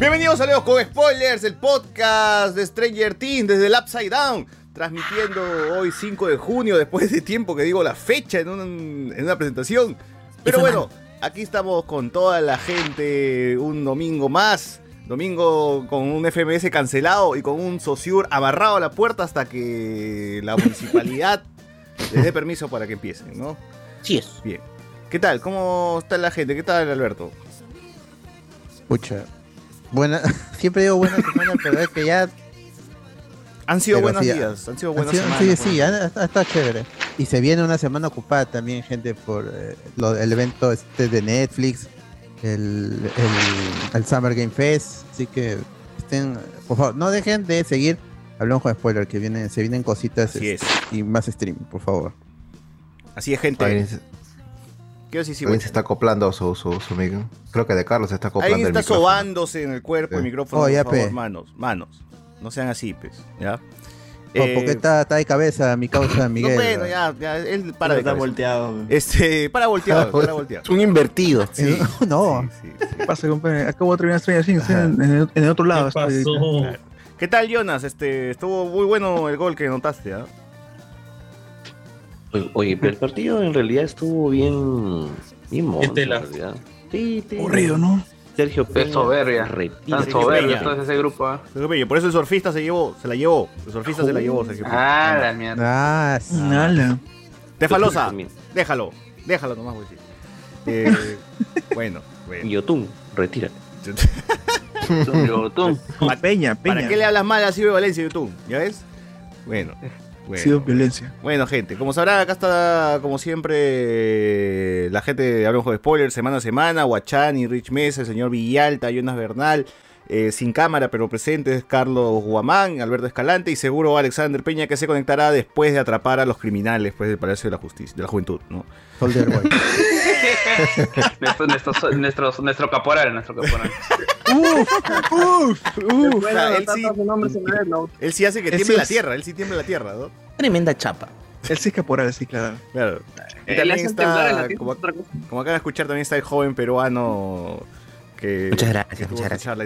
Bienvenidos a Leo con Spoilers, el podcast de Stranger Things desde el Upside Down. Transmitiendo hoy 5 de junio, después de tiempo que digo la fecha en, un- en una presentación. Pero bueno, aquí estamos con toda la gente un domingo más. Domingo con un FMS cancelado y con un Sociur amarrado a la puerta hasta que la municipalidad les dé permiso para que empiecen, ¿no? Sí es. Bien. ¿Qué tal? ¿Cómo está la gente? ¿Qué tal, Alberto? Pucha. Buena, siempre digo buena semana, pero es que ya Han sido Pero buenos sí, días, han sido han buenas sido- semanas. sí, sí, ha, ha- estado chévere. Y se viene una semana ocupada también, gente, por eh, lo- el evento este de Netflix, el, el, el Summer Game Fest. Así que estén, por favor, no dejen de seguir. Hablamos con spoiler, que vienen, se vienen cositas este, es. y más stream, por favor. Así es, gente. Decir, sí, alguien bueno. se está acoplando su, su, su. Creo que de Carlos se está acoplando Alguien el está micrófono. sobándose en el cuerpo el Sí. micrófono. Oh, por ya, favor, pe. manos, manos. No sean así, pues, ¿ya? Oh, Eh, porque está, está de cabeza mi causa no, Miguel. bueno, ya, ya, él para de está cabeza. volteado. Este, para volteado, para volteado. Es un invertido. Sí, no. sí, sí, sí. ¿Qué pasa, compadre? Acabo de terminar Stranger Things estoy en, en el, en el otro lado. estoy ahorita. ¿Qué tal, Jonas? Este, estuvo muy bueno el gol que notaste, ¿ah? Oye, Oye, pero el partido en realidad estuvo bien. Bien mono, en tela. realidad. Sí, sí. Aburrido, ¿no? Sergio Peña. soberbia. retira. Tan Peña. todo ese grupo. ¿ah? Sergio Peña, Por eso el surfista se llevó, se la llevó. El surfista se la llevó, Sergio Peña. Ah, la mierda. Ah, sí. Nala. Tefalosa, déjalo. Déjalo nomás, voy a decir. Eh, bueno, bueno. Yotun, retira. Yo, tú. Pa- Peña, Peña. ¿Para qué le hablas mal a Silvio Valencia YouTube? ¿Ya ves? Bueno. Ha bueno. sido violencia. Bueno, gente, como sabrán, acá está, como siempre, la gente de Hablamos de Spoilers semana a semana. Guachani, Rich Mesa, el señor Villalta, Jonas Bernal, eh, sin cámara pero presentes, Carlos Guamán, Alberto Escalante y seguro Alexander Peña que se conectará después de atrapar a los criminales pues, del Palacio de la Justicia, de la Juventud, ¿no? Soldier Boy. nuestro, nuestro, nuestro, nuestro caporal, nuestro caporal. O sea, él, sí, él sí hace que tiemble sí la tierra, él sí tiembla la tierra, ¿no? Tremenda chapa. Él sí es caporal, sí, claro. Claro. Y también está, como, como acaban de escuchar, también está el joven peruano que... Muchas gracias, que muchas gracias.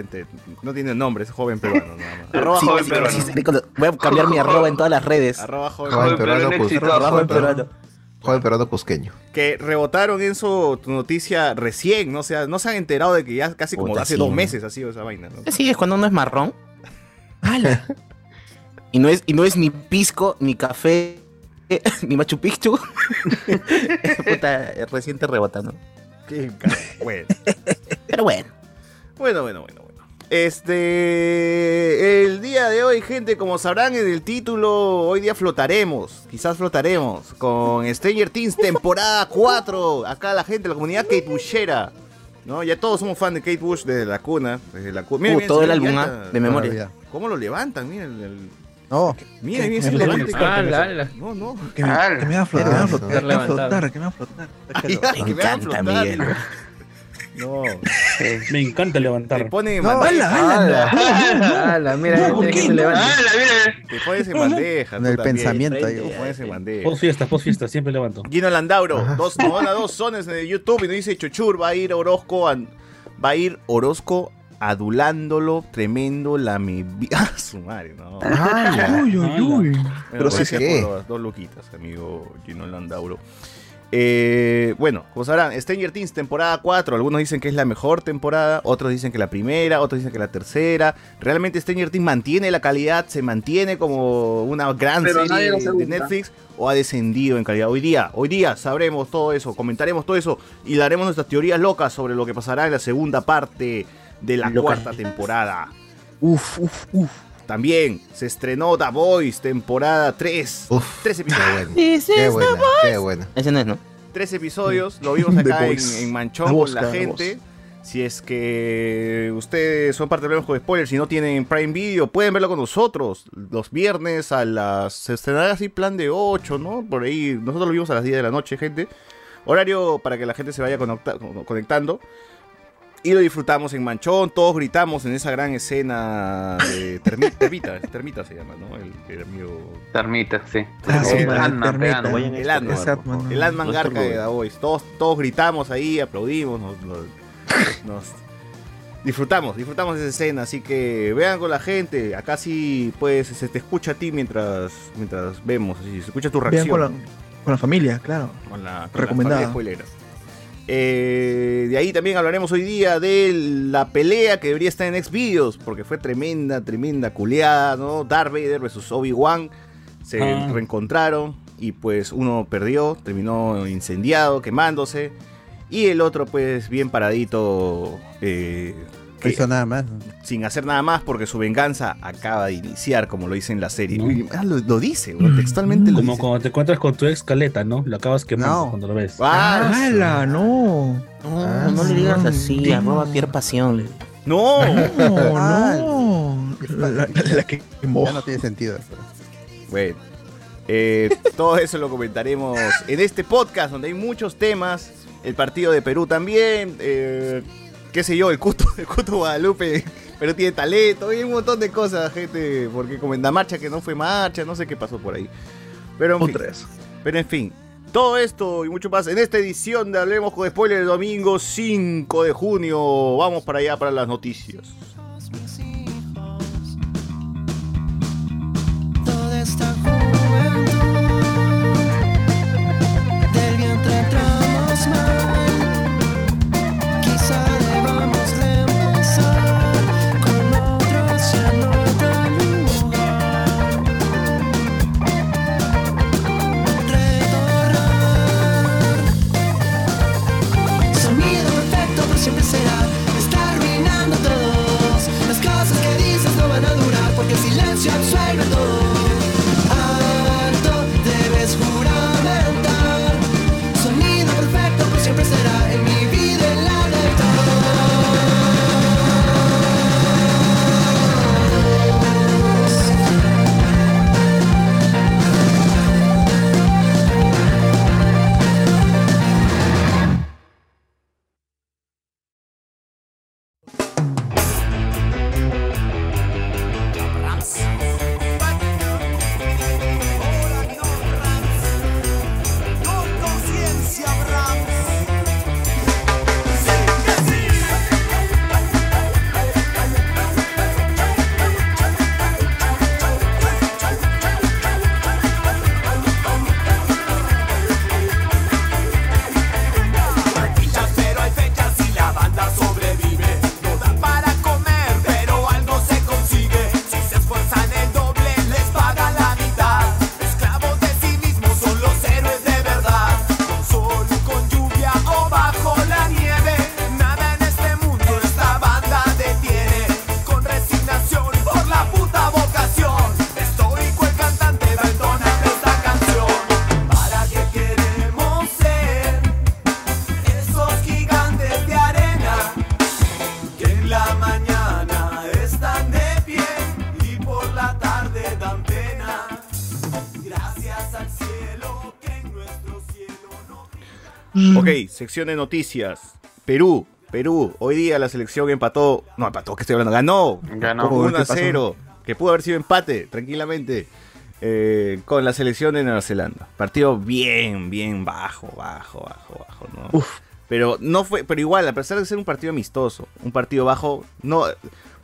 No tiene nombre, es joven peruano. Nada más. Arroba Sí, joven sí, peruano. sí, Voy a cambiar mi arroba en todas las redes. Arroba joven Joven peruano. exitoso. Arroba joven peruano. Joven peruano cusqueño. Que rebotaron en su noticia recién, ¿no? O sea, no se han enterado de que ya casi como Puta, hace sí, dos meses ha sido esa vaina, ¿no? Sí, es cuando uno es marrón. y no es, y no es ni pisco, ni café, ni Machu Picchu. Puta, reciente rebotando. Qué bueno. Pero. Bueno, bueno, bueno, bueno. Este. El día de hoy, gente, como sabrán en el título, hoy día flotaremos. Quizás flotaremos. Con Stranger Things, temporada 4. Acá la gente, la comunidad Kate Bushera. ¿No? Ya todos somos fan de Kate Bush desde la cuna. Desde la cuna. Uh, todo el álbum, ah, de memoria. ¿Cómo lo levantan? Miren, el, No, miren, miren ¿Me levante. Ah, No, no. Que me, que me va a flotar, que me va a flotar, que me va a flotar, que me va a flotar. Me encanta. Miguel. No. Me encanta Te levantar. ponen en No, bandeja. ¡Hala! Mira, ¿por mira qué? que se levanta. Te pones en bandeja. en tú el también. pensamiento. ahí. Te pones en bandeja. Post fiesta, post fiesta, siempre levanto. Gino Landauro, dos, nos dona dos sones en el YouTube y nos dice Chuchur, va a ir Orozco, a- va a ir Orozco adulándolo, tremendo la me... Ah, su madre, no. Ah, Uy, uy, uy. Bueno, Pero sí, ¿qué? por las dos luquitas, amigo Gino Landauro. Eh, bueno, como sabrán, Stranger Things temporada 4, algunos dicen que es la mejor temporada, otros dicen que la primera, otros dicen que la tercera. Realmente Stranger Things mantiene la calidad, se mantiene como una gran Pero serie lo de. Netflix o ha descendido en calidad. Hoy día, hoy día sabremos todo eso, comentaremos todo eso y daremos nuestras teorías locas sobre lo que pasará en la segunda parte de la cuarta temporada. Uf, uf, uf. También se estrenó The Voice, temporada 3. Uf, Tres qué episodios. buena. Qué buena, qué buena. Ese no es, ¿no? Tres episodios. Lo vimos acá en, Manchón La con la gente. Si es que ustedes son parte de Problemas con Spoilers y no tienen Prime Video, pueden verlo con nosotros. Los viernes a las. Se estrenará así plan de 8, ¿no? Por ahí. Nosotros lo vimos a las 10 de la noche, gente. Horario para que la gente se vaya conecta- conectando. Y lo disfrutamos en Manchón, todos gritamos en esa gran escena de Termi- Termita, Termita se llama, ¿no? El, el amigo. Termita, sí. Ah, sí, El man, Ant-Man, El Ant-Man. El Garca de Voice. Todos, todos gritamos ahí, aplaudimos, nos, nos- nos disfrutamos, disfrutamos de esa escena. Así que vean con la gente. Acá sí, pues, se te escucha a ti mientras, mientras vemos. Así, se escucha tu Vean reacción. con la, con la familia, claro. con la, con Recomendada. la familia spoilera. Eh, de ahí también hablaremos hoy día de la pelea que debería estar en Xvideos, porque fue tremenda, tremenda culeada, ¿no? Darth Vader versus Obi-Wan se Ah. reencontraron y pues uno perdió, terminó incendiado, quemándose, y el otro pues bien paradito, eh, que- hizo nada más. ¿no? sin hacer nada más porque su venganza acaba de iniciar, como lo dice en la serie. No. Uy, ah, lo, lo dice, bro, textualmente lo Como dice. cuando te encuentras con tu ex caleta, ¿no? Lo acabas quemando No. cuando lo ves. Ah, ¡Hala! No. No, no le digas así, arroba Pierre Pasión. no. No, Ah. no. La, la- la que quemó. Ya no tiene sentido. pero- Bueno, eh, todo eso lo comentaremos en este podcast donde hay muchos temas. El partido de Perú también. eh, qué sé yo, el Cuto, el Cuto Guadalupe. Pero tiene talento. Hay un montón de cosas, gente. Porque como en la marcha que no fue marcha, no sé qué pasó por ahí. Pero en fin. Otras. Pero en fin. Todo esto y mucho más en esta edición de Hablemos con Spoiler el domingo 5 de junio. Vamos para allá para las noticias. Sección de noticias. Perú, Perú. Hoy día la selección empató. No, empató, que estoy hablando. Ganó. Ganó. Con Uy, 1 ¿qué a pasó? 0. Que pudo haber sido empate, tranquilamente. eh, con la selección de Nueva Zelanda. Partido bien, bien bajo, bajo, bajo, bajo. ¿no? Uf. Pero no fue, pero igual, a pesar de ser un partido amistoso, un partido bajo, no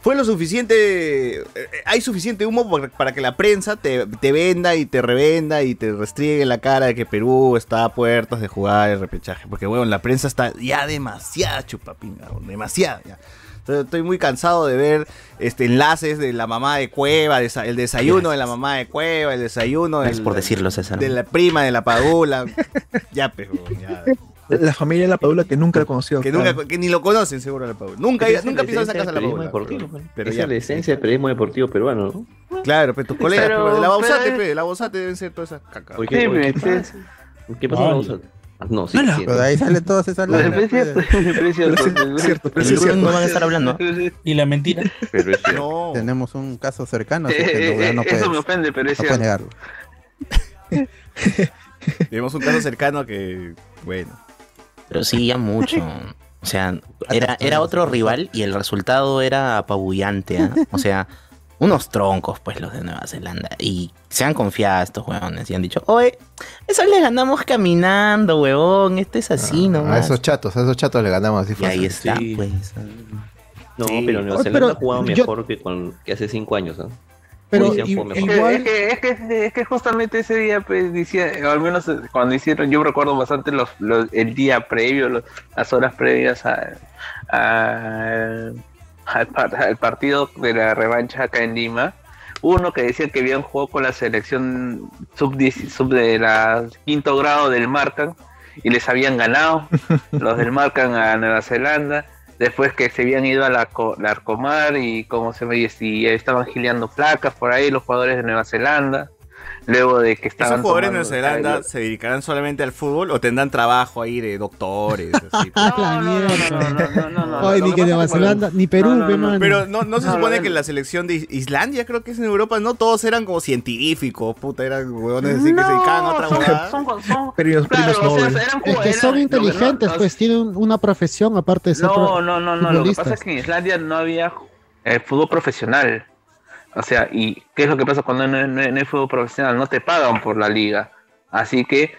fue lo suficiente, eh, hay suficiente humo para, que la prensa te, te venda y te revenda y te restriegue en la cara de que Perú está a puertas de jugar el repechaje. Porque, bueno, la prensa está ya demasiada chupapinga, demasiada ya. Estoy, muy cansado de ver este enlaces de la mamá de Cueva, desa- el desayuno de la mamá de Cueva, el desayuno por decirlo, César. de la prima de la Padula. ya, pero ya. La familia de la Padula que nunca la conoció. Que, nunca, que ni lo conocen seguro la Padula. Nunca, Esa es nunca la pisado esa casa de la Padula. deportivo, Pero, pues. pero Esa ya. es la esencia del periodismo deportivo peruano, ¿no? Claro, pero tus colegas, Pero- la Bausate, pero- pe, de la Bausate deben ser todas esas cacas. ¿Por qué, qué? ¿Qué pasa? Vale. Vamos a- Ah, No, sí, sí. Pero de ahí salen todas esas Pero lacras, es cierto, pero es cierto, es no van a estar hablando. Y la mentira. Pero es cierto. No. Tenemos un caso cercano, así Eh, que eh, no, no puedes, Eso me ofende, pero no es cierto. negarlo. Tenemos un caso cercano que, bueno. Pero sí, ya mucho. O sea, era, era otro rival y el resultado era apabullante. ¿ah? O sea, unos troncos, pues, los de Nueva Zelanda. Y se han confiado estos huevones y han dicho, oye, eso le ganamos caminando, huevón. Esto es así, a nomás. esos chatos, a esos chatos le ganamos así Y ahí está, Sí. pues. No, Sí. pero Nueva Zelanda pero ha jugado yo- mejor que, con, que hace cinco años. ¿no? Pero igual, es, que, es, que, es que justamente ese día, pues, decía, o al menos eh, cuando hicieron, yo recuerdo bastante los, los- el día previo, los- las horas previas a- a- al, par- al partido de la revancha acá en Lima. Uno que decía que habían jugado con la selección sub, 10 sub de la quinto grado del Marcan y les habían ganado los del Marcan a Nueva Zelanda. Después que se habían ido a la, co- la Arcomar y como se me dice, y estaban gileando placas por ahí los jugadores de Nueva Zelanda. Luego de que estaban. ¿Esos jugadores de Nueva Zelanda se dedicarán solamente al fútbol o tendrán trabajo ahí de doctores? así? Ah, No, no, no, no, no, no, no, no. Oye, Lo ni que Nueva Zelanda, ni Perú, no, no, pe, no, mano. Pero no, no se No, supone que la selección de Islandia, creo que es en Europa, no todos eran como científicos, puta, eran huevones así que se dedicaban a otra son- huevada. son- son- Premios, Claro, premios o sea, Nobel. eran Es que son inteligentes, no, pues tienen una profesión aparte de ser No, no, no, no. Lo que pasa es que en Islandia no había eh, fútbol profesional. O sea, ¿y qué es lo que pasa cuando no, no- no hay fútbol profesional? No te pagan por la liga. Así que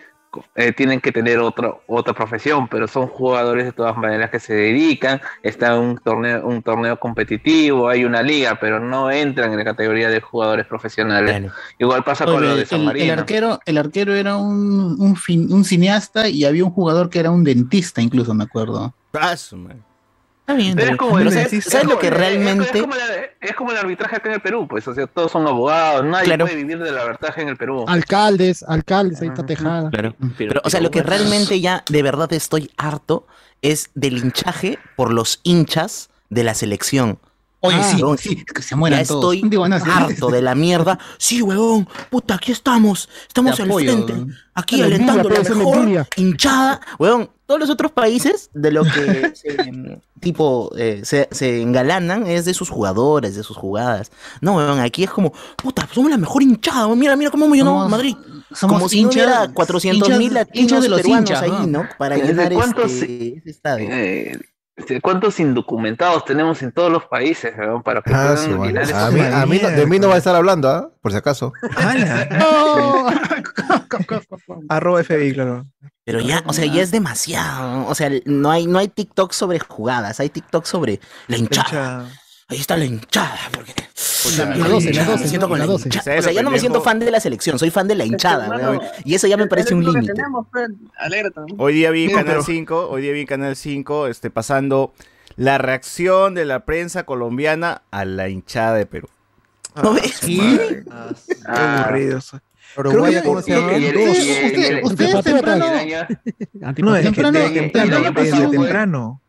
eh, tienen que tener otra otra profesión, pero son jugadores de todas maneras que se dedican. Está un torneo un torneo competitivo, hay una liga, pero no entran en la categoría de jugadores profesionales. Claro. Igual pasa con lo de San el, el Marino. arquero, el arquero era un, un, fin- un cineasta y había un jugador que era un dentista, incluso me acuerdo. Madre. Está bien, Pero es como pero el- ¿sabes, es- sabes es lo que realmente... Es como, la- es como el arbitraje acá en el Perú, pues, o sea, todos son abogados, nadie Claro. puede vivir del arbitraje en el Perú. Alcaldes, alcaldes, ahí está Tejada. Claro. Pero, o sea, lo que realmente ya de verdad estoy harto es del hinchaje por los hinchas de la selección. Oye, Ah, sí, sí, que se mueran ya todos. estoy Digo, no, harto de la mierda. Sí, huevón, puta, aquí estamos. Estamos al frente. Aquí alentando la pues, la mejor hinchada. Huevón, todos los otros países de lo que se, em, tipo eh, se, se engalanan es de sus jugadores, de sus jugadas. No, huevón, aquí es como, puta, somos la mejor hinchada. huevón, Mira, mira cómo hemos llenado Somos- Madrid. somos como si no hinchas- hubiera 400 mil latinos hinchas de los peruanos hinchas, ahí, ¿no? ¿no? Para ¿De llenar cuántos- este, ese estadio. Eh, este, ¿Cuántos indocumentados tenemos en todos los países weón, para que Ah, madre. llenar a mí, a mí no- de mí no va a estar hablando, ¿ah? Por si acaso. ¡Hala! ¡No! Arroba FBI, claro. Pero ya, o sea, ya es demasiado. O sea, no hay, no hay TikTok sobre jugadas, hay TikTok sobre la hinchada. Hincha- Ahí está la hinchada. Porque, Puta, La 12, la me 12, siento ¿no? con La la 12. hinchada. ¿Sabes O sea, ya no me siento fan de la selección, soy fan de la hinchada, weón. Y eso ya me parece un límite. Hoy día vi Canal pero- 5, hoy día vi en Canal 5, este, pasando la reacción de la prensa colombiana a la hinchada de Perú. ¿No ves? Qué Ah, aburridos. Uruguaya, que- ¿cómo se y- llama? y el- el- Ustedes temprano- No, es que Temprano- de temprano, desde temprano.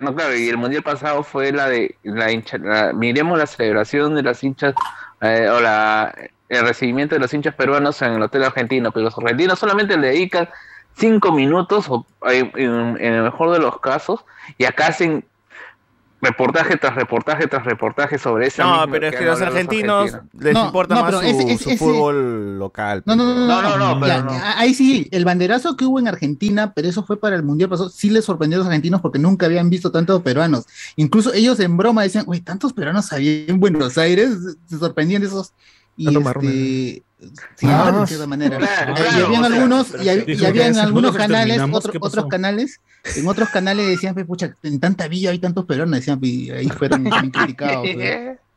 No, claro, y el mundial pasado fue la de la hincha, la- miremos la celebración de las hinchas eh, o la el recibimiento de los hinchas peruanos en el hotel argentino, pero los argentinos solamente le dedican cinco minutos o en el mejor de los casos y acá hacen reportaje tras reportaje tras reportaje sobre ese No, pero es que los argentinos les No, importa no, más su, ese- ese- su ese- fútbol local. No, no, no, no, No, no, no, ya, pero no. a- Ahí sí, el banderazo que hubo en Argentina, pero eso fue para el Mundial pasado, sí les sorprendió a los argentinos porque nunca habían visto tantos peruanos. Incluso ellos en broma decían, uy, tantos peruanos había en Buenos Aires, se sorprendían de esos y este sí, Ah. de cierta manera. Claro, claro, y habían sea, algunos pero y, hab- y habían algunos canales otro- ¿qué otros canales en otros canales decían pues, pucha en tanta villa hay tantos peruanos decían y ahí fueron bien criticados pues.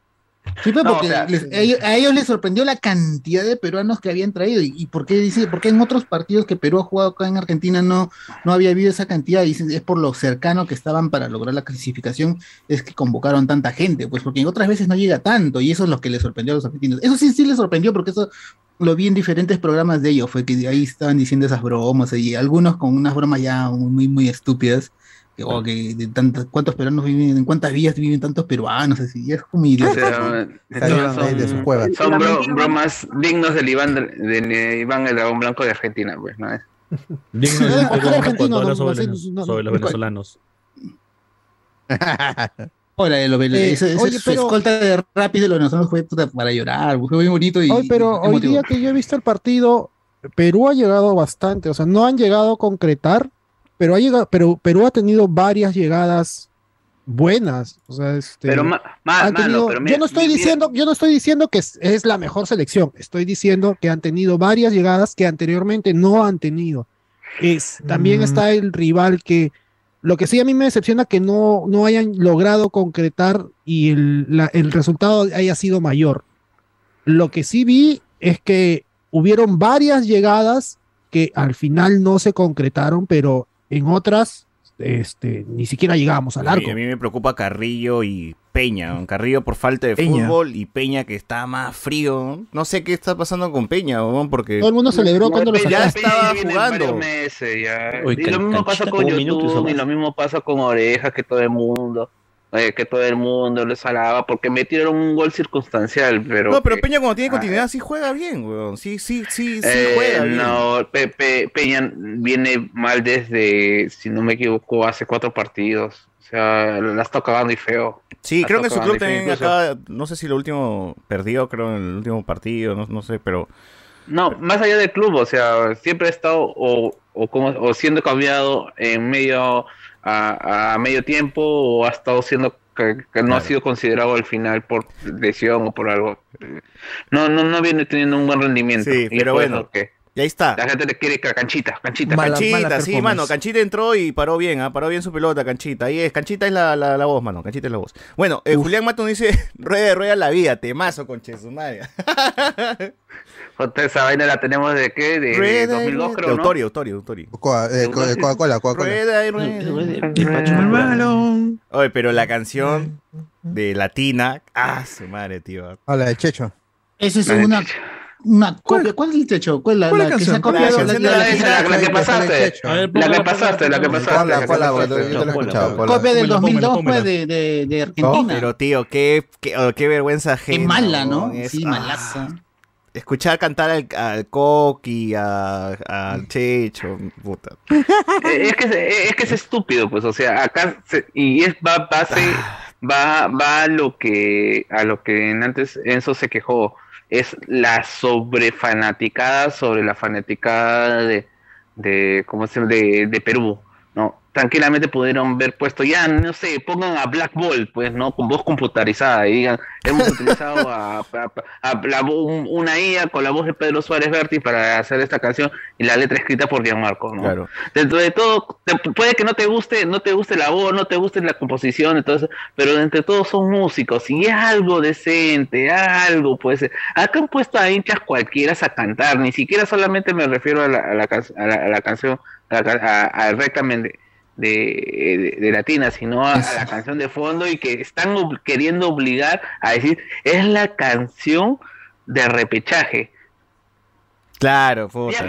Sí, pues, No, porque o sea, les- a, ellos, les sorprendió la cantidad de peruanos que habían traído. ¿Y, y por qué dice? ¿Por qué en otros partidos que Perú ha jugado acá en Argentina no, no había habido esa cantidad? Dicen, es por lo cercano que estaban para lograr la clasificación, es que convocaron tanta gente, pues porque en otras veces no llega tanto, y eso es lo que les sorprendió a los argentinos. Eso sí, sí les sorprendió, porque eso lo vi en diferentes programas de ellos, fue que ahí estaban diciendo esas bromas, y algunos con unas bromas ya muy, muy estúpidas. Que, o que de tantas, cuántos peruanos viven, en cuántas villas viven tantos peruanos, así, y es como O idiota. de son bro- bromas dignos del Iván, del, del Iván el dragón blanco de Argentina, pues, ¿no? Digno de Ah, un peruano argentino, cuando habla no, sobre, no, los- sobre los venezolanos. Hola, de lo- Eh, ese- ese- oye, su pero- escolta de rápido de los venezolanos fue puta, para llorar, fue muy bonito y. Hoy, pero y hoy día que yo he visto el partido, Perú ha llegado bastante, o sea, no han llegado a concretar, pero ha llegado, pero Perú ha tenido varias llegadas buenas, o sea, este, Pero, ma, ma- han mano, tenido- pero mira, yo no estoy mira- diciendo, yo no estoy diciendo que es, es la mejor selección, estoy diciendo que han tenido varias llegadas que anteriormente no han tenido. Es, también Mm. está el rival que lo que sí a mí me decepciona que no, no hayan logrado concretar y el, la- el resultado haya sido mayor. Lo que sí vi es que hubieron varias llegadas que al final no se concretaron, pero en otras este, ni siquiera llegamos al arco. a mí me preocupa Carrillo y Peña. ¿no? Carrillo por falta de Peña. fútbol y Peña que está más frío. ¿no? Sé qué está pasando con Peña, ¿no? porque Todo el mundo celebró cuando lo ya estaba jugando. meses ya. Uy, y lo mismo pasa con YouTube, y lo mismo pasa con Orejas, que todo el mundo, eh, que todo el mundo les alaba, porque metieron un gol circunstancial, pero... No, pero Peña cuando tiene Ah, continuidad sí juega bien, weón. Sí, sí, sí, sí eh, juega bien. no, Pe- Pe- Peña viene mal desde, si no me equivoco, hace cuatro partidos. O sea, la está acabando y feo. Sí, La creo que su club también acaba, no sé si lo último perdió, creo en el último partido, no, no sé, pero No, más allá del club, o sea, siempre ha estado o, o, como, o siendo cambiado en medio a, a medio tiempo o ha estado siendo que, que no ha sido considerado al final por lesión o por algo. No, no, no viene teniendo un buen rendimiento. Sí, Y pero bueno, que y ahí está. la gente le quiere canchita, canchita, Mala- Canchita, mala sí, mano, Canchita entró y paró bien, ¿ah? paró bien su pelota, Canchita. Ahí es, Canchita es la, la, la voz, mano, Canchita es la voz. Bueno, eh, Julián Mato dice, rueda, rueda la vida, temazo, madre. Jota, esa vaina la tenemos de qué? De, Rueda y 2002 rueda. creo, De ¿no? Autorio, Autorio, Autorio. Eh, co- Coca-Cola, Coca-Cola. De- de. Oye, pero la canción de Latina, ah, su madre, tío. Hola, el Checho. Esa es La de una, una copia. ¿Cuál es el techo? ¿Cuál es la, ¿Cuál la la que se ha canción? copiado? La La, de la- la la- la, la que pasaste. La que pasaste, la que pasaste. La copia del Póngala, póngala, 2002 póngala. pues, de, de, de Argentina. Pero tío, qué, qué, oh, qué vergüenza Qué ajena. mala, ¿no? Sí, ah, malaza. Escuchar cantar al, al Coqui, a- al Checho, puta. Eh, es que es, es que es estúpido pues o sea acá se- y es va base va va a lo que a lo que en antes Enzo se quejó es la sobrefanaticada sobre la fanaticada de de cómo se llama? de, de Perú tranquilamente pudieron ver puesto ya no sé pongan a Black Ball pues no con voz computarizada y digan hemos utilizado a, a- a la un- una IA con la voz de Pedro Suárez Berti para hacer esta canción y la letra escrita por Gianmarco no Claro. dentro de todo te- puede que no te guste no te guste la voz no te guste la composición entonces pero entre todos son músicos y es algo decente algo pues acá han puesto a hinchas cualquiera a cantar ni siquiera solamente me refiero a la, a la, la- a la canción a a- al rectamen de de, latina, sino a, a la canción de fondo y que están ob- queriendo obligar a decir es la canción de repechaje. Claro, puta.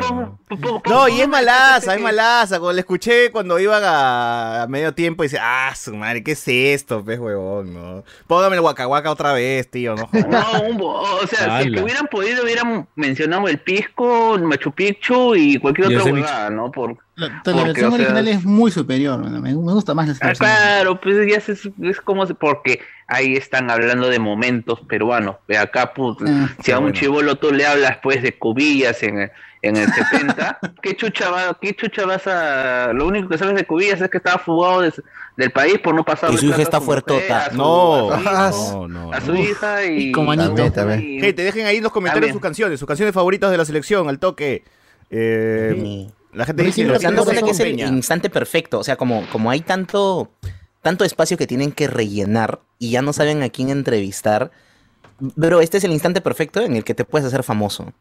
¿no? y es malaza, es malaza. Cuando la escuché cuando iban a, a medio tiempo, dice, ah, su madre, ¿qué es esto, pez huevón? No. Póngame el Waka otra vez, tío, no. No, un o sea, si es que hubieran podido, hubieran mencionado el Pisco, el Machu Picchu y cualquier Y otra huevada, ¿no? Por, La, la Porque, versión o sea, original es muy superior, bueno, me, me gusta más la Ah, versión. claro, pues ya es, es como si- porque ahí están hablando de momentos peruanos. Acá, put, Ah, si a un bueno. chivolo tú le hablas pues de cubillas en, el- en el 70, ¿qué chucha, va, ¿qué chucha vas a...? Lo único que sabes de cubillas es que estaba fugado de- del país por no pasar Y su hija está fuertota. No, a no, su, no. a su no. hija y... Y como Anito. También, también. Gente, dejen ahí en los comentarios También. sus canciones, sus canciones favoritas de la selección, al toque. Eh, Sí. La gente dice lo pero Se dan siento, cuenta que es el instante perfecto. O sea, como, como hay tanto, tanto espacio que tienen que rellenar y ya no saben a quién entrevistar. Pero este es el instante perfecto en el que te puedes hacer famoso.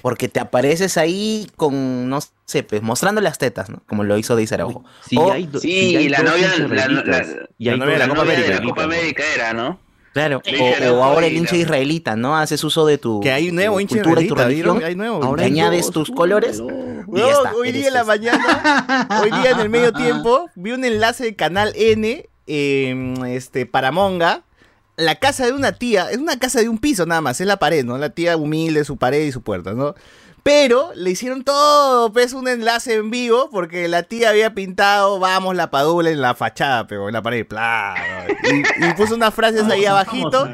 Porque te apareces ahí con, no sé, pues, mostrando las tetas, ¿no? Como lo hizo Deis Araujo. Sí, O- hay do- Sí, sí, hay la novia, la, la, La novia de la la Copa América. Copa América era, ¿no? Claro, o, ahora el hincha israelita, ¿no? Haces uso de tu Que hay nuevo tu hincha cultura y tu israelita, religión. Hay nuevo. Ahora Hay añades tus colores. Y ya está, hoy día en la mañana, hoy día en el medio tiempo, vi un enlace de Canal N eh, este, para Monga. La casa de una tía, es una casa de un piso nada más, es la pared, ¿no? La tía humilde, su pared y su puerta, ¿no? Pero le hicieron todo, pues, un enlace en vivo, porque la tía había pintado, vamos, la padula en la fachada, pero en la pared, bla, y, y puso unas frases ahí abajito,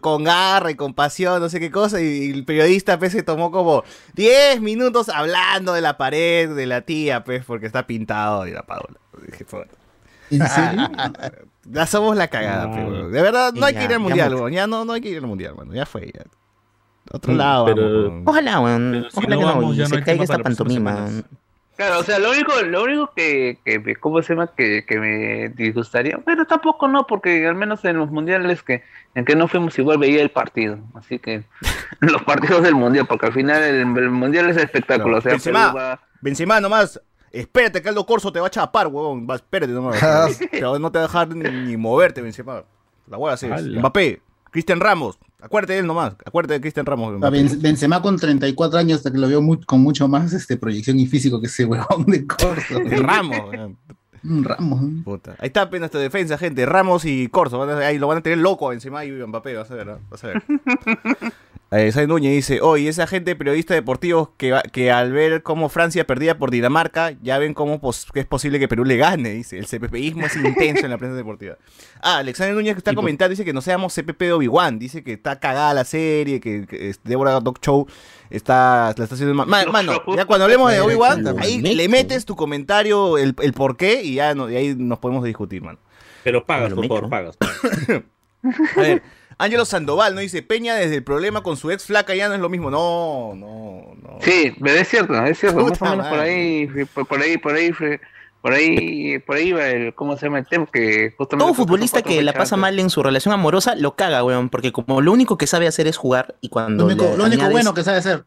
con garra y con pasión, no sé qué cosa, y el periodista, pues, se tomó como 10 minutos hablando de la pared de la tía, pues, porque está pintado de la padula. Dije. ¿En serio? Ya somos la cagada, Ah. pero de verdad no hay que ya, ir al ya mundial, weón. Ya no, no hay que ir al mundial, mano. Ya fue, ya. Otro Mm, lado, pero- vamos, weón. Ojalá, weón. Pero si Ojalá no que no, vamos, y no se hay caiga esta pantomima. Claro, o sea, lo único, lo único que, que ¿cómo se llama? Que, que me disgustaría, bueno, tampoco no, porque al menos en los mundiales que en que no fuimos igual veía el partido, así que los partidos del mundial, porque al final el, el mundial es espectáculo, o sea, Benzema, va- Benzema nomás. Espérate que Aldo Corso te va a chapar, huevón. Va, espérate nomás. Va- no te va a dejar ni, ni moverte, Benzema. La hueá así es. Mbappé, Cristian Ramos. Acuérdate de él nomás. Acuérdate de Cristian Ramos. A Benzema con 34 años, hasta que lo veo con mucho más este, proyección y físico que ese huevón de Corso. De Ramos. Ramos. ¿eh? Puta. Ahí está apenas tu defensa, gente. Ramos y Corso. Ahí lo van a tener loco a Benzema y Mbappé. Vas a ver, ¿no? vas a ver. Eh, Sai Núñez dice, oye, esa gente periodista deportivos que, va- que al ver cómo Francia perdía por Dinamarca, ya ven cómo pos- que es posible que Perú le gane, dice. El CPPismo es intenso en la prensa deportiva. Ah, Alexander Núñez que está comentando, dice que no seamos CPP de Obi-Wan, dice que está cagada la serie, que, que es- Deborah Dog Show está, la está haciendo mal. Ma- Mano, ya cuando hablemos de Obi-Wan, ahí le metes tu comentario, el, el por qué, y ya no, y ahí nos podemos discutir, mano. Pero pagas, por favor, pagas. A ver, Ángelo Sandoval, ¿no? Dice, Peña desde el problema con su ex flaca ya no es lo mismo. No, no, no. Sí, pero es cierto, es cierto, más o menos por ahí, por, por ahí, por ahí, fue- por ahí, por ahí va el, ¿cómo se llama el tema? Que justamente Todo futbolista que la pasa mal en su relación amorosa lo caga, weón, porque como lo único que sabe hacer es jugar y cuando Lo único, le lo único añades- bueno que sabe hacer.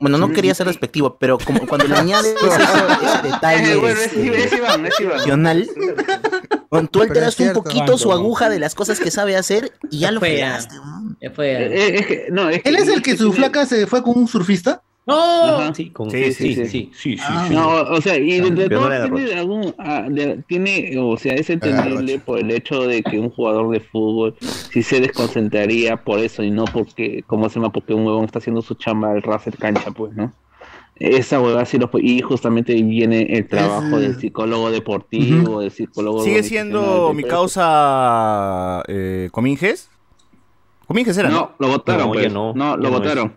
Bueno, no quería ser despectivo, pero como cuando le añades eso, ese detalle bueno, es, este, es Iván, es Iván. Weón, tú alteras un poquito su aguja de las cosas que sabe hacer y ya lo fregaste, fue. Eh, es que- no, es ¿Él es el que su tiene- flaca se fue con un surfista? ¡No! Sí, con- Sí, sí, sí, sí, sí. sí, sí, sí, Ah. sí. No, o sea, y de todo tiene algún, ah, de- tiene, o sea, es entendible por el hecho de que un jugador de fútbol sí se desconcentraría por eso y no porque, ¿cómo se llama? Porque un huevón está haciendo su chamba al de cancha, pues, ¿no? Esa huevada sí lo y justamente viene el trabajo Es- del psicólogo deportivo, del psicólogo ¿Sigue siendo mi causa eh, Cominges? Cominges era, ¿no? No, lo votaron, No, pues. no, No, lo no es. votaron.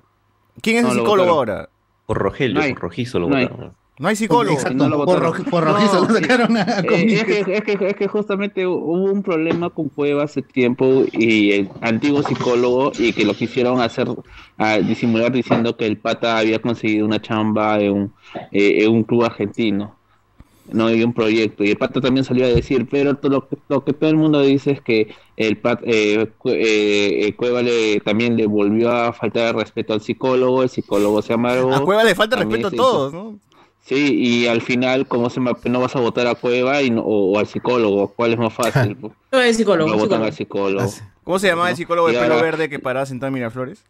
¿Quién es No, el lo psicólogo ahora? Por Rogelio, No hay. por Rojizo lo No hay. votaron. No hay psicólogo. Exacto, no lo por, roji- por rojizo No, lo sí. sacaron a Eh, es, que, es, que, es que justamente hubo un problema con Cueva hace tiempo y el antiguo psicólogo y que lo quisieron hacer a disimular diciendo que el pata había conseguido una chamba en un, eh, en un club argentino no hay un proyecto y el pata también salió a decir pero lo, que- lo que todo el mundo dice es que el pat, eh, eh, eh, Cueva le, también le volvió a faltar el respeto al psicólogo el psicólogo se amargó A Cueva le falta También respeto a todos, hizo- ¿no? Sí, y al final, ¿cómo se llama? no vas a votar a Cueva y no- o, o al psicólogo? ¿Cuál es más fácil? No es psicólogo. No votan psicólogo. al psicólogo. ¿Cómo se llamaba el psicólogo de pelo ahora- verde que paraba sentado en Miraflores?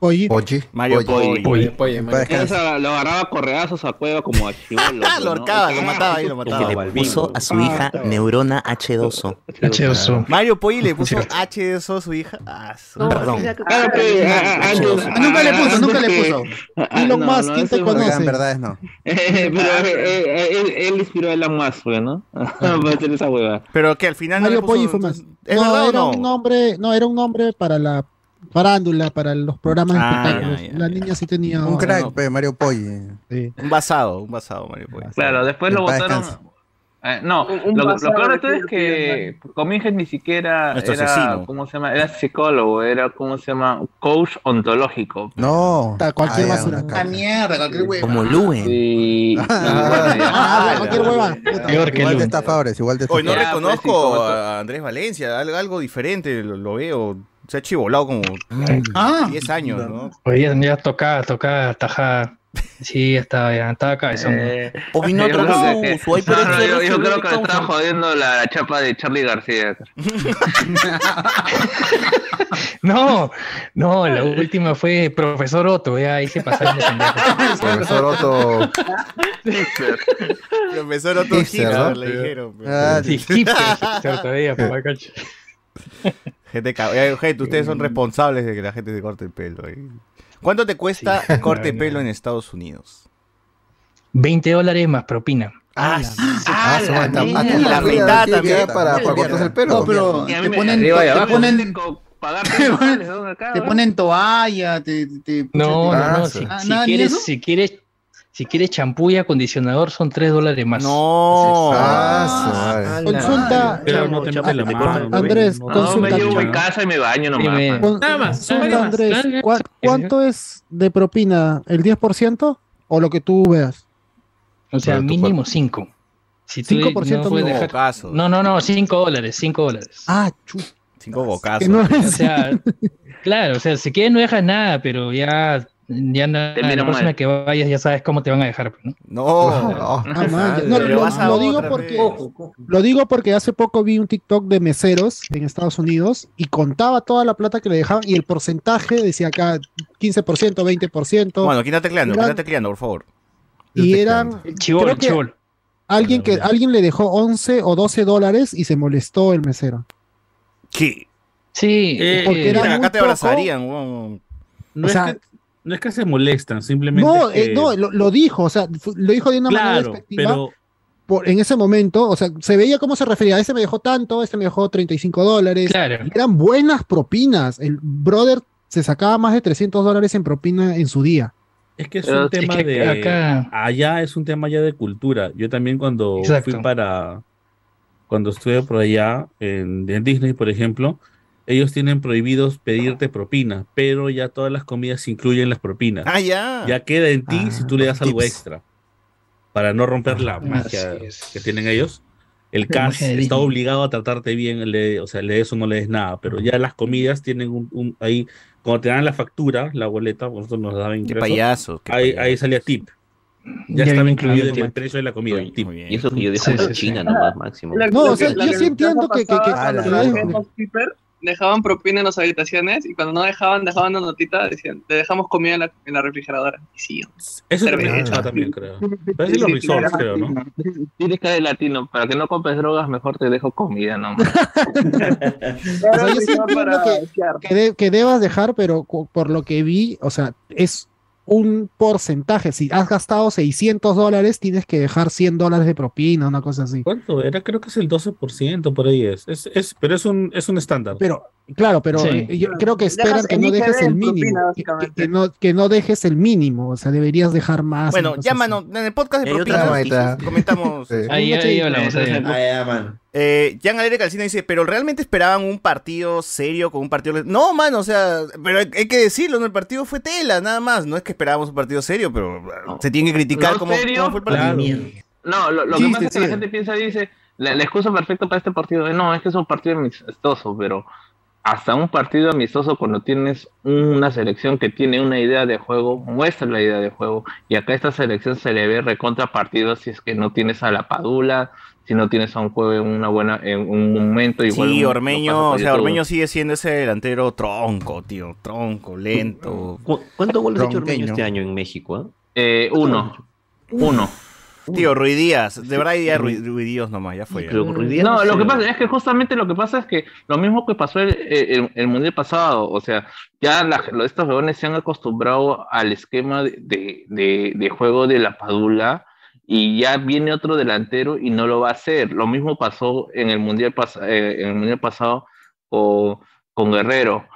Mario oye, Para Mario. descansar. lo agarraba correazos a cueva como a chivolo. Ah, lo ahorcaba, lo mataba ahí, lo mataba. Le puso a su hija Neurona H2O. H2O. Mario Poggi le puso H2O a su hija. Ah, Perdón. Ah, ah, Ah, nunca le puso, nunca le puso. Ah, Elon Musk, ¿quién te conoce? En verdad es no. Eh, eh, él, inspiró a Elon Musk, pues, ¿no? Para hacer esa hueva. Pero que al final Mario Poggi fue más. ¿Es no, verdad o era un nombre, no, era un nombre para la farándula, para los programas de Ah, espectáculos. ya, ya, la niña sí tenía. Un crack, no. pe, Mario Poggi. Sí. Un basado, un basado, Mario Poggi. Claro, después lo votaron. Eh, no, Un- un lo, lo peor de todo es que Cominges ni siquiera Nuestro era, asesino. ¿cómo se llama? Era psicólogo, era, ¿cómo se llama? Coach ontológico. No. Ta- cualquier Ah, basura. una Ah, mierda, cualquier huevo. Como Luen. Bueno, ya. Ah, cualquier hueva. Peor que Igual de Luen. estafadores, igual de Hoy no pues, sí, reconozco tú. a Andrés Valencia, algo, algo diferente, lo veo. Se ha chivolado como Ah, 10 años, ¿no? Oye, ya, ya tocaba, tocaba, tajada. Sí, estaba, ya, estaba cabezón. Eh, O vino yo otro creo que- su, su no, no, yo, creo que le estaba jodiendo la chapa de Charlie García. No, no, la última fue Profesor Otto, ya ahí se pasaron. Profesor Otto. Profesor Otto Hipster, ¿no? le dijeron. pues. Ah, Sí, hipster, todavía. Gente, eh, gente, ustedes son responsables de que la gente se corte el pelo. ahí. ¿Cuánto te cuesta Sí. corte de No, pelo no. en Estados Unidos? 20 dólares más propina. Ah, Ah, hasta Y la la afeitada tiene que también. para, para cortarse el pelo. no, pero te ponen, te ponen, te ponen- ¿no? ¿no? toalla, te, te- No, Ah, no, no. Si, Ah, si nada, ni quieres, si quieres, si quieres champú y acondicionador son 3 dólares más. No. Ah. Consulta, Pero no te metes la mano. Andrés, no, No, me consulta. llevo mi casa y me baño nomás. Con- Nada más, consulta, Andrés. ¿cuá- ¿cuánto es de propina? ¿El 10% o lo que tú veas? O sea, mínimo 5. Si tú 5% no puedes dejar... Bocazos. No, no, no, 5 dólares, 5 dólares. Ah, chu. Cinco bocazos. Que no O sea, claro, o sea, si quieres no dejas nada, pero ya, ya na- Te miran la próxima mal. que vayas ya sabes cómo te van a dejar. pues, ¿no? No. No. No, Le lo, digo porque lo digo porque hace poco vi un TikTok de meseros en Estados Unidos y contaba toda la plata que le dejaban y el porcentaje decía acá 15%, 20%. Bueno, ¿quién está tecleando? ¿Quién está tecleando, por favor? y eran que chivolo. alguien que alguien le dejó 11 o 12 dólares y se molestó el mesero. ¿Qué? Sí, Eh, porque era Mira, muy acá te poco. abrazarían, no, o es sea, que, no es que se molestan, simplemente. No, que- eh, no, lo, lo dijo, o sea, lo dijo de una manera claro, despectiva. pero por- en ese momento, o sea, se veía cómo se refería, este me dejó tanto, este me dejó 35 dólares. claro. Eran buenas propinas. El brother se sacaba más de 300 dólares en propina en su día. Es que es Pero un es tema que de. acá- Allá es un tema ya de cultura. Yo también cuando Exacto. fui para. Cuando estuve por allá, en, en Disney, por ejemplo, ellos tienen prohibidos pedirte propina, pero ya todas las comidas incluyen las propinas. Ah, ya. Ya queda en ti Ah, si tú le das los algo tips. extra. Para no romper la magia Así es. que tienen ellos. El CAS magia está obligado a tratarte bien, le- o sea, le des o no le des nada, pero ya las comidas tienen un, un- ahí, cuando te dan la factura, la boleta, nosotros nos daban Qué ingreso, payaso. qué ahí, payaso. ahí salía tip. Ya, Ya estaba incluido Ah, en el precio de la comida, Muy- muy. Y eso que yo dejo Sí, en sí, sí. China nomás, máximo. No, o sea, yo sí que entiendo que- que- que- que- los dejaban propina en las habitaciones y cuando no dejaban, dejaban una notita, decían, le dejamos comida en la, en la refrigeradora. Y sí, Eso también ah, también creo. Parece los Sí, resorts, creo, ¿no? Tienes que de latino, para que no compres drogas, mejor te dejo comida, ¿no? O sea, yo sí entiendo que, que, de- que debas dejar, pero por lo que vi, o sea, es un porcentaje. Si has gastado 600 dólares, tienes que dejar 100 dólares de propina, una cosa así. ¿Cuánto? Era, creo que es el 12%, por ahí es. es, es pero es un, es un estándar. Pero, claro, pero Sí. eh, yo creo que esperan Dejas que no dejes el propina, mínimo. Que, no, que no dejes el mínimo, o sea, deberías dejar más. Bueno, cosa llámanos. En el podcast de propinas comentamos. Sí. Ahí, ahí hablamos. ahí. Ah, ya, man. Eh, Jan Alegre Calcina dice, pero realmente esperaban un partido serio con un partido... No, mano, o sea, pero hay, hay que decirlo, ¿no? el partido fue tela, nada más. No es que esperábamos un partido serio, pero No. se tiene que criticar ¿No cómo, serio? cómo fue el partido. Claro. No, lo, lo que pasa es que la gente piensa y dice, la, la excusa perfecta para este partido es, no, es que es un partido amistoso, pero hasta un partido amistoso cuando tienes una selección que tiene una idea de juego, muestra la idea de juego, y acá esta selección se le ve recontra partido si es que no tienes a la Padula, si no tienes a un juego en una buena, en un momento igual. Sí, Ormeño, o sea. Ormeño sigue siendo ese delantero tronco, tío, tronco, lento. ¿Cu- ¿Cuántos goles ha hecho Ormeño este año en México? ah? Eh, uno. Uno. Tío, Ruidías, de verdad ya Rui- Ruidías nomás, ya fue. ya. No, lo que pasa es que justamente lo que pasa es que lo mismo que pasó el, el- el mundial pasado, o sea, ya la- estos jóvenes se han acostumbrado al esquema de, de- de- de juego de la Padula y ya viene otro delantero y no lo va a hacer. Lo mismo pasó en el mundial, pas- eh, en el mundial pasado con, con Guerrero.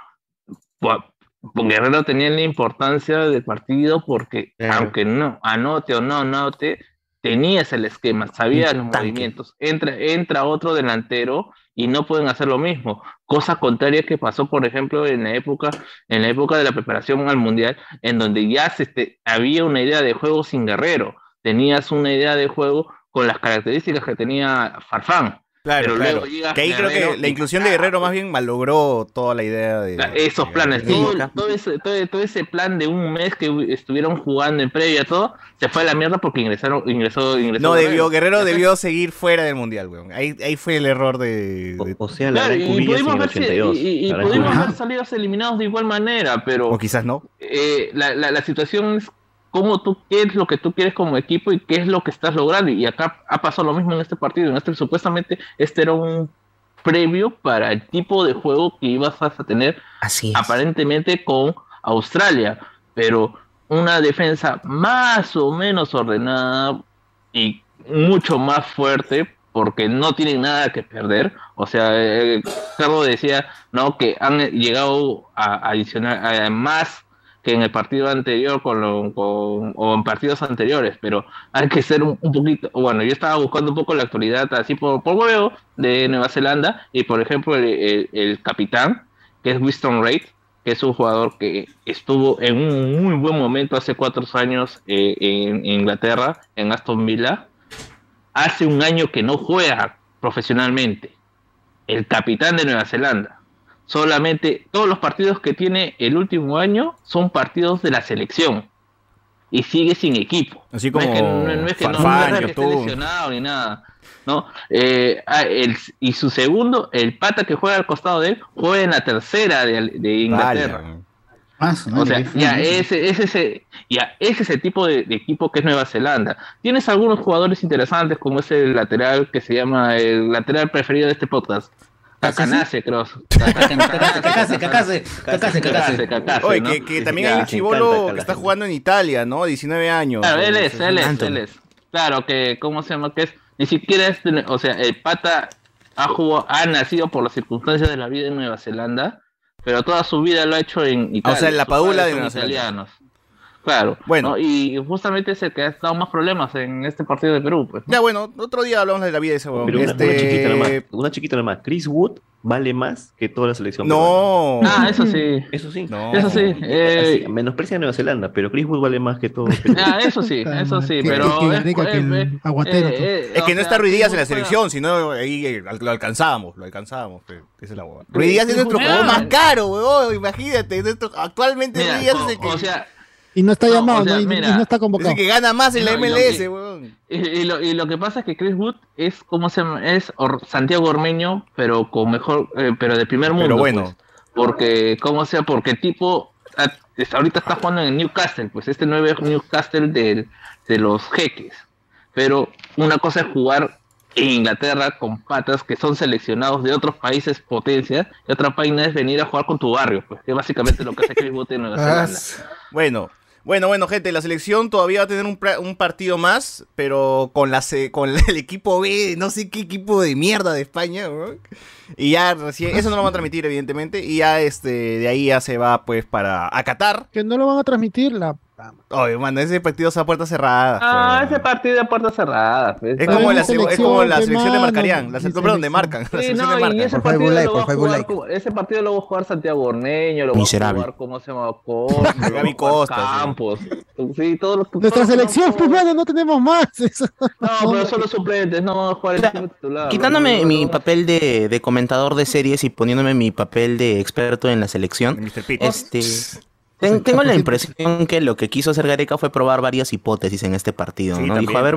Con Guerrero tenía la importancia del partido porque aunque no anote o no anote, tenías el esquema, sabías los movimientos. Entra, entra otro delantero y no pueden hacer lo mismo. Cosa contraria que pasó, por ejemplo, en la época, en la época de la preparación al mundial, en donde ya se, este, había una idea de juego sin Guerrero. Tenías una idea de juego con las características que tenía Farfán. Claro, Pero claro. luego llega Que ahí creo que la y- inclusión de Guerrero más bien malogró toda la idea de... esos planes, todo, todo ese, todo, todo ese plan de un mes que estuvieron jugando en previa, todo, se fue a la mierda porque ingresaron, ingresó, ingresó No debió, Guerrero debió seguir fuera del mundial, weón. Ahí, ahí fue el error de. O sea, Claro, y pudimos, y, y- y pudimos haber salido eliminados de igual manera, pero O quizás no. eh, la, la, la situación es cómo tú, qué es lo que tú quieres como equipo y qué es lo que estás logrando. Y acá ha pasado lo mismo en este partido. En este, supuestamente, este era un previo para el tipo de juego que ibas a tener aparentemente con Australia, pero una defensa más o menos ordenada y mucho más fuerte porque no tienen nada que perder. O sea, eh, Carlos decía no que han llegado a adicionar a más que en el partido anterior con, o en partidos anteriores, pero hay que ser un, poquito, bueno, yo estaba buscando un poco la actualidad así por, por huevo de Nueva Zelanda y por ejemplo el, capitán, que es Winston Reid, que es un jugador que estuvo en un muy buen momento hace cuatro años eh, en Inglaterra, en Aston Villa, hace un año que no juega profesionalmente, el capitán de Nueva Zelanda solamente todos los partidos que tiene el último año son partidos de la selección y sigue sin equipo. Así No es que- como no, no es que no, Farfán, no es que esté Yotun. lesionado ni nada. ¿no? Eh, ah, el- y su segundo, el pata que juega al costado de él, juega en la tercera de, de Inglaterra. O sea, ya ese, ese, ese, ya ese es el tipo de, de equipo que es Nueva Zelanda. Tienes algunos jugadores interesantes, como ese lateral que se llama el lateral preferido de este podcast. Cacanase, creo. Cacase, cacase, cacase, cacase. Cacase, Oye, que, que también hay un chivolo que está jugando en Italia, ¿no? 19 años. Claro, él es, él es, él es. Claro, que, ¿cómo se llama? Que es, ni siquiera es, o sea, el pata ha, jugado, ha nacido por las circunstancias de la vida en Nueva Zelanda, pero toda su vida lo ha hecho en Italia. Ah, o sea, en la Padula de Zelanda. italianos. Claro. Bueno. Y justamente es el que ha dado más problemas en este partido de Perú, pues. Ya, bueno, otro día hablamos de la vida de ese huevón. Pero una, Este, una chiquita nomás, una chiquita nomás. Chris Wood vale más que toda la selección. No. Ah, eso sí. Eso sí. Eso sí. eh, Así, menosprecia a Nueva Zelanda, pero Chris Wood vale más que todo. ah, eso sí, eso sí, pero... es- que eh, eh, eh, no está Ruiz Díaz en la selección, sino ahí eh, lo alcanzábamos, lo alcanzábamos. pe. Esa es la huevada. Díaz es nuestro jugador más caro, huevón, imagínate. actualmente o- es el que, o sea, Y no está No, llamado, o sea, ¿no? Y- no está es convocado. el que gana más en la No, y lo MLS, que- huevón. Y, y lo, y lo que pasa es que Chris Wood es como se llama? es Or- Santiago Ormeño, pero con mejor, eh, pero de primer mundo. Pero bueno. pues. porque, como sea, porque el tipo ah, es- ahorita está jugando en el Newcastle, pues este nuevo Newcastle del- de los jeques. Pero una cosa es jugar en Inglaterra con patas que son seleccionados de otros países potencias, y otra página es venir a jugar con tu barrio, pues, que es básicamente lo que hace Chris Wood en Nueva Ah, Zelanda. Bueno, bueno, bueno, gente, la selección todavía va a tener un, partido más, pero con la con el equipo B, no sé qué equipo de mierda de España, weón. Y ya recién, eso no lo van a transmitir, evidentemente, y ya este, de ahí ya se va pues para a Qatar. Que no lo van a transmitir la. Oye, mano, ese partido es a puertas cerradas. Ah, ese partido de puertas cerradas. pues. Es como, la, es como la selección de Marcarían, la perdón, de. Marcan, Sí, no, y ese partido, lo va a jugar, Live. como- ese partido lo va a jugar Santiago Ormeño, lo va Miserable. a jugar, ¿cómo se llama? Costa, a Gaby Costa, sí. Campos. Sí, todos los Nuestra selección, todos- pues, no tenemos más. Eso- No, pero solo suplentes, no vamos a jugar el equipo titular. Quitándome mi papel de, de comentador de series y poniéndome mi papel de experto en la selección. Este, Ten- tengo la impresión que lo que quiso hacer Gareca fue probar varias hipótesis en este partido, Sí, ¿no? Dijo, a ver,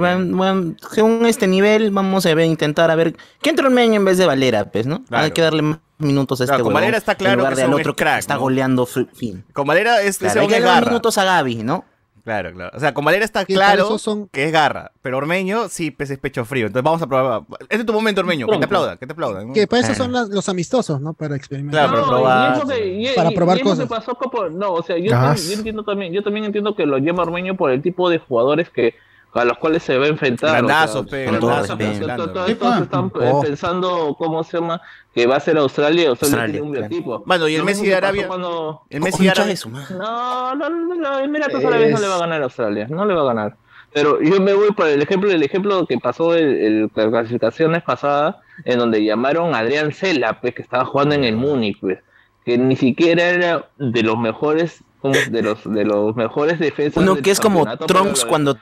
según este nivel, vamos a ver, intentar a ver, ¿qué entra Ormeño en vez de Valera, pues, no? Claro. Hay que darle más minutos a Claro, este con Valera está claro en lugar que de al otro es crack, que está ¿no? goleando fi- fin. Con Valera es, Claro, hay que darle garra. minutos a Gaby, ¿no? Claro, claro. O sea, con Valera está para claro son- que es garra, pero Ormeño sí pues, es pecho frío. Entonces vamos a probar. Este es tu momento, Ormeño. Que te aplaudan, que te aplaudan. ¿no? Que para eso son las- los amistosos, ¿no? Para experimentar. Claro, No, probar. y eso que- y- Para probar y eso que cosas. pasó como- no, o sea, yo entiendo también, yo también entiendo que lo llama Ormeño por el tipo de jugadores que a los cuales se va a enfrentar. Grandazos, o sea, pe, todos- grandazos, todos- pe, todos- grande. todos están eh, Oh. pensando cómo se llama que va a ser Australia, Australia, Australia, tiene un claro. biotipo. Mano, y el Messi de Arabia. cuando- El Messi de Arabia. madre. No, no, no, no, Emiratos Árabes no le va a ganar a Australia, no le va a ganar. Pero yo me voy por el ejemplo, el ejemplo que pasó el las clasificaciones pasadas, en donde llamaron a Adrián Cela, pues, que estaba jugando en el Múnich, pues, que ni siquiera era de los mejores, como de los de los mejores defensas. Uno que es como Trunks cuando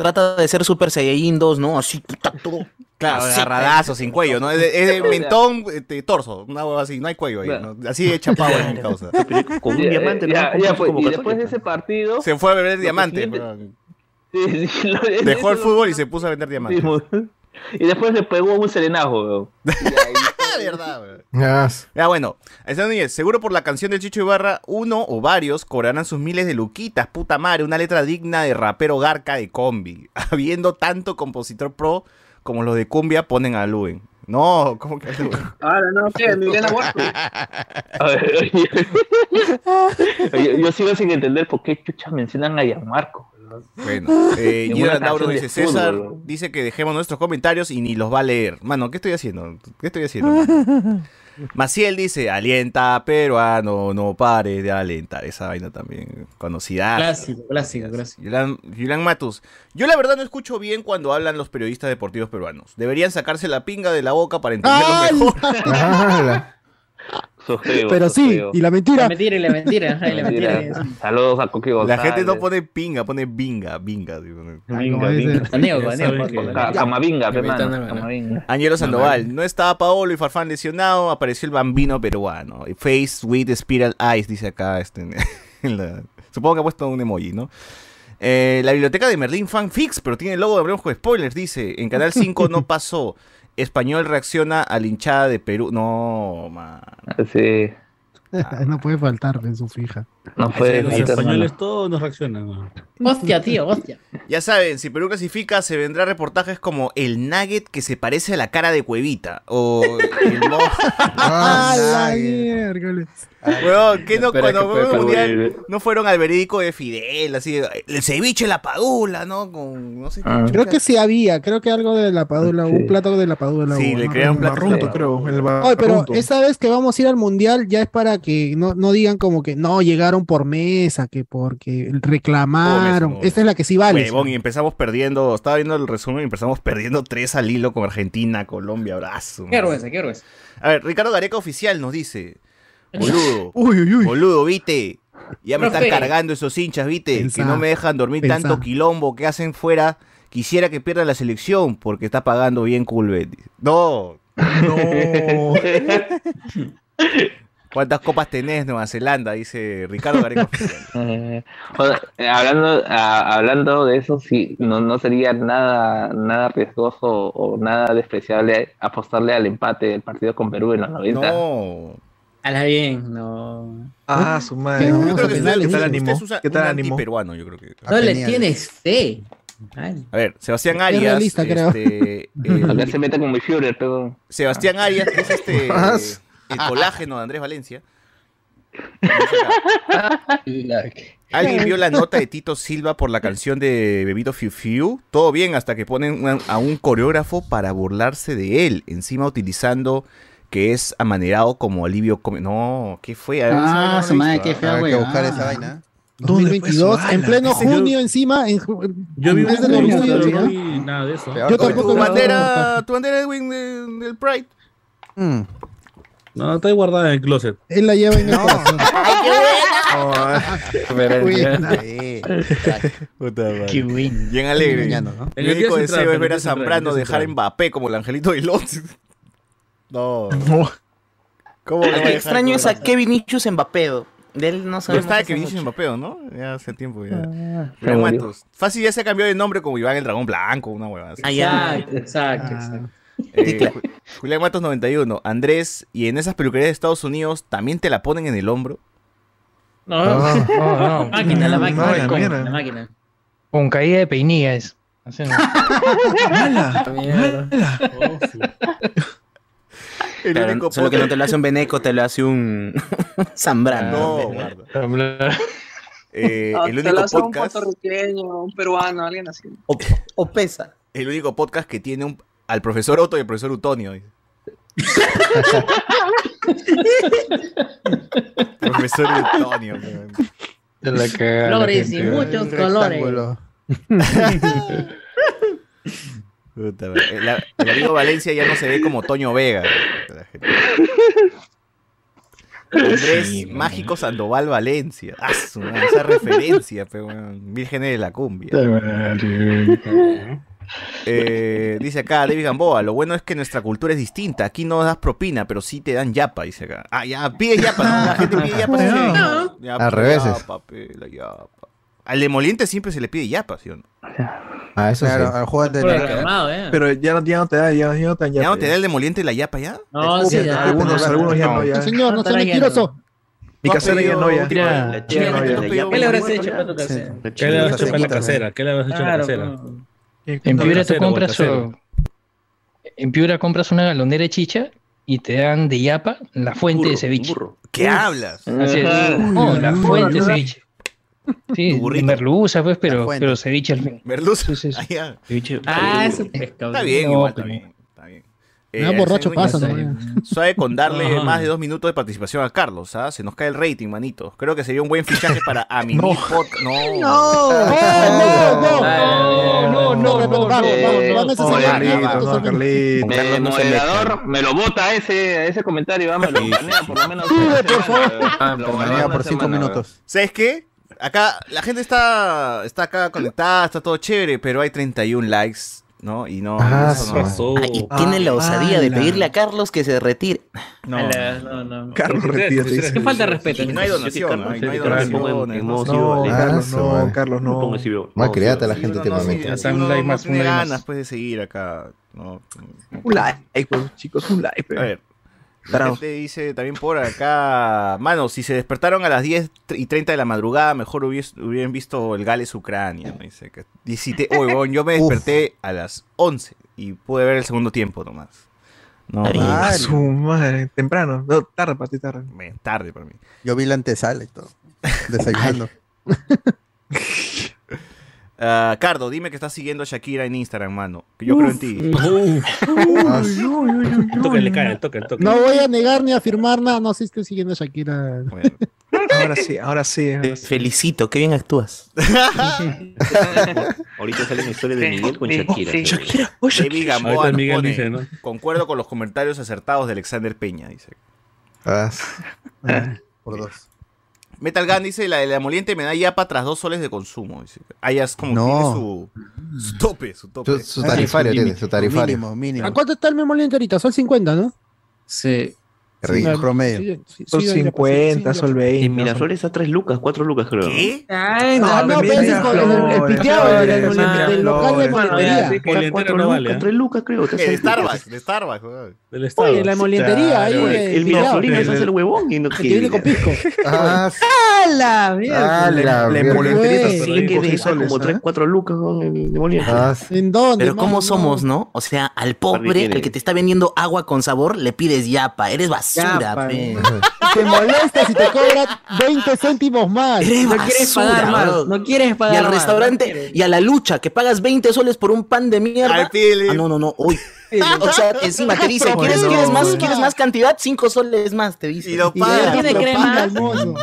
trata de ser Super Saiyajin 2, ¿no? Así, puta, todo. Claro, Así, agarradazo, sin cuello, ¿no? Es de, es de mentón, este, torso, una hueva así, no hay cuello ahí, ¿no? Así de chapado en mi causa. Con un diamante, ya, ¿no? ya, como y después de ese partido, Se fue a beber diamante. siguiente- weón. sí, sí, lo- Dejó el fútbol y se puso a vender diamantes. y después le pegó un serenajo, weón. Ah, verdad, weón. Ah, Ya bueno, Núñez, seguro por la canción del Chicho Ibarra, uno o varios cobrarán sus miles de luquitas, puta madre, una letra digna de rapero garca de combi. Habiendo tanto compositor pro como los de cumbia ponen a Luen. No, ¿cómo que? Ahora no, ¿qué? Emiliana Huerta. A ver, oye, oye, yo sigo sin entender por qué chucha mencionan a Gianmarco. Bueno, eh, de dice, César fútbol. dice que dejemos nuestros comentarios y ni los va a leer. Mano, ¿qué estoy haciendo? ¿Qué estoy haciendo? mano? Maciel dice, alienta peruano, no pare de alentar. Esa vaina también conocida. Clásico, clásico, clásico. Julián, Julián Matus. Yo la verdad no escucho bien cuando hablan los periodistas deportivos peruanos. Deberían sacarse la pinga de la boca para entenderlo mejor. Pero sí, y la mentira. La mentira y la mentira. ajá, y la Mentira. mentira. Saludos a Coqui La gente no pone pinga, pone binga, binga. Camavinga, Camavinga. Angelo Sandoval, no estaba Paolo y Farfán lesionado, apareció el bambino peruano. Face with Spiral Eyes, dice acá. Este, en la- supongo que ha puesto un emoji, ¿no? Eh, la biblioteca de Merlín Fanfix, pero tiene el logo de con Spoilers, dice. En Canal 5 no pasó. Español reacciona a la hinchada de Perú. No, man. Sí, no puede faltar en su fija. No fue. Los españoles mano. todos nos reaccionan. ¿no? Hostia, tío, hostia. Ya saben, si Perú clasifica, se vendrá reportajes como el nugget que se parece a la cara de Cuevita. O el mo- ¡Ah, la miércoles! Weón, ¿qué no, cuando que fueron al Pepe mundial no fueron al verídico de Fidel, así, el ceviche la padula, ¿no? Con, no sé Ah. Creo que sí había, creo que algo de la padula, Sí. un plato de la padula. Sí, hubo, le ¿no? crearon El plato. barrunto, creo. El Oye, pero barrunto. esa vez que vamos a ir al mundial ya es para que no, no digan como que no llegaron por mesa, que porque reclamaron. Esta es la que sí vale. Huevón, y empezamos perdiendo, estaba viendo el resumen y empezamos perdiendo tres al hilo con Argentina, Colombia, abrazo. Qué vergüenza, qué vergüenza. A ver, Ricardo Gareca Oficial nos dice, boludo, Uy, uy, uy. boludo, viste, ya me están cargando esos hinchas, viste, Pensá, que no me dejan dormir pensá. tanto quilombo que hacen fuera, quisiera que pierda la selección porque está pagando bien Culbet. No, No. ¿cuántas copas tenés Nueva Zelanda? Dice Ricardo Oficial. Eh, eh, hablando, a- hablando de eso, sí, no, no sería nada, nada riesgoso o nada despreciable apostarle al empate del partido con Perú en los 90. No. A la bien, no. Ah, su madre. ¿Qué? Yo creo que ¿Qué tal ánimo? ¿Qué tal ánimo? antiperuano, yo creo que. No le tienes fe. Ay, A ver, Sebastián Arias. realista, este, Acá se mete con mi Führer, pero... Sebastián Arias, es este. El colágeno de Andrés Valencia. ¿Alguien vio la nota de Tito Silva por la canción de Bebito Fiu Fiu? Todo bien, hasta que ponen una- a un coreógrafo para burlarse de él, encima utilizando que es amanerado como alivio. No, ¿qué fue? Ah, no su madre, qué fea, güey. que buscar ah. esa vaina. 2022, en pleno Ese yo- junio encima. En, ju- Yo vi nada de eso. Yo que tampoco Tu bandera, tu bandera Edwin, de- del Pride. No, está ahí guardada en el closet. Él la lleva en el corazón. Puta madre. Qué bueno. Bien alegre. Engañando, ¿no? Mi En el único deseo es en ver a Zambrano en dejar a central. Mbappé como el angelito de Lot. No. No. ¿Cómo que extraño es a Kevin Nichus Mbappé. De él no sabemos está Vinicius mucho. Mbappé, ¿no? Ya hace tiempo ya. Ah, murió. Matos. Fácil ya se cambió de nombre como Iván el Dragón Blanco, una huevada así. Ah, ya. Exacto, exacto. Eh, claro. Julián Matos 91. Andrés, ¿y en esas peluquerías de Estados Unidos también te la ponen en el hombro? No, No, no, no. máquina, la máquina, No, la, la con- la máquina. Con caída de. Así no. ¡Hala! Mierda. El Claro, único solo que no podcast- te lo hace un Beneco, te lo hace un Zambrano. No. Eh, No, el te lo único hace un podcast. puertorriqueño, un peruano, alguien así. O, o pesa. El único podcast que tiene un- al profesor Otto y al profesor Utonio. profesor Utonio. la Flores y muchos colores. Puta, el, el amigo Valencia ya no se ve como Toño Vega. Andrés Mágico Sandoval Valencia. Ah, esa referencia, pe, weón. Vírgenes de la cumbia. Eh, dice acá David Gamboa, lo bueno es que nuestra cultura es distinta. Aquí no das propina, pero sí te dan yapa, dice acá. Ah, ya, pide yapa, ¿no? La gente pide yapa. sí. No. Yapa, Al revés yapa, la yapa. Al demoliente siempre se le pide yapa, ¿sí o no? Ah, eso Claro, sí. al juego de la- reclamado, eh. Pero ya, no- ya no te da, ya, ya no te dan ¿Ya no te da el demoliente la yapa ya? No, sí, ya. Algunos, algunos ya no, ya. Señor, no sea Estará mentiroso. Mi casera ya no, ya. No, ¿Qué le habrás hecho para tu casera? ¿Qué le has hecho para la casera? ¿Qué le has hecho a la casera? En Piura tú compras en Piura compras una galonera de chicha y te dan de yapa la fuente Burro, de ceviche. burro. ¿Qué hablas? Así es. Ajá. No, la fuente de ceviche. Sí, merluza, pues, pero, pero ceviche al fin. Merluza. Sí, sí, sí. Ah, ya. Ceviche- Ah, ese pescado. Está bien, No, igual, está bien. Da borracho pasa, ¿no? Suave con darle Ajá. más de dos minutos de participación a Carlos, ¿ah? Se nos cae el rating, manito. Creo que sería un buen fichaje para a No. Podcast. No. No, no, no. No, No, no, no, vamos, Eh, vamos, vamos a ese No, no, me lo bota ese, ese comentario, lo banea por lo menos. por favor. Ah, lo banea cinco minutos. ¿Sabes qué? Acá la gente está, está acá conectada, está todo chévere, pero hay 31 likes, ¿no? Y no. Ah, eso ¿Qué no. pasó? Ah, y tiene la osadía de ala. pedirle a Carlos que se retire. No. Ala, No, no. Carlos, retírate. Qué falta de respeto. Y no hay donación, Carlos, ¿no? Hay ese Carlos no Carlos, no, No, criada sí, la gente últimamente. no más, más. ganas pues, de seguir acá. Un like, pues, chicos, un like. A pues. ver. La gente dice también por acá, mano, si se despertaron a las 10 y 30 de la madrugada, mejor hubies- hubieran visto el Gales Ucrania. Me dice que y si te- Oye, weón, yo me Uf. desperté a las 11 y pude ver el segundo tiempo nomás. No. Ah, Vale. su madre, temprano. No, tarde para ti, tarde. me- tarde para mí. Yo vi la antesala y todo. Desayunando. Ah, Cardo, dime que estás siguiendo a Shakira en Instagram, mano. Que yo creo en ti. Ah. No voy a negar ni afirmar nada. No sé si estoy siguiendo a Shakira. Bueno. Ahora sí, ahora sí. ahora Te sí. felicito, qué bien actúas. Ahorita sale una historia de Sí, Miguel con sí, Shakira. sí. Shakira, oh, David Shakira. Gamboa Ahorita nos Miguel pone, dice, ¿no? Concuerdo con los comentarios acertados de Alexander Peña, dice. Ah, por dos. Metal Gun dice, la de la moliente me da yapa tras dos soles de consumo. Dice. Ah, ya es como No. que tiene su, su tope, su tope. su, su tarifario tiene, su tarifario. Mínimo, mínimo. ¿A cuánto está el memoliente ahorita? Sol 50, ¿no? Sí. Rico. Promedio. Sí, sí, Sol sí, ya, 50, sí, sol ya. 20. En Miraflores a 3 lucas, 4 lucas creo. ¿Qué? Ay, Ah, no, también pero el, piteado del, local de molentería. sí, que- Molientera 4 no lucas, vale, ¿eh? 3 lucas creo. ¿Qué? De Starbucks, de Starbucks. Oye, la molentería ahí. El, Miraflorino el se hace el huevón y no que viene con pisco. Ah, ¡A la mierda! ah, la mierda. de seis soles, como 3, ¿ah? 4 lucas el demoliente. Ah, ¿En dónde? Pero ¿cómo somos, no? O sea, al pobre, tiene. al que te está vendiendo agua con sabor, le pides yapa. Eres basura, pe. Te molestas y te cobra 20 céntimos más. Eres No quieres basura, pagar más. No quieres pagar Y al más, no restaurante, quieres. y a la lucha, que pagas 20 soles por un pan de mierda. Pile. Ah, no, no, no. Uy. O sea, encima te dice, ¿quieres, no, ¿quieres más? ¿Quieres más cantidad? 5 soles más, te dice. Y lo Y paga. tiene lo crema. paga el mozo.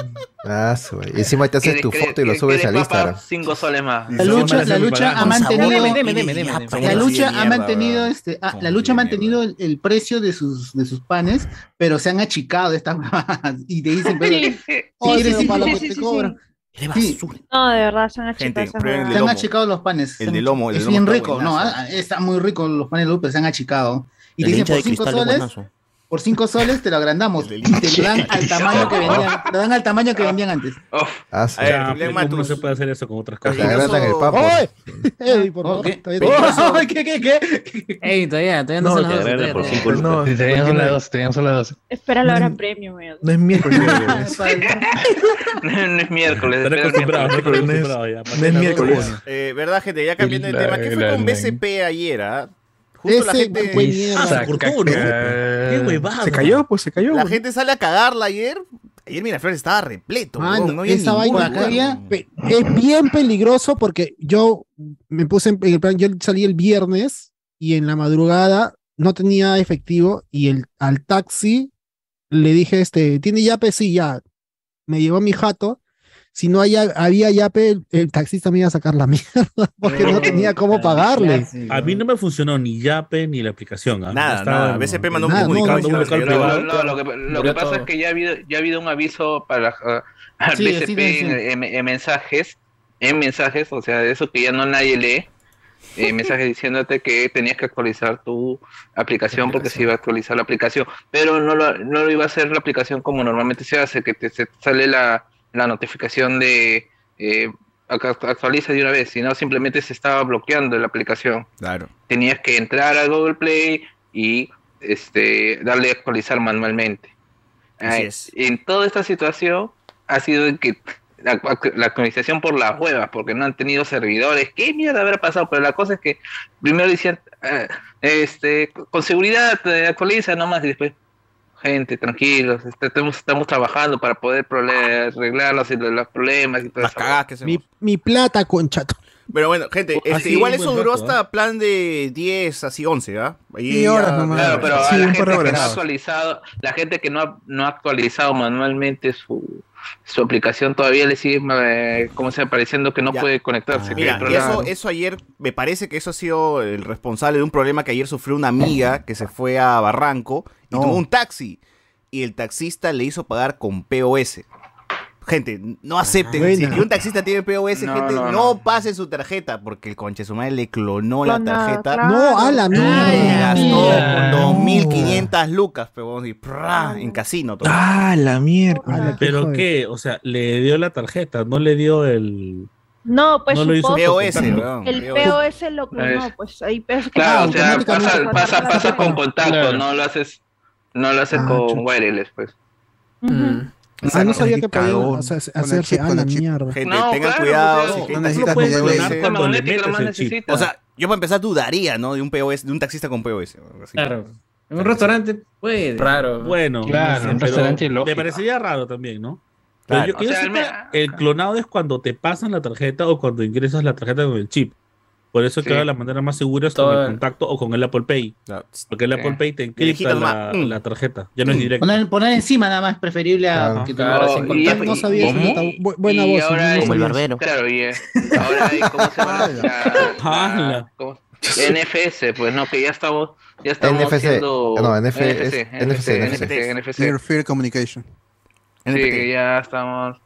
ah, y encima te haces tu foto y lo subes al Instagram. 5 soles más. La lucha, la lucha ha mantenido, sabor, Deme, deme, pides deme, deme, yapa, deme. la lucha ha mantenido este, ah, la lucha ha mantenido el, el precio de sus de sus panes, pero se han achicado estas y te dicen, pero, Sí, Oye, sí, sí, sí, te sí, basura. No, de verdad, son las Gente, chicas. prueben el se han lomo. achicado los panes. El de lomo, el achicado. de es lomo bien está rico, no, buenazo. ah, está muy rico los panes de Lupe, se han achicado. Y El te dicen hincha por de 5 cristal es soles, buenazo. Por 5 soles te lo agrandamos y te lo dan al tamaño que vendían, te lo dan al tamaño que vendían antes. Ah, O sea, ¿cómo no se puede hacer eso con otras cosas? Te agrandan el papo. ¡Oye! Ey, por favor, ¿Qué? ¿Qué, qué, qué? Ey, todavía, todavía no, No, son las que dos, agranda todavía, por todavía. cinco lucas. No, Sí, tenían no solo tiene- dos, tenían solo dos. Espera la hora premium, weón. No es miércoles. No es miércoles. No es- acostumbrados ya. no es miércoles. Eh, ¿Verdad, gente? Ya cambiando de tema. ¿Qué fue con BCP ayer? ah? Justo la Ese gente, fue mierda. se cortó, ¿no? Qué huevada. Se cayó, pues se cayó. la gente sale a cagarla ayer. Ayer Miraflores estaba repleto. Mano, no había esa vaina había- es bien peligroso porque yo me puse en en el plan, yo salí el viernes y en la madrugada no tenía efectivo y el, al taxi le dije, este, ¿tiene yape? Sí, ya. Me llevó mi jato. Si no haya, había yape, el, taxista me iba a sacar la mierda porque no tenía cómo pagarle. A mí no me funcionó ni Yape ni la aplicación. ¿ah? Nada, Estaba- nada. BCP mandó un comunicado lo que, lo Murió que pasa es que ya ha habido, ya ha habido un aviso para ah, al Sí, BCP sí, sí, sí. En, en- en mensajes, en mensajes, o sea, eso que ya no nadie lee, eh, mensajes diciéndote que tenías que actualizar tu aplicación porque se iba a actualizar la aplicación, pero no lo, no lo iba a hacer la aplicación como normalmente se hace, que te se sale la, la notificación de eh, ac- actualiza de una vez, sino simplemente se estaba bloqueando la aplicación Claro. tenías que entrar a Google Play y este darle a actualizar manualmente. Así es. En toda esta situación ha sido que la, la actualización por las huevas, porque no han tenido servidores. ¿Qué mierda habrá pasado? Pero la cosa es que primero decían, eh, este, con seguridad eh, actualiza nomás y después, gente, tranquilos, este, estamos, estamos trabajando para poder arreglar los, los problemas y todo Las eso. cagadas que se Mi, mi plata, conchato. Pero bueno, gente, este, igual eso duró rato, hasta plan de 10, así 11, ¿ah? Ya- horas nomás. Claro, pero a Sí, la gente que no ha actualizado, la gente que no ha, no ha actualizado manualmente su, su aplicación todavía le sigue, eh, como se pareciendo que no Ya. puede conectarse. que Mira, y eso, eso ayer, me parece que eso ha sido el responsable de un problema que ayer sufrió una amiga que se fue a Barranco y No. tomó un taxi. Y el taxista le hizo pagar con POS. Gente, no acepten. Buena. Si un taxista tiene POS, No, gente, no, no, no. pase su tarjeta porque el conche su madre le clonó la tarjeta. claro. No, a la Y mierda. gastó mierda. 2.500 lucas, pero y ¡prá! en casino. todo. Ah, la mierda. Qué ¿Pero joder. qué? O sea, le dio la tarjeta, no le dio el... No, pues No lo hizo POS, weón, el POS. Lo clonó, Es- pues ahí POS que Claro, o sea, pasa, pasa, pasa con contacto, Claro. no lo haces, no lo haces Ah, con chucha. wireless, pues. Mm. Ah, no sabía que podía o sea, el hacerse chip, a con la el mierda. Gente, No, tengan claro, cuidado. no, si no necesitas lo puedes clonar cuando le metes el chip. O sea, yo para empezar dudaría, ¿no? De un POS, de un taxista con POS. así. Claro. En un restaurante puede. Raro. Bueno, Claro, sé, un restaurante me lógico. parecería raro también, ¿no? Claro. Pero yo O quiero sea, sepa, me- el clonado es cuando te pasan la tarjeta o cuando ingresas la tarjeta con el chip. Por eso Sí. que ahora la manera más segura es con Todo- el contacto o con el Apple Pay. Claro. Porque el. Apple Pay te encripta la. Mm. la tarjeta. Ya no es directo. Poner, poner encima nada más, preferible a Claro. que te Claro, sin y- contacto. No sabía eso, ¿Cómo? neta. Bu- Buena voz. no Como el barbero. Claro, y eh, ahora hay, ¿cómo se llama? La, Hala. la- ¿cómo? NFS, pues no, que ya estamos, ya estamos NFC, haciendo... no, NF NFC, es- NFC, NFC, NFC. Peer communication. Sí, que ya estamos,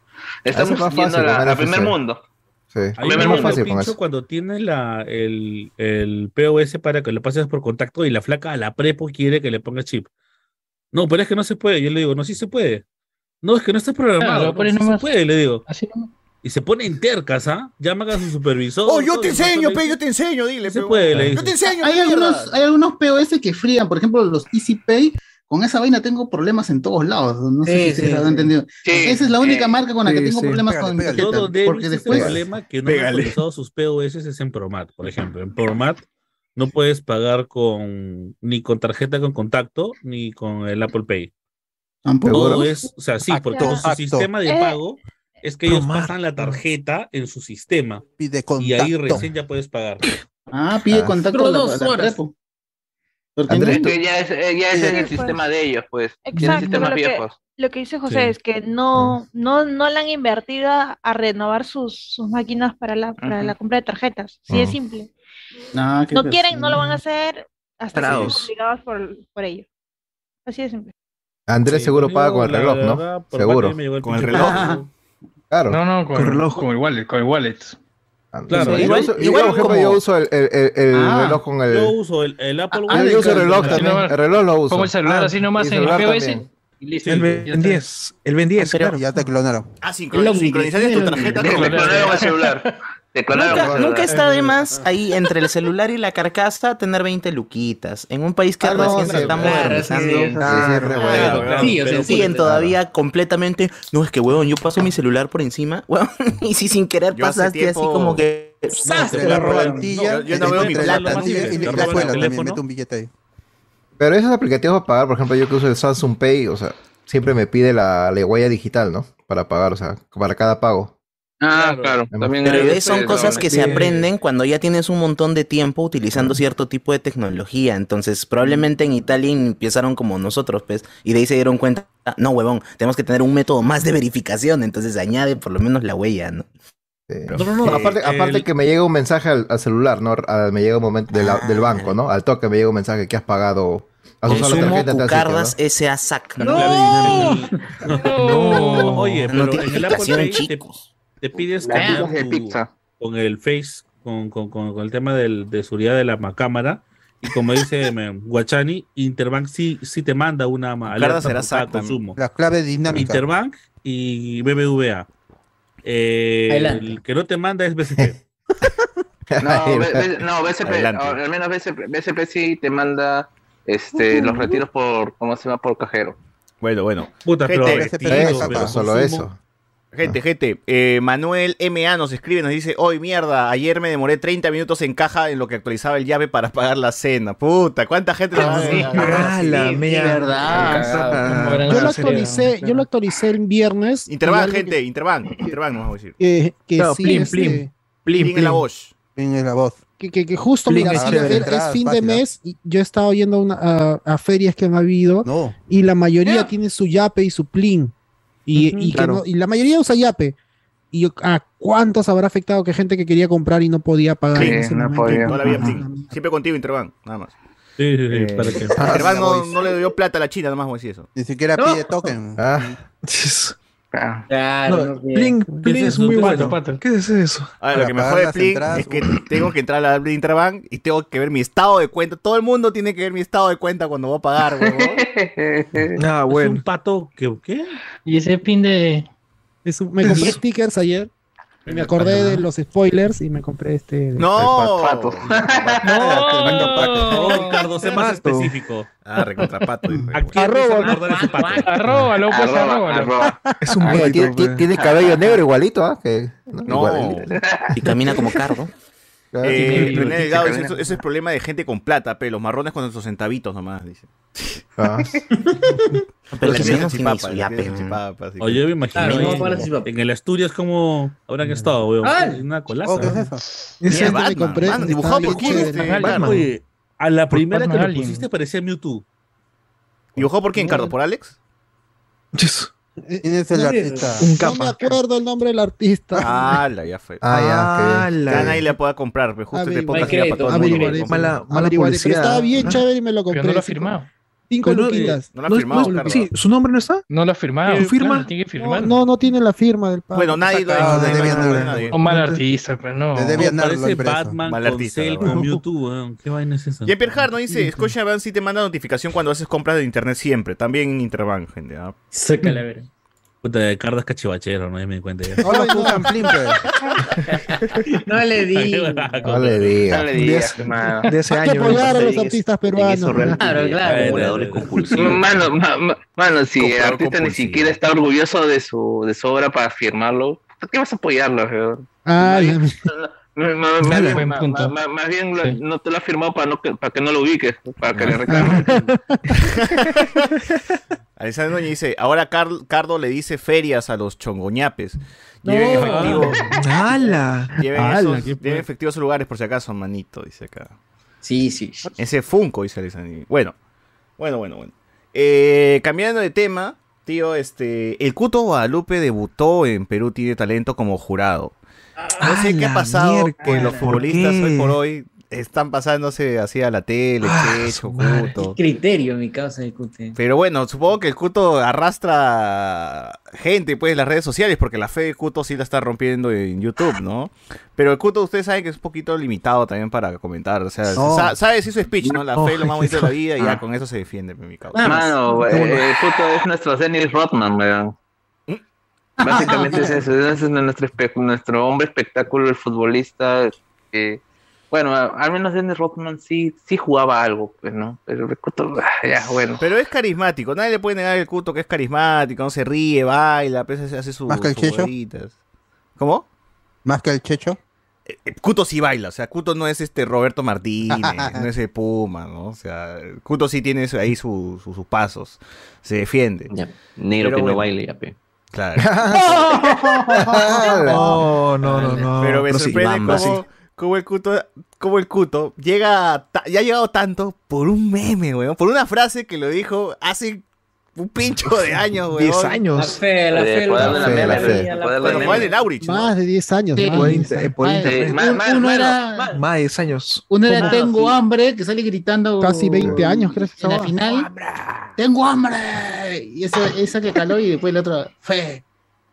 estamos es yendo con al NFC. primer mundo. Sí. Ahí mundo. más fácil con eso. cuando tienes la, el, el POS para que lo pases por contacto y la flaca a la prepo quiere que le ponga chip. No, pero es que no se puede. Yo le digo, no, sí se puede. No, es que no está programado. Claro, no, sí se puede, le digo. Así nomás. Y se pone en tercas, ¿ah? Llaman a su supervisor. Oh, yo todo, te enseño, pe, le yo dice, te enseño, dile. Se puede, le Yo te dice. enseño. Hay algunos, hay algunos POS que frían, por ejemplo, los EasyPay. Con esa vaina tengo problemas en todos lados. No sé Sí, si sí, lo han entendido. Sí, Esa es la única eh, marca con la que sí, tengo sí. problemas Pégale, con pégale. He Porque después. problema que no han actualizado sus POS es en Promat, por ejemplo. En Promat no puedes pagar con ni con tarjeta con contacto ni con el Apple Pay. Tampoco. Todo es, o sea, sí, Acto, porque su acto. sistema de Eh. pago es que ellos pasan la tarjeta en su sistema Pide y contacto. ahí recién ya puedes pagar. Ah, pide Ah. contacto la, dos la horas. repo. Porque Andrés, no- Es que ya es, eh, ya es Sí, el pues. sistema de ellos, pues. Es el Exacto, lo que- viejos. Lo que dice José Sí. es que no, no, no le han invertido a, renovar sus, sus máquinas para la, para la compra de tarjetas. Sí, es Ujú. simple. Ah, qué No quieren, no lo van a persona. hacer hasta que por, por ello. Así de simple. Andrés Sí, seguro paga con el reloj, ¿no? verdad, Seguro. Con el reloj. Claro. No, no, con, Con reloj. con el wallet, con el wallet. Ah, Claro, yo igual- uso- yo, igual por ejemplo, como- yo uso el, el- el- el Ah, reloj con el. Yo uso el, el Apple Ah, yo uso el reloj también. El reloj lo uso. Pongo el celular Ah, así nomás y en el y listo. El Ben está. 10. El Ben 10, Pero claro. ya te clonaron. Ah, sincron- sincronizaste tu tarjeta Te con clonaron el celular. Nunca, está de más ahí entre el celular y la carcasa tener 20 luquitas. En un país que Ah, no, recién se está claro, modernizando. sí, sí, Claro, re claro, bueno. claro. Sí, o sea, Pero sí, siguen claro. todavía completamente. No, es que huevón, yo paso mi celular por encima. huevón, y si sin querer Yo pasaste así como que. Te la la roban. rolantilla, No, yo no veo mi y la escuela también, mete un billete ahí. Pero esos aplicativos para pagar, por ejemplo, yo que uso el Samsung Pay, o sea, siempre me pide la, la huella digital, ¿no? Para pagar, o sea, para cada pago. Ah, claro. También Pero son cosas que se aprenden cuando ya tienes un montón de tiempo utilizando cierto tipo de tecnología. Entonces, probablemente en Italia empezaron como nosotros, pues, y de ahí se dieron cuenta, "Ah, no, huevón, tenemos que tener un método más de verificación. Entonces, añade por lo menos la huella, ¿no? Sí. No, no, no, aparte, eh, aparte el- que me llega un mensaje al, al celular, ¿no? A- me llega un momento de la- del banco, ¿no? Al toque me llega un mensaje que has pagado. Has usado la tarjeta Cucardas sitio, S.A. SAC. No. No. Oye, pero en el Apple Pay te, chicos. Te pides pizzas de tu- pizza. con el Face, con, con, con, con el tema del, de seguridad de la ma- cámara. Y como dice Guachani, Interbank sí, sí te manda una alerta será cada consumo. Las claves dinámicas. Interbank y BBVA. Eh, Adelante. el que no te manda es BCP. No, B- no BCP, al menos BCP, BCP sí te manda este, los retiros por, ¿cómo se llama? Por cajero. Bueno, bueno. Puta, pero Gente, retiros, Eso, pero pero solo consumo- eso. Gente, gente, eh, Manuel MA nos escribe, nos dice, hoy mierda, ayer me demoré 30 minutos en caja en lo que actualizaba el llave para pagar la cena. Puta, ¿cuánta gente le va a sí. Ah, la verdad. Gran Yo lo actualicé, yo lo actualicé el viernes. Interbank, gente, Interbank, Interbank nos vamos a decir. Que, que Claro, sí, plim, este, plim. Plim, Plim en la plim. voz. En la voz. que, que, que justo Plim mira, es sí, chévere. es- Entradas es fin de fácil, ¿no? mes y yo he estado yendo a, una- a- a ferias que me ha habido No. y la mayoría tiene su yape y su plin y, Ujú, y que claro. no- y la mayoría usa yape y a cuántos habrá afectado que gente que quería comprar y no podía pagar Sí, en ese no momento? podía. Toda la vida, Ah, Plin. Siempre contigo, Interbank, nada más. Sí, sí, sí, Eh, para que. Interbank no, no le dio plata a la China, nada más voy a decir eso. Ni siquiera No. pide token. Ah, Claro, No, no, bien. Plin, ¿Qué Plin es es eso? muy ¿Qué es bueno. pato? ¿Qué es eso? A ver, lo que me jode de las Plin entradas, es que tengo que entrar a la Interbank y tengo que ver mi estado de cuenta. Todo el mundo tiene que ver mi estado de cuenta cuando voy a pagar, huevón. Ah, Es bueno. un pato que. ¿Qué? Y ese pin de. Es un- me compré stickers ayer y me acordé de los spoilers y me compré este de- ¡No! Pato. Oh, ¡No! Ricardo, sé más específico. Ah, recontrapato. dijo. ¿A quién me hizo Arroba? Arróbalo, pues, Arroba, arróbalo. arroba. Es un tiene, cabello negro igualito, ¿ah? Que, ¿no? No. Igual- Y camina como cardo. claro. Eh, Sí, René Delgado dice, eso es problema de gente con plata, pero los marrones con sus centavitos nomás, dice. Ah. Pero salchipapa, así que- Oye, yo me imagino. Claro, ahí no, en- el Asturias, ¿cómo habrán estado, weón? Ah. Una colaza. Oh, ¿qué es eso? Ese me Batman, compré, Batman, está dibujado por quién, este, Batman. Oye, a la primera que lo pusiste parecía Mewtwo. ¿Dibujado por quién, Cardo? ¿Por Alex? Yes. ¿Quién es el artista? Un No me acuerdo el nombre del artista. Ah, la, ya fue. Ah, ya, que- Ya nadie le pueda comprar, pero justo este Averiguaré. podcast era para todo el mundo. Mala, mala publicidad. estaba bien ¿no? chévere y me lo compré. Pero no lo ha firmado. Cinco no, luquitas. No lo ha No, firmado, no, sí, ¿su nombre no está? No lo ha firmado. ¿Tu firma? Claro, tiene que firmar. No, no tiene la firma del padre. Bueno, nadie lo Ah, nadie- de nadie- Debian nadie- Art. nadie. Un mal artista, pero no. De Debian No, lo parece. Batman Mal con artista, Cell la con. Mewtwo. ¿Qué vaina es esa? Jean-Pierre Hart nos dice, Scotiabank sí te manda notificación cuando haces compras de internet siempre. También en Interbank, gente. ¿ah? Sácala, a ver. Puta, de Cardas cachivachero, no Ya me di cuenta ya. Plin, pues. No le di. No le diga. No le digas, hermano. De ese Hay que apoyar a ¿no? los artistas peruanos. Claro, claro. Compulsivos. Mano, ma- ma- mano, si el artista ni siquiera está orgulloso de su, de su obra para firmarlo, ¿por qué vas a apoyarlo, weón? Ah, Más bien, más Sí. no te lo ha firmado para, no que, para que no lo ubiques, para que le reclamen. Alexander Núñez dice, ahora Car- Cardo le dice ferias a los chongoñapes. Lleven No. efectivo, ¡Hala! lleven, ¡Hala, esos- qué lleven efectivo a esos lugares por si acaso, manito, dice acá. Sí, sí. sí. Ese Funko, dice Alexander. Bueno, bueno, bueno, bueno. Eh, cambiando de tema, tío, este, el Cuto Guadalupe debutó en Perú Tiene Talento como jurado. No sé qué ha pasado miércoles, que los ¿por futbolistas qué? hoy por hoy están pasándose así a la tele, Checho, Cuto. Criterio, mi causa de Cute. Pero bueno, supongo que el Cuto arrastra gente, pues, en las redes sociales, porque la fe de Cuto sí la está rompiendo en YouTube, ¿no? Pero el Cuto, ustedes saben que es un poquito limitado también para comentar. O sea, No. sa- sabe decir su speech, ¿no? La fe es lo más bonito de la vida y ya Ah. con eso se defiende, mi causa. Mano, eh, puto, es nuestro Dennis Rodman, weón. Básicamente es eso, ese es nuestro, espe- nuestro hombre espectáculo, el futbolista que, bueno, a- al menos Dennis Rodman sí, sí jugaba algo, pues, ¿no? Pero el Cuto, ah, ya, bueno. Pero es carismático, nadie le puede negar el Cuto que es carismático, no se ríe, baila, pues, hace- hace sus ¿Más que el sus Checho? ¿Cómo? ¿Más que el Checho? Cuto sí baila, o sea, Cuto no es este Roberto Martínez, no es el Puma, ¿no? O sea, Cuto sí tiene ahí su- su- sus pasos, se defiende. Negro Pero que bueno. no baile, ya, pe. Claro. No, no, no, no. Pero me No, sorprende cómo, cómo el Cuto, cómo el Cuto llega, ya ha llegado tanto por un meme, weón, por una frase que lo dijo hace un pincho de años, weón. 10 años. La fe, la Eh, fe, la fe, meme, la fe. fe, la Poder de fe. la Bueno, Juan de Laurich, ¿no? Más de 10 años. Por de inter- 10 años. por Ay, internet. Más de 10 años. uno era Tengo hambre, que sale gritando Casi 20 años, creo. en la final. Tengo hambre. Y esa, esa que caló y después la otra, fe,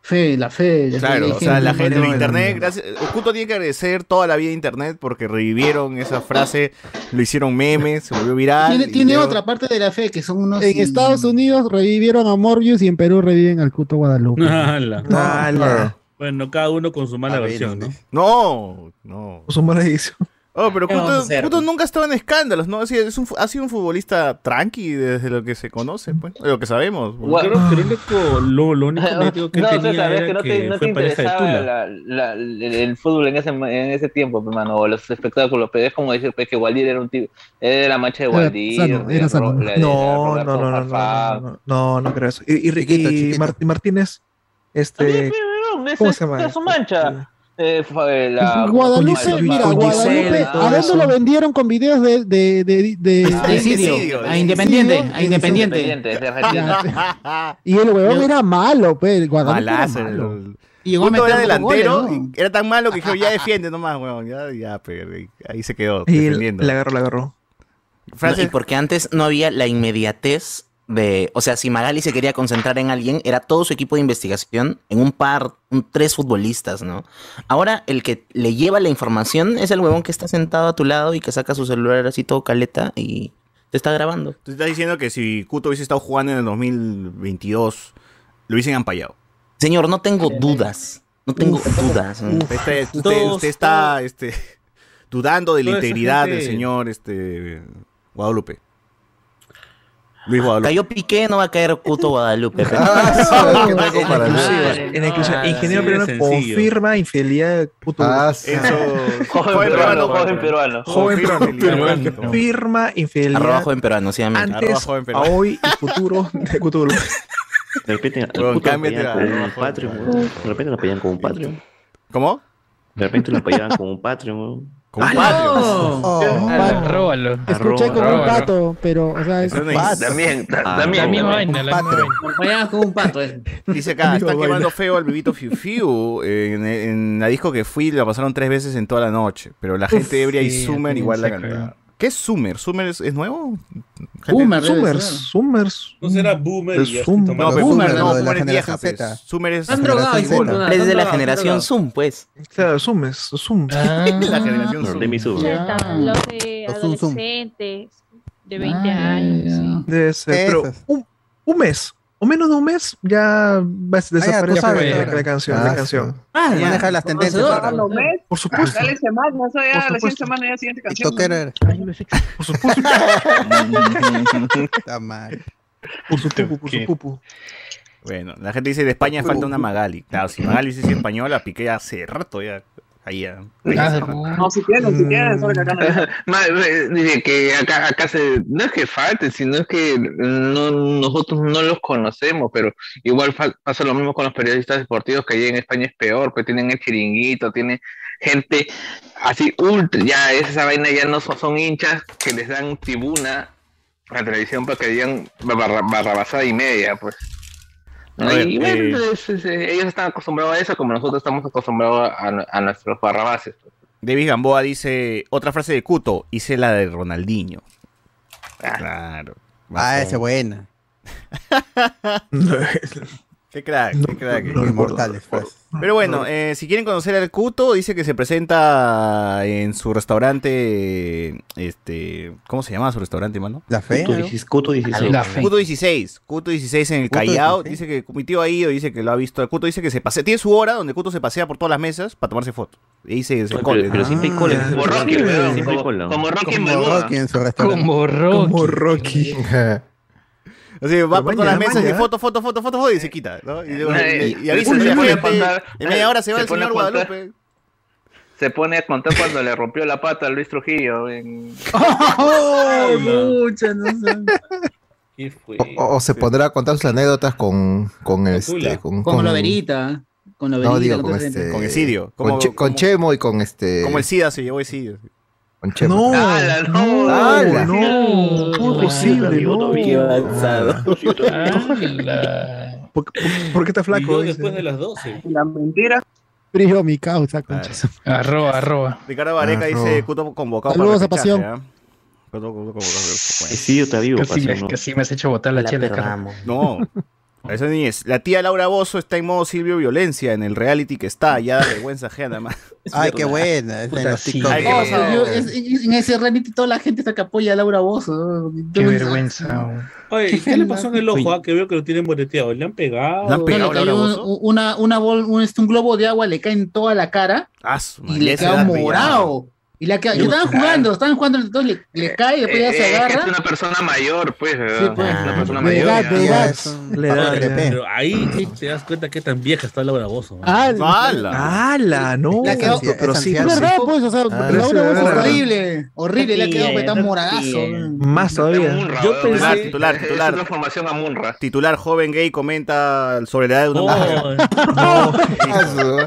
fe, la fe. la Claro, fe, o sea, la gente de internet, gracias, el Cuto tiene que agradecer toda la vida de internet porque revivieron esa frase, lo hicieron memes, se volvió viral. Tiene, otra parte de la fe que son unos. En Estados Unidos revivieron a Morbius y en Perú reviven al Cuto Guadalupe. Ala. Ala. Bueno, cada uno con su mala A ver, versión, ¿no? No, no. Su mala edición. Oh, pero ¿Qué vamos a Cuto, hacer? Cuto nunca estaba en escándalos, ¿no? Es un ha sido un futbolista tranqui desde lo que se conoce, pues, de lo que sabemos. Gua- Creo que lo único, lo, lo único negativo que no, tenía César, es era que no te, que no te fue pareja de interesaba Tula. la- la- el, el fútbol en ese, en ese tiempo, pues, mano, o los espectáculos, pero es como decir pues, que Waldir era un tipo, era la mancha de Era Waldir, sano, era sano. De No, no, no, no, no, no, no, no, no creo eso. Y, y, Chiquito, y Martínez, este, ¿cómo se llama? su mancha. Eh, la- Guadalupe, mira, Guadalupe, ¿a dónde eso. lo vendieron con videos de, de, de, de- Ah, a de Independiente, a Independiente. Y el huevón era malo, pues, Guadalupe era Malazo. malo. el- Y llegó a Cuto era dos goles, delantero ¿no? era tan malo que dijeron, ya defiende nomás, weón. Ya, ya, pero ahí- se quedó y defendiendo. la agarró, la agarró. Francis- No, y porque antes no había la inmediatez de, o sea, si Magali se quería concentrar en alguien, era todo su equipo de investigación en un par, un, tres futbolistas, ¿no? Ahora el que le lleva la información es el huevón que está sentado a tu lado y que saca su celular así todo caleta y te está grabando. Tú estás diciendo que si Cuto hubiese estado jugando en el 2022, lo hubiesen ampallado. Señor, no tengo dudas. No tengo dudas. ¿no? Usted, usted- Todos- usted está este, dudando de la integridad gente- del señor este, Guadalupe. Luis Guadalupe. Cayó Piqué, no va a caer Cuto Guadalupe. Ah, en Ah, ingeniero peruano confirma infidelidad de puto. Ah. Eso. Joven peruano, joven peruano. Joven Confirma peruano, confirma infidelidad Arroba joven peruano, sí, amigo. antes, Arroba joven a peruano. hoy y futuro de Cthulhu. De repente, cámbiate a- un Patreon. De repente lo apoyaban con un Patreon. ¿Cómo? De repente lo apoyaban con un Patreon, un ¡Ah, patio. no! Oh, Pato. Róbalo. Escuché como un pato, pero, o sea, es no pato. También, ta- Ah, también. La misma vaina, la misma con un pato. eh. Dice acá, Amigo, está baila. quemando feo al bebito Fiu Fiu. eh, En, en la disco que fui la pasaron tres veces en toda la noche. Pero la gente ebria y Summer igual la cantaba. ¿Qué es Summer? ¿Summer es, es nuevo? Boomer, ser. Summers. No será boomer Es un- No, pero Boomer, Boomer, ¿no? no, de la Boomer es vieja, generación pues. Z. Summer es Z. puta, Es de la generación Zoom, pues. Claro, Summers, Zoom. Ah, la generación No, Zoom. de mi. Ya. Están los de Zoom Zoom. adolescentes de 20 Ah, años. Debe ser, pero un mes, o menos de un mes, ya va a tú desaparecer sabes. la, la canción. Ah, la canción. Ah, ya. Maneja las tendencias ahora. Por supuesto, dale semana, eso ya, Por la siguiente supuesto. semana ya siguiente canción. Por supuesto, Está mal. por su pupu, por su pupu. Bueno, la gente dice de España falta una Magali. Claro, si Magali sido española, Piqué hace rato ya. Ahí. No, si tienen, si solo que acá no. Ma- eh, Dice que acá, acá se, no es que falte, sino es que no, nosotros no los conocemos, pero igual pasa lo mismo con los periodistas deportivos que allá en España es peor, pues tienen el chiringuito, tienen gente así ultra, ya esa vaina ya no son, son hinchas que les dan tribuna a la televisión para que digan barra, barrabasada y media, pues. ¿No? A ver, y bueno, eh, es- es- ellos están acostumbrados a eso como nosotros estamos acostumbrados a, a nuestros barrabases. David Gamboa dice, otra frase de Cuto, hice la de Ronaldinho. Claro. Ah, esa es buena. Qué crack, qué crack. Inmortales, pues. Pero bueno, eh, si quieren conocer al Cuto, dice que se presenta en su restaurante, este, ¿cómo se llama su restaurante, mano? La Fe. Cuto 16. Cuto 16. La fe. Cuto 16, Cuto 16 en el Cuto Callao, 16. dice que mi tío ha ido, dice que lo ha visto, Cuto dice que se pasea, tiene su hora donde Cuto se pasea por todas las mesas para tomarse fotos. Y se, se Oye, cole, pero, pero ¿no? siempre hay cola. Como Rocky, como. Rocky en su restaurante. Como Rocky. Como Rocky. Así, va por todas las mesas y foto, foto, foto, foto, foto y se quita, ¿no? Y, Eh, y- y avisa a la gente, en media hora se va se el señor Guadalupe. Se pone a contar cuando le rompió la pata a Luis Trujillo. En... ¡Oh, mucha. O, o- o se pondrá a contar sus anécdotas con, con este. Con, con- la verita. Con verita. No, digo, con con este. Con Esidio, Con, como- Che- con como- Chemo y con este. Como el SIDA se llevó Esidio. Con Chemo. No, ¡Hala, no! ¡Hala! no, ¿cómo es posible? No. Qué avanzado. Ala. ¿Por, por- por qué está Y flaco? después de las 12. La mentira. Frío mi causa, concha. Arroba, arroba. Ricardo Vareca dice no. Cuto convocado Saludos para a Pasión. ¿ah? Cuto- convocado. Sí, yo vivo, Casi pasión, ¿no? casi me has hecho botar la, La chela. No, eso ni es. La tía Laura Bozo está en modo Silvio Violencia en el reality que está, ya da vergüenza ajena más. Ay, qué buena. en Puta, los sí. TikTok. Ay, qué pasado. yo- es- es- en ese reality toda la gente está que apoya a Laura Bozo. Qué vergüenza. Oye, ¿qué le pasó en el ojo? ah? Que veo que lo tienen boleteado. ¿Le han pegado? ¿Le han no, pegado? le cayó Laura un, Bozzo? una, una bol- un, un globo de agua le cae en toda la cara Ah, y le queda morado. Y y estaban jugando, estaban jugando, entonces le, le cae y después ya Eh, se eh, es agarra. una persona mayor, pues. ¿verdad? Sí, pues. Es una persona De mayor. edad, ya. de Ya edad. es Le da, papo le da. crepé. Pero ahí te das cuenta qué tan vieja está Laura Bozo. ¿no? Ah, ¡Hala! ¡Hala! No, La quedó- pero es sí, es sí. verdad, pues, o sea, Ah, Laura sí, Bozo está- Horrible, horrible, le ha quedado tan moradazo. Más todavía. Munra, Yo pensé- Titular, Es- titular. Es una formación a Munra. Titular joven gay comenta sobre la edad de una mujer.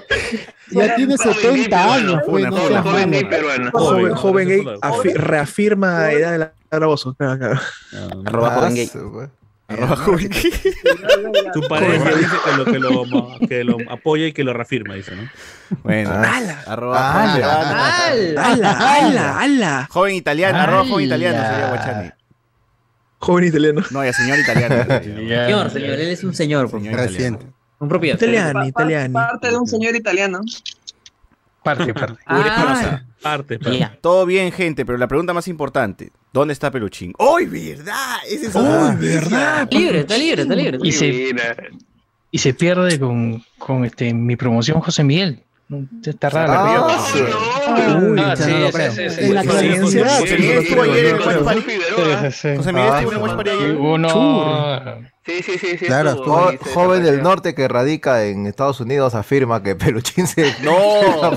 Ah, Ya tiene Joven 70 gay años, pues, Joven, gay peruano. Joven, Joven, gay reafirma la edad de la Laura Bozo. Claro, claro. Arroba ah, joven gay. Arroba joven gay. Su pareja dice que lo, que, lo, que lo apoya y que lo reafirma, dice, ¿no? Bueno, arroba ¡Hala! joven peruano. ¡Hala, hala, hala! Joven italiano, arroba joven italiano sería Guachani. Joven italiano. No, ya señor italiano. Señor, señor, él es un señor. por Señor. Reciente. Un propio. Italiano, italiano. Parte de un señor italiano. Parte, parte. Ah, Parte, parte. Ya. Todo bien, gente, pero la pregunta más importante, ¿dónde está Peluchín? ¡Uy, verdad! Es ¡Oh, verdad! libre, está libre, está libre. Y se, y se pierde con, con este, mi promoción José Miguel. Está raro. Ah, Oh, su- no. Uy, Ah, ya sí, no lo sí, creo. sí, sí, En la. José Miguel estuvo ayer en el Watch Party. Figueroa. sí, sí. José Miguel estuvo en el Watch Party ayer. Uno. Sí, sí, sí, sí. Claro, estuvo, Jo- joven del norte que radica en Estados Unidos afirma que Peluchín se. No, a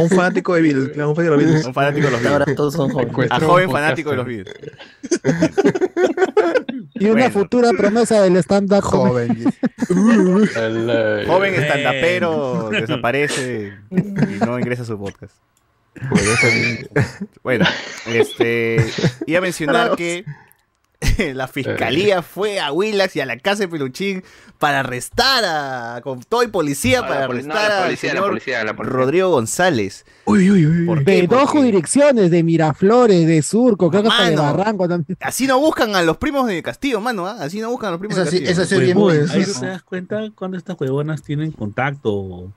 un- fanático de Bill. A un fanático de los Ahora videos. todos son jóvenes. A joven fanático de los videos. Y una Bueno. futura promesa del stand-up. Joven. Joven estandapero desaparece y no ingresa a su podcast. Bueno, este iba a mencionar que la fiscalía fue a Willax y a la casa de Peluchín para arrestar a con todo y policía No, para poli- no, arrestar la al policía, la señor policía, la policía. Rodrigo González. Uy, uy, uy. ¿Por De qué? dos jurisdicciones, de Miraflores, de Surco, creo que hasta de. Barranco también. así no buscan a los primos de Castillo, mano, ¿ah? Así no buscan a los primos Eso de sí, Castillo. eso sí, bien Ahí eso. te das cuenta cuando estas huevonas tienen contacto.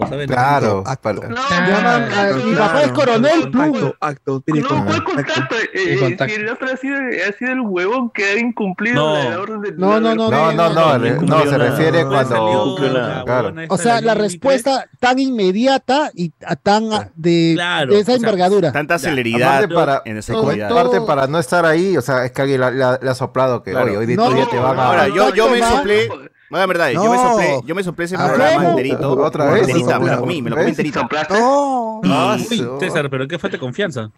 O saben Claro. Acto. para- No, Llaman a- mi Claro. papá es coronel. Acto, acto. Tiene No, ¿cuál contacto. contacto? Eh. Si el otro ha sido, ha sido el huevón que ha incumplido No. la, orden de. No, no, no, No, no, no, no, se refiere cuando. Claro. O sea, la respuesta tan inmediata y tan de, Claro, de esa envergadura. Tanta celeridad Aparte para, en seguridad. todo- aparte para no estar ahí, o sea, es que alguien le ha soplado que, Claro. hoy día te van a... Ahora, yo, yo me Contacto, soplé, Vaya verdad, yo me No. soplé, yo me soplé ese Ah, programa ¿cómo? enterito. Otra vez. Enterita, me la comí, me la comí ¿Ves? enterita. No. Ah, Uy, su- César, pero qué falta de confianza.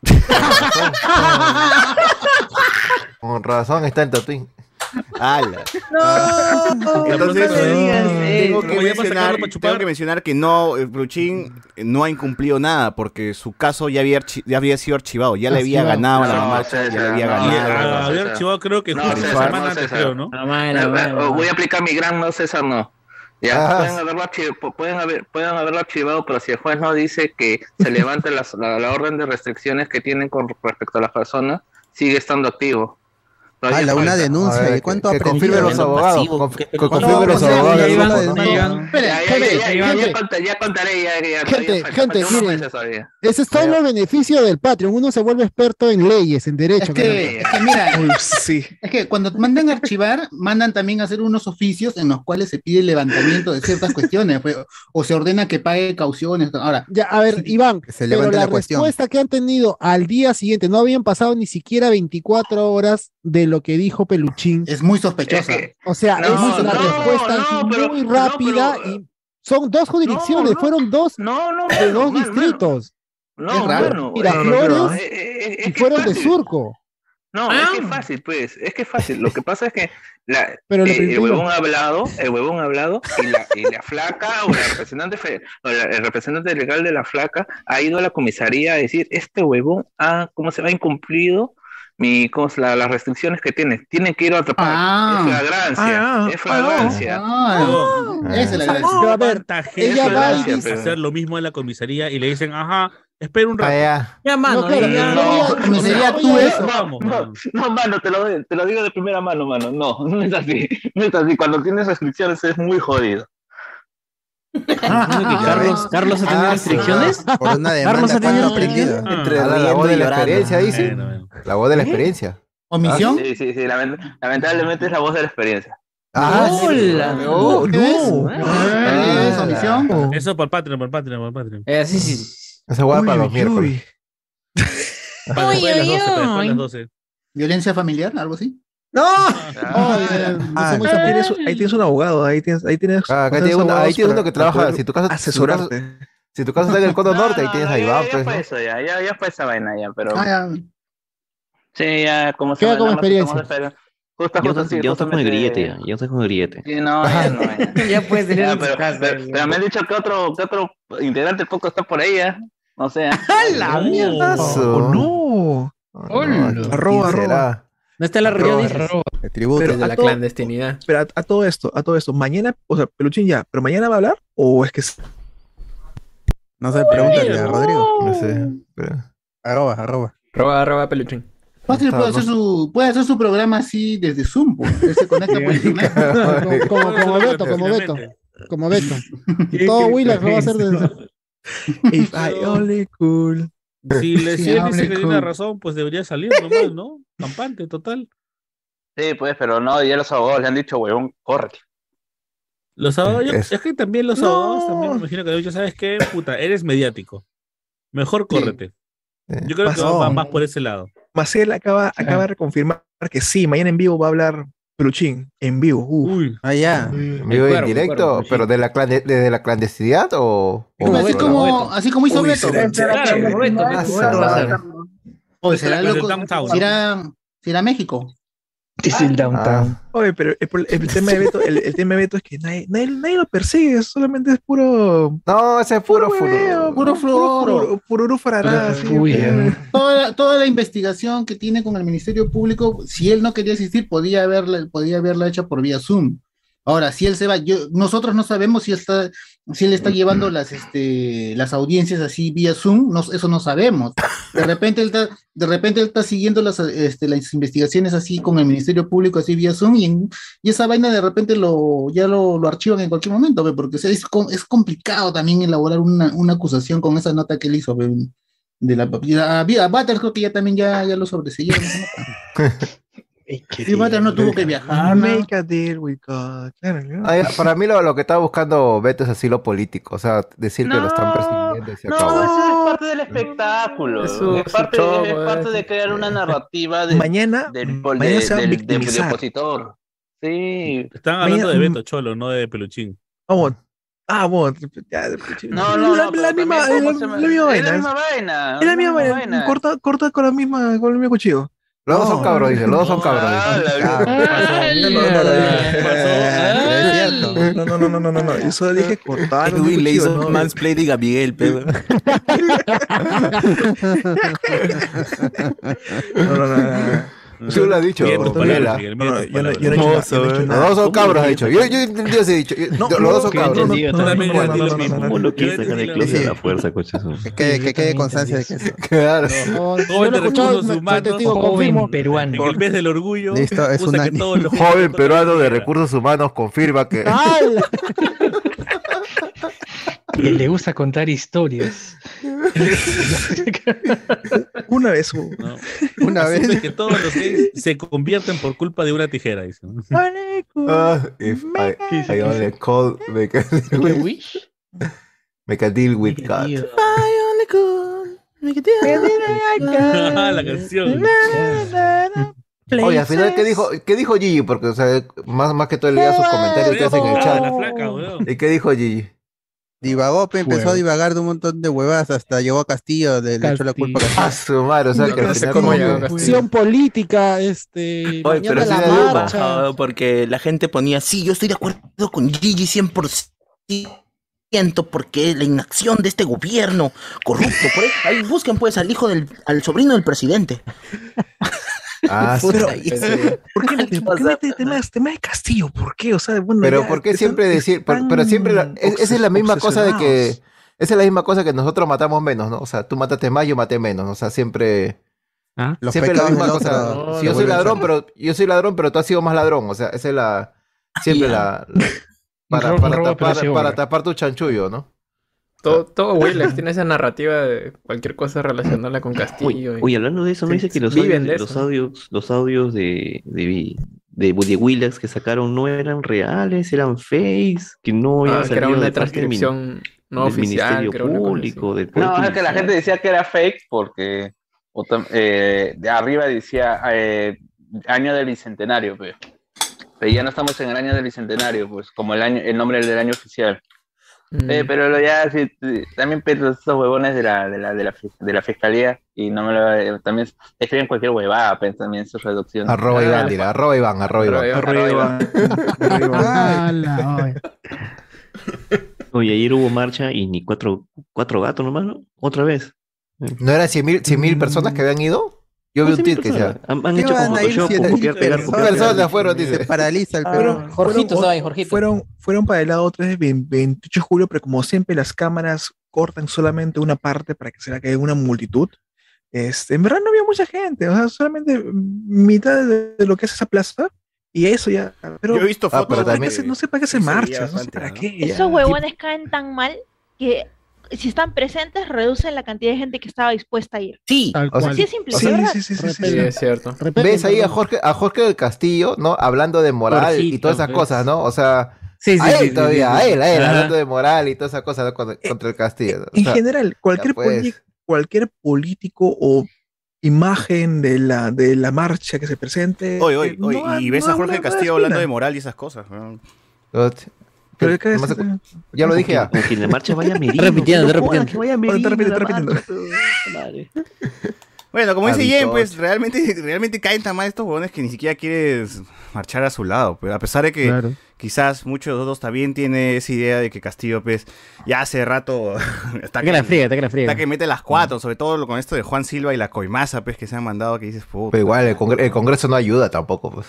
Con razón está el tatuín. ¡Hala! No, Entonces, no digas tengo que, mencionar, tengo que mencionar que no, eh, Bruchín eh, no ha incumplido nada porque su caso ya había, archi- ya había sido archivado, ya le había Archivado. ganado a la marcha, ya le había ganado. archivado creo que justo semana antes, creo, ¿no? Eh, eh, Voy a aplicar mi gran no, César, no. Ya Ah. pueden haberlo, archi- pu- pueden, haber, pueden haberlo archivado, pero si el juez no dice que se levante la orden de restricciones que tienen con respecto a las personas, sigue estando activo. Todavía Ala, una denuncia. Ver, ¿Y cuánto que confirmen los abogados. conf- Que los abogados. ya del contaré, ya Gente, gente, miren. Ese es todo el beneficio del Patreon. Uno se vuelve experto en leyes, en derecho. Es que, es que mira, sí. es que cuando mandan a archivar, mandan también a hacer unos oficios en los cuales se pide el levantamiento de ciertas cuestiones, pues, o se ordena que pague cauciones. Ahora, Ya, a ver, Iván, se pero la, respuesta que han tenido al día siguiente, no habían pasado ni siquiera 24 horas de lo que dijo Peluchín. es muy sospechosa. Es que- O sea, No, es una no, respuesta no, pero- muy rápida pero- y son dos jurisdicciones, no. fueron dos No, no, de dos distritos. No, Es raro. Miraflores eh, eh, eh, es y fueron de surco. No, es que es fácil, pues. Es que es fácil. Lo que pasa es que la, Pero eh, el huevón ha hablado, el huevón ha hablado, y la, y la flaca o la representante fe- o la- el representante legal de la flaca ha ido a la comisaría a decir, este huevón ha, ¿cómo se va? incumplido mi, ¿cómo se- la- las restricciones que tiene. Tiene que ir a atrapar. Ah. es flagrancia. Ah, es flagrancia. Ah, esa es la gracia. A ver, ¿Cuánta gente ella va y es dice, hacer lo mismo en la comisaría y le dicen, ajá, espera un rato. Ah, ya. Mano, No, claro, ya. no, no, sería tú eso. Vamos, mano. no, mano, te lo, te lo digo de primera mano, mano. No, no es así. No es así. Cuando tienes restricciones es muy jodido. ¿Dice que Carlos, Carlos ha tenido Ah, restricciones? Por una Carlos demanda, ha tenido ¿cuánto restricciones. aprendido? Ah, Entre la, riendo voz de la experiencia, dice. La voz de la experiencia. ¿Omisión? Sí, sí, sí. lament- lamentablemente es la voz de la experiencia. Ah, sí. Hola. Ah, ¿Es omisión? Eso por Patreon, por Patreon, por Patreon. Eh, sí, sí, sí. Esa guapa para los miércoles. uy. Para después de las Uy, 12, para después de uy. las 12. ¿Violencia familiar? ¿Algo así? ¡No! Ah, no Ah, ahí sapito. tienes, ahí tienes un abogado, ahí tienes, ahí tienes, Ah, acá tienes uno, ahí tienes uno que trabaja. Si tu caso, si tu caso, asesorarte. si tu caso está en el cono norte, ahí no, tienes no, a ya- Iván, ya, pues, fue ¿no? eso, ya, ya, ya fue esa vaina ya, pero Ah, ya. sí, ya como se Queda como experiencia. Justo, Yo justo, yo estoy con el grillete ya. Yo estoy con el grillete. Sí, no, ya no, ya. Ya puedes tener Ya, pero, casa. pero- pero me han dicho que otro, que otro integrante poco está por ahí, ¿eh? O sea. la mierda! Oh, no. Hola. Arroba, arroba. No está la reunión, Arroba. El tributo. Pero de a la todo- clandestinidad. Pero a, a todo esto, a todo esto, mañana, o sea, Peluchín ya, pero mañana va a hablar o es que No sé, pregúntale a Rodrigo. No sé. pero- Arroba, arroba. Roba, roba, peluchín. Fácil puede hacer, su, puede hacer su programa así desde Zoom, pues. Él se conecta por internet. Como, como, como Beto, como Beto. Como Beto. Todo Willax lo va a hacer desde. If I only cool. Si le Sí, si dice que tiene con- razón, pues debería salir nomás, ¿no? Campante, total. Sí, pues, pero no, ya los abogados le han dicho, huevón, córrete. Los abogados, yo- Es- es que también los No. abogados también me imagino que han dicho, ¿sabes qué? Puta, eres mediático. Mejor córrete. Yo creo que Pasó. va, va más por ese lado. Maciel acaba, acaba de reconfirmar que sí, mañana en vivo va a hablar Peluchín. En vivo. Uf. Uy, Ah, ya. En vivo y en directo, pero de la desde la clandestinidad o. o- así, como, así como hizo Uy, Beto. será- Ah, será de era México. Es el downtown. Ah, Oye, pero el, tema de Beto, el, el tema de Beto es que nadie, nadie, nadie lo persigue, solamente es puro. no, ese es puro fútbol. puro floro. Puro, puro farará. Toda, la- toda la investigación que tiene con el Ministerio Público, si él no quería asistir, podía haberla, podía haberla hecho por vía Zoom. Ahora, si él se va, yo, nosotros no sabemos si está, si él está llevando las, este, las audiencias así vía Zoom, no, eso no sabemos. De repente él está, de repente él está siguiendo las, este, las investigaciones así con el Ministerio Público así vía Zoom y, en- y esa vaina de repente lo, ya lo, lo archivan en cualquier momento, ve, porque o sea, es, com- es complicado también elaborar una, una acusación con esa nota que él hizo. ve, de la y a, a Butters creo que ya también ya, ya lo. Sí, Butters no tuvo que viajar. ¿no? Make a deal with God. Claro, ¿no? Ay, para mí lo, lo que está buscando Beto es asilo político, o sea, decir que lo están No, persiguiendo y se No, acabó. eso es parte del espectáculo. Es su- es, parte, show, es parte eh. de crear una narrativa de, Mañana, del, mañana de- se va a del- de- de victimizar. opositor. Sí. están hablando Mañana- de Beto Cholo, no de Peluchín. Vamos. Ah, bueno. Ya, No, no, la, no. la misma, la, ¿cómo se la misma Es vaina. la Es misma vaina. es la misma vaina. Corta, corta con la misma, con el mismo cuchillo. Los dos son No, cabros, dice, los dos son cabros. Ah, Ah, No, no, no, no, no, no, no, no, no, no, no, no. Yo solo dije cortar. Edwin le hizo ¿no? mansplaining a Miguel, pero. No, no, no, no, no. Tú lo has dicho, Miguel, por Miguela. palabras, Miguel, No, no, Miguel, yo no- he dicho nada, Los dos son ¿Cómo cabros, ha dicho. Yo, entendí así, dicho. Los dos son cabros. No, no, entendí no, lo no, mismo. no, no, ¿Cómo no, lo quieres Yo sacar del entendí closet lo de la fuerza, coche? eso? Que quede, que quede constancia de que eso. Claro. Joven de recursos humanos, Joven peruano. En el mes del orgullo, Listo, es un Joven peruano de recursos humanos confirma que. Que le gusta contar historias. Una vez hubo. ¿no? Una Asume vez. que todos los gays se convierten por culpa de una tijera, dicen. Ah, if I, I only call, make a deal with, Wish? make a deal with God. Ah, la canción. Oye, al final, ¿qué dijo, ¿qué dijo Gigi? Porque, o sea, más, más que todo leía sus comentarios que hacen en el Ah, chat. la flaca, weón. ¿Y qué dijo Gigi? Divagó, pe, empezó a divagar de un montón de huevadas hasta llegó a Castillo, le, le echó la culpa a Castillo. A su madre, o sea, que No al sé final cómo como que-. Acción política, este. Oye, pero sí la bajado porque la gente ponía, sí, yo estoy de acuerdo con Gigi 100% porque la inacción de este gobierno corrupto, por ahí, ahí busquen pues al hijo del, al sobrino del presidente. Ah, sí. Pero, ¿por qué, mete- por qué mete temas, temas de Castillo? ¿Por qué? O sea, bueno, Pero ya ¿por qué siempre decir? por- pero siempre la- es- esa es la misma cosa de que esa es la misma cosa que nosotros matamos menos, ¿no? O sea, tú mataste más, yo maté menos, ¿no? o sea, siempre ¿Ah? Los siempre la misma cosa. otro si yo soy ladrón, pero yo soy ladrón, pero tú has sido más ladrón, o sea, esa es la siempre la, la- para, tapar tu chanchullo, ¿no? Todo, todo Willax tiene esa narrativa de cualquier cosa relacionada con Uy, Castillo. y- uy, hablando de eso, me Sí, dice que los audios, de los audios, los audios de, de, de, de Willax que sacaron no eran reales, eran fakes, que no Ah, habían que era una transcripción no del oficial, Ministerio Público, del No, es que la gente decía que era fake porque eh, de arriba decía eh, año del bicentenario, pues. Pero ya no estamos en el año del bicentenario, pues, como el año, el nombre del año oficial. Mm. Eh, pero lo ya sí, también pero estos huevones de la, de la, de la, de la fiscalía y no me lo eh, también escriben cualquier huevada, pues, también sus reducciones. Arroba Ah, Iván, dile, arroba Iván, arroba Iván. Arroba Iván. Ay. Oye, ayer hubo marcha y ni cuatro, cuatro gatos nomás, ¿no? Otra vez. ¿No eran 100 mil, 100 mil personas que habían ido? Yo vi un tweet que decía. Han, han ¿Qué hecho van como a ir Photoshop, copiar, pegar, personas? copiar, pegar. Personas fueron, dice. paraliza el Ah, Perú. fueron- Jorgito ahí, Jorgito. Fueron, fueron para el lado 3 de 28 de julio, pero como siempre las cámaras cortan solamente una parte para que se que hay una multitud. Este, en verdad no había mucha gente, o sea, solamente mitad de, de lo que es esa plaza y eso ya. Pero, Yo he visto Ah, fotos. pero no, sé también- no sé para qué se marcha, no sé para ¿no? qué. Esos huevones caen tan mal que si están presentes reducen la cantidad de gente que estaba dispuesta a ir. Sí, O sea. Así es simple, Sí, sí, sí, sí, sí, Sí, sí. es cierto. ¿Ves ahí a. Jorge, a Jorge del Castillo, ¿no? Hablando de moral y todas esas cosas, ¿no? O sea, Sí, sí, a él sí, sí, todavía, sí, a sí. él, a él, Ajá. hablando de moral y todas esas cosas ¿no? contra, contra el Castillo. ¿no? O En general, cualquier, pues. cualquier político o imagen de la, de la marcha que se presente. Oye, oye, eh, oye, no- y ves no a Jorge no Castillo hablando de moral y esas cosas. Pero ¿qué es nomás- eso? ya lo dije ya. Como que en la marcha vaya Merino. repitiendo, no repitiendo. que vaya repitiendo, marcha, pero-. Bueno, como dice. Jen, pues realmente, realmente caen tan mal estos huevones que ni siquiera quieres marchar a su lado. Pues, a pesar de que Claro. quizás muchos de otros también tiene esa idea de que Castillo, pues, ya hace rato está Está que la friega, está que la friega. está que mete las cuatro, sobre todo con esto de Juan Silva y la coimaza, pues, que se han mandado, que dices, puta. Pero igual, el, congre- el Congreso no ayuda tampoco, pues.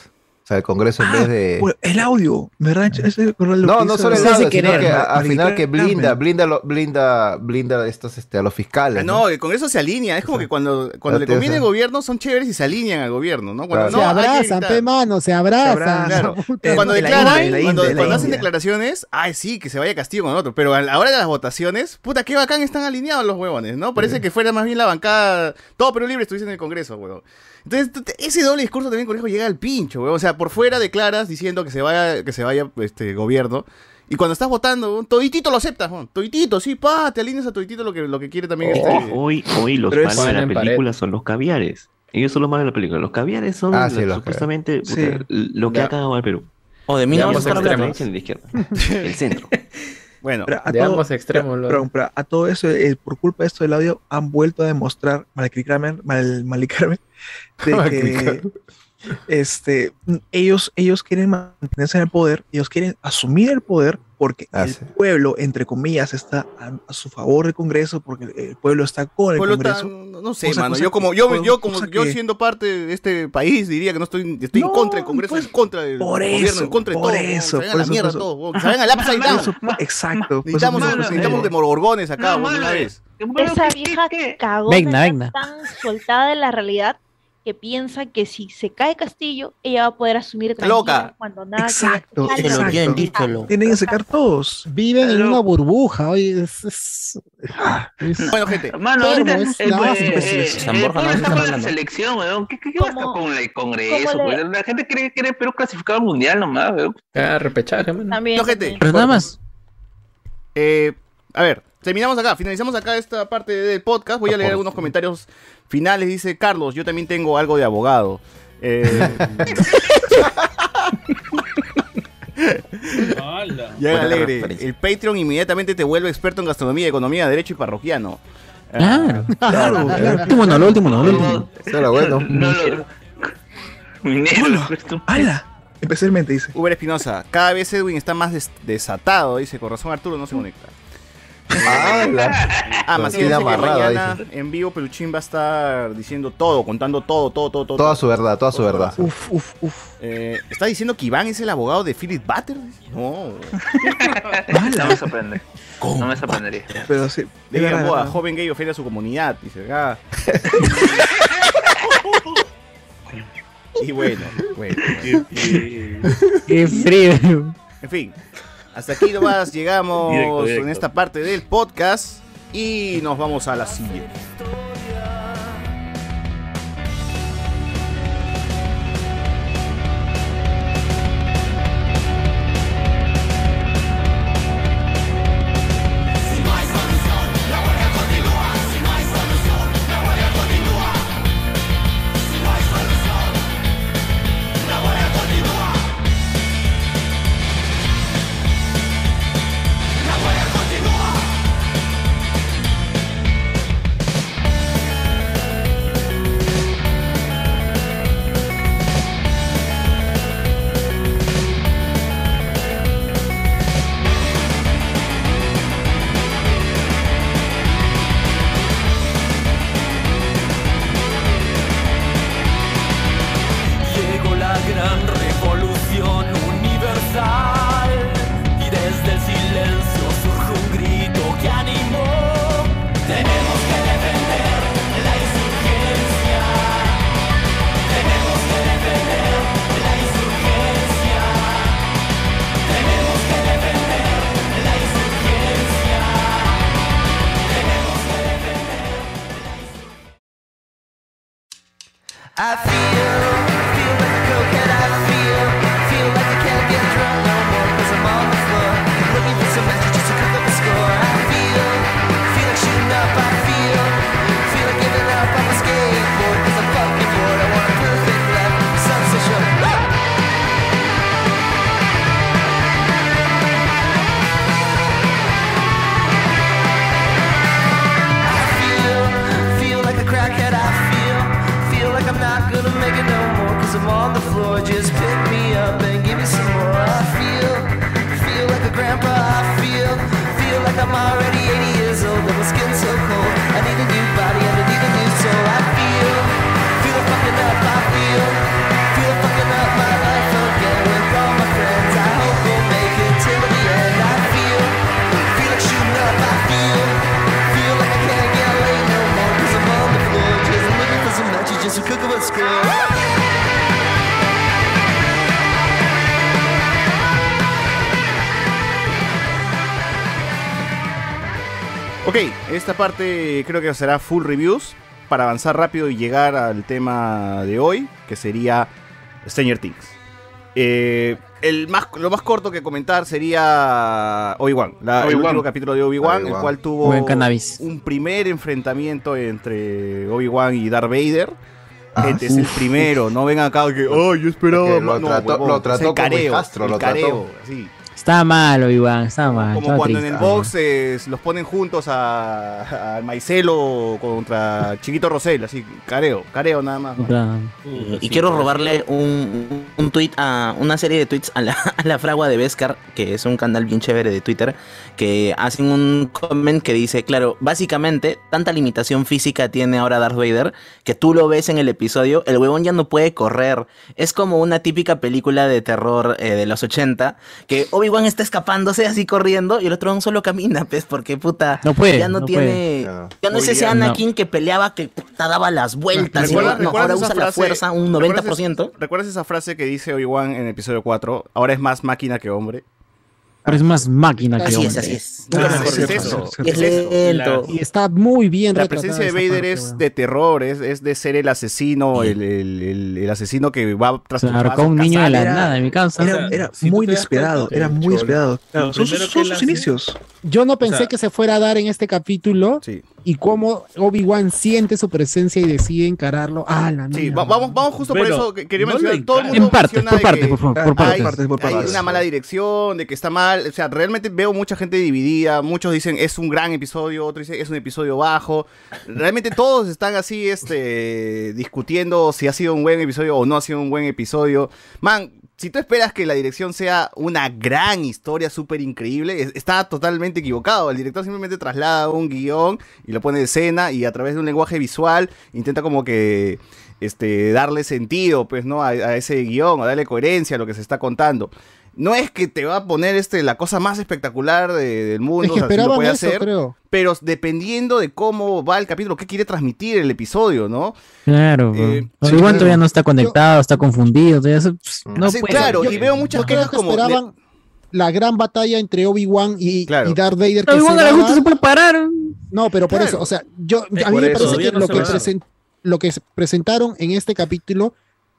Sea, el Congreso en vez de... El audio, ¿verdad? No, no solo el audio, sino querer, que ¿no? a- al final que blinda, blinda, lo- blinda, blinda estos, este, a los fiscales. Ah, no, el Congreso se alinea. Es como que cuando, cuando le conviene el gobierno son chéveres y se alinean al gobierno, ¿no? Cuando Claro. no, se abrazan, pe mano, se abrazan. abrazan. Claro. Eh, cuando de la declaran, India, de la cuando, de hacen declaraciones, ay, sí, que se vaya Castillo con otro. Pero a la hora de las votaciones, puta, qué bacán están alineados los huevones, ¿no? Parece que fuera más bien la bancada. Todo Perú Libre estuviese en el Congreso, huevón. Entonces, ese doble discurso también, conejo, llega al pincho, huevón. O sea, por fuera declaras diciendo que se vaya, que se vaya este gobierno. Y cuando estás votando, huevón, toditito lo aceptas, huevón. Toditito, sí, pa, te alineas a toditito lo que, lo que quiere también este. Hoy, hoy los Pero malos de la pared. película son los caviares. Ellos son los malos de la película. Los caviares son Ah, la- sí, los supuestamente puta, lo que Ya. ha cagado al Perú. O de mí Ya no vas a hablando. La izquierda. El centro. Bueno, Pero a De todo- ambos extremos, pero- lo- pero- pero a todo eso, eh, por culpa de esto del audio, han vuelto a demostrar, Malik Kramer, Mal, Malik Kramer, de que, Este, ellos, ellos quieren mantenerse en el poder, ellos quieren asumir el poder porque Ah, el pueblo, entre comillas, está a, a su favor del Congreso, porque el pueblo está con el Pueblo Congreso. no, no sé, Cosa- mano. cosa yo como yo, cosa- yo como yo siendo parte de este país diría que no estoy estoy en contra del Congreso, en contra del Por gobierno, eso, en contra de por todo. eso, por a la eso, mierda por eso. todo. Eso, exacto. eso- Necesitamos, acá, No, de una mano, vez. Esa vieja cagona tan soltada de la realidad que piensa que si se cae Castillo, ella va a poder asumir loca. cuando nada que Exacto, ver. exacto. Tienen que sacar todos. Viven en una burbuja, oye. Es, es- es- Bueno, gente. Mano, ahorita es el, nada más eh, eh, San el Borja pueblo no está con la selección, weón. ¿Qué, qué, qué vas con el Congreso? cómo le- pues? La gente cree que Perú clasificado al mundial nomás, weón. Ah, repechaje, man. También, No, gente. Pero nada más. Eh, a ver, terminamos acá, finalizamos acá esta parte del podcast. Voy a leer algunos comentarios finales. Dice Carlos, yo también tengo algo de abogado. Eh, ya alegre. El Patreon inmediatamente te vuelve experto en gastronomía, economía, derecho y parroquiano. Claro. Claro. Lo último no, lo último no, lo último. Eso era bueno. Minero. ¡Hala! Especialmente dice. Uber Espinosa, cada vez Edwin está más des- desatado, dice, con razón Arturo no se conecta. Ah, dice que amarrada, mañana en vivo Peluchín va a estar diciendo todo, contando todo, todo, todo, todo. Toda su verdad, toda su verdad. Uf, uf, uf. Eh, ¿Está diciendo que Iván es el abogado de Philip Butter? No. No me sorprende. No me sorprendería. Pero sí. Moda, verdad. joven gay ofende a su comunidad, dice acá. y bueno, bueno. Qué frío. En fin, hasta aquí nomás llegamos Directo, directo. en esta parte del podcast y nos vamos a la siguiente. Esta parte creo que será full reviews para avanzar rápido y llegar al tema de hoy, que sería Stranger Things. Eh, el más, lo más corto que comentar sería Obi-Wan, la- el último capítulo de Obi-Wan, el Obi-Wan. cual tuvo un primer enfrentamiento entre Obi-Wan y Darth Vader. Ah, Gente, es el uf, primero, no vengan acá que, oh, yo esperaba Porque más". lo No, trató- huevón, lo trató el como careo, el lo trató. careo, sí. Estaba mal, Iván, estaba mal. Como cuando en el box eh, los ponen juntos a, a Maicelo contra Chiquito Rosel, así, careo, careo nada más. Y quiero robarle un, un tweet a una serie de tweets a la, a la fragua de Beskar, que es un canal bien chévere de Twitter, que hacen un comment que dice, claro, básicamente tanta limitación física tiene ahora Darth Vader que tú lo ves en el episodio, el huevón ya no puede correr. Es como una típica película de terror eh, de los 80, que Obi-Wan está escapándose así corriendo y el otro solo camina, pues, porque puta, No puede, ya no, no tiene... puede. Ya no es ese Anakin que peleaba que puta, daba las vueltas. y ¿Recuerdas- no, recuerdas ahora usa la fuerza un ¿recuerdas 90%. esa- ¿Recuerdas esa frase que dice Obi-Wan en el episodio 4? Ahora es más máquina que hombre. Pero es más máquina que Así es, hombre. así es. Ah, es sí, eso, sí, es sí. eso. Y está muy bien La presencia de Vader parte, es weón. de terror, es, es de ser el asesino, el, el- el- el asesino que va tras con un niño de la cazar. nada, en mi casa. Era, era muy despiadado, era muy despiadado. Claro, son sus, son sus inicios. Yo no pensé sea- que se fuera a dar en este capítulo y cómo Obi-Wan siente su presencia y decide encararlo. Ah, la Sí, va- vamos, vamos justo por eso que quería no mencionar. Todo el mundo En partes, menciona por de partes, que por favor, por hay- partes. Hay una mala dirección, de que está mal. O sea, realmente veo mucha gente dividida. Muchos dicen es un gran episodio, otros dicen es un episodio bajo. Realmente todos están así este, discutiendo si ha sido un buen episodio o no ha sido un buen episodio. Man, si tú esperas que la dirección sea una gran historia súper increíble, es- está totalmente equivocado. El director simplemente traslada un guion y lo pone de escena y a través de un lenguaje visual intenta como que este, darle sentido pues, ¿no? a, a ese guion, a darle coherencia a lo que se está contando. No es que te va a poner este, la cosa más espectacular de- del mundo, Es que o sea, lo puede eso, hacer, creo. pero dependiendo de cómo va el capítulo, qué quiere transmitir el episodio, ¿no? Claro, Eh, sí, claro. todavía no está conectado, está confundido. todavía se- pss, no Sí, puede. claro, Yo- y veo muchas quejas que como... esperaban la gran batalla entre Obi-Wan y, y Darth Vader. Obi-Wan se le gusta, se puede parar. No, pero por Claro. eso, o sea, yo, a mí me parece que no lo que, lo presentaron en este capítulo,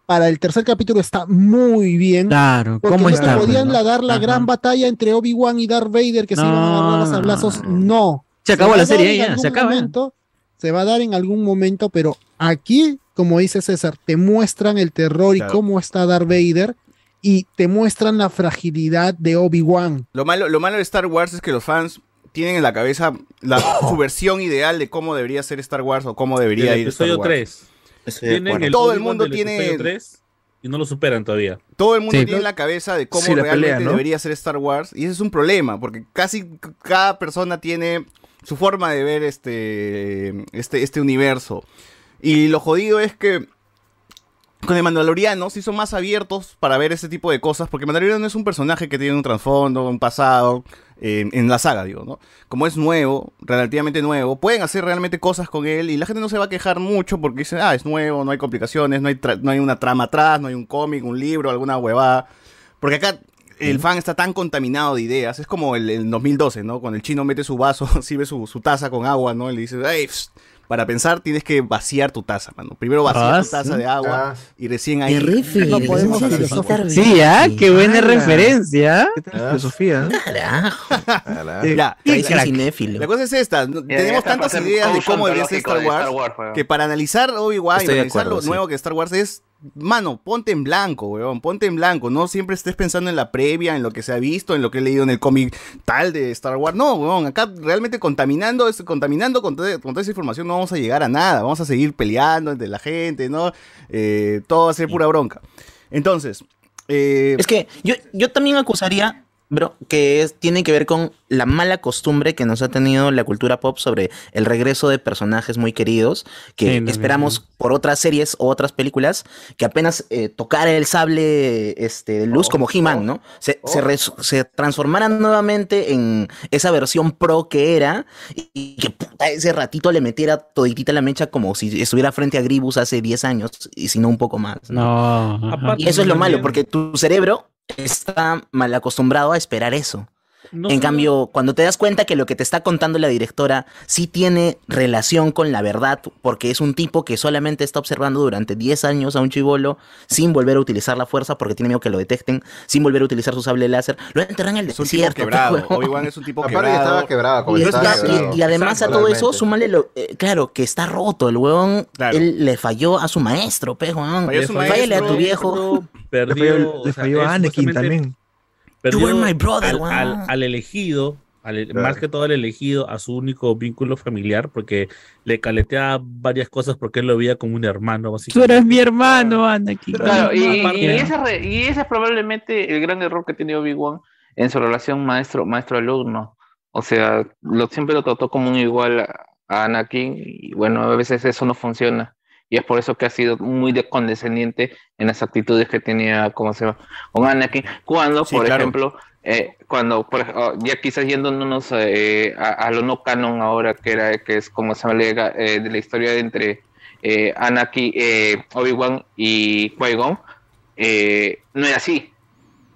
para el tercer capítulo está muy bien. Claro, porque ¿cómo no está, podían no? dar la Ajá. gran batalla entre Obi-Wan y Darth Vader que se iban a agarrar los sablazos. No. Se acabó va la serie en ya, algún se acaba. momento, se va a dar en algún momento, pero aquí, como dice César, te muestran el terror Claro. y cómo está Darth Vader y te muestran la fragilidad de Obi-Wan. Lo malo, lo malo de Star Wars es que los fans tienen en la cabeza la, su versión ideal de cómo debería ser Star Wars o cómo debería Del ir Star episodio Wars. 3. Tienen el Todo el mundo tiene episodio 3 y no lo superan todavía. Todo el mundo Sí. tiene en la cabeza de cómo Sí, realmente pelea, ¿no? debería ser Star Wars. Y ese es un problema, porque casi cada persona tiene su forma de ver este, este, este universo. Y lo jodido es que con el Mandaloriano sí son más abiertos para ver ese tipo de cosas, porque Mandaloriano es un personaje que tiene un trasfondo, un pasado, eh, en la saga, digo, ¿no? Como es nuevo, relativamente nuevo, pueden hacer realmente cosas con él y la gente no se va a quejar mucho porque dicen, ah, es nuevo, no hay complicaciones, no hay, tra- no hay una trama atrás, no hay un cómic, un libro, alguna huevada. Porque acá el fan está tan contaminado de ideas, es como el, el 2012, ¿no? Cuando el chino mete su vaso, sirve su, su taza con agua, ¿no? Y le dice, "Ey, pss, para pensar tienes que vaciar tu taza, mano. Primero vacía Ah, tu taza sí. de agua Ah. y recién ahí... Qué No podemos filosofar Sí, ¿ah? Qué buena referencia. Filosofía. Ya, Crazy la- cinéfilo. La cosa es esta, no- Ya, tenemos ya tantas ideas de cómo debería ser Star de Wars, Star Wars, que para analizar Obi-Wan y de analizar lo sí. nuevo que Star Wars es, mano, ponte en blanco, weón, ponte en blanco, no siempre estés pensando en la previa, en lo que se ha visto, en lo que he leído en el cómic tal de Star Wars, no, weón, acá realmente contaminando, es- contaminando con, toda- con toda esa información no vamos a llegar a nada, vamos a seguir peleando entre la gente, ¿no? Eh, todo va a ser pura bronca. Entonces, eh, Es que yo, yo también acusaría, bro, que es, tiene que ver con la mala costumbre que nos ha tenido la cultura pop sobre el regreso de personajes muy queridos, que Sí, esperamos por otras series o otras películas, que apenas eh, tocara el sable este, de luz como He-Man, ¿no? Se, se res- se transformaran nuevamente en esa versión pro que era y que puta, ese ratito le metiera toditita la mecha como si estuviera frente a Gribus hace 10 años y si no un poco más. No. Y eso es lo malo, porque tu cerebro está mal acostumbrado a esperar eso. No en solo- cambio, cuando te das cuenta que lo que te está contando la directora sí tiene relación con la verdad, porque es un tipo que solamente está observando durante 10 años a un chivolo sin volver a utilizar la fuerza porque tiene miedo que lo detecten, sin volver a utilizar su sable láser, lo enterran en el es un tipo desierto. quebrado, es un tipo quebrado. estaba quebrado, como Y, estaba y- quebrado. y además a todo eso, súmale lo, eh, claro, que está roto, el huevón, Claro. él le falló a su maestro, pe, huevón. Falló a su Fállale a tu viejo. Perdió, Le falló- o le falló a Anakin también. Perdió You were my brother, al, wow. al- al elegido, al- Claro. más que todo al elegido, a su único vínculo familiar, porque le caleteaba varias cosas porque él lo veía como un hermano, Tú básicamente. eres mi hermano, Anakin. Claro, y, y- ese, re- y ese es probablemente el gran error que tenía Obi-Wan en su relación maestro maestro-alumno. O sea, lo, siempre lo trató como un igual a, a Anakin y bueno, a veces eso no funciona. Y es por eso que ha sido muy descondescendiente en las actitudes que tenía, ¿cómo se llama? Con Anakin. Cuando, Sí, por claro. ejemplo, eh, cuando, por oh, ya quizás yéndonos eh, a, a lo no canon ahora, que era, que es como se llama eh, de la historia de entre eh, Anakin, eh, Obi-Wan y Qui-Gon, eh, no era así.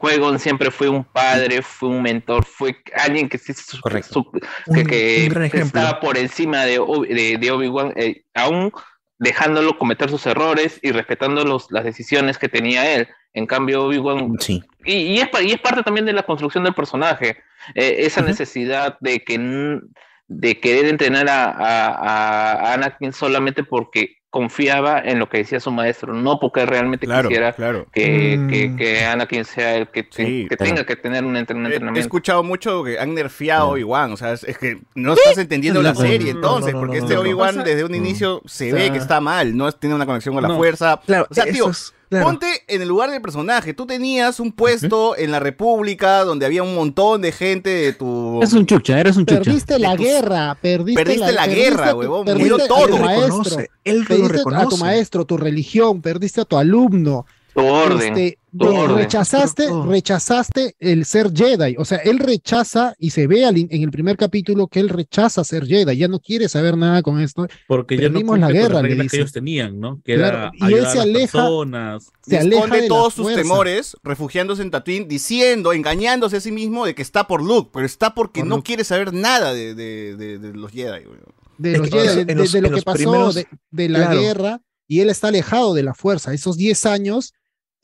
Qui-Gon siempre fue un padre, fue un mentor, fue alguien que, sí su- su- que, Un- que un gran ejemplo. estaba por encima de, Obi- de, de Obi-Wan, eh, aún dejándolo cometer sus errores y respetando los, las decisiones que tenía él. En cambio, Obi-Wan Sí. y, y es, y es parte también de la construcción del personaje, eh, esa necesidad de que de querer entrenar a, a- a Anakin solamente porque confiaba en lo que decía su maestro, no porque realmente Claro, quisiera claro. Que, Mm. que- que Anakin sea el que, te- Sí, que claro. tenga que tener un, entren- un He- He entrenamiento. escuchado mucho que han nerfeado a Obi-Wan, o sea, es, es que no estás entendiendo la No, serie no, entonces, no, no, porque no, este no. Obi-Wan desde un inicio se O ve que está mal, no tiene una conexión con la fuerza. Claro, o sea, tío, es- claro. ponte en el lugar del personaje. Tú tenías un puesto en la República donde había un montón de gente de tu... Eres un chucha, eres un chucha. Perdiste la guerra, perdiste, Perdiste la guerra, huevón, murió todo. Él lo reconoce, él lo perdiste a tu reconoce. maestro, tu religión, perdiste a tu alumno. Tu orden, Este, orden. rechazaste, rechazaste el ser Jedi. O sea, él rechaza y se ve al in- en el primer capítulo que él rechaza ser Jedi. Ya no quiere saber nada con esto. Porque ya no la con guerra, las le reglas que ellos tenían, ¿no? Que Claro, era y él se aleja- personas. se aleja esconde de todos sus fuerza. temores, refugiándose en Tatooine, diciendo, engañándose a sí mismo de que está por Luke, pero está porque no quiere saber nada de, de- de- de los Jedi. de los Jedi, de, en de- los- de lo que pasó, primeros- de, de la claro. guerra, y él está alejado de la fuerza. Esos 10 años,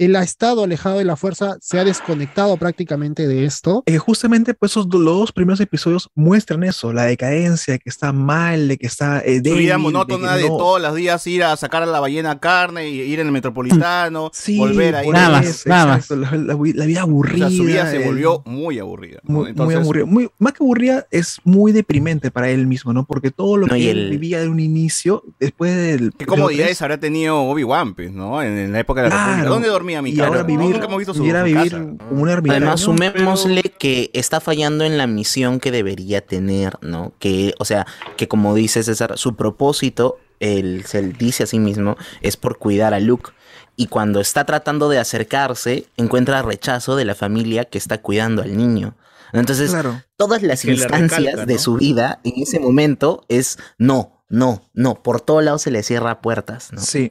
él ha estado alejado de la fuerza, se ha desconectado prácticamente de esto. Eh, justamente pues esos los dos primeros episodios muestran eso, la decadencia, que está mal, de que está eh, Su débil, vida de que monótona de, no- todos los días ir a sacar a la ballena carne y ir en el metropolitano, Sí, volver a ir por a eso, exacto, La, la- la vida O aburrida. sea, su vida se volvió muy aburrida. ¿no? muy, muy Entonces, aburrida. Muy, más que aburrida, es muy deprimente para él mismo, ¿no? Porque todo lo No, que él el- vivía de un inicio, después del. ¿Qué comodidades habrá tenido Obi-Wan, pues, ¿no? En, en la época de la Claro. República. ¿Dónde dormía Y ahora vivir- Nunca hemos visto su, y ahora su vivir casa. como un ermitaño. Además, sumémosle que está fallando en la misión que debería tener, ¿no? Que, o sea, que como dice César, su propósito, él se dice a sí mismo, es por cuidar a Luke. Y cuando está tratando de acercarse, encuentra rechazo de la familia que está cuidando al niño. Entonces, Claro. todas las Que instancias recalca, de su vida en ese momento es no, no, no. Por todos lados se le cierra puertas, ¿no? Sí.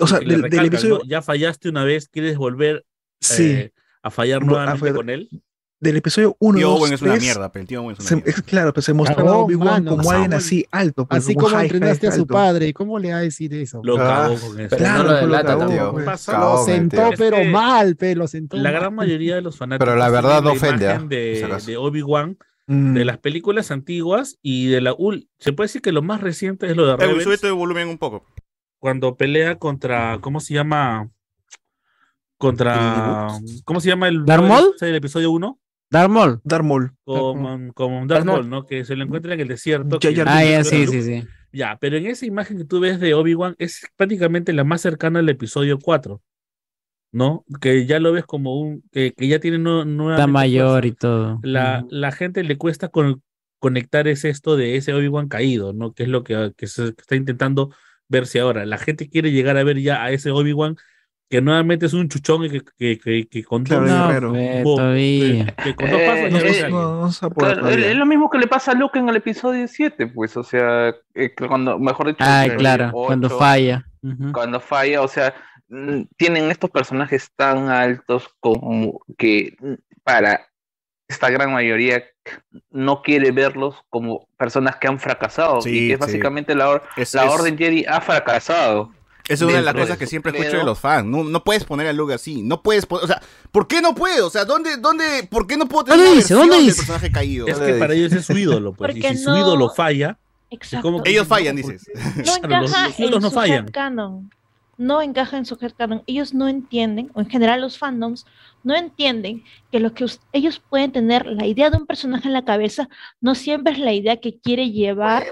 O sea, del, episodio. ¿no? Ya fallaste una vez, ¿quieres volver Sí. eh, a fallar a nuevamente fallar. con él? Del episodio 1. Tío 2, Owen es una 3, mierda, pero el tío Owen es una se- mierda. es claro, pues se mostraba a Obi-Wan mano, como alguien así alto. pues, Así como high, entrenaste a su alto. padre, ¿cómo le va a decir eso? Lo Ah, cagó con eso. Claro, No lo que lo delata, cagó, tío. pues. Lo sentó, tío. pero mal, pe, lo sentó La mal. gran mayoría de los fanáticos Pero la verdad no la ofende, imagen ¿ah? De, acaso. de Obi-Wan Mm. de las películas antiguas y de la ul se puede decir que lo más reciente es lo de Eh, Rebels súbete el volumen un poco. Cuando pelea contra ¿cómo se llama? contra ¿cómo se llama el ¿Darth Maul? el episodio 1? Darth Maul. Darth Maul. Con, con Darth Maul, ¿no? Que se lo encuentra en el desierto. Ah, ya, sí, sí, sí. Ya, pero en esa imagen que tú ves de Obi-Wan es prácticamente la más cercana al episodio 4, ¿no? Que ya lo ves como un, que, que ya tiene nue- Está mayor y todo. La, la gente le cuesta con- conectar es esto de ese Obi-Wan caído, ¿no? Que es lo que, que se que está intentando verse ahora. La gente quiere llegar a ver ya a ese Obi-Wan que nuevamente es un chuchón y que, que, que, que con Claro, No, es, lo mismo que le pasa a Luke en el episodio 7, pues, o sea, eh, cuando, mejor dicho, Ay, claro, cuando falla. Cuando falla, o sea, mm, tienen estos personajes tan altos como que mm, para esta gran mayoría no quiere verlos como personas que han fracasado. Sí, y que es sí. básicamente la, or- Es- la es- Orden Jedi ha fracasado. Esa es una de las cosas de que siempre escucho de los fans. No, no puedes poner a Luke así. No puedes poner, o sea, ¿por qué no puedo? O sea, ¿dónde, dónde, por qué no puedo tener ¿Dónde una dice? ¿Dónde del dice? personaje caído? Es que para ellos es su ídolo, pues. Y Porque si su ídolo falla, Exacto. como que- Ellos fallan, dices. no los- encaja los en no su fallan. No encaja en su headcanon. Ellos no entienden, o en general los fandoms, no entienden que lo que ellos pueden tener, la idea de un personaje en la cabeza, no siempre es la idea que quiere llevar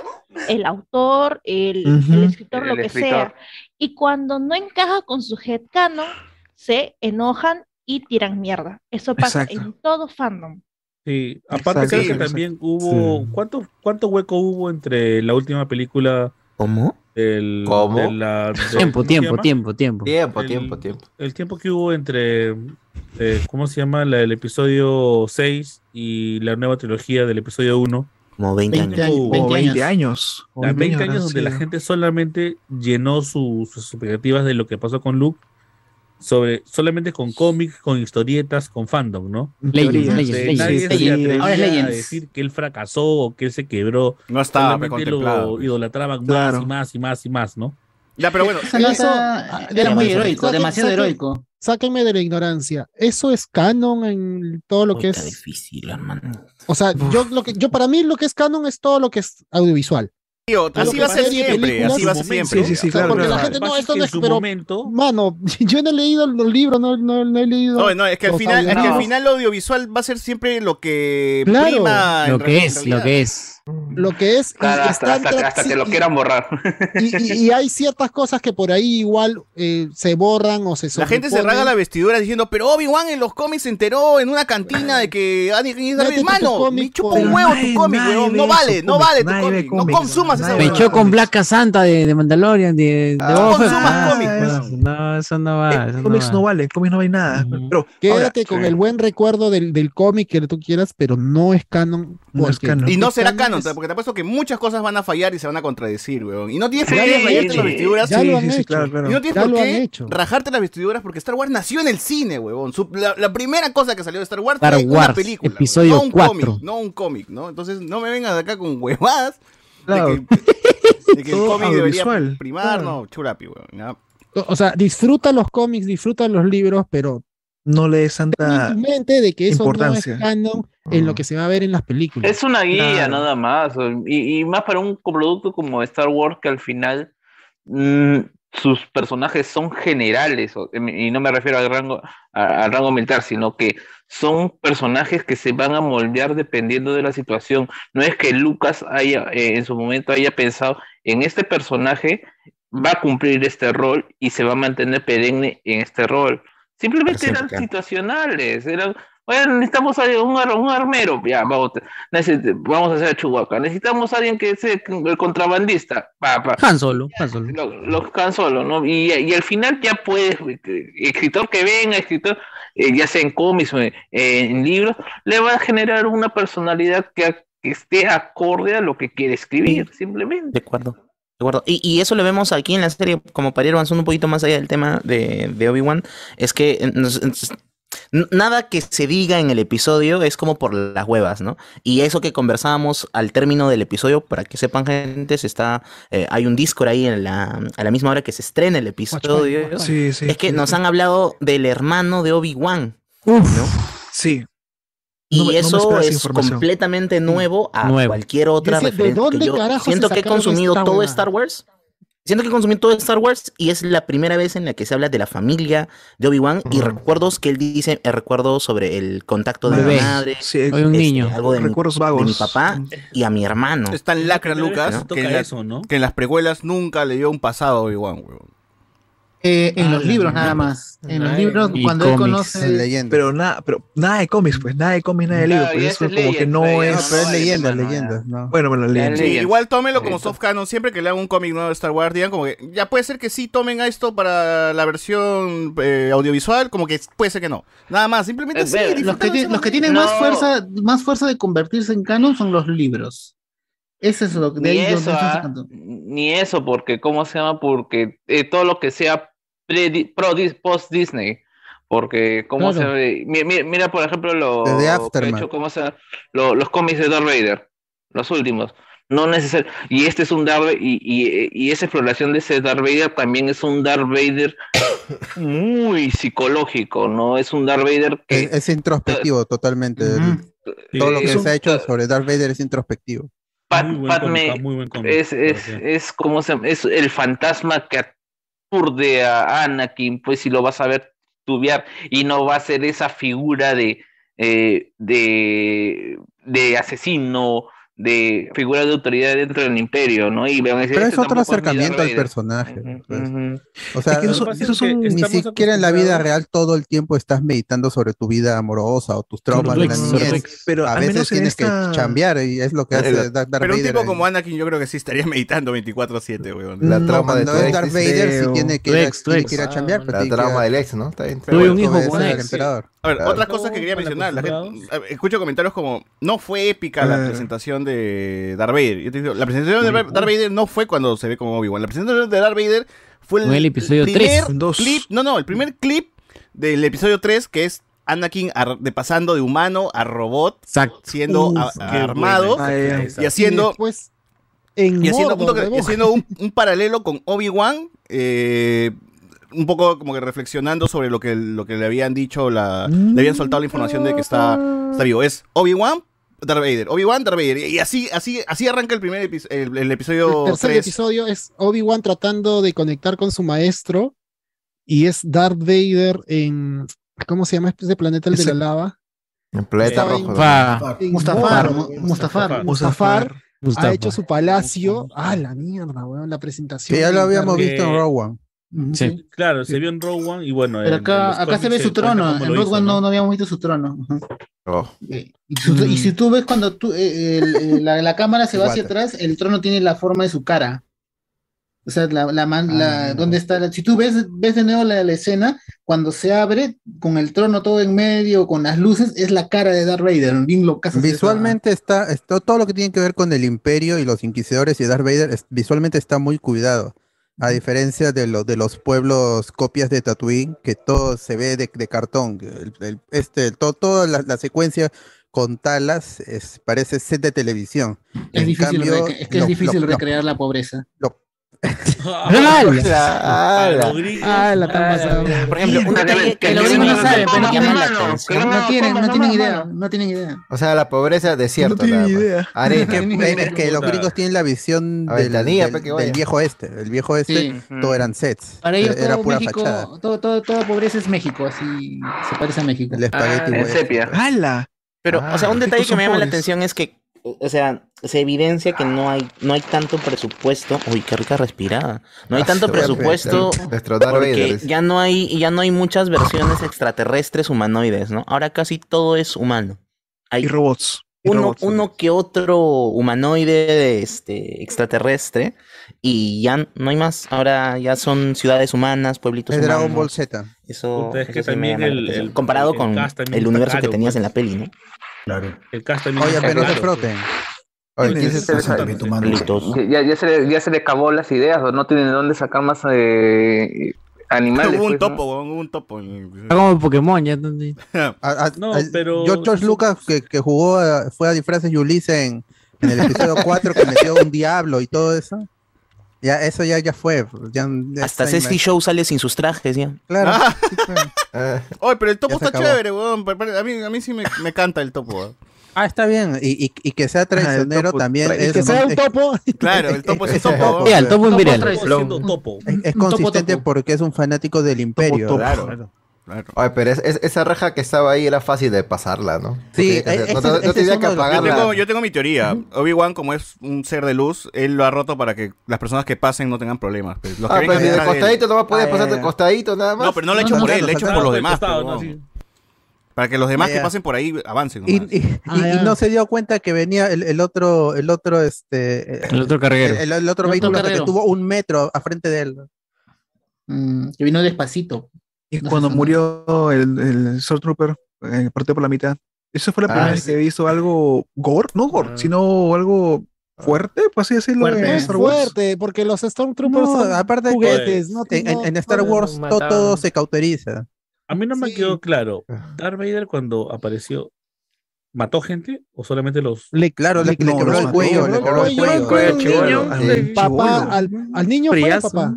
el autor, el, escritor, lo El que escritor. sea. Y cuando no encaja con su headcanon, se enojan y tiran mierda. Eso pasa Exacto. en todo fandom. Sí, aparte Exacto. creo Sí, que exacto. también hubo. ¿cuánto, ¿Cuánto hueco hubo entre la última película? ¿Cómo? El, ¿Cómo? de la- de- Tiempo, ¿cómo tiempo, tiempo, tiempo. Tiempo, El- tiempo, tiempo. El tiempo que hubo entre. eh, ¿Cómo se llama? La, el episodio 6 y la nueva trilogía del episodio 1. Como 20 20 años. años. Uh, 20 20 años. años. La 20 años donde la gente solamente llenó su- sus expectativas de lo que pasó con Luke. Sobre, solamente con cómics, con historietas, con fandom, ¿no? Legends, Legends, Entonces, Legends. nadie se Ahora es a decir que él fracasó o que él se quebró. No estaba Solamente contemplado. lo pues. idolatraban Claro. más y más y más y más, ¿no? Ya, pero bueno, Eso- era muy heroico, saquen- demasiado saquen- heroico. Sáquenme de la ignorancia. ¿Eso es canon en todo lo que es? difícil, hermano. O sea, yo lo que yo para mí lo que es canon es todo lo que es audiovisual. Tío, así lo va a ser siempre. Así va a ser siempre. Sí, sí, sí, claro, porque claro. la gente Lo no, esto no es, pero momento, mano, yo no he leído los libros, no, no, no he leído. No, no, es que al final, es que al final lo audiovisual va a ser siempre lo que Claro. prima. Lo que es, lo realidad. que es. Lo que es Claro, hasta, hasta, hasta que lo quieran borrar. y, y- y hay ciertas cosas que por ahí igual eh, se borran o se La gente se rasga la vestidura diciendo, pero Obi-Wan en los cómics se enteró en una cantina de que hermano. Me chupa por- un huevo tu cómic, No vale, no vale tu cómic. No consumas esa Me echó con Black Santa de, de Mandalorian, de, de Ah, Boba Fett. consumas Ah, cómics, no, weón. No, eso no va. Eh, no cómics no vale, cómics no hay nada. Pero Quédate con el buen recuerdo del, cómic que tú quieras, pero no es canon. No. Y no será canon, es- porque te apuesto que muchas cosas van a fallar y se van a contradecir, weón. Y no tienes por qué rayarte sí. las vestiduras. Ya Sí, lo sí, han sí, hecho. claro, claro. Y no tienes Ya por qué rajarte las vestiduras porque Star Wars nació en el cine. Su- la, la primera cosa que salió de Star Wars Star fue una película. episodio no un 4. cómic, no un cómic, ¿no? Entonces no me vengan de acá con huevadas Claro. de que, de que el cómic debería primar, claro. no, churapi. O o sea, disfruta los cómics, disfruta los libros, pero No le des en tanta mente de que eso no es importancia. canon en lo que se va a ver en las películas. Es una guía Claro. nada más. Y, y más para un producto como Star Wars que al final mm, sus personajes son generales. Y no me refiero al rango, al rango militar, sino que son personajes que se van a moldear dependiendo de la situación. No es que Lucas haya eh, en su momento haya pensado en este personaje va a cumplir este rol y se va a mantener perenne en este rol. Simplemente eran situacionales, eran, bueno, necesitamos a un, ar- un armero, ya, vamos, vamos a hacer a Chihuahua, necesitamos a alguien que sea el contrabandista, pa, pa. Han Solo, Han Solo. Lo, lo Han Solo, ¿no? Y, y al final ya puedes, escritor que venga, escritor, eh, ya sea en cómics o en, en libros, le va a generar una personalidad que, que esté acorde a lo que quiere escribir, simplemente. De acuerdo. De acuerdo. Y, y eso lo vemos aquí en la serie, como para ir avanzando un poquito más allá del tema de, de Obi-Wan, es que eh, nada que se diga en el episodio es como por las huevas, ¿no? Y eso que conversábamos al término del episodio, para que sepan gente, se está, eh, hay un Discord ahí en la, a la misma hora que se estrena el episodio. Sí, sí. es que sí, nos sí. han hablado del hermano de Obi-Wan. Sí. Y No no eso es completamente nuevo a Nuevo. cualquier otra ¿de referencia. que dónde yo carajo siento que he consumido esta todo? Star Wars. Siento que he consumido todo Star Wars y es la primera vez en la que se habla de la familia de Obi-Wan y recuerdos que él dice, eh, recuerdo sobre el contacto de Bebé. mi madre, Sí, un este, niño. algo de mi, recuerdos de vagos. mi papá y a mi hermano. Es tan lacra, Lucas, toca que en, la- eso, ¿no? que en las precuelas nunca le dio un pasado a Obi-Wan, huevón. Eh, en Ah, los la libros nada más. En los libros, cuando él conoce. Leyenda. Pero nada, pero nada de cómics, pues, nada de cómics, nada de Claro, libros. Pues y eso eso como es que no leyenda, No, es. pero es leyenda, hermano, leyenda. No. Bueno, bueno, leyenda. Sí, igual tómenlo como soft canon. Siempre que le hagan un cómic nuevo de Star Wars, digan como que ya puede ser que sí tomen a esto para la versión eh, audiovisual, como que puede ser que no. Nada más, simplemente Eh, sí, Los que, los tienen No. más fuerza, más fuerza de convertirse en canon son los libros. Ese es lo que de Ni eso, está ah, sacando. ni eso, porque, ¿cómo se llama? Porque eh, todo lo que sea pre, pro, dis- post Disney, porque, ¿cómo Claro. se ve? Mi- mi- Mira, por ejemplo, lo, que Aftermath. hecho, ¿cómo se? Lo- los cómics de Darth Vader, los últimos. No necesariamente. Y este es un Darth Vader, y, y, y esa exploración de ese Darth Vader también es un Darth Vader muy psicológico, ¿no? Es un Darth Vader que. Es, es introspectivo totalmente. El- Ujú. Sí, todo lo que es un- se ha hecho sobre Darth Vader es introspectivo. Pat- Muy buen Padme cómic, muy buen cómic, es, es, es como se es el fantasma que aturde a Anakin, pues si lo vas a ver titubear y no va a ser esa figura de, eh, de, de asesino, de figura de autoridad dentro del imperio, ¿no? Y van a decir, Pero es "Este otro acercamiento al Vader". personaje. pues. O sea, Es que eso- no- esos son- ni estamos siquiera en la vida real todo el tiempo estás meditando sobre tu vida amorosa o tus traumas de la niñez. Pero a al veces tienes esta- que chambear y es lo que hace Pero Darth Darth un Vader tipo como Anakin yo creo que sí estaría meditando 24-7, weón. La No, trama de es ex, Darth Vader, sí tiene que ir a- Tu ex, tu tiene ex. que ir a chambear, pues La tiene que trama ir a- del ex, ¿no? Pero Tuve un hijo con eso, el emperador. A ver, Claro. otras cosas que quería mencionar. La gente, escucho comentarios como, no fue épica la presentación de Darth Vader. Yo te digo, la presentación de Darth Vader no fue cuando se ve como Obi-Wan. La presentación de Darth Vader fue el, Fue el episodio primer 3. clip, no, no, el primer clip del episodio 3 que es Anakin ar- de pasando de humano a robot, siendo Uf, a- qué armado y haciendo Y después, en y haciendo, un, toque- huevón. y haciendo un, un paralelo con Obi-Wan, eh, un poco como que reflexionando sobre lo que, lo que le habían dicho, la, le habían soltado la información de que está, está vivo. Es Obi-Wan, Darth Vader, Obi-Wan, Darth Vader. Y así, así, así arranca el primer epi- el, el episodio El tercer 3. episodio es Obi-Wan tratando de conectar con su maestro y es Darth Vader en ¿cómo se llama este planeta el de la lava? En planeta rojo. En Mustafar, Mustafar. Mustafar Mustafar. ha hecho su palacio. Ah, la mierda, weón, la presentación. Que ya lo habíamos visto en Rogue One. Sí. Claro, se vio en Rogue One y bueno. Pero acá, se ve su trono. En Rogue hizo, One ¿no? no, habíamos visto su trono. Oh. Y, su- y si tú ves cuando tú, eh, el- el- la, la cámara se va hacia atrás, el trono tiene la forma de su cara. O sea, la, la, man- la- Ah. ¿dónde está? la- si tú ves, ves de nuevo la, la escena, cuando se abre, con el trono todo en medio, con las luces, es la cara de Darth Vader. Bien. Visualmente está, está- todo lo que tiene que ver con el Imperio y los Inquisidores y Darth Vader es- visualmente está muy cuidado. A diferencia de, lo- de los pueblos copias de Tatooine, que todo se ve de, de cartón. El- el- este, to- toda la, la secuencia con talas es, parece set de televisión. Es En difícil, cambio, es que es lo- difícil lo- lo- recrear la pobreza. Ah, la tan pasada. Por ejemplo, un detalle que los gringos no saben, pero no tienen atención. No tienen, no tienen idea. No tienen idea. O sea, la pobreza desierta. tiene nada más. idea. Arena. Es que, es que los gringos tienen la visión del, ventanilla, del- viejo este. El viejo este, todo eran sets. Para ellos era pura México, fachada. todo, todo, toda pobreza es México, así se parece a México. El espagueti sepia. ¡Hala! Pero, o sea, un Ah, detalle que me llama la atención es que, o sea, se evidencia que no hay, no hay tanto presupuesto. Uy, qué rica respirada. No hay Ah, tanto presupuesto porque ya no hay, ya no hay muchas versiones extraterrestres humanoides, ¿no? Ahora casi todo es humano. Hay Y robots. y uno, robots. uno que otro humanoide este, extraterrestre y ya no hay más. Ahora ya son ciudades humanas, pueblitos Es humanos. Dragon Ball Z. Eso, Puta, es que eso también el- el- comparado el con el universo que tenías pues. en la peli, ¿no? Claro. El cast también Oye, pero no se caro, froten. Oye, ¿quién ¿quién se Ya, ya, se le, ya se le acabó las ideas, o no tienen de dónde sacar más eh, animales. Hubo un pues, ¿no? topo, hubo un topo. Está como Pokémon, ya entendí. A- a- No, el- pero- George, George Lucas, que, que jugó, a- fue a disfraces y Ulises en, en el episodio 4, que metió un diablo y todo eso. Ya, eso ya, ya fue. Ya, ya Hasta Ceci Show sale sin sus trajes ya. Claro. Ah. sí. Ah, Oye, pero el topo está acabó. chévere, weón. A mí, a mí sí me, me canta el topo. weón. Ah, está bien. Y, y, y que sea traicionero también es, Que sea un es- topo. Claro, el topo es es- un topo. weón. Ya, el topo traición. siendo topo. es- es consistente topo. porque es un fanático del imperio. topo. Claro. Claro. Claro. Oye, pero es- es- esa reja que estaba ahí era fácil de pasarla, ¿no? Sí, no, tenía que Yo apagarla. tengo, yo tengo mi teoría. Obi-Wan, como es un ser de luz, él lo ha roto para que las personas que pasen no tengan problemas. pues. Los Ah, pero si de costadito no poder Ah, pasar de costadito nada más. No, pero no lo ha No, hecho no, por no, él, lo ha no, hecho por los de demás. costado, pero ¿no? no. Sí. Para que los demás Ah, que pasen por ahí avancen. Y, Ah, y no se dio cuenta que venía el, el otro, el otro, este, El otro carguero. el, el otro El otro vehículo que tuvo un metro a frente de él. Mm, que vino despacito. Y No cuando murió el, el Stormtrooper, eh, partió por la mitad. Esa fue la Ah, primera vez sí. que he visto algo gore, no gore, Ah. sino algo fuerte, por así decirlo, Fuerte. en Es Star Wars. fuerte, porque los Stormtroopers No, son aparte juguetes, no en, Star Wars todo se cauteriza. A mí no me Sí. quedó claro. ¿Darth Vader cuando apareció mató gente o solamente los Le, Claro, le, le- le no, quebró el cuello, le quebró el quebró el cuello. Sí. papá, al, al niño fue papá.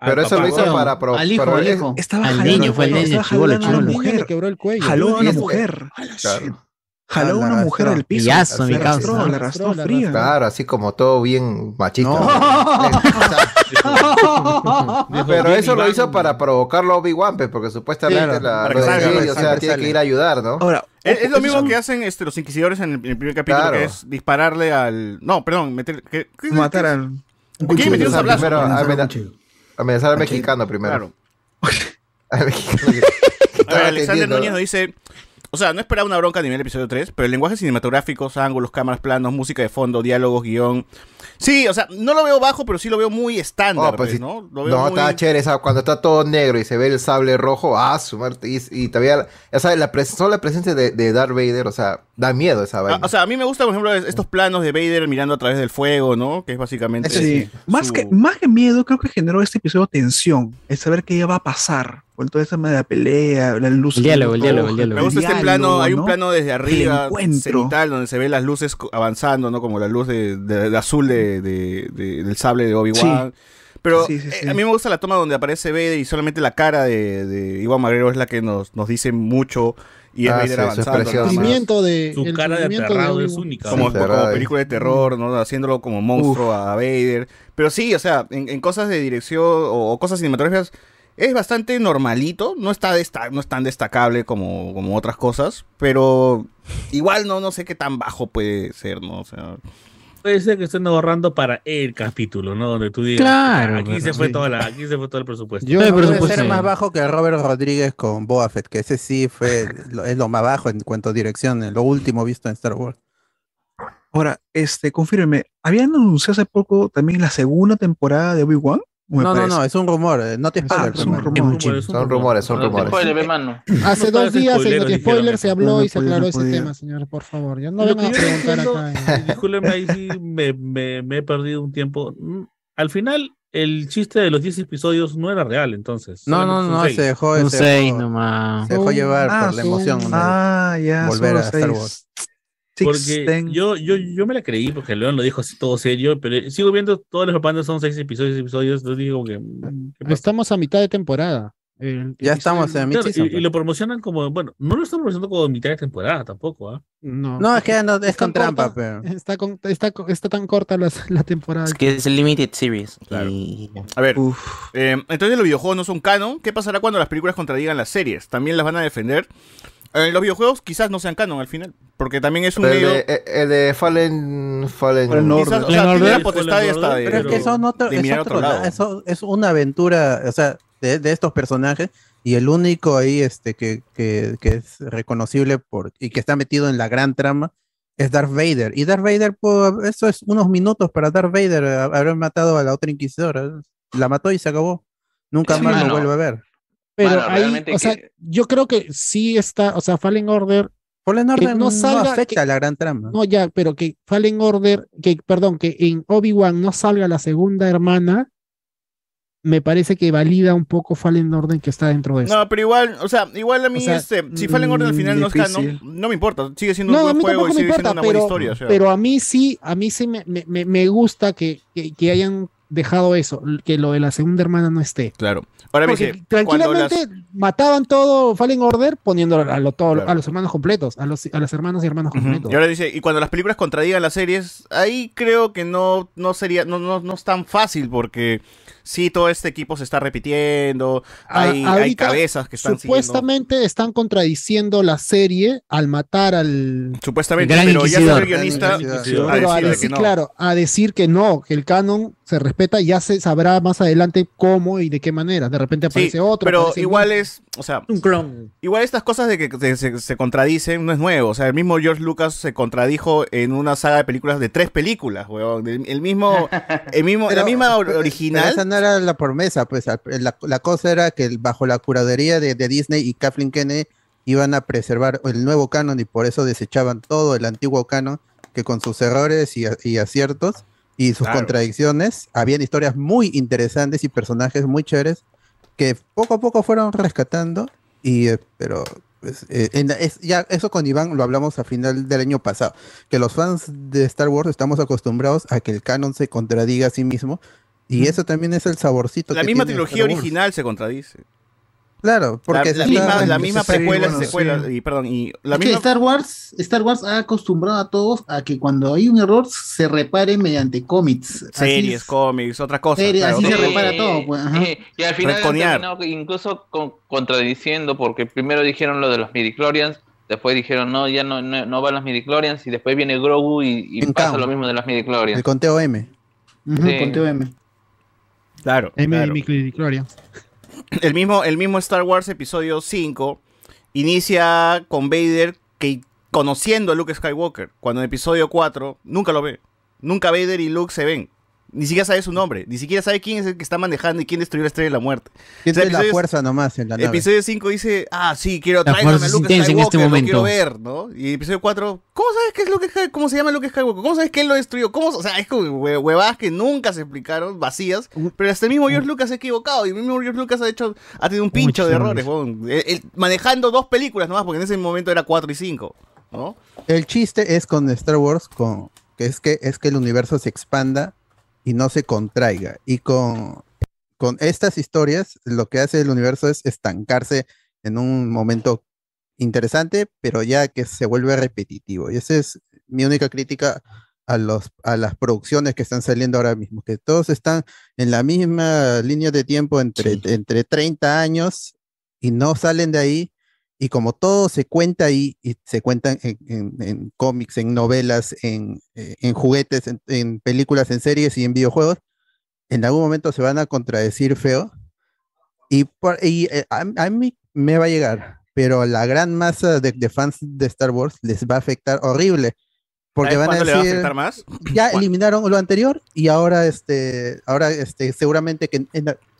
Pero al eso lo papá? hizo No, para... pro- al hijo, pero al hijo. Estaba Al jalando, niño, fue el estaba niño, chibolo. Al niño le mujer. quebró el cuello. Jaló a es- mujer. Claro. jaló a una la mujer arrastró. del piso. Pillazo, mi causa. arrastró, la arrastró fría. Claro, así como todo bien machista. Dijo, Pero eso lo hizo para provocarlo a Obi-Wan, pues, porque supuestamente Claro, la, para lo salga, Jedi, para o sea, tiene que ir a ayudar, ¿no? Ahora, Es, es lo mismo que hacen este, los inquisidores en el, en el primer capítulo, Claro. que es dispararle al... No, perdón, meter... ¿qué- qué- Matar al. ¿Por qué meter un sablazo? Amenazar al mexicano primero. Claro. Al mexicano que- A ver, Alexander. Núñez nos dice... O sea, no esperaba una bronca a nivel episodio 3, pero el lenguaje cinematográfico, ángulos, cámaras planos, música de fondo, diálogos, guion... Sí, o sea, no lo veo bajo, pero sí lo veo muy estándar, Oh, pues pues. ¿no? Lo No, veo muy... estaba chévere cuando está todo negro y se ve el sable rojo, ah, su muerte. Y, y todavía, ya sabes, la pres- solo la presencia de, de Darth Vader, o sea, da miedo esa Ah, vaina. o sea, a mí me gustan, por ejemplo, estos planos de Vader mirando a través del fuego, ¿no? Que es básicamente... Sí. Más, que, más que miedo, creo que generó este episodio tensión. El saber qué ya va a pasar. Con toda esa de la pelea, la luz. El diálogo, el diálogo, el roja, Me gusta este diálogo, plano, hay un ¿no? plano desde arriba, cenital, donde se ve las luces avanzando, ¿no? Como la luz de, de- de azul de, de- de- del sable de Obi-Wan. Pero Sí, sí, eh, sí. a mí me gusta la toma donde aparece Vader y solamente la cara de, de Iwan McGregor es la que nos, nos dice mucho y es Ah, Vader avanzando. Sufrimiento de. Su el cara de aterrado es única. Como, Sí, como película de terror, ¿no? Haciéndolo como monstruo a Vader. Pero sí, o sea, en, en cosas de dirección o, o cosas cinematográficas es bastante normalito. No está desta- no es tan destacable como, como otras cosas. Pero igual no, no sé qué tan bajo puede ser, ¿no? O sea. Puede ser que estén ahorrando para el capítulo, ¿no? Donde tú digas, Claro, aquí se fue sí. toda la, aquí se fue todo el presupuesto. Yo- No puede ser más bajo que Robert Rodríguez con Fett, que ese sí fue lo, es lo más bajo en cuanto a dirección, lo último visto en Star Wars. Ahora, este, confírmeme, ¿habían anunciado hace poco también la segunda temporada de Obi-Wan? ¿O me No, no, parece? no, es un rumor, eh, no te Ah, spoiler. es un hermano. rumor. Son rumores, son No rumores. spoiler. Hace No dos días en Noti Spoiler se habló No y se aclaró no ese podía. tema, señor, por favor. Ya no Lo vengan a yo no preguntar acá. eh. Discúlpenme, ahí sí me, me- me he perdido un tiempo. Mm, Al final, el chiste de los 10 episodios no era real, entonces. No, no, no, un se seis. dejó, Un se 6 dejó, nomás. se dejó llevar Ah, por la emoción Ah, ya. volver a Star seis. Wars. Porque yo, yo, yo me la creí, porque León lo dijo así todo serio, pero sigo viendo todas las propagandas, son 6 episodios, seis episodios, entonces digo que... mm. Estamos a mitad de temporada. El Ya estamos en Claro, y, y lo promocionan como, bueno, no lo están promocionando como mitad de temporada tampoco, ¿ah? No, No, es que no, es con trampa, corta. pero. Está, con- está, está tan corta las- la temporada. Es que es el Limited Series. Claro. Y... A ver, eh, entonces los videojuegos no son canon. ¿Qué pasará cuando las películas contradigan las series? ¿También las van a defender? Eh, los videojuegos quizás no sean canon al final, porque también es un El medio... de, eh, el de Fallen. Fallen. Fallen Order. Quizás, o Fallen sea, tiene Order, la potestad Fallen y hasta de, Pero es que eso no te- de es, mirar otro otro lado. la- eso es una aventura, o sea, de, de estos personajes y el único ahí este que, que, que es reconocible por y que está metido en la gran trama es Darth Vader. Y Darth Vader, pues, eso es unos minutos para Darth Vader haber matado a la otra inquisidora. La mató y se acabó. Nunca Sí, más mano. lo vuelve a ver. Pero ahí, o sea, que- yo creo que sí está, o sea, Fallen Order, Fallen Order no no, salga- afecta que- a la gran trama. no ya, pero que Fallen Order, que, perdón, que en Obi-Wan no salga la segunda hermana, me parece que valida un poco Fallen Order que está dentro de eso. No, pero igual, o sea, igual a mí, O sea, este, si Fallen Order al final no es difícil. canon, no me importa, sigue siendo un No, buen juego y sigue siendo una buena historia. o sea. pero a mí sí, a mí sí me, me- me- me gusta que, que, que hayan dejado eso, que lo de la segunda hermana no esté. Claro. Ahora me dice, las... tranquilamente mataban todo Fallen Order poniendo a, lo- todo- Claro. a los hermanos completos, a los, a los hermanos y hermanos completos. Y ahora dice, y cuando las películas contradigan las series, ahí creo que no, no sería, no, no, no es tan fácil porque sí, todo este equipo se está repitiendo, Ah, hay, cabezas que están siguiendo. Supuestamente están contradiciendo la serie al matar al. Supuestamente, Gran pero ya el guionista a Pero a decir que no. claro, a decir que no, que el canon se respeta, ya se sabrá más adelante cómo y de qué manera. De repente Sí, aparece otro. pero igual es, o sea, Un clon. igual estas cosas de que se, se- se contradicen no es nuevo. O sea, el mismo George Lucas se contradijo en una saga de películas de tres películas, weón. El, el mismo, el mismo, la Pero- misma or- pero- original. pero esa no era la promesa, pues la, la cosa era que bajo la curaduría de, de Disney y Kathleen Kennedy iban a preservar el nuevo canon y por eso desechaban todo el antiguo canon que con sus errores y, y aciertos y sus Claro. contradicciones habían historias muy interesantes y personajes muy chéveres que poco a poco fueron rescatando y eh, pero pues, eh, en- es- ya eso con Iván lo hablamos a final del año pasado que los fans de Star Wars estamos acostumbrados a que el canon se contradiga a sí mismo y eso también es el saborcito La que misma tiene trilogía Star Wars. original se contradice. Claro, porque la, la está- misma, la sí, precuela bueno, secuela, sí. y perdón, y la Es que misma Star Wars, Star Wars ha acostumbrado a todos a que cuando hay un error se repare mediante cómics. Series, es. cómics, otra cosa. Series, claro. así se repara todo, pues, ajá. y, al final terminado incluso con- contradiciendo, porque primero dijeron lo de los midichlorians, después dijeron no, ya no, no, no van los midichlorians, y después viene Grogu y, pasa lo mismo de los El midichlorians. conteo M. Ujú, Sí. con TOM. Claro, M claro. de. El mismo, el mismo Star Wars episodio 5 inicia con Vader que conociendo a Luke Skywalker, cuando en episodio 4 nunca lo ve. Nunca Vader y Luke se ven. Ni siquiera sabe su nombre, ni siquiera sabe quién es el que está manejando y quién destruyó la estrella de la muerte. O sea, la fuerza nomás en la nave. Episodio 5 dice, ah, sí, quiero fuerza a Luke intensa en Skywalker, este lo momento. quiero ver, ¿no? Y episodio 4, ¿cómo sabes qué es Luke Skywalker? ¿Cómo se llama Luke Skywalker? ¿Cómo sabes que él lo destruyó? ¿Cómo? O sea, es como hue- huevadas que nunca se explicaron, vacías, pero hasta el mismo George Lucas se ha equivocado y el mismo George Lucas ha hecho, ha tenido un pincho de errores, manejando dos películas nomás, porque en ese momento era 4 y 5, ¿no? El chiste es con Star Wars, con, que es que es que el universo se expanda y no se contraiga. Y con, con estas historias, lo que hace el universo es estancarse en un momento interesante, pero ya que se vuelve repetitivo. Y esa es mi única crítica a, los, a las producciones que están saliendo ahora mismo, que todos están en la misma línea de tiempo entre, entre 30 años y no salen de ahí. Y como todo se cuenta ahí, y se cuentan en, en- en cómics, en novelas, en, eh, en juguetes, en, películas, en series y en videojuegos, en algún momento se van a contradecir feo. Y, por- y, eh, a, a mí me va a llegar, pero a la gran masa de, de fans de Star Wars les va a afectar horrible. Porque ¿Sabes van a cuándo le va a decir, afectar más? ya eliminaron lo anterior y ahora este ahora este seguramente que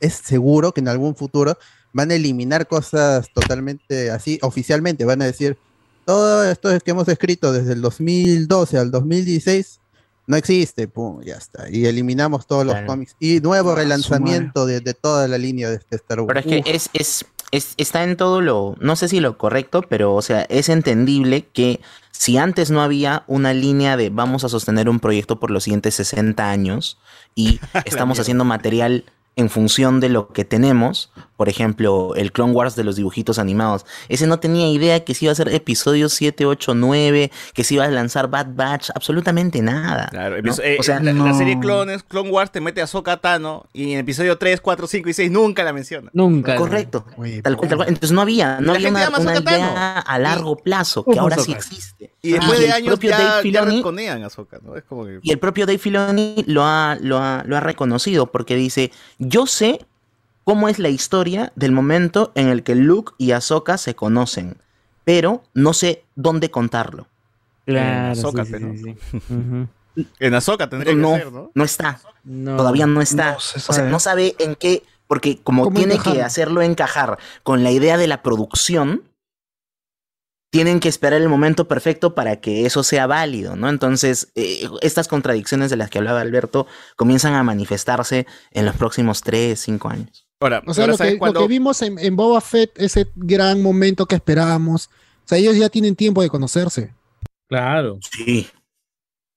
es seguro que en algún futuro van a eliminar cosas totalmente así oficialmente van a decir todo esto que hemos escrito desde el 2012 al 2016 no existe pum ya está y eliminamos todos los cómics y nuevo Ah, relanzamiento de, de toda la línea de este Star Wars Pero es que es, es, es- está en todo lo, no sé si lo correcto, pero o sea, es entendible que si antes no había una línea de vamos a sostener un proyecto por los siguientes 60 años y estamos haciendo material en función de lo que tenemos, por ejemplo, el Clone Wars de los dibujitos animados, ese no tenía idea que se iba a hacer episodios 7, 8, 9, que se iba a lanzar Bad Batch, absolutamente nada. Claro, eh, o sea, la, la serie no. Clones, Clone Wars te mete a Ahsoka Tano y en episodio 3, 4, 5 y 6 nunca la menciona. Nunca. Correcto. Tal cual, tal cual. Entonces no había, no había una, una idea a largo plazo, que ahora sí existe. Y después Ah, de el años propio ya, Dave ya Filoni- reconean a Ahsoka, ¿no? Es como que... Y el propio Dave Filoni lo ha, lo ha, lo ha reconocido porque dice, yo sé cómo es la historia del momento en el que Luke y Ahsoka se conocen, pero no sé dónde contarlo. Claro, Ahsoka, sí, pero- sí, sí. En Ahsoka tendría no, que ser, ¿no? no está. No. Todavía no está. No se o sea, no sabe en qué, porque como ¿Cómo tiene que hacerlo encajar con la idea de la producción, tienen que esperar el momento perfecto para que eso sea válido, ¿no? Entonces, eh, estas contradicciones de las que hablaba Alberto comienzan a manifestarse en los próximos 3, 5 años. Ahora, O sea, ahora lo ¿sabes que, lo cuándo? que vimos en, en Boba Fett, ese gran momento que esperábamos. O sea, ellos ya tienen tiempo de conocerse. Claro. Sí.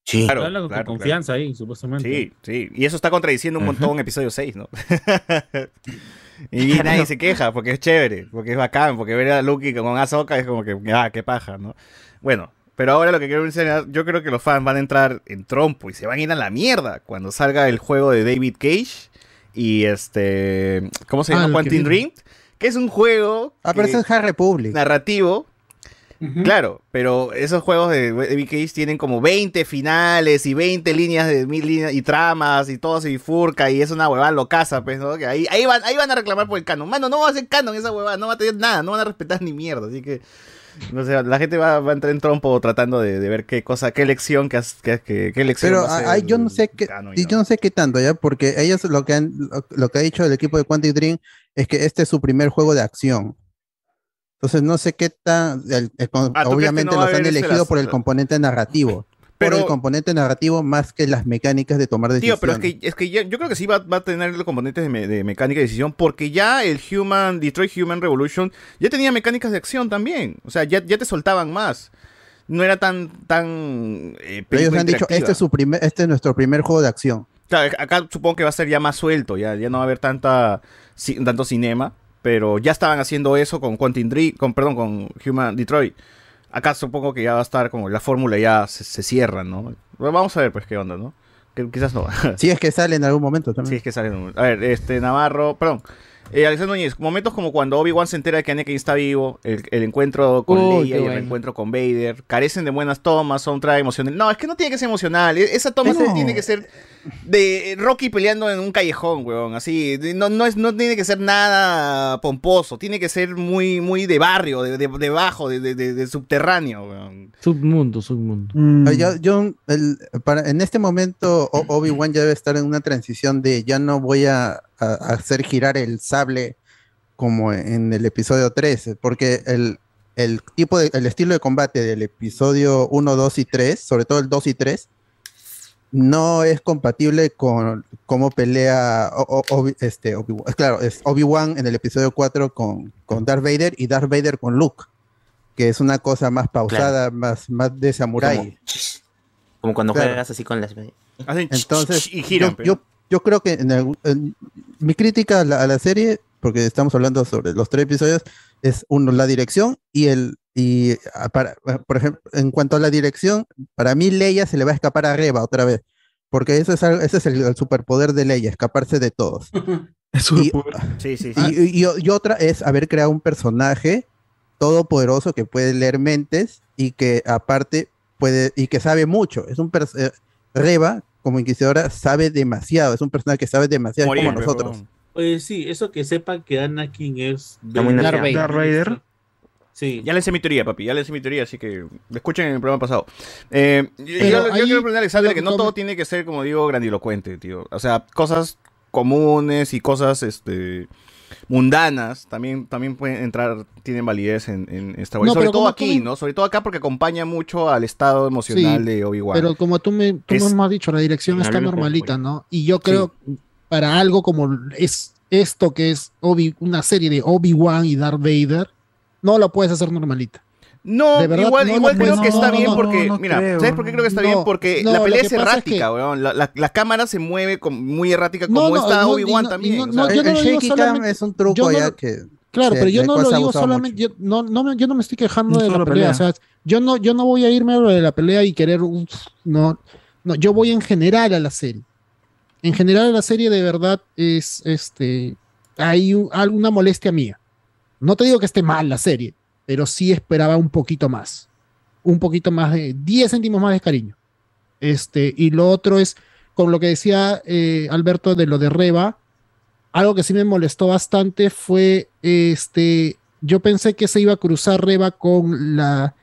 Sí. Claro, con claro, confianza ahí, supuestamente. Sí, sí. Y eso está contradiciendo un montón en episodio 6, ¿no? y nadie se queja porque es chévere, porque es bacán, porque ver a Luke con Ahsoka es como que, ah, qué paja, ¿no? Bueno, pero ahora lo que quiero mencionar, yo creo que los fans van a entrar en trompo y se van a ir a la mierda cuando salga el juego de David Cage y este, ¿cómo se Ah, llama? que Quantum. Dream, que es un juego ah pero que- eso es High Republic narrativo. Claro, pero esos juegos de Cage tienen como 20 finales y 20 líneas de mil líneas y tramas y todo se bifurca y es una huevada locaza, pues, ¿no? Que ahí, ahí, van, ahí van a reclamar por el canon. Mano, no va a ser canon esa huevada, no va a tener nada, no van a respetar ni mierda, así que... No sé, la gente va, va a entrar en trompo tratando de, de ver qué cosa, qué lección, qué, has- qué, qué, lección Pero va a yo no sé qué, y yo no sé qué tanto ya, porque ellos lo que han, lo, lo que ha dicho el equipo de Quantic Dream es que este es su primer juego de acción. Entonces no sé qué tan, el- el- con- Ah, ¿tú crees que obviamente no los han elegido las- por el componente narrativo, Pero- por el componente narrativo más que las mecánicas de tomar Tío, decisiones. pero es que, es que ya- yo creo que sí va, va a tener los componentes de, me- de mecánica de decisión, porque ya el Human, Detroit Human Revolution, ya tenía mecánicas de acción también. O sea, ya, ya te soltaban más. No era tan, tan eh, Pero ellos han dicho, este es su primer, este es nuestro primer juego de acción. Claro, acá supongo que va a ser ya más suelto, ya, ya no va a haber tanta, tanto cinema. Pero ya estaban haciendo eso con Quantum Dream, con, perdón, con Human Detroit. Acá supongo que ya va a estar como la fórmula ya se, se cierra, ¿no? Vamos a ver pues qué onda, ¿no? Que quizás no. Si es que sale en algún momento también. Sí, es que sale en un- A ver, este, Navarro, perdón. Eh, Alexander Núñez, momentos como cuando Obi-Wan se entera de que Anakin está vivo, el, el encuentro con Leia y el encuentro con Vader, carecen de buenas tomas, soundtrack emocional. No, es que no tiene que ser emocional. e- Esa toma No. tiene que ser de Rocky peleando en un callejón, weón. Así, no, no, es, no tiene que ser nada pomposo, tiene que ser muy, muy de barrio, de, de, de bajo, de, de- de- de subterráneo, weón. Submundo, submundo. Ah, Yo, yo, el- para, en este momento, Obi-Wan ya debe estar en una transición de ya no voy a, a- hacer girar el sable como en el episodio 3, porque el, el tipo de, el estilo de combate del episodio 1, 2 y 3, sobre todo el 2 y 3, no es compatible con cómo pelea O- O- Obi- este, Obi-Wan. Es Claro, es Obi-Wan en el episodio 4 con, con Darth Vader y Darth Vader con Luke, que es una cosa más pausada, más, más de samurái. Como cuando Claro. juegas así con las. Entonces, y giran, yo, yo, yo creo que en algún- en- mi crítica a la, a la serie, porque estamos hablando sobre los tres episodios, es uno, la dirección y el. Y ah, para, por ejemplo, en cuanto a la dirección, para mí Leia se le va a escapar a Reba otra vez. Porque eso es algo- ese es el, el superpoder de Leia, escaparse de todos. y, Sí, sí, y- y- y otra es haber creado un personaje todopoderoso que puede leer mentes y que aparte puede y que sabe mucho. Es un eh, Reba como inquisidora sabe demasiado, es un personaje que sabe demasiado Morir, como nosotros. Oye, sí, eso que sepan que Anakin es. Darth Vader. Sí. Ya le hice mi teoría, papi, ya le hice mi teoría, así que escuchen en el programa pasado. Eh, yo, yo- quiero preguntar a Alexander que no todo tiene que ser, como digo, grandilocuente, tío. O sea, cosas comunes y cosas este mundanas también, también pueden entrar, tienen validez en, en Star Wars. No, Sobre todo aquí, ¿no? Sobre todo acá porque acompaña mucho al estado emocional Sí, de Obi-Wan. Pero como tú me, tú Es- me has dicho, la dirección está normalita, ¿no? Y yo creo, para algo como es esto que es Obi, una serie de Obi-Wan y Darth Vader, no lo puedes hacer normalita. No, verdad, igual, no, igual no, creo no, que está no, bien no, porque, no mira, creo. ¿sabes por qué creo que está No, bien? Porque no, la pelea es pasa es errática, que- weón. La, la- la cámara se mueve con- muy errática como está no, Obi-Wan también. no- o sea, yo no el digo shaky cam solamente- es un truco yo no ya que Claro, pero yo no lo digo solamente, yo no, no me, yo no me estoy quejando No de la pelea, pelea. o sea, yo no, yo no voy a irme a lo de la pelea y querer no, no, yo voy en general a la serie. En general a la serie de verdad es, este, hay un- alguna molestia mía. No te digo que esté mal la serie, pero sí esperaba un poquito más, un poquito más de 10 céntimos más de cariño. Este, y lo otro es, con lo que decía eh, Alberto de lo de Reba, algo que sí me molestó bastante fue este. Yo pensé que se iba a cruzar Reba con la,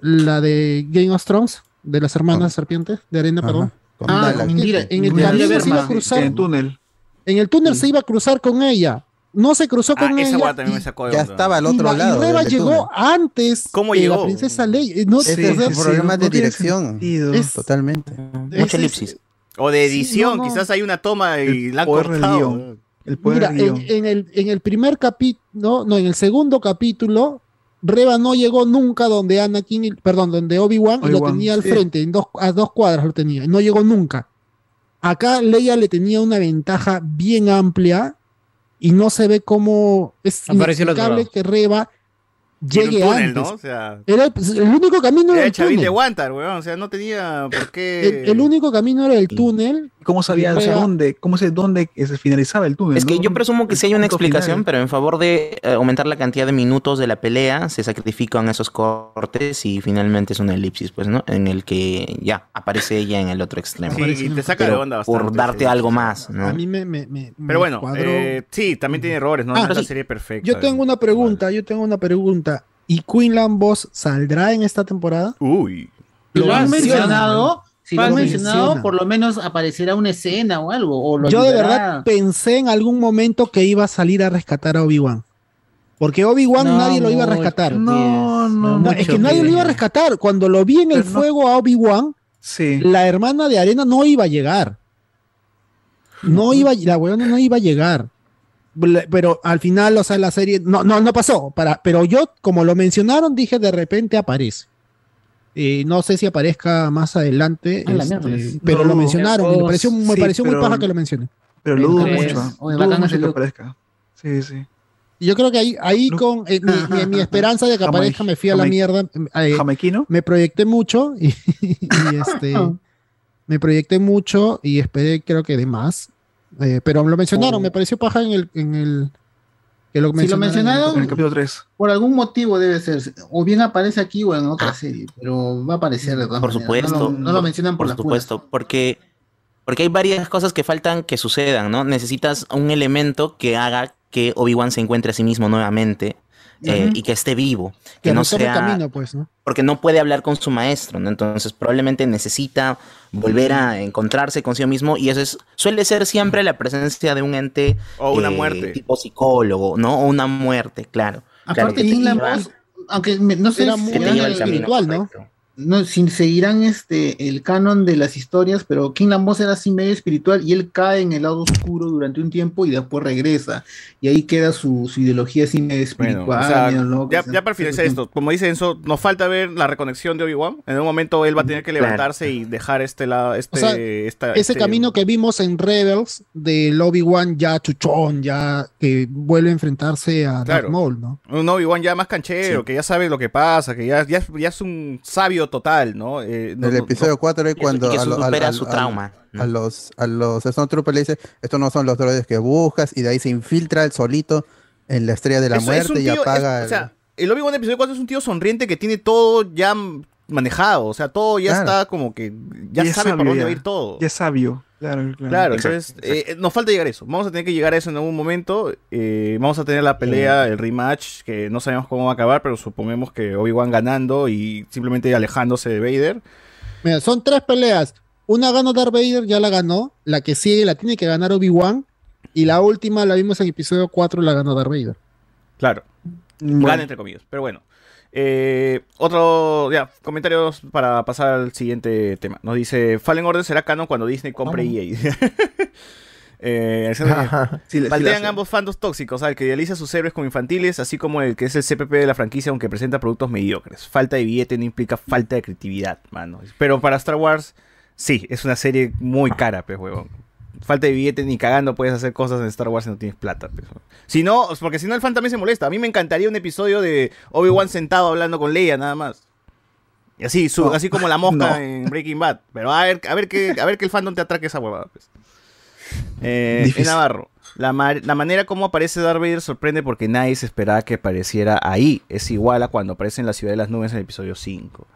la de Game of Thrones, de las hermanas serpientes, de arena, perdón. con Ah, Dallas. con Indira- En el camino se iba a cruzar. En el túnel. En el túnel se iba a cruzar con ella. No se cruzó Ah, con esa ella. también y- me sacó de Ya onda. estaba al y otro la- y lado. Reba del llegó túnel. antes ¿Cómo de llegó? la princesa Leia. No, Ese o sea, es un problema de no dirección. es- Totalmente. Mucha es- elipsis. O de edición, Sí, no, no. quizás hay una toma y El la han cortado. El poder Mira, en, el, en el primer capítulo, no, en el segundo capítulo, Reba no llegó nunca donde Anakin, y- perdón, donde Obi-Wan y lo tenía al sí. frente, en dos, a dos cuadras lo tenía, y no llegó nunca. Acá Leia le tenía una ventaja bien amplia y no se ve cómo es Apareció inexplicable que Reba llegue túnel, antes. ¿no? O sea, Era el, el único camino era el de túnel. Wantar, weón. O sea, no tenía por qué. El, el único camino era el túnel. ¿Cómo sabía dónde? ¿Cómo sé dónde se finalizaba el túnel? Es que no? yo presumo que sí hay una explicación, final. pero en favor de eh, aumentar la cantidad de minutos de la pelea, se sacrifican esos cortes y finalmente es una elipsis, pues, ¿no? En el que ya aparece ella en el otro extremo. Sí, y te saca de onda por bastante, darte sí. algo más, ¿no? A mí me, me, Pero bueno, eh, sí, también tiene errores, ¿no? Ah, no es serie perfecta. Yo tengo una pregunta, yo tengo una pregunta. ¿Y Queenland Boss saldrá en esta temporada? Uy. Si lo han menciona, mencionado, si lo han Lo mencionado, menciona. por lo menos aparecerá una escena o algo. O lo Yo de verdad pensé en algún momento que iba a salir a rescatar a Obi-Wan. Porque Obi-Wan No, nadie lo iba a rescatar. No, no, No, es que nadie lo iba a rescatar. Cuando lo vi en el Pero no- fuego a Obi-Wan, Sí. la hermana de arena no iba a llegar. No iba, la weona no iba a llegar. Pero al final, o sea, la serie no, no, no pasó. Para, pero yo, como lo mencionaron, dije de repente aparece. Eh, no sé si aparezca más adelante, A la este, pero lo No, mencionaron. y me pareció, me sí, pareció muy pero- paja que lo mencionen. Pero lo dudo mucho. oye, Dudo mucho que look. aparezca. Sí, sí. Yo creo que ahí, ahí con eh, mi, mi- mi esperanza de que Jamai- aparezca me fui a la mierda. eh, ¿Jamaiquino? me proyecté mucho y, y, este me proyecté mucho y esperé creo que de más. Eh, pero lo mencionaron, Oh. me pareció paja en el, en el que lo Si lo mencionaron en el capítulo 3. por algún motivo debe ser. O bien aparece aquí o en otra serie, pero va a aparecer de todas Por maneras. supuesto. No lo, no lo mencionan por, por puras. supuesto, porque, porque hay varias cosas que faltan que sucedan, ¿no? Necesitas un elemento que haga que Obi-Wan se encuentre a sí mismo nuevamente eh, y que esté vivo. que Que no sea. camino, pues, ¿no? Porque no puede hablar con su maestro, ¿no? Entonces probablemente necesita volver a encontrarse consigo mismo y eso es, suele ser siempre la presencia de un ente O una eh, muerte. tipo psicólogo, ¿no? O una muerte, claro. Claro, Aparte, que te King lleva- Lambos, aunque me- no sé Era muy que espiritual, ¿no? No, si seguirán este el canon de las historias, pero King Lambos era así medio espiritual y él cae en el lado oscuro durante un tiempo y después regresa. Y ahí queda su, su ideología así medio espiritual. Bueno, o sea, medio loca, ya, ya para finalizar esto, como dice Enzo, nos falta ver la reconexión de Obi-Wan. En un momento él va a tener que Claro. levantarse y dejar este lado, este, O sea, esta- Ese este- camino que vimos en Rebels del Obi-Wan ya chuchón, ya que vuelve a enfrentarse a Darth Claro. Maul, ¿no? Un Obi-Wan ya más canchero, que ya sabe lo que pasa, que ya, ya, ya es un sabio total, ¿no? Eh, no- el episodio no- 4 es cuando que a, lo- al- supera al- su trauma, a los a los Stormtroopers le dice estos no son los droides que buscas y de ahí se infiltra el solito en la estrella de la muerte un y tío- apaga es- el- o sea, el Obi-Wan episodio 4 es un tío sonriente que tiene todo ya manejado, o sea, todo ya Claro. está como que ya Y sabe por sabio dónde ya. va a ir todo. Ya es sabio. Claro, claro. Claro, entonces eh, nos falta llegar a eso. Vamos a tener que llegar a eso en algún momento. eh, vamos a tener la pelea, el rematch, que no sabemos cómo va a acabar, pero suponemos que Obi-Wan ganando y simplemente alejándose de Vader. Mira, son tres peleas. Una ganó Darth Vader, ya la ganó. La que sigue la tiene que ganar Obi-Wan. Y la última la vimos en episodio 4, la ganó Darth Vader. Claro. Gana entre comillas. Pero bueno. Eh, otro, ya, comentarios para pasar al siguiente tema. Nos dice, Fallen Order será canon cuando Disney compre EA. Eh, Sí, ambos fandos tóxicos, al que idealiza sus héroes como infantiles, así como el que es el CPP de la franquicia, aunque presenta productos mediocres. Falta de billete no implica falta de creatividad, mano. Pero para Star Wars, sí, es una serie muy cara, pues, huevón. Falta de billete ni cagando puedes hacer cosas en Star Wars si no tienes plata, pues. Si no, porque si no el fan también se molesta. A mí me encantaría un episodio de Obi-Wan sentado hablando con Leia, nada más. Y así, su- así como la mosca no. en Breaking Bad. Pero a ver, a ver que, a ver que el fandom te atraque esa huevada, pues. Eh, en Navarro. La, ma- la manera como aparece Darth Vader sorprende porque nadie se esperaba que apareciera ahí. Es igual a cuando aparece en la ciudad de las nubes en el episodio 5.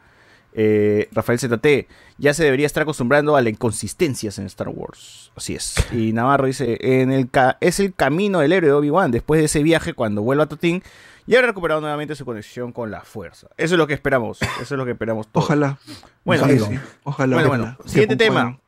Eh, Rafael ZT, ya se debería estar acostumbrando a las inconsistencias en Star Wars. Así es. Y Navarro dice, en el ca- es el camino del héroe de Obi-Wan. Después de ese viaje, cuando vuelva a Totín, ya habrá recuperado nuevamente su conexión con la fuerza. Eso es lo que esperamos. Eso es lo que esperamos todos. Ojalá. Bueno, Ojalá, sí. Ojalá, bueno, bueno. Que Siguiente puedan. tema.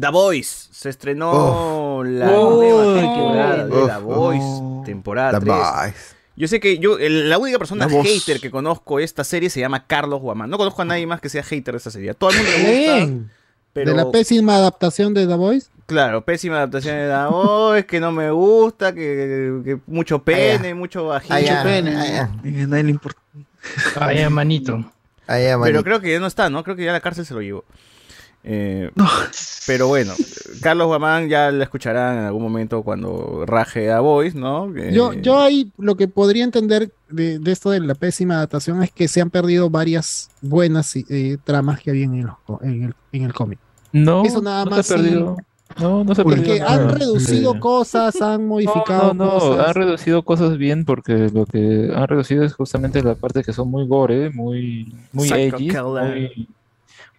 The Voice. Se estrenó la Oh. nueva temporada de Uf, The Voice. Temporada The 3. Voice. Yo sé que yo, el- la única persona La hater que conozco esta serie se llama Carlos Guamán. No conozco a nadie más que sea hater de esta serie. A todo el mundo le gusta. Pero, De la pésima adaptación de The Voice. claro, pésima adaptación de The Voice, que no me gusta, que, que mucho pene, mucho bajito. Ah, ya, pene. ah, ya. Y a nadie le importa. Manito. Ah, ya, Pero manito. creo que ya no está, ¿no? Creo que ya la cárcel se lo llevó. Eh, Pero bueno, Carlos Guamán ya la escucharán en algún momento cuando raje a Voice, ¿no? Eh, Yo, yo ahí lo que podría entender de, de esto de la pésima adaptación es que se han perdido varias buenas eh, tramas que habían en, los en el, en el cómic. No, Eso nada no más se ha perdido. No, no se Porque perdido han nada. reducido Sí. cosas, han No, modificado no, no, cosas. han reducido cosas bien porque lo que han reducido es justamente la parte que son muy gore, muy, muy edgy, muy,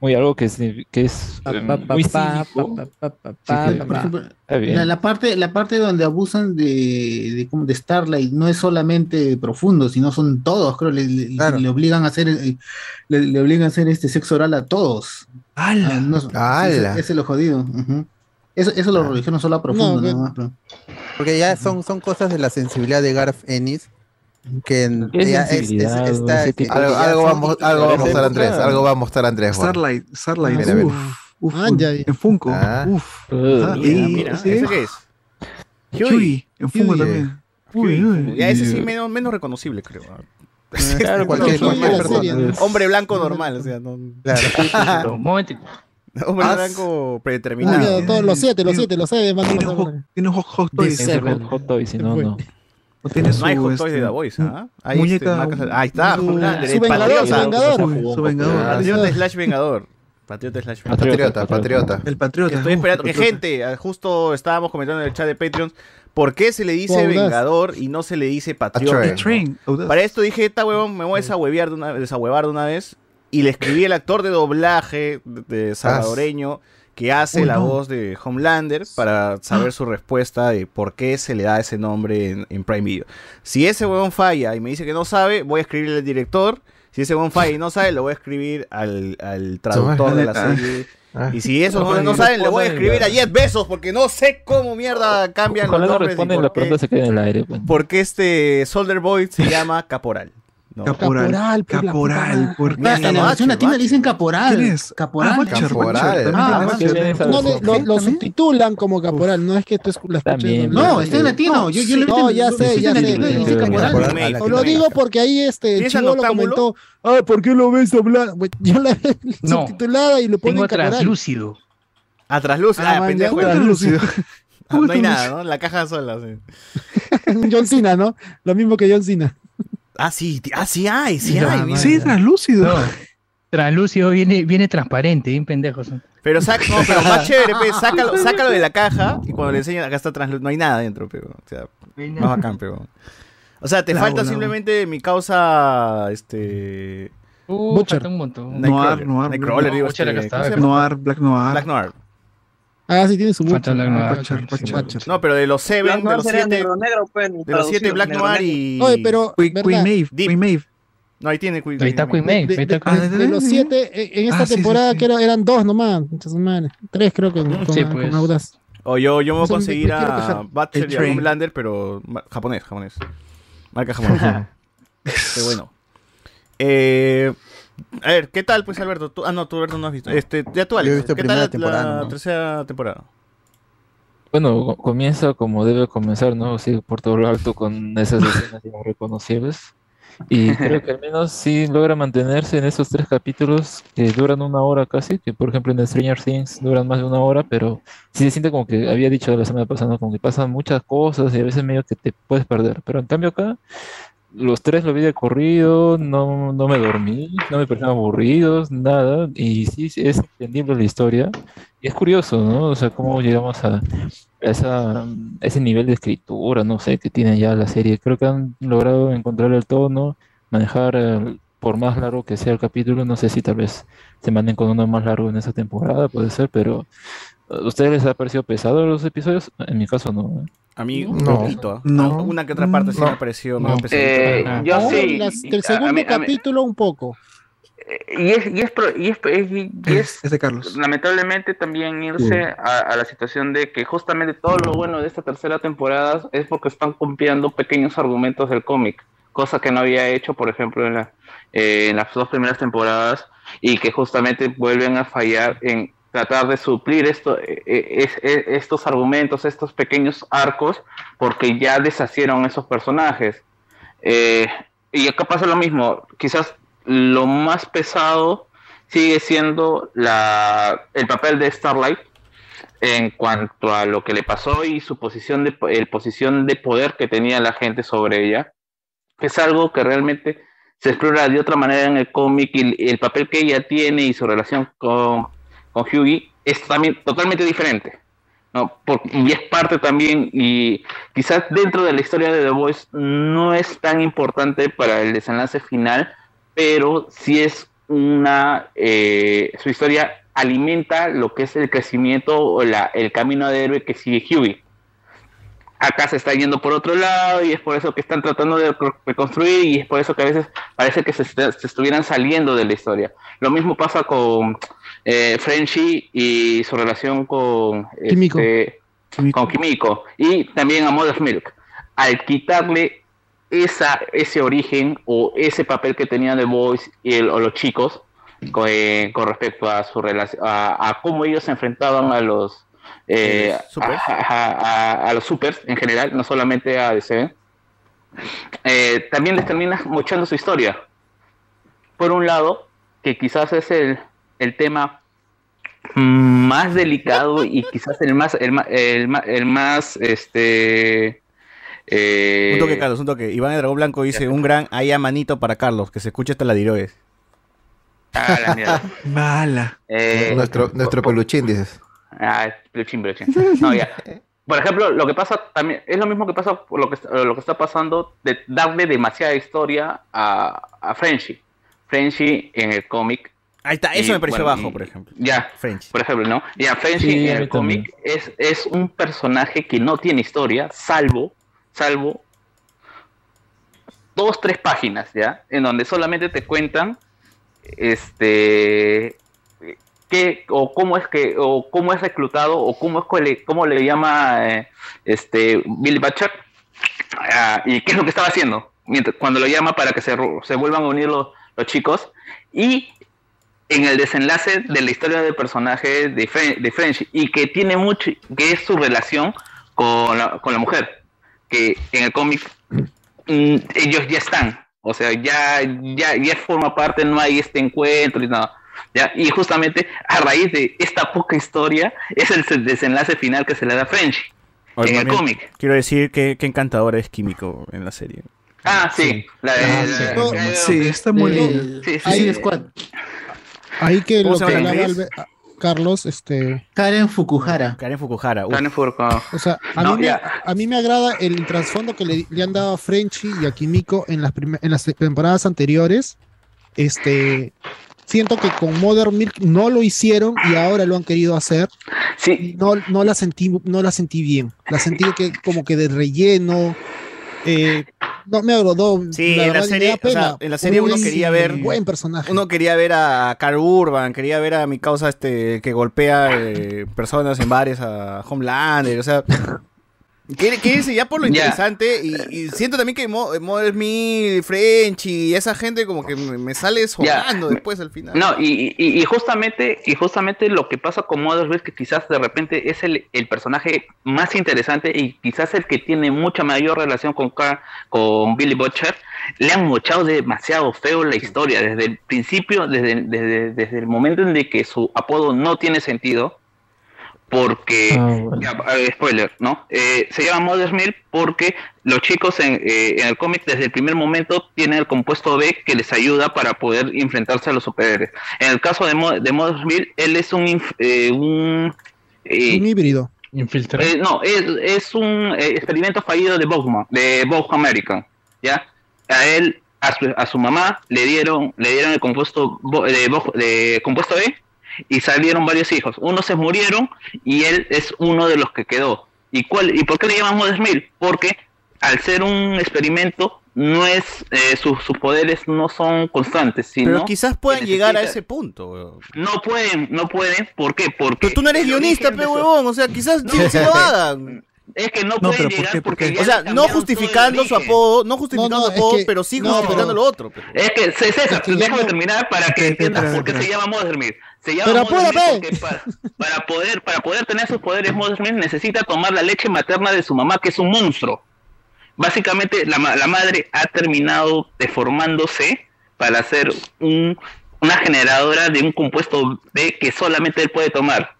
muy algo que es, que es eh, muy la, parte, la parte donde abusan de, de, de Starlight no es solamente profundo, sino son todos, creo, le, le- Claro. le obligan a hacer el- le, le obligan a hacer este sexo oral a todos. ¡Hala! Ah, no, ¡Hala! Ese, ese es lo jodido. Eso, eso lo religioso solo a profundo, No, nada que- más, pero- Porque ya son, son cosas de la sensibilidad de Garth Ennis que en- ¿Qué ya es, es- está- que- que algo, va a algo va mostrar Andrés, algo va a mostrar Andrés. Juan. Starlight, Starlight. Mira, mira. uf, uf, Ah. En Funko. Ah. Uf. Uh, Ah, Mira, y- mira, sí. ¿ese qué es? Huey. En Funko Huey. también. Huey. Uy, uy. Ya ese sí menos, menos reconocible, creo. Claro, Cualquier- No, cualquier persona. serie, ¿no? Hombre blanco normal, o sea, no... Claro. Un momentito. Hombre Ah, blanco predeterminado. ya, todos los siete, los siete, los siete, mando Tiene hot- toys. Hot Toys, si no, no. No tiene su. No hay Hot Toys este, de The Voice, ¿ah? Hay muñeca- este, marcas- ahí está, su- Homelander, su el vengador, patriota. su vengador. Su vengador. Patriota slash vengador. Patriota slash vengador. Patriota, patriota. El patriota. Estoy uh, esperando. Que gente, ah, justo estábamos comentando en el chat de Patreon. ¿Por qué se le dice vengador y no se le dice patriota? Para esto dije, esta huevón, me voy a desahuevar de una, desahuevar de una vez. Y le escribí el actor de doblaje de, de salvadoreño que hace Uy, la no. voz de Homelander para saber su respuesta de por qué se le da ese nombre en, en Prime Video. Si ese huevón falla y me dice que no sabe, voy a escribirle al director. Si ese huevón falla y no sabe, lo voy a escribir al, al traductor de la Ah. serie. Ah. Y si esos no no saben, le voy a escribir a ya. Jeff Bezos porque no sé cómo mierda cambian los no nombres. responden y por la qué- pregunta se quede en el aire. pues. porque este Soldier Boy se llama Caporal. ¿No? Caporal. Caporal, la Caporal. ¿Por Mira, qué? esta En la latina macho. le dicen caporal. ¿Quién es? Caporal. Ah, Butcher, Caporal. Butcher, también, Ah. No, lo, lo subtitulan como caporal, no es que tú la escuches. No, está en latino. Yo, yo No, ya sé, ya sé. caporal. Caporal. Lo digo porque ahí este el ¿Tienes chivo lo comentó. Ah, ¿por qué lo ves? Pues, Yo la No. subtitulada y lo ponen Tengo caporal. translúcido. A traslúcido. Ah, Ah, man, pendejo. Translúcido. Ah, no hay nada, ¿no? La caja sola. sí. John Cena, ¿no? Lo mismo que John Cena. Ah, sí, ah, sí hay, sí No, hay. Sí, translúcido. No. Translúcido viene, viene transparente, bien pendejos. Pero, saca, no, pero más chévere, pe, sácalo, sácalo de la caja y cuando le enseñan acá está translúcido, no hay nada dentro, pero, o sea, más bacán, pero. O sea, te La falta simplemente mi causa, este... Uh, Butcher. falta un montón. Noir, Nightcrawler, no, digo, Butcher este. Noir, Black Noir. Black Noir. Ah, sí, tiene su sí. Butcher. No, pero de los Seven, Black de Noir los siete, negro negro, pues, de los siete Black negro Noir y... Oye, pero, Queen, Maeve. Deep. Queen Maeve. No, ahí tiene Queen Ahí está Queen Maeve. de, ahí está de- Queen Ah, Maeve. de los siete, eh, en esta Ah, sí, sí, temporada sí. que era- eran dos nomás, muchas semanas. Tres creo que con, Sí, con pues. Audaz. O yo, yo me voy a conseguir a El y a. Homelander, pero japonés, japonés. Marca japonesa. Qué bueno. Eh, a ver, ¿qué tal, pues, Alberto? Tú- ah, no, tú, Alberto, no has visto. Este, ya tú, Alex. Yo he visto ¿Qué primera tal la, ¿no? tercera temporada? Bueno, co- comienza como debe comenzar, ¿no? Sí, por todo lo alto con esas escenas reconocibles. Y creo que al menos sí logra mantenerse en esos tres capítulos que duran una hora casi, que por ejemplo en Stranger Things duran más de una hora, pero sí se siente como que había dicho la semana pasada, ¿no? como que pasan muchas cosas y a veces medio que te puedes perder. Pero en cambio acá, los tres lo vi de corrido, no, no me dormí, no me parecieron aburridos, nada, y sí es entendible la historia. Y es curioso, ¿no? O sea, cómo llegamos a esa, a ese nivel de escritura, no sé, que tiene ya la serie. Creo que han logrado encontrar el tono, manejar, el- por más largo que sea el capítulo, no sé si tal vez se manden con uno más largo en esa temporada, puede ser, pero ¿a ustedes les ha parecido pesado los episodios? En mi caso no. ¿eh? A mí, un No. poquito. ¿ah? No. Una que otra parte sí me pareció No. Eh, Ah. yo Oh, sí. las- a- segundo a mí- a mí- capítulo un poco. Y es, y es, y es, y- y es Es de Carlos. lamentablemente también irse a, a la situación de que justamente todo lo bueno de esta tercera temporada es porque están copiando pequeños argumentos del cómic, cosa que no había hecho, por ejemplo, en, la, eh, en las dos primeras temporadas y que justamente vuelven a fallar en tratar de suplir esto, eh, es- es- estos argumentos, estos pequeños arcos, porque ya deshacieron esos personajes. Eh, y acá pasa lo mismo, quizás lo más pesado sigue siendo la, el papel de Starlight en cuanto a lo que le pasó y su posición de, el posición de poder que tenía la gente sobre ella, que es algo que realmente se explora de otra manera en el cómic y el papel que ella tiene y su relación con, con Hughie es también totalmente diferente. ¿no? Y es parte también, y quizás dentro de la historia de The Voice no es tan importante para el desenlace final, pero sí es una, eh, su historia alimenta lo que es el crecimiento o la, el camino de héroe que sigue Hughie. Acá se está yendo por otro lado y es por eso que están tratando de re- reconstruir y es por eso que a veces parece que se estuvieran saliendo de la historia. Lo mismo pasa con eh, Frenchy y su relación con Kimiko. este, con Kimiko y también a Mother's Milk. Al quitarle esa, ese origen o ese papel que tenían The Boys y el- o los chicos con, eh, con respecto a su relación, a, a cómo ellos se enfrentaban a los eh, supers. a, a- a- a los supers en general, no solamente a DC, eh, también les termina mochando su historia. Por un lado, que quizás es el, el tema más delicado y quizás el más, el, ma- el ma- el más este, Eh, Un toque, Carlos, un toque. Iván el Dragón Blanco dice, un gran ahí a manito para Carlos, que se escuche hasta la diroes. Ah, la mierda. Mala. Eh, nuestro nuestro peluchín, dices. Ah, peluchín, peluchín. No, ya. Por ejemplo, lo que pasa también es lo mismo que pasa por lo que, lo que está pasando de darle demasiada historia a, a Frenchy. Frenchy en el cómic. Ahí está, eso y, me pareció bueno, bajo, por ejemplo. Ya, Frenchy. por ejemplo, ¿no? Ya, Frenchy Sí, a en el cómic es, es un personaje que no tiene historia, salvo, salvo dos, tres páginas, ¿ya? En donde solamente te cuentan este qué o cómo es que o cómo es reclutado o cómo es que cómo le llama eh, este Billy Butcher ah, y qué es lo que estaba haciendo mientras, cuando lo llama para que se, se vuelvan a unir los, los chicos y en el desenlace de la historia del personaje de, Fre- de French y que tiene mucho que es su relación con la, con la mujer que en el cómic mm, ellos ya están o sea ya ya ya forma parte no hay este encuentro y nada ¿ya? y justamente a raíz de esta poca historia es el desenlace final que se le da a French Oye, en el cómic Quiero decir que, que encantador es Químico en la serie. ah sí, la de- Ah, la- sí. la- Sí, está muy Sí, lindo. sí, sí. Ahí que ¿Cómo lo que hablaba ah, Carlos, este. Karen Fukuhara. Karen Fukuhara. uf. Karen Fukuhara. O sea, a, No, mí me, ya. a mí me agrada el trasfondo que le, le han dado a Frenchy y a Kimiko en las, en las temporadas anteriores. Este, siento que con Modern Milk no lo hicieron y ahora lo han querido hacer. Sí. No, no la sentí, no la sentí bien. La sentí que como que de relleno. Eh, no me agradó. Sí, la en la serie, o sea, en la serie uno quería ver buen personaje. Uno quería ver a Carl Urban, quería ver a mi causa este que golpea eh, personas en bares a Homelander, o sea, quiere, quiere irse ya por lo interesante y, y siento también que Mo- French y esa gente como que me, me sale sobrando después al final. No, y, y- y justamente, y justamente lo que pasa con Mother es que quizás de repente es el, el personaje más interesante y quizás el que tiene mucha mayor relación con, con Billy Butcher, le han mochado demasiado feo la historia desde el principio, desde, desde, desde el momento en de que su apodo no tiene sentido, porque, ya, eh, spoiler, ¿no? Eh, se llama Mother's Milk porque los chicos en, eh, en el cómic desde el primer momento tienen el compuesto B que les ayuda para poder enfrentarse a los superhéroes. En el caso de, Mo- de Mother's Milk, él es un... inf- eh, un eh, Un híbrido. eh, no, es, es un eh, experimento fallido de Bowman, de Bow American, ¿ya? A él, a su, a su mamá, le dieron, le dieron el compuesto Bo- de, Bo- de compuesto B y salieron varios hijos. Unos se murieron y él es uno de los que quedó. ¿Y cuál y por qué le llaman Mother's Milk? Porque al ser un experimento no es eh, sus, sus poderes no son constantes, sino Pero quizás puedan llegar a ese punto. weón. No pueden, no pueden, ¿por qué? Porque Pero tú no eres guionista, pe huevón, o sea, quizás sí, sí lo hagan. Es que no, ¿por llegar qué? ¿Por porque qué? ya O sea, no justificando su apodo, no justificando su es apodo, que- pero sí justificando lo otro. Es que, César, que ya déjame terminar para que entiendas por qué se llama Mother Milk. Se llama porque para, para poder, para poder tener sus poderes, Mother Milk necesita tomar la leche materna de su mamá, que es un monstruo. Básicamente, la, ma- la madre ha terminado deformándose para ser un, una generadora de un compuesto B que solamente él puede tomar.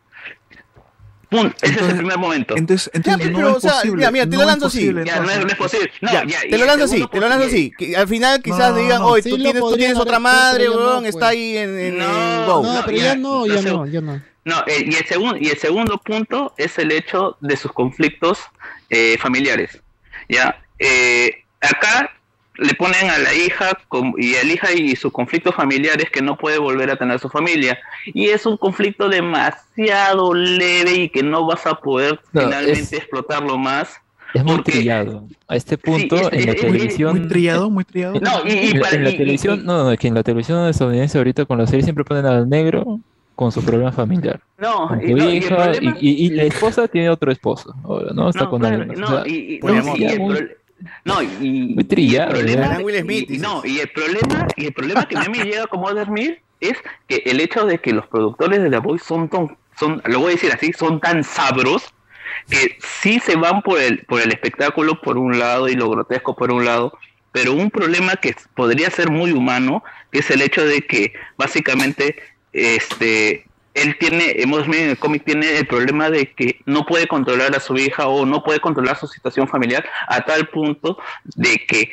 Ese es el primer momento. Entonces, entonces no Pero, es o sea, posible. mira, mira, te no lo lanzo así. posible, Ya, no es, no es posible. No, Ya, ya, y te lo lanzo así, segundo te lo lanzo punto- así. Que al final quizás No, digan, sí tú, tienes, tú otra madre, weón, pues. está ahí en, en, No, en Bow. No, pero ya no, ya no, ya no. No, eh, y, el segundo, y el segundo punto es el hecho de sus conflictos eh, familiares. ¿ya? Eh, acá le ponen a la hija con- y al hija y sus conflictos familiares que no puede volver a tener su familia. Y es un conflicto demasiado leve y que no vas a poder No, finalmente es- explotarlo más. Es muy trillado. A este punto, es- en la es- es- televisión. Muy trillado, muy trillado. No, y, y en, la- para- en la y- y- televisión, no, no, que en la televisión estadounidense ahorita con la serie siempre ponen al negro con su problema familiar. no, Con y no, y el hija, problema- y, y- y la esposa tiene otro esposo, ahora, ¿no? Está No, con claro, alguien más. no, O sea, y, y- no, y el pro- no, y- muy trillado, y el problema, ¿verdad? Will Smith, y- y no, y el problema, y el problema que a mí me llega como Mother Milk es que el hecho de que los productores de The Voice son tan, son, lo voy a decir así, son tan sabros que sí se van por el, por el espectáculo por un lado y lo grotesco por un lado, pero un problema que podría ser muy humano, que es el hecho de que básicamente este él tiene, hemos en el cómic tiene el problema de que no puede controlar a su hija o no puede controlar su situación familiar a tal punto de que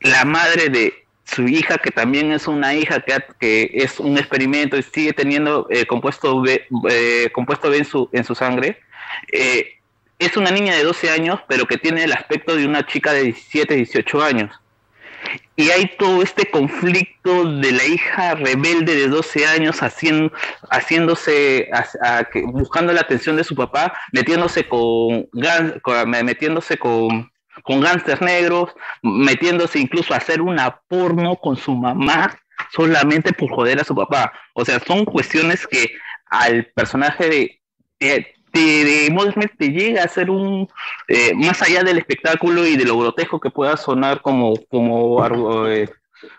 la madre de su hija, que también es una hija que, es un experimento y sigue teniendo eh, eh, compuesto B en su, en su sangre, eh, es una niña de 12 años, pero que tiene el aspecto de una chica de 17, 18 años. Y hay todo este conflicto de la hija rebelde de 12 años haciendo, haciéndose, buscando la atención de su papá, metiéndose con, con- metiéndose con, con negros, metiéndose incluso a hacer una porno con su mamá solamente por joder a su papá. O sea, son cuestiones que al personaje de, de, de, de Smith te llega a ser un, eh, más allá del espectáculo y de lo grotesco que pueda sonar como, como, eh,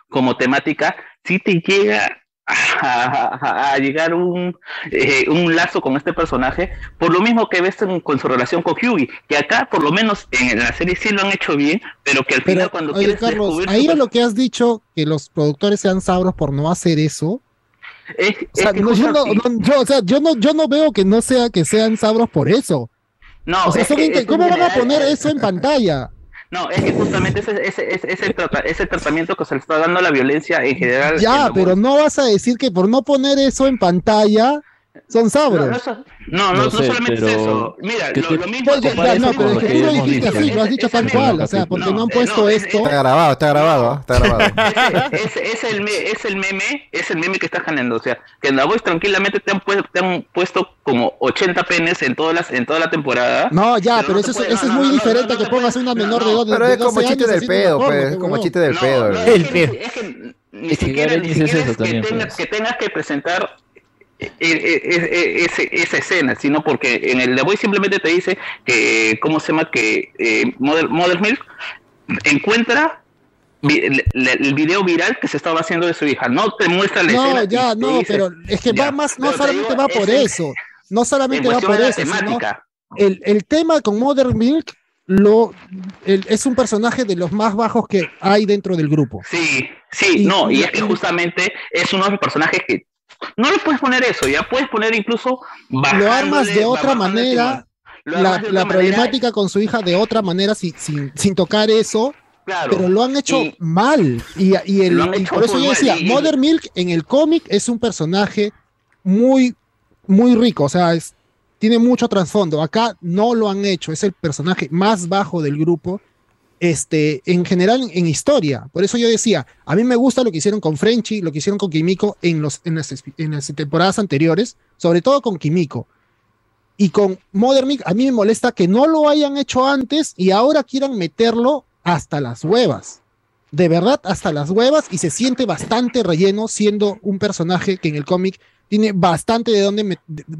como temática, sí te llega a, a- a llegar un, eh, un lazo con este personaje, por lo mismo que ves en- con su relación con Hughie, que acá por lo menos en la serie sí lo han hecho bien, pero que al final cuando Oye, quieres Carlos, descubrir ahí a lo que has dicho, que los productores sean sabros por no hacer eso. Es, o sea, que no, yo, no, no- yo, o sea, yo no, yo no veo que no sea que sean sabros por eso. No, o sea, es que- es ¿cómo van a poner eso en pantalla? No, es que justamente ese, ese, ese, ese trata- ese tratamiento que se le está dando a la violencia en general. en Ya, pero no vas a decir que por no poner eso en pantalla son sabros. No, no, no, no, no sé, solamente es pero- eso. Mira, ¿qué lo, mismo Pues no, con pero es que tú lo dijiste así, lo has dicho tal cual, o sea, porque no han puesto esto. Está grabado, está grabado, está grabado. es, es el, me- es el meme, es el meme que está generando, o sea, que en la voz tranquilamente te han, puesto, te han puesto como 80 penes en todas las en toda la temporada. No, ya, pero, no eso, es, puede- eso no, es no, muy no, diferente a que pongas una menor de, do- de, Pero es 12 como chiste del pedo, pues, es como chiste del pedo. el- es que- es que ni siquiera, ni siquiera eso es que, también, tenga- pues. que tengas que presentar ese- esa escena, sino porque en el The Voice simplemente te dice que, ¿cómo se llama? Que eh, Milk encuentra el, video viral que se estaba haciendo de su hija. No te muestra la No, escena. ya, no, pero es que Ya, va más, no solamente digo, va por eso, no solamente en va por eso, sino el, el tema con Modern Milk lo, el- es un personaje de los más bajos que hay dentro del grupo. Sí, sí, Y- no, y y- es que justamente es uno de los personajes que no le puedes poner eso, ya puedes poner incluso Lo armas de otra manera, la, manera, problemática con su hija de otra manera sin, sin, sin tocar eso, Claro. pero lo han hecho Y- mal. Y, y el- y por eso yo decía, Mother Milk en el cómic es un personaje muy, muy rico, o sea, es, tiene mucho trasfondo. Acá no lo han hecho, es el personaje más bajo del grupo. Este, en general en historia. Por eso yo decía, a mí me gusta lo que hicieron con Frenchy, lo que hicieron con Kimiko en, las, temporadas anteriores, sobre todo con Kimiko. Y con Modern Milk, a mí me molesta que no lo hayan hecho antes y ahora quieran meterlo hasta las huevas. De verdad, hasta las huevas y se siente bastante relleno siendo un personaje que en el cómic tiene bastante de dónde,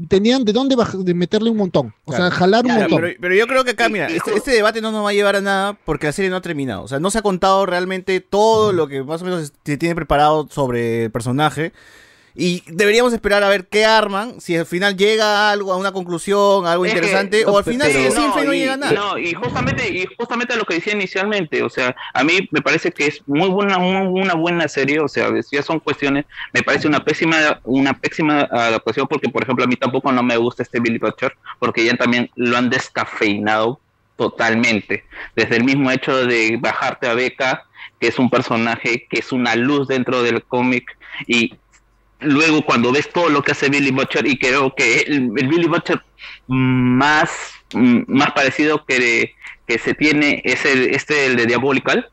tenían de dónde de meterle un montón. O sea, Claro. jalar un montón. Pero, pero yo creo que acá, mira, este, este debate no nos va a llevar a nada porque la serie no ha terminado. O sea, no se ha contado realmente todo lo que más o menos se tiene preparado sobre el personaje. Y deberíamos esperar a ver qué arman, si al final llega a algo, a una conclusión, a algo Es que- interesante, o al final pero- sigue siempre y no llega a nada. No, y justamente, y justamente a lo que decía inicialmente, o sea, a mí me parece que es muy buena, muy- una buena serie, o sea, ya son cuestiones, me parece una pésima, una pésima adaptación, porque por ejemplo a mí tampoco no me gusta este Billy Butcher, porque ya también lo han descafeinado totalmente, desde el mismo hecho de bajarte a Beca, que es un personaje que es una luz dentro del cómic, y luego cuando ves todo lo que hace Billy Butcher y creo que el, el Billy Butcher más, mm, más parecido que, que se tiene es el, este el de Diabolical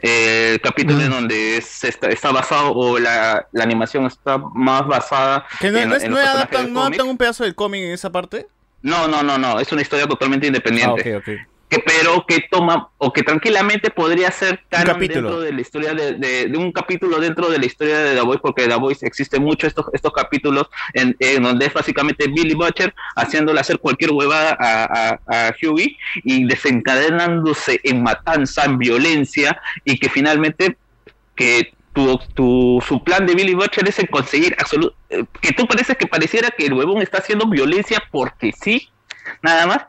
el capítulo en donde es- está, está basado o la, la animación está más basada ¿Que no, en- no es- en no los adaptan, no adaptan un pedazo del cómic en esa parte? no no no no es una historia totalmente independiente Ah, ok, ok. Que pero que toma o que tranquilamente podría ser canon dentro de la historia de, de- de un capítulo dentro de la historia de The Voice porque The Voice existe mucho estos estos capítulos en, en donde es básicamente Billy Butcher haciéndole hacer cualquier huevada a, a, a Hughie y desencadenándose en matanza en violencia y que finalmente que tu, tu, su plan de Billy Butcher es en conseguir absoluto que tú pareces que pareciera que el huevón está haciendo violencia porque sí nada más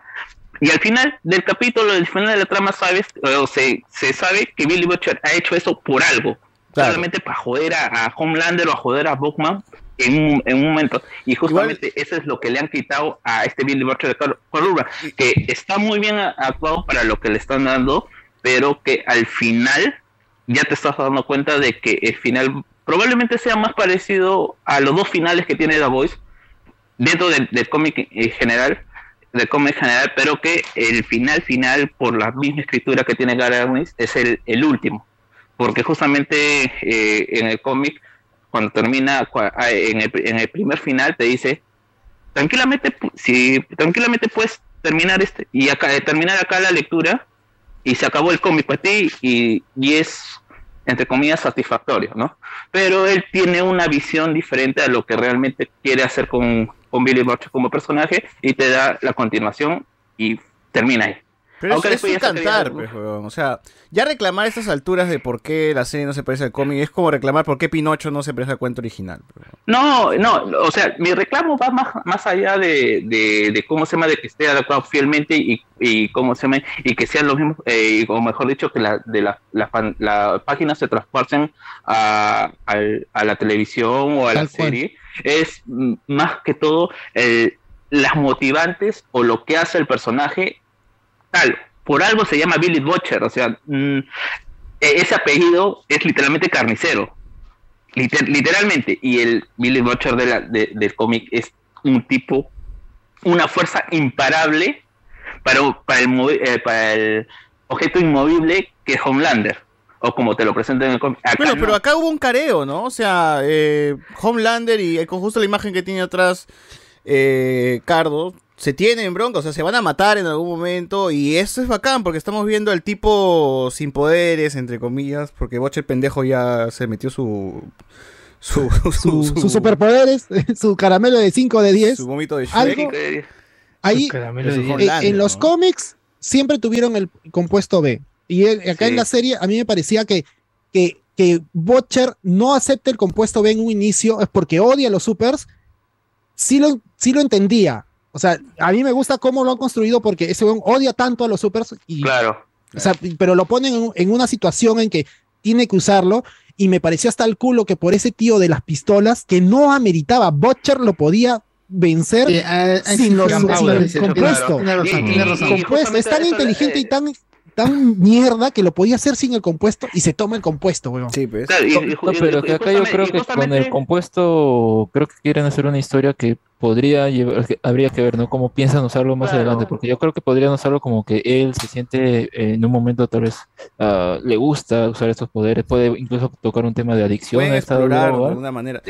y al final del capítulo, al final de la trama, sabes, o se, se sabe que Billy Butcher ha hecho eso por algo. Solamente para joder a, a Homelander o a joder a Buckman. en un, en un momento. Y justamente eso es lo que le han quitado a este Billy Butcher de que está muy bien actuado para lo que le están dando, pero que al final ya te estás dando cuenta de que el final probablemente sea más parecido a los dos finales que tiene The Voice dentro del, del cómic en general del cómic general, pero que el final final, por la misma escritura que tiene Ennis, es el, el último. Porque justamente eh, en el cómic, cuando termina, ah, en el, en el primer final, te dice, tranquilamente, si, tranquilamente puedes terminar este, y acá, terminar acá la lectura, y se acabó el cómic para ti, y, y es, entre comillas, satisfactorio, ¿no? Pero él tiene una visión diferente a lo que realmente quiere hacer con, con Billy Butcher como personaje, y te da la continuación, y termina ahí. Pero Aunque es, es cantar, pues, weón. O sea, ya reclamar a estas alturas de por qué la serie no se parece al cómic es como reclamar por qué Pinocho no se parece al cuento original. pues. No, no, o sea, mi reclamo va más, más allá de, de, de cómo se llama, de que esté adaptado fielmente y, y cómo se llama, y que sean los mismos, eh, o mejor dicho, que la, de la, la, pan- la página se transporten a, a la televisión o a la cual. serie, es más que todo el- las motivantes o lo que hace el personaje tal. Por algo se llama Billy Butcher, o sea, mm, e- ese apellido es literalmente carnicero. Liter- literalmente. Y el Billy Butcher de la- de- del cómic es un tipo, una fuerza imparable para, el, eh, para el objeto inmovible que es Homelander. O como te lo presentan en el cómic. Acá Bueno, no. pero acá hubo un careo, ¿no? O sea, eh, Homelander y con justo la imagen que tiene atrás eh, Cardo, se tienen bronca, o sea, se van a matar en algún momento y eso es bacán porque estamos viendo al tipo sin poderes, entre comillas, porque Boche pendejo ya se metió su... Su, Su- sus superpoderes, su caramelo de 5 de 10. Su vómito de algo, Shrek. ahí, de eh, 10. en Homelander, los ¿no? cómics siempre tuvieron el compuesto B. Y él- acá en la serie a mí me parecía que, que, que Butcher no acepte el compuesto B en un inicio es porque odia a los supers. Sí lo, sí lo entendía. O sea, a mí me gusta cómo lo han construido porque ese weón odia tanto a los supers y Claro. o sea, pero lo ponen en, en una situación en que tiene que usarlo y me pareció hasta el culo que por ese tío de las pistolas que no ameritaba, Butcher lo podía vencer Sí, sin, los, sin compuesto. compuesto es tan inteligente y tan, tan mierda que lo podía hacer sin el compuesto y se toma el compuesto, weón. Sí, pues. Claro, y- y- No, pero y que acá yo creo que con el compuesto, creo que quieren hacer una historia que podría llevar, que habría que ver, ¿no? Cómo piensan usarlo más Claro. adelante, porque yo creo que podrían usarlo como que él se siente eh, en un momento tal vez ah, le gusta usar estos poderes, puede incluso tocar un tema de adicción Pueden a esta explorar de alguna manera.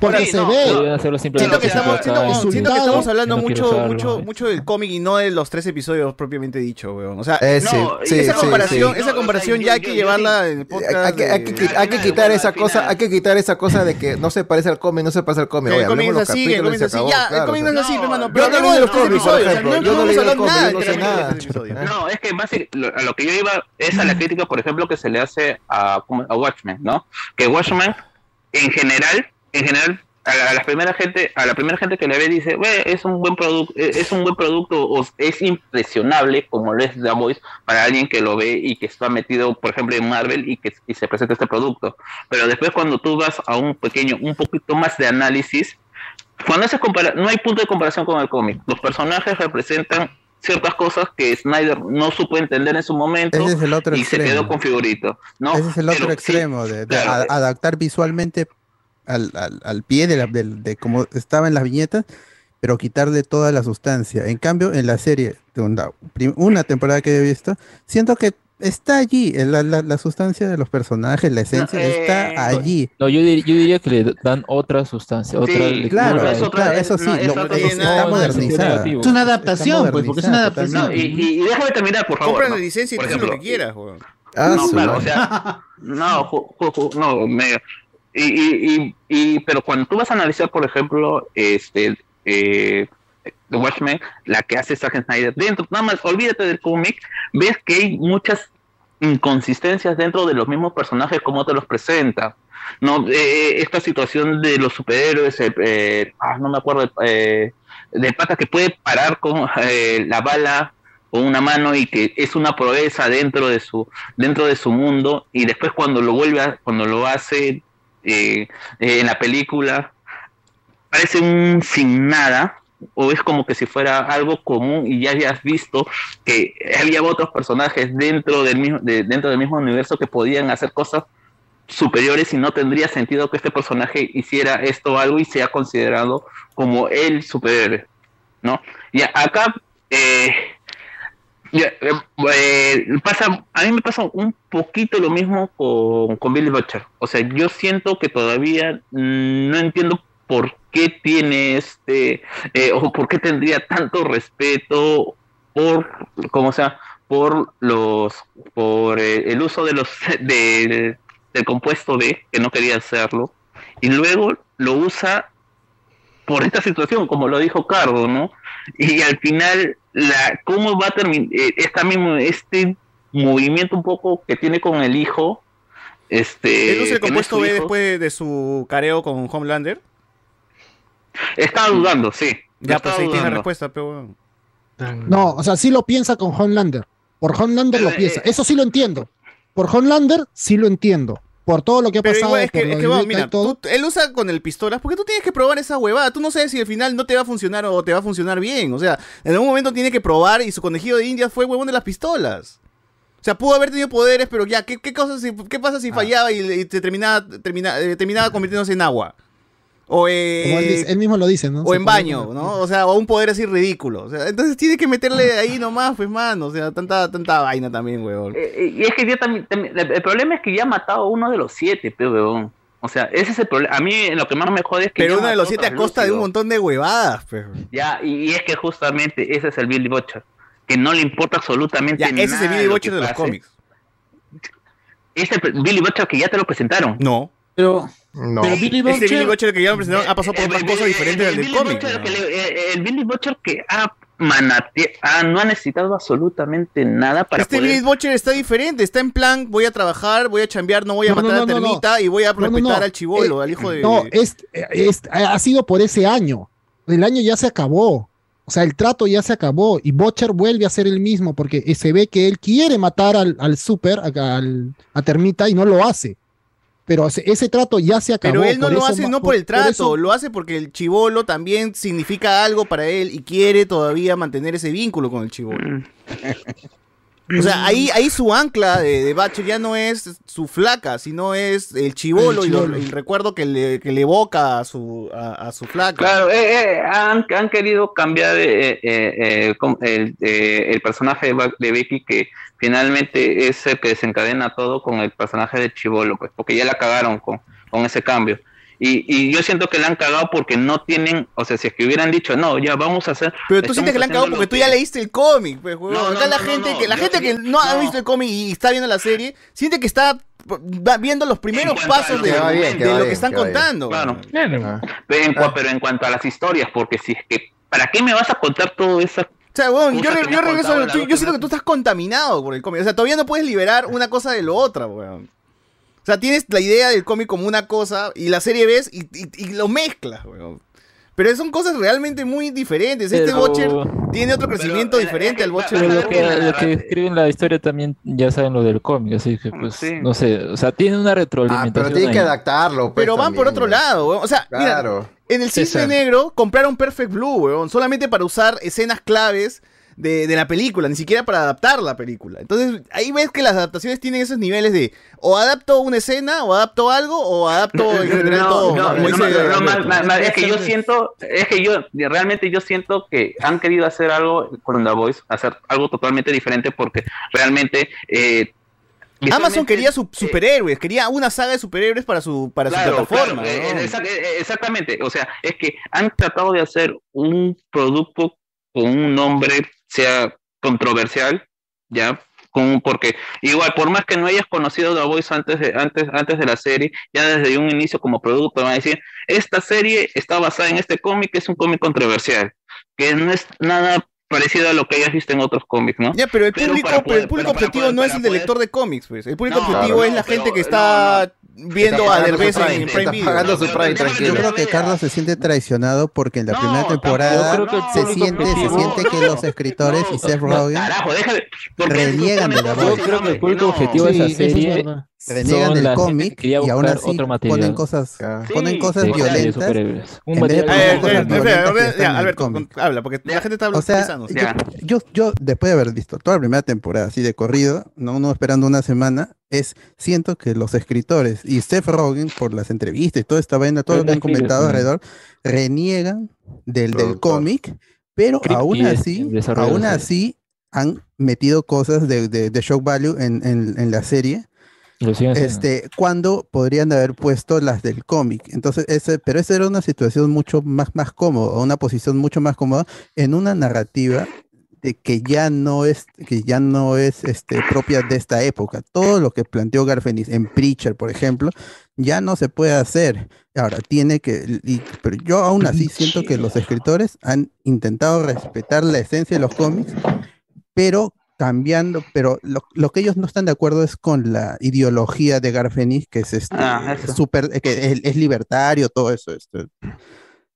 Porque se no, ve. no, Podrían hacerlo simplemente Siento que estamos, siento- siento que estamos hablando no mucho, usarlo, mucho, ¿eh? mucho del cómic y no de los tres episodios propiamente dicho, weón. O sea, Eh, sí, no, sí, esa sí, comparación, sí. esa comparación ya hay que llevarla en el podcast. Hay que, hay que, de- qui- hay que quitar esa cosa, hay que quitar esa cosa de que no se parece al cómic, no se parece al cómic. El cómic es los así, el capítulos cómic es así. Ya, el claro, cómic o no es así, hermano. Pero hablemos de los tres episodios. No estamos hablando nada no de nada. es que lo- a lo que yo iba es a la crítica, por ejemplo, que se le hace a, a Watchmen, ¿no? Que Watchmen, en general, en general, a la, a la primera gente, a la primera gente que le ve dice, "Ve, es un buen producto, es un buen producto, o es impresionable como lo es The Voice para alguien que lo ve y que está metido, por ejemplo, en Marvel y que y se presenta este producto. Pero después cuando tú vas a un pequeño, un poquito más de análisis, cuando haces no hay punto de comparación con el cómic. Los personajes representan ciertas cosas que Snyder no supo entender en su momento Ese es el otro y se quedó con figurito. ¿no? Ese es el otro Pero sí, extremo, de, de claro. a- adaptar visualmente al, al- al pie de, la, del- de como estaba en las viñetas, pero quitarle toda la sustancia. En cambio, en la serie, de una, una temporada que he visto, siento que está allí, eh, la, la- la sustancia de los personajes, la esencia eh, está allí. No, yo, dir- yo diría que le dan otra sustancia, otra lectura. claro, de- claro, eso sí, lo- está modernizada. Es una adaptación, pues, porque es una adaptación. No, y, y- y déjame terminar, por favor. Compra ¿no? la licencia y Por tú lo ejemplo, que quieras, weón. Ah, no, su claro, o madre. sea, no, ju- ju- ju- no, me- y, y, y, y- pero cuando tú vas a analizar, por ejemplo, este, eh, The Watchmen, la que hace Zack Snyder, dentro, nada más, olvídate del cómic, ves que hay muchas inconsistencias dentro de los mismos personajes, como te los presenta. No, Eh, esta situación de los superhéroes, eh, eh, ah, no me acuerdo, del pata que puede parar con la bala con una mano y que es una proeza dentro de su dentro de su mundo y después cuando lo vuelve a- cuando lo hace en la película parece un sin nada, o es como que si fuera algo común y ya hayas visto que había otros personajes dentro del mismo, de- dentro del mismo universo que podían hacer cosas superiores y no tendría sentido que este personaje hiciera esto o algo y sea considerado como el superhéroe, ¿no? Y acá eh, eh, eh, pasa, a mí me pasa un poquito lo mismo con, con Billy Butcher. O sea, yo siento que todavía mm, no entiendo por qué tiene este, eh, o por qué tendría tanto respeto por, como sea, por los, por eh, el uso de los, de- del compuesto D, que no quería hacerlo, y luego lo usa por esta situación, como lo dijo Cardo, ¿no? Y al final, la, ¿cómo va a terminar esta mismo, este movimiento un poco que tiene con el hijo? Este, ¿Él usa el compuesto B hijo? después de su careo con Homelander? Estaba dudando, sí. Ya, pues ahí tiene respuesta, pero... No, o sea, sí lo piensa con Homelander. Por Homelander Eh, lo piensa. Eso sí lo entiendo. Por Homelander sí lo entiendo. Por todo lo que ha Pero pasado. igual es que, por es que, y mira, todo. tú- él usa con el pistolas porque tú tienes que probar esa huevada. Tú no sabes si al final no te va a funcionar o te va a funcionar bien. O sea, en algún momento tiene que probar y su conejillo de indias fue huevón de las pistolas. O sea, pudo haber tenido poderes, pero ya, ¿qué, qué, cosas, si- qué pasa Ah. si fallaba y, y te terminaba, termina- eh, terminaba convirtiéndose en agua? O, eh, Como él, dice- él mismo lo dice, ¿no? o Se en baño, ¿no? O sea, o un poder así ridículo. O sea, entonces tiene que meterle ahí nomás, pues, mano. O sea, tanta, tanta vaina también, huevón. Eh, Y es que yo también, también- el problema es que ya ha matado a uno de los siete, pero weón. O sea, ese es el problema. A mí lo que más me jode es que. Pero ya uno de los siete a costa de un montón de huevadas, pues. Ya, y, y es que justamente ese es el Billy Butcher. Que no le importa absolutamente Ya, ese es el nada Billy Butcher de los cómics. Ese Billy Butcher que ya te lo presentaron. No. Pero, No. pero Billy Este Butcher, Billy Butcher que ya presentaron ha pasado por Eh, otras eh, cosas eh, diferentes el del Billy cómic. Butcher ¿no? que le- eh, el Billy Butcher que ha manate- ah, no ha necesitado absolutamente nada para Este poder... Billy Butcher está diferente, está en plan, voy a trabajar, voy a chambear, no voy a No, matar no, a no, no. Termita y voy a No, no, respetar no. al chivolo, Eh, al hijo de... No, es, es- ha sido por ese año. El año ya se acabó. O sea, el trato ya se acabó. Y Butcher vuelve a ser el mismo porque eh, se ve que él quiere matar al, al super, al- a Termita, y no lo hace. Pero ese, ese trato ya se acabó. Pero él no lo eso hace no por el trato, eso- lo hace porque el chivolo también significa algo para él y quiere todavía mantener ese vínculo con el chivolo. O sea, ahí, ahí su ancla de, de ya no es su flaca, sino es el chivolo El y lo- el recuerdo que le, que le evoca a su, a, a su flaca. Claro, eh, eh, han, han querido cambiar eh, eh, eh, el, eh, el personaje de Becky que finalmente es el que desencadena todo con el personaje de Chivolo, pues, porque ya la cagaron con, con ese cambio. Y, y yo siento que la han cagado porque no tienen, o sea, si es que hubieran dicho, no, ya vamos a hacer... Pero tú sientes que la han cagado porque tú ya leíste el cómic, pues. No, no, Acá la no, gente no, que la yo gente que no, ha no. visto el cómic y está viendo la serie, siente que está viendo los primeros pasos de, bien, lo bien, que están contando. Claro. Pero en, cua- pero en cuanto a las historias, porque si es que, ¿para qué me vas a contar todo eso? O sea, huevón, yo, re- regreso, a- yo siento que tú estás contaminado por el cómic. O sea, todavía no puedes liberar una cosa de lo otra, weón. O sea, tienes la idea del cómic como una cosa y la serie ves y, y- y lo mezclas, weón. Pero son cosas realmente muy diferentes. Este Pero- Butcher tiene otro crecimiento diferente al Butcher. Pero del lo que, lo que escriben la historia también ya saben lo del cómic, así que pues no sé, o sea, tiene una retroalimentación. pero tiene que adaptarlo. pues, Pero van por otro lado, weón. O sea, Claro. mira, en el Cisne. Negro compraron Perfect Blue, weón, solamente para usar escenas claves de, de la película, ni siquiera para adaptar la película. Entonces, ahí ves que las adaptaciones tienen esos niveles de o adapto una escena, o adapto algo, o adapto en general todo. No, no, como no, no, no, más- más- más, es que yo siento, es que yo realmente yo siento que han querido hacer algo con The Voice, hacer algo totalmente diferente porque realmente eh, Amazon quería su- superhéroes, quería una saga de superhéroes para su, para su Claro, plataforma. claro, eh, ¿no? eh, exactamente, o sea, es que han tratado de hacer un producto con un nombre, sea controversial, ya, con, porque igual, por más que no hayas conocido The Voice antes de, antes, antes de la serie, ya desde un inicio como producto van a decir, esta serie está basada en este cómic, es un cómic controversial, que no es nada parecido a lo que hayas visto en otros cómics, ¿no? Ya, pero el público, pero el público pero objetivo poder- no es el del poder- lector de cómics, pues. El público No, objetivo claro, es la no, gente que no, está viendo Está a Derbez en, Prime, en Prime está Video. pagando su Prime, tranquilo. Yo creo que Carlos se siente traicionado porque en la primera temporada Yo se siente, se siente que los escritores y Seth Rogen reniegan de la Yo voz. creo que el público objetivo de esa serie Son del cómic que y aún así ponen cosas, ponen cosas Sí, violentas. Un Alberto, habla, porque la gente está O sea, yo, yo, yo, después de haber visto toda la primera temporada así de corrido, no, no esperando una semana, es siento que los escritores y Seth Rogen por las entrevistas y toda esta vaina, todo lo que han comentado alrededor, reniegan del, del cómic, pero aún así, aún así han metido cosas de, de, de shock value en, en, en la serie. Este, cuando podrían haber puesto las del cómic. Entonces, ese, pero esa era una situación mucho más, más cómoda, una posición mucho más cómoda en una narrativa de que ya no es, que ya no es este, propia de esta época. Todo lo que planteó Garfenis en Preacher, por ejemplo, ya no se puede hacer. Ahora, tiene que, y- pero yo aún así siento que los escritores han intentado respetar la esencia de los cómics, pero cambiando, pero lo, lo que ellos no están de acuerdo es con la ideología de Garfenis, que es este Ah, super, que es, es libertario, todo eso, este,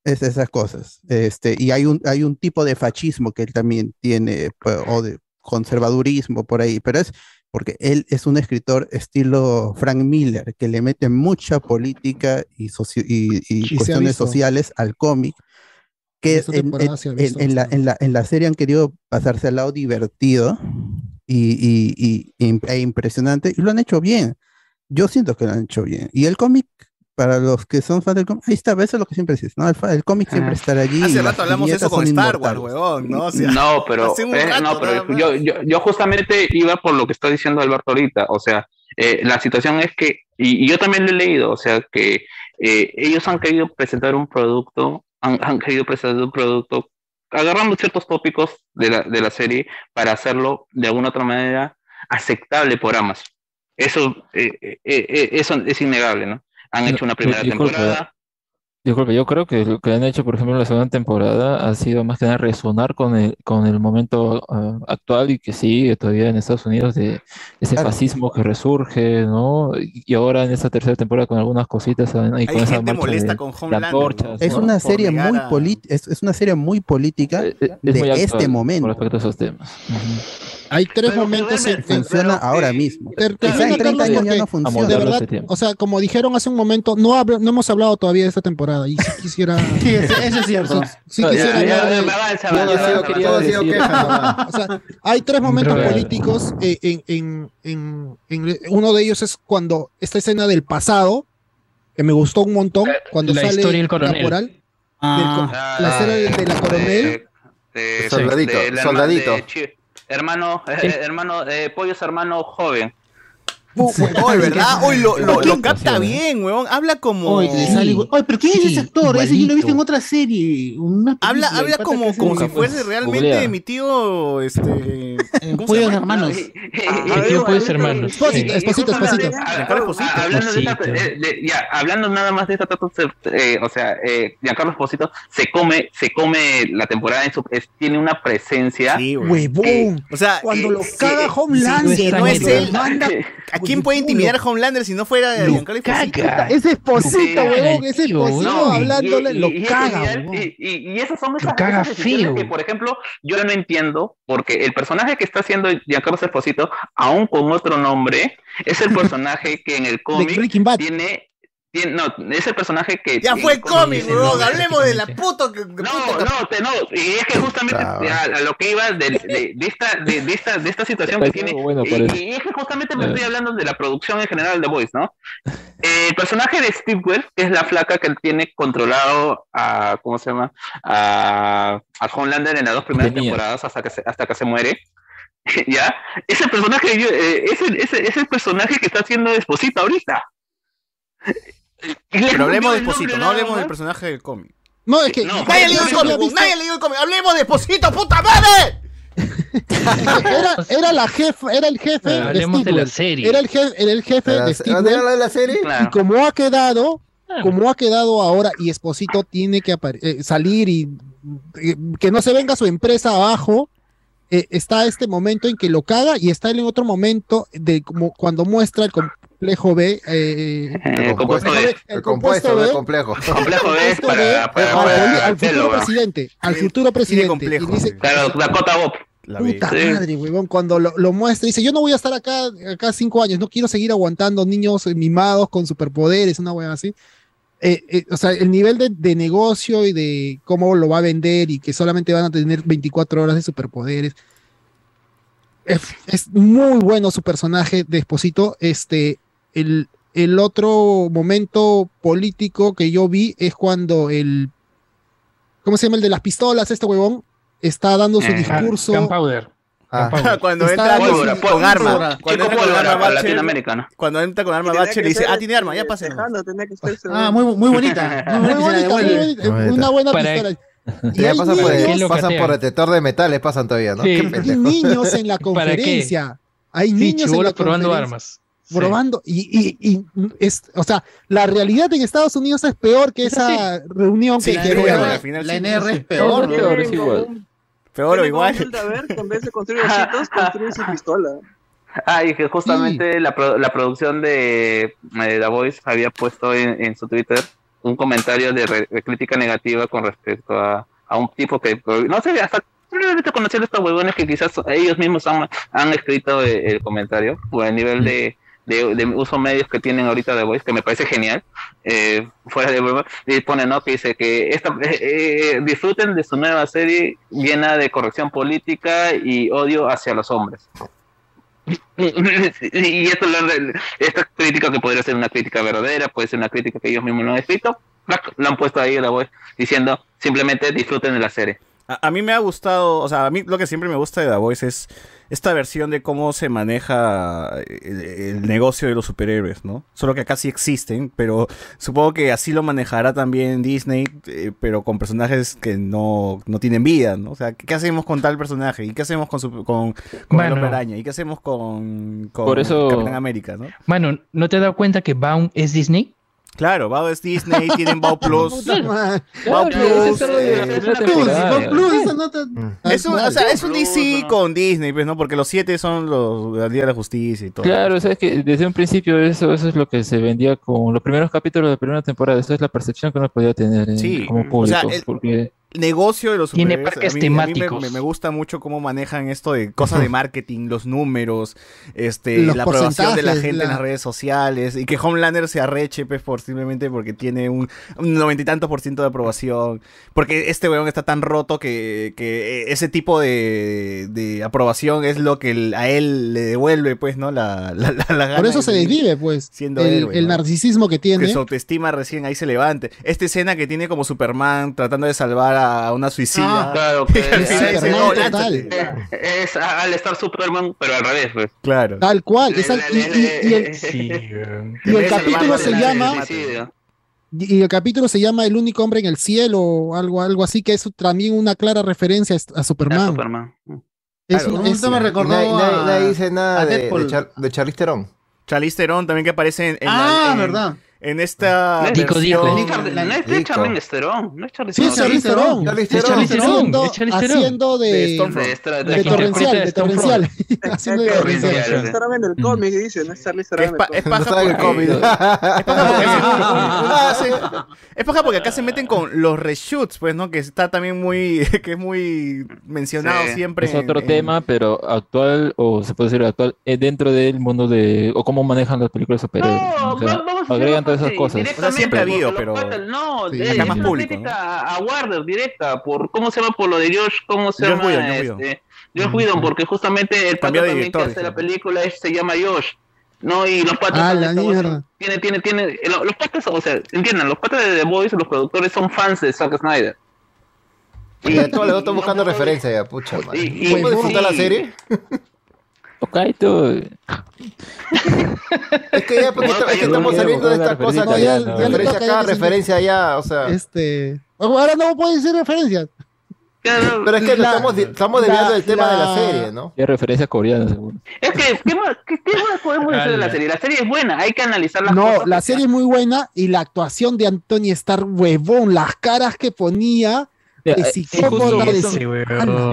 es esas cosas. Este, y hay un, hay un tipo de fascismo que él también tiene, pues, o de conservadurismo por ahí, pero es porque él es un escritor estilo Frank Miller, que le mete mucha política y, socio- y, y cuestiones sociales al cómic, que en, en- en- la, en, la, en la serie han querido pasarse al lado divertido y, y- y- y- e impresionante, y lo han hecho bien. Yo siento que lo han hecho bien. Y el cómic, para los que son fans del cómic, ahí está, eso es lo que siempre dices, ¿no? El, el cómic siempre estará allí. Hace rato hablamos de eso con Star Wars, huevón, ¿no? O sea, no, pero, eh, no, pero yo, yo, yo justamente iba por lo que está diciendo Alberto ahorita. O sea, eh, la situación es que, y, y yo también lo he leído, o sea, que eh, ellos han querido presentar un producto, han, han querido presentar un producto agarrando ciertos tópicos de la, de la serie para hacerlo de alguna otra manera aceptable por Amazon. Eso, eh, eh, eh, eso es innegable, ¿no? Han hecho una primera Disculpa, temporada. Disculpe, yo creo que lo que han hecho, por ejemplo, en la segunda temporada ha sido más que nada resonar con el, con el momento ah, actual y que sigue todavía en Estados Unidos de ese Claro. fascismo que resurge, ¿no? Y ahora en esta tercera temporada con algunas cositas y con Hay esa gente molesta de con ¿no? Es una por serie muy a- política, es, es una serie muy política es de muy actual este momento. con respecto a esos temas. Hay tres momentos en, en- Funciona ahora mismo. Ter- Quizá termina, en 30 Carlos, años ya no funciona. De verdad, tiempo. o sea, como dijeron hace un momento, no, hablo- no hemos hablado todavía de esta temporada y si quisiera. Sí, eso, es cierto. Sí No, quisiera O sea, hay tres momentos Pero- políticos. eh, en, en- en- en- uno de ellos es cuando esta escena del pasado, que me gustó un montón, cuando la sale historia del coronel. Del Ah, co- la escena de, de la coronel. de- de- Soldadito, del soldadito. Hermano, eh, eh, hermano, eh, pollos hermano joven. Oye, ¿verdad? Hoy lo, lo, lo capta bien, huevón. Habla como. Le sale. Oye, pero ¿quién es ese actor? Ese yo lo he visto en igualito. otra serie. Una Habla, habla como, como si fuese realmente Googlea. mi tío, este... eh, ¿cómo se Pollos hermanos. Mi tío puede ser hermano. Esposito, esposito, esposito. Ah, Hablando, de esta- Esposito. eh, ya, hablando nada más de esta eh, o sea, eh, Giancarlo Esposito se come, se come la temporada en su, es- tiene una presencia. Sí, huevón. O sea, Cuando eh, lo sí, caga Homelander. no es él, manda ¿a quién puede intimidar a Homelander si no fuera Giancarlo Esposito? Ese esposito, huevón, ese esposito hablándole, y- lo caga, y- esas son esas, decisiones que, por ejemplo, yo no entiendo, porque el personaje que está haciendo Giancarlo Esposito, aún con otro nombre, es el personaje que en el cómic tiene, tiene, no, es el personaje que Ya fue cómic- nombre, Hablemos de la puta... que- No, puta- no, te, no, y es que justamente a, a lo que iba de, de, de esta, de, de esta, de esta situación que tiene, bueno, y, y es que justamente me Eh. estoy hablando de la producción en general de The Voice, ¿no? Eh, el personaje de Steve Wells, que es la flaca que tiene controlado a, ¿cómo se llama? A, a Homelander en las dos primeras Tenía. temporadas hasta que se, hasta que se muere. ¿Ya? Ese personaje, yo, eh, es, el, es, el- es el personaje que está haciendo Esposito ahorita. Pero hablemos de Esposito, no hablemos del personaje del cómic. No, es que. No, Nadie ha leído el cómic, nadie ha leído el cómic. Hablemos de Esposito, puta madre. Era, era la jefa, era el jefe. de Hablemos de la serie. Era el jefe, era el jefe ¿De de la, Steve ¿de Wells. la, de la serie? Claro. Y como ha quedado, Ah. como ha quedado ahora, y Esposito tiene que eh, salir y eh, que no se venga su empresa abajo, eh, está este momento en que lo caga y está en otro momento de como cuando muestra el complejo B. eh, Eh, compuesto complejo B, El compuesto, B, el complejo. complejo B para, para, al, para futuro presidente, al futuro presidente. Y dice, Claro, Dakota Bob. La Puta madre, huevón, cuando lo, lo muestra, dice, yo no voy a estar acá, acá cinco años, no quiero seguir aguantando niños mimados con superpoderes, una hueá así. Eh, eh, o sea, el nivel de, de negocio y de cómo lo va a vender y que solamente van a tener 24 horas de superpoderes. Es, es muy bueno su personaje de Esposito. Este, el, el otro momento político que yo vi es cuando el, ¿cómo se llama? El de las pistolas, este huevón, está dando su Eh, discurso. Gunpowder. cuando Está entra con, arma. Cuando entra con arma para. Cuando entra con arma que le dice, ah, tiene arma, ya eh, pase. Ah, muy, muy bonita. Muy bonita, muy bonita, una buena Para- pistola. Y ya pasan por, el- pasan por detector de metales, pasan todavía, ¿no? Sí. Qué Hay niños en la conferencia. Hay Sí, niños en la chibolos probando conferencia, Sí. Probando. Y, y, y es, o sea, la realidad en Estados Unidos es peor que esa reunión Sí, que que- final La sí. NR es peor, peor, es igual. Peor o igual. que en vez de construir ositos, construye su pistola. Ah, y que justamente la, pro- la producción de eh, The Voice había puesto en, en su Twitter un comentario de, re- de crítica negativa con respecto a, a un tipo que, no sé, hasta probablemente conocían a estos huevones que quizás ellos mismos han, han escrito el, el comentario, o el nivel de, de, de uso medios que tienen ahorita The Voice, que me parece genial, eh, fuera de broma, y pone, ¿no? Que dice que esta, eh, eh, disfruten de su nueva serie llena de corrección política y odio hacia los hombres. y esto esta crítica que podría ser una crítica verdadera, puede ser una crítica que ellos mismos no han escrito, ¡plac! lo han puesto ahí la voz diciendo simplemente disfruten de la serie. A, a mí me ha gustado, o sea, a mí lo que siempre me gusta de The Voice es esta versión de cómo se maneja el, el negocio de los superhéroes, ¿no? Solo que acá sí existen, pero supongo que así lo manejará también Disney, eh, pero con personajes que no, no tienen vida, ¿no? O sea, ¿qué, hacemos con tal personaje? ¿Y qué hacemos con, su, con, con el Bueno. Hombre Araña? ¿Y qué hacemos con, con Por eso- Capitán América, ¿no? Mano, ¿no te has dado cuenta que Baum es Disney? Claro, Bao es Disney, tienen Bao Plus. Madre. Bao Plus. ese es de la eh, primera Plus, temporada. Bob Plus, esa nota. Es un, o sea, es un DC con Disney, pues, ¿no? Porque los siete son los Día de la Justicia y todo. Claro, o sea, es que desde un principio eso, eso es lo que se vendía con los primeros capítulos de la primera temporada. Esa es la percepción que uno podía tener eh, Sí, como o público. sea, el- porque El negocio de los Tiene parques a mí- a mí me- temáticos. gusta mucho cómo manejan esto de cosas de marketing, los números, este, Los la aprobación de la gente en la- las redes sociales y que Homelander se arreche pues, por simplemente porque tiene un noventa y tantos por ciento de aprobación. Porque este weón está tan roto que, que ese tipo de, de aprobación es lo que el- a él le devuelve, pues, ¿no? La, la, la- la Por gana eso se desvive, pues. siendo el, héroe, el ¿no? narcisismo que tiene. Que su autoestima recién ahí se levante. Esta escena que tiene como Superman tratando de salvar a una suicida. Ah, claro, que es Superman "No, total". lánzate". Es al estar Superman, pero al revés, pues. Claro. Tal cual. es al- y, y- y el, Sí, y el capítulo se llama. Y el capítulo se llama El único hombre en el cielo o algo, algo así, que es también una clara referencia a A Superman. Superman. Es Claro. un- es- momento me recordó nadie, nadie- a- nadie dice nada a de, de, Char- de Charlize Theron. Charlize Theron también que aparece en, en Ah, la, en- verdad. En esta Dico, versión- Dico. La no es. Charlize Theron, no es Charlize Theron. Haciendo, haciendo de de. De de torrencial, de torrencial. Haciendo de torrencial. En el cómic, dice, no es Charlize Theron es cómic. paja No el porque- cómic. es paja porque acá se meten con los reshoots, pues, ¿no? Que está también muy, que es muy mencionado siempre. es otro tema, pero actual, o se puede decir actual, dentro del mundo de, o cómo manejan las películas superhéroes. No, agregan todas esas cosas. directamente, O sea, siempre ha habido, pero- No, Sí. es más una público, crítica a Warner directa, por cómo se llama por lo de Josh, cómo se Josh llama Whedon, este, Josh Whedon, porque justamente el pato también que hace la película es- se llama Josh. No, y los patos Ah, la mierda. tiene, tiene, tiene, lo- los patos, o sea, entiendan, los patos de The Boys, los productores son fans de Zack Snyder. Y ya todos los dos están buscando referencia ya, pucha madre. Y- y- ¿Cómo disfrutar la serie? Okaito, Es que ya, porque No, es que yo estamos no saliendo de estas cosas la que ya, referencia, no. referencia acá, ya referencia allá, o sea. Este. Ahora no puedo decir referencias. Claro, Pero es que La- estamos, estamos la- desviando del tema de la la- serie, ¿no? es referencia coreana, seguro. Es que, ¿qué más, qué, qué más podemos decir de la serie? La serie es buena, hay que analizar las No, cosas. la que- serie es muy buena y la actuación de Anthony Starr, huevón, las caras que ponía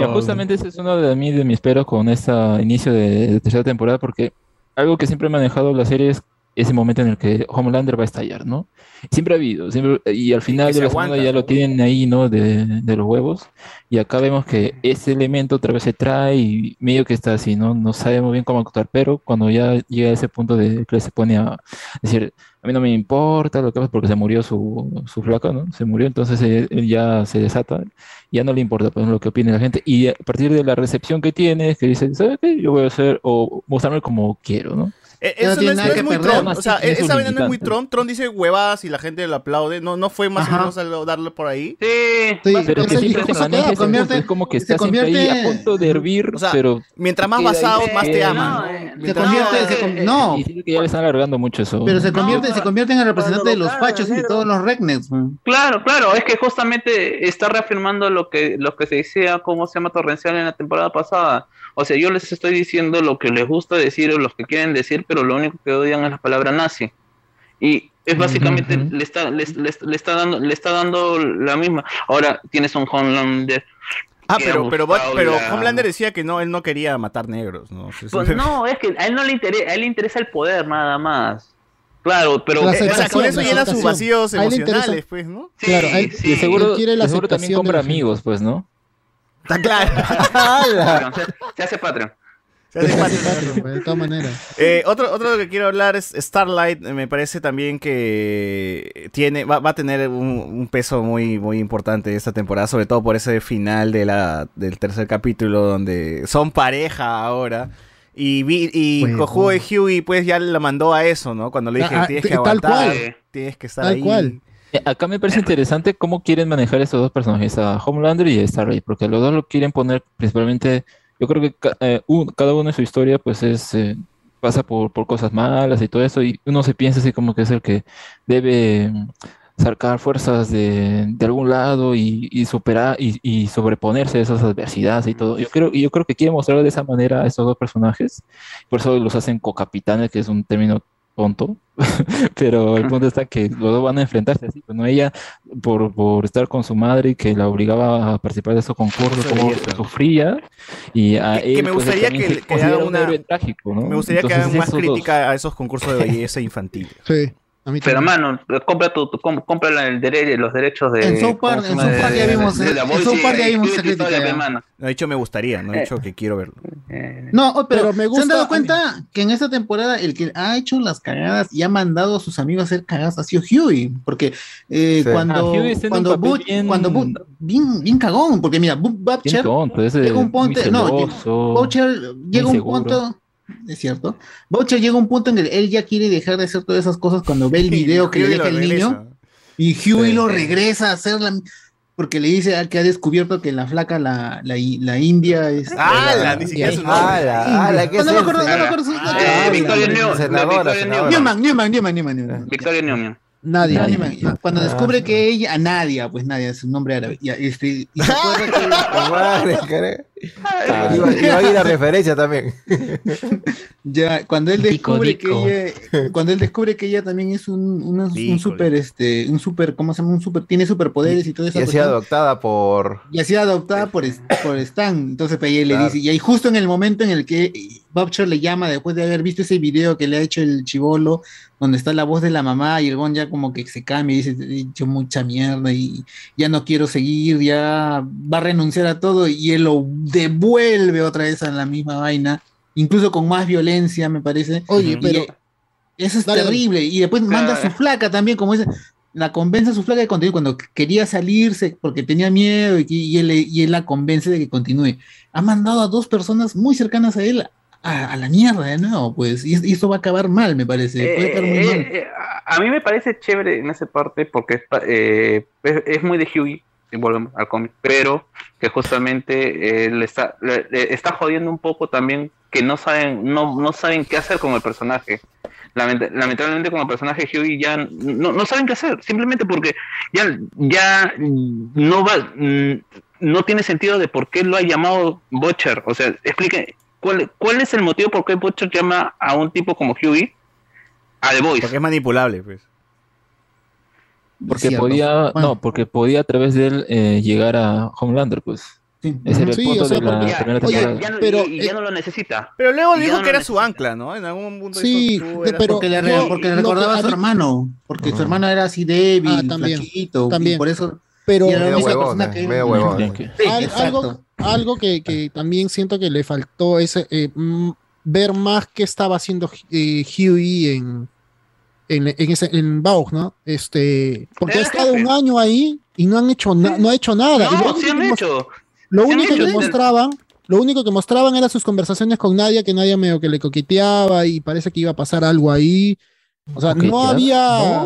Eh, justamente ese es uno de, mí, de mis peros con este inicio de, de tercera temporada, porque algo que siempre he manejado la serie es ese momento en el que Homelander va a estallar, ¿no? Siempre ha habido, siempre, y al final de la segunda aguanta, ya lo tienen ahí, ¿no? De, de los huevos, y acá vemos que ese elemento otra vez se trae y medio que está así, ¿no? No sabemos bien cómo actuar, pero cuando ya llega a ese punto de que se pone a decir, a mí no me importa lo que pasa porque se murió su, su flaca, ¿no? Se murió, entonces él, ya se desata, ya no le importa pues, lo que opine la gente, y a partir de la recepción que tiene, que dice, ¿sabes qué? Yo voy a hacer, o mostrarme como quiero, ¿no? Eh, No Eso no, tiene es, no es muy O sea, sí esa vaina no es muy. Trump. Trump dice huevadas y la gente lo aplaude. No, no fue más o menos algo darle por ahí. Sí, pero que siempre se maneja punto, es como que está siempre ahí a punto de hervir, O sea, pero mientras más queda ahí, basado, más te aman. ¿no? Se convierte, se con- no, Y siento que ya le están alargando mucho eso. pero se convierte, se convierte en el representante de los fachos y de todos los man. Claro, claro, es que justamente está reafirmando lo que, lo que se decía, cómo se llama torrencial en la temporada pasada. O sea, yo les estoy diciendo lo que les gusta decir o lo que quieren decir, pero lo único que odian es la palabra nazi. Y es básicamente, le, está, le, le- le está dando, le está dando la misma. Ahora tienes un Homelander. Ah, pero, pero, pero la- Homelander decía que no, él no quería matar negros. No, Sí, sí. Pues no, es que a él no le interesa, a él le interesa el poder nada más. Claro, pero La Eh, o sea, con eso llena sus vacíos emocionales, pues, ¿no? Claro, a él- Y de seguro, él quiere la de seguro también compra amigos, pues, ¿no? Está claro. se, se hace Patreon. Se hace Patreon. Pues, de todas maneras. Eh, otro, otro que quiero hablar es Starlight. Me parece también que tiene, va, va a tener un, un peso muy, muy importante esta temporada, sobre todo por ese final de la, del tercer capítulo donde son pareja ahora. Y, vi, y Huevón. Cojudo de Huey pues ya la mandó a eso, ¿no? Cuando le dije, Ah, tienes que aguantar, cual. tienes que estar Tal ahí. cual. Eh, Acá me parece interesante cómo quieren manejar estos dos personajes, a Homelander y a Starlight, porque los dos lo quieren poner principalmente, yo creo que eh, un- cada uno en su historia pues es eh, pasa por, por cosas malas y todo eso, y uno se piensa así como que es el que debe mm, sacar fuerzas de, de algún lado y, y superar y, y sobreponerse a esas adversidades y todo. Yo creo, yo creo que quieren mostrar de esa manera a estos dos personajes, por eso los hacen co-capitanes, que es un término tonto, pero el punto está que los dos van a enfrentarse así, pues no ella por, por estar con su madre y que la obligaba a participar de esos concursos, como sufría, y a Que- me pues, gustaría que- que haga una- trágico, ¿no? Me gustaría que Entonces, hagan más esos dos- crítica a esos concursos de belleza infantil. Sí, a mí Pero mano, compra, tu, tu- com- compra la- el dere- los derechos de. En South Park- ¿cómo se en? South Park ya vimos, eh, en South Park ya vimos esa crítica, ya. mano. No he dicho me gustaría, no he Eh. dicho que quiero verlo. No, oh, pero, Pero me ¿se gusta- han dado cuenta que en esta temporada el que ha hecho las cagadas y ha mandado a sus amigos a hacer cagadas ha sido Huey? Porque eh, Sí. cuando, Ah, Huey en un cuando, Butch- bien- cuando Butch- bien, bien cagón, porque mira, Butcher ese llega un punto, no, Butcher llega un punto, es cierto, Butcher llega un punto en el que él ya quiere dejar de hacer todas esas cosas cuando ve el video que le deja el niño y Huey Sí. lo regresa a hacer la porque le dice al que ha descubierto que la flaca, la, la, la india es. Ni siquiera su nombre. ¡Hala! ¡Hala! ¿Qué No, no me acuerdo, no me acuerdo Eh, Ah, Victoria. Newman, Newman, Newman, Newman, Newman. Victoria Newman. Ya. Cuando descubre que ella, a Nadia, pues Nadia es un nombre árabe. Este, y se acuerda Madre, cara. Iba, iba a ir a referencia también. ya, cuando él descubre dico. que ella, cuando él descubre que ella también es un, una- Dico, un super, este, un super, ¿cómo se llama? Un super, tiene superpoderes y todo eso. Y ha sido adoptada por. y ha sido adoptada por, por Stan. Entonces pues, ella le dice, y ahí justo en el momento en el que Bobcher le llama después de haber visto ese video que le ha hecho el chivolo, donde está la voz de la mamá y el gon ya como que se cambia y dice, he hecho mucha mierda y ya no quiero seguir, ya va a renunciar a todo y él lo devuelve otra vez a la misma vaina, incluso con más violencia me parece. Oye, Y, pero- eh, eso es Dale, dale. terrible. Y después manda a su flaca también, como dice, la convence a su flaca de continuar cuando quería salirse porque tenía miedo y, él, y él la convence de que continúe. Ha mandado a dos personas muy cercanas a él a, a la mierda de nuevo, pues. Y, y esto va a acabar mal, me parece. Puede acabar muy Eh, mal. eh, a- mí me parece chévere en esa parte porque es, eh, es, es muy de Huey, y volvemos al cómic, pero que justamente eh, le está, le- está jodiendo un poco también que no saben, no, no saben qué hacer con el personaje. Lament- lamentablemente el personaje Huey ya no, no saben qué hacer, simplemente porque ya, ya no va, mm, no tiene sentido de por qué lo ha llamado Butcher. O sea, explique cuál, cuál es el motivo por qué Butcher llama a un tipo como Huey a The Voice. Porque es manipulable, pues. Porque Cierto. podía, Bueno. no, porque podía a través de él eh, llegar a Homelander, pues. Ese era el Sí, punto o sea, de la primera oye, temporada. Ya no- pero, y, y ya no lo necesita. Pero luego dijo no que era su ancla, ¿no? En algún punto Sí, dijo, tú de- eras- pero porque le, porque le que recordaba a su hermano, porque su hermano era así débil, Ah, también, flaquito, también. y por eso Pero Medio huevón, eh, que medio huevón. Sí, Al- exacto. algo, algo que, que también siento que le faltó es eh, ver más qué estaba haciendo eh, Huey en, en, en, ese, en Vaug, ¿no? Este, porque ha Era estado jefe. un año ahí y no han hecho, na- no ha hecho nada. Lo No, único sí han hecho. Lo único hecho. que mostraban, lo único que mostraban eran sus conversaciones con Nadia, que Nadia medio que le coqueteaba y parece que iba a pasar algo ahí. O sea, no había.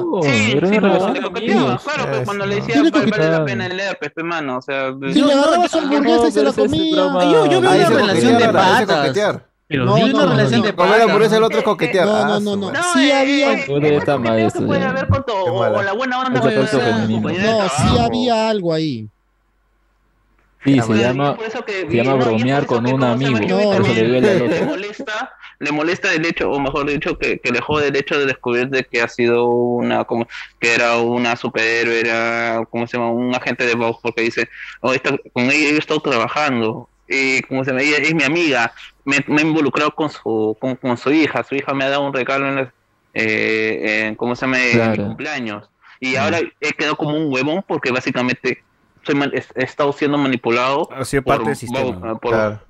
No, Sí, era sí, pero relación le de coqueteaba, amigos. claro, pues cuando le decía le vale, la pena el herpes, pe, mano, o sea, Sí, le agarraba su hamburguesa y se la comía. Yo, yo veo una se relación de se patas. Pero No, una no, relación no. de Comer hamburguesa el otro es coquetear. No, Ah, no, su no, no. No, Sí eh, había. eh, que puede haber con o, la buena onda No, sí había algo ahí. Sí, Ah, se llama, se llama no, bromear con un amigo. No, Por eso le duele al otro. molesta, le molesta el hecho, o mejor dicho, que, que le jode el hecho de descubrir de que ha sido una, como, que era una superhéroe, era, ¿cómo se llama? Un agente de Vox, porque dice, oh, esta- con ella yo he estado trabajando, y como se llama, ella es mi amiga, me, me he involucrado con su, con, con su hija, su hija me ha dado un regalo en, la- eh, en ¿cómo se llama? En mi cumpleaños, y ahora he quedado como un huevón porque básicamente soy man- he, he estado siendo manipulado Ha sido por, parte del sistema. por- por- Claro.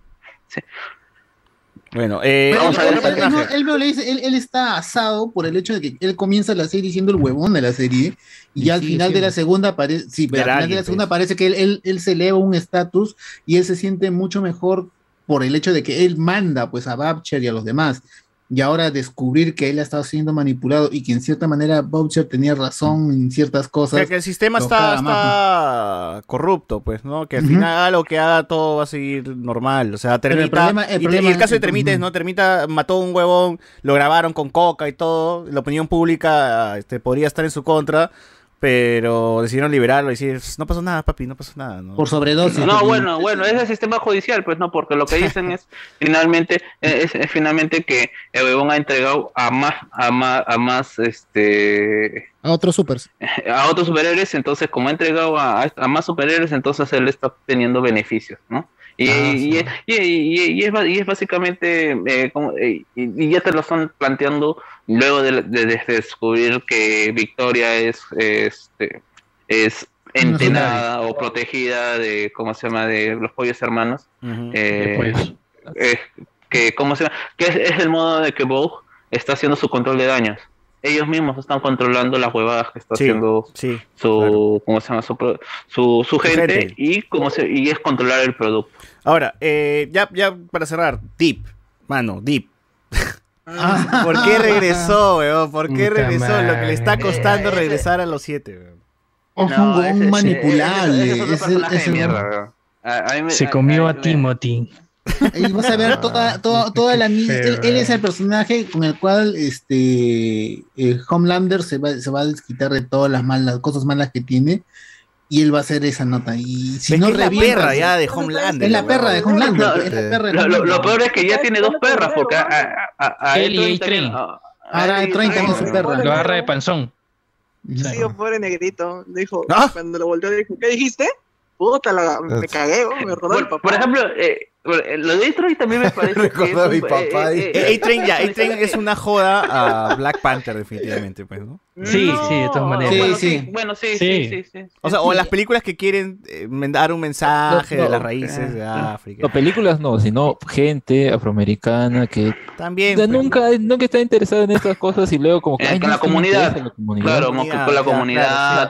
Bueno, eh, Pero Vamos él, a ver él- el él- le dice- él- él está asado por el hecho de que él comienza la serie siendo el huevón de la serie y, Y ya al final de la segunda aparece, sí, pero al final de la segunda pues. parece que él, él, él se eleva un estatus y él se siente mucho mejor por el hecho de que él manda pues a Butcher y a los demás. Y ahora descubrir que él ha estado siendo manipulado y que en cierta manera Butcher tenía razón en ciertas O cosas. sea, que el sistema está, corrupto, pues, ¿no? Que al final haga lo que haga todo va a seguir normal. O sea, Pero el Termita... problema- el y, te- y problema- el caso de Termita es. ¿no? Termita mató a un huevón, lo grabaron con coca y todo, la opinión pública este, podría estar en su contra, pero decidieron liberarlo y decir, no pasó nada, papi, no pasó nada, ¿no? Por sobredosis. No, bueno, bueno, es el sistema judicial, pues no, porque lo que dicen es finalmente eh, es, es finalmente que el huevón ha entregado a más a más a más este A otros supers. a otros superhéroes, entonces como ha entregado a, a más superhéroes, entonces él está obteniendo beneficios, ¿no? Y, Ah, y- sí. y- y- es, ba- y es básicamente, eh, como- eh, y, ya te lo están planteando luego de, de- de descubrir que Victoria es, este, es entenada o protegida de, ¿cómo se llama?, de los pollos hermanos. Eh, pollos. que, ¿cómo se llama? Que es, es el modo de que Vogue está haciendo su control de daños. Ellos mismos están controlando las huevadas que está Sí, haciendo sí, su, ¿cómo se llama? Su, su, su gente, gente. y cómo se, y es controlar el producto. Ahora, eh, ya, ya para cerrar, Deep, mano, Deep. Ah. ¿Por qué regresó, weón? ¿Por qué regresó? Lo que le está costando regresar a los siete, weón. Es un huevón ese- ese- manipulable. ese- ese es mierda, weón. A- a mí me- Se comió a- a Timothy. Y vas a ver toda, toda, toda la mi- él, él es el personaje con el cual este eh, Homelander se va, se va a desquitar de todas las malas cosas malas que tiene y él va a hacer esa nota. Y si Es no que es la revienta, perra ya de Homelander. es la perra de Homelander. No, es la perra de Lo, lo- lo peor es que ya tiene dos perras, porque a, a, a, a Él y A-Train Ahora A-Train es su perra. Lo agarra de panzón. Sí, yo pobre negrito. Dijo, ¿Ah? cuando lo volteó, dijo, ¿qué dijiste? Puta, la- me cagué, me rodó el Por, papá. por ejemplo, eh, lo de Detroit también me parece Recordó a mi papá, eh, eh, Eh, eh, A-Train ya, es una A-Train es joda a Black Panther definitivamente, pues, ¿no? Sí, sí, de todas maneras. Sí, Bueno, sí. Bueno, sí, Sí. sí, sí. sí, O sea, o las películas que quieren eh, dar un mensaje No, de las raíces de África. No, películas no, sino gente afroamericana que También. pues. nunca, nunca está interesada en estas cosas y luego como que... Eh, con no, la comunidad. interesa la comunidad. Claro, como que con la comunidad claro,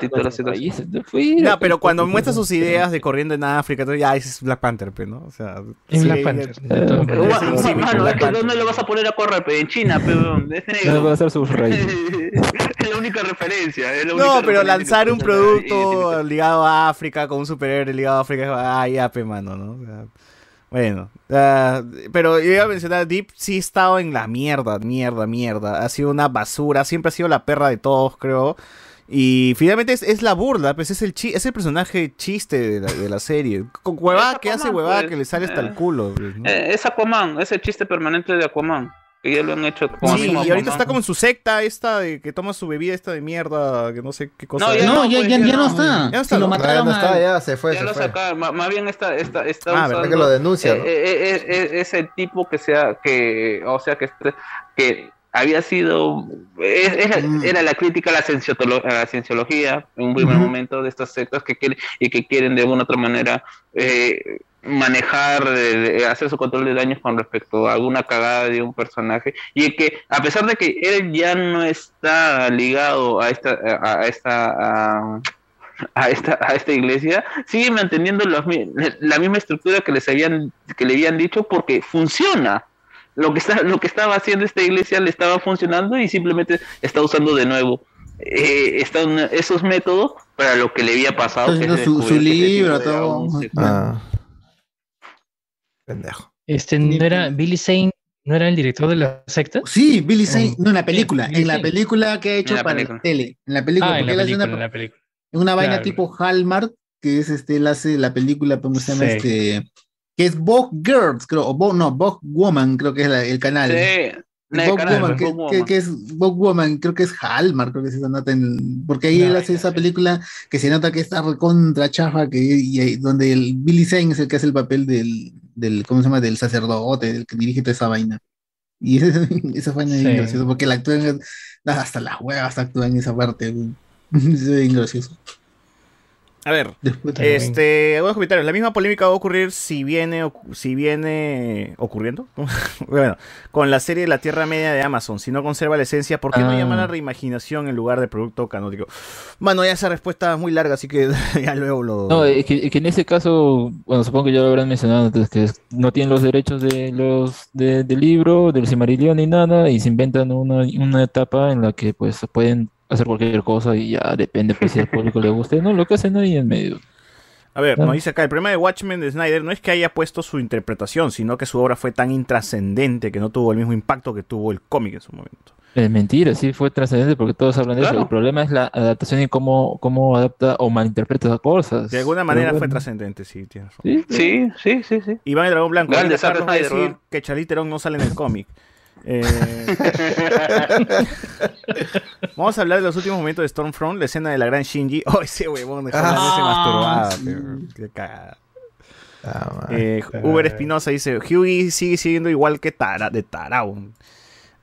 y no, pero cuando muestra sus ideas de corriendo en África, ya ese es Black Panther, pues, ¿no? O sea, Es Black Panther. ¿dónde lo vas a poner a correr? En China, pero es no va negro. a ser sus es la única referencia. es la única No, pero referencia lanzar un producto ligado a África con un superhéroe ligado a África, ah, ya, pe, mano, ¿no? Bueno, ah, pero yo iba a mencionar, Deep sí ha estado en la mierda, mierda, mierda. Ha sido una basura, siempre ha sido la perra de todos, creo. Y finalmente es, es la burla, pues es el, chi es el personaje chiste de la, de la serie. Con huevada Es que hace huevada pues, que le sale hasta el eh. culo. pues, ¿no? Eh, es Aquaman, es el chiste permanente de Aquaman. que ya lo han hecho como Sí, mismo y ahorita está como en su secta esta de que toma su bebida esta de mierda, que no sé qué cosa. No, es. ya no, ya- ya- ya no está. Ya no está. Si lo ¿no? mataron no está, al- ya se fue, ya se lo fue. sacaron, más bien está, está, está Ah, usando, ¿verdad que lo denuncia, no? eh, eh, eh, eh, ese tipo que sea, que, o sea, que, que había sido, Mm. era la crítica a la, a la cienciología en un primer momento de estas sectas que quieren, y que quieren de alguna otra manera eh, manejar, eh, hacer su control de daños con respecto a alguna cagada de un personaje y que a pesar de que él ya no está ligado a esta, a, a esta, a, a esta, a esta iglesia, sigue manteniendo los la misma estructura que les habían, que le habían dicho porque funciona. Lo que, está, lo que estaba haciendo esta iglesia le estaba funcionando y simplemente está usando de nuevo eh, está un- esos métodos para lo que le había pasado. Que su, libro, todo. Ah. Pendejo. Este, ¿no era Billy Zane, no era el director de la secta? Sí, Billy Zane, no en la película, Billy en la película que ha hecho para película. la tele, en la película, Ah, en porque la él hace película, una, en la película. una vaina Claro. tipo Hallmark, que es este, él hace la película, ¿cómo se llama Sí. este? Que es Vogue Girls, creo, o Vogue, no, Vogue Woman, creo que es la- el canal. Sí, Vogue canal, Woman, que, Vogue que- Woman. que es Vogue Woman, creo que es Hallmark, creo que es esa nota en- porque ahí él hace esa película que se nota que está recontra chafa, que y, ahí- donde el Billy Zane es el que hace el papel del, del, ¿cómo se llama? Del sacerdote, del que dirige toda esa vaina. Y esa, esa vaina es Sí. bien graciosa, porque la actúan, hasta las huevas actúan en esa parte. Es bien gracioso. A ver, este, algunos comentarios. La misma polémica va a ocurrir si viene, si viene ocurriendo, bueno, con la serie de la Tierra Media de Amazon. Si no conserva la esencia, ¿por qué no Ah. llama la reimaginación en lugar de producto canónico? Mano, ya esa respuesta es muy larga, así que ya luego lo. No, es que, es que en ese caso, bueno, supongo que ya lo habrán mencionado antes, que no tienen los derechos de los de- del libro, del Silmarillion ni nada, y se inventan una, una etapa en la que pues pueden hacer cualquier cosa y ya depende pues si al público le guste, no, lo que hacen ahí en medio. A ver, nos dice acá, el problema de Watchmen de Snyder no es que haya puesto su interpretación, sino que su obra fue tan intrascendente que no tuvo el mismo impacto que tuvo el cómic en su momento. Es mentira, sí fue trascendente porque todos hablan de eso. El problema es la adaptación y cómo, cómo adapta o malinterpreta cosas. De alguna manera fue trascendente, sí, tienes razón. Sí, Sí, sí, sí, sí. Iván el Dragón Blanco. Grande Snyder, decir que Charlize Theron no sale en el cómic. Eh, Vamos a hablar de los últimos momentos de Stormfront, la escena de la gran Shinji. Oh, ese huevón sí. pero Qué cagada. Ah. Eh, Uber Espinosa dice, Hughie sigue siendo igual que Tara, de Tarao.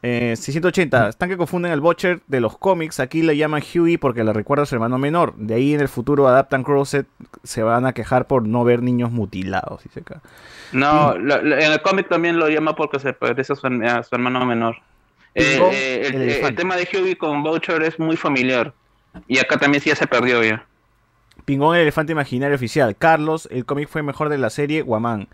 Eh, 680, están que confunden al Butcher de los cómics, aquí le llaman Hughie porque le recuerda a su hermano menor. De ahí en el futuro adaptan Crosset, se van a quejar por no ver niños mutilados. Dice acá. No, lo- lo- en el cómic también lo llama porque se parece a su, her- a su hermano menor. Eh, eh, el, el el tema de Hughie con Boucher es muy familiar. Y acá también sí ya se perdió ya. Pingón el elefante imaginario oficial. Carlos, el cómic fue mejor de la serie Guamán.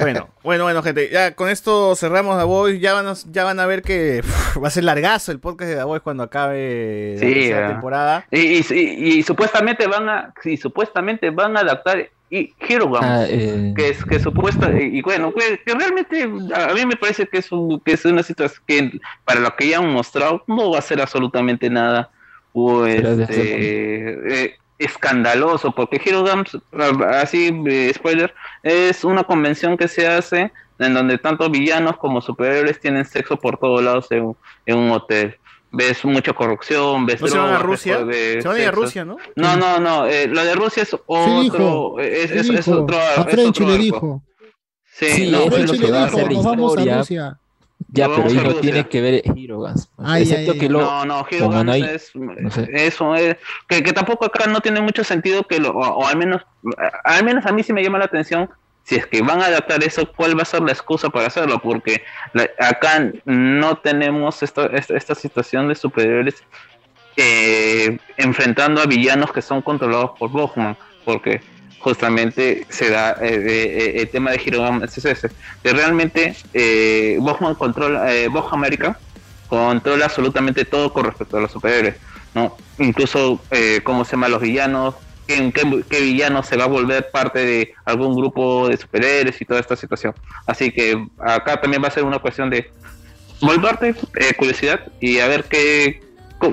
Bueno, bueno, bueno, gente. Ya con esto cerramos The Voice. Ya van a, ya van a ver que va a ser largazo el podcast de The Voice cuando acabe la Sí, ah. temporada. Y, y, y- y supuestamente van a y supuestamente van a adaptar y Hero Guns, Ah, eh, que es que supuesta y, y bueno que, que realmente a mí me parece que es un, que es una situación que para lo que ya han mostrado no va a ser absolutamente nada pues eh, eh, escandaloso porque Hero Guns así eh, spoiler es una convención que se hace en donde tanto villanos como superhéroes tienen sexo por todos lados en, un- en un hotel ves mucha corrupción ves ¿No se van a Rusia? ves Se van a ir a. Rusia, ¿no? No, no, no. eh, lo de Rusia es otro. dijo, es, es- es otro. a otro le dijo. Sí, Sí, no, es lo que le va a dijo, hacer nos vamos a historia. Rusia. Ya, pero ahí no tiene que ver Hirogans. Ay, Excepto ay, que lo No, no, Guns ahí. es sé. eso es que, que tampoco acá no tiene mucho sentido que lo o, o al menos a- al menos a mí sí me llama la atención si es que van a adaptar eso, ¿cuál va a ser la excusa para hacerlo? Porque la- acá no tenemos esta, esta, esta situación de superiores eh, enfrentando a villanos que son controlados por Bogman, porque justamente se da eh, eh, el tema de Hirogama es ese, que realmente eh, controla, eh, Bog America controla absolutamente todo con respecto a los superhéroes, ¿no? Incluso eh, cómo se llaman los villanos, qué, qué, qué villano se va a volver parte de algún grupo de superhéroes y toda esta situación. Así que acá también va a ser una cuestión de volverte eh, curiosidad y a ver qué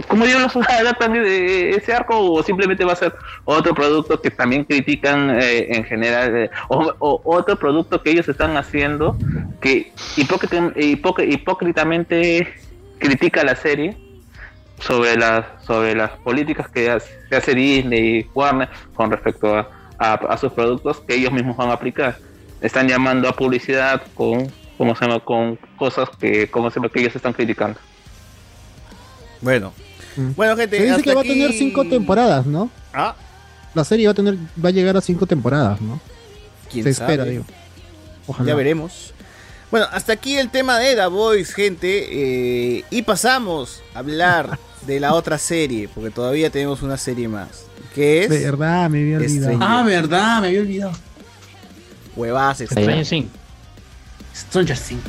¿Cómo ellos los adaptan de ese arco o simplemente va a ser otro producto que también critican eh, en general eh, o, otro producto que ellos están haciendo que hipócrita- hipócri- hipócritamente critica la serie sobre las sobre las políticas que hace, Disney y Warner con respecto a, a- a sus productos que ellos mismos van a aplicar. Están llamando a publicidad con ¿cómo se llama? con cosas que como se llama que ellos están criticando Bueno. Bueno, gente, Se dice hasta que va a tener cinco temporadas, ¿no? Ah. La serie va a tener, va a llegar a cinco temporadas, ¿no? ¿Quién Se espera, digo. Ojalá. Ya veremos. Bueno, hasta aquí el tema de The Voice, gente. eh, y pasamos a hablar de la otra serie, porque todavía tenemos una serie más. Que es. Verdad, me había olvidado. Stranger- Ah, verdad, me había olvidado. Huevas, Stranger Things. Stranger Things.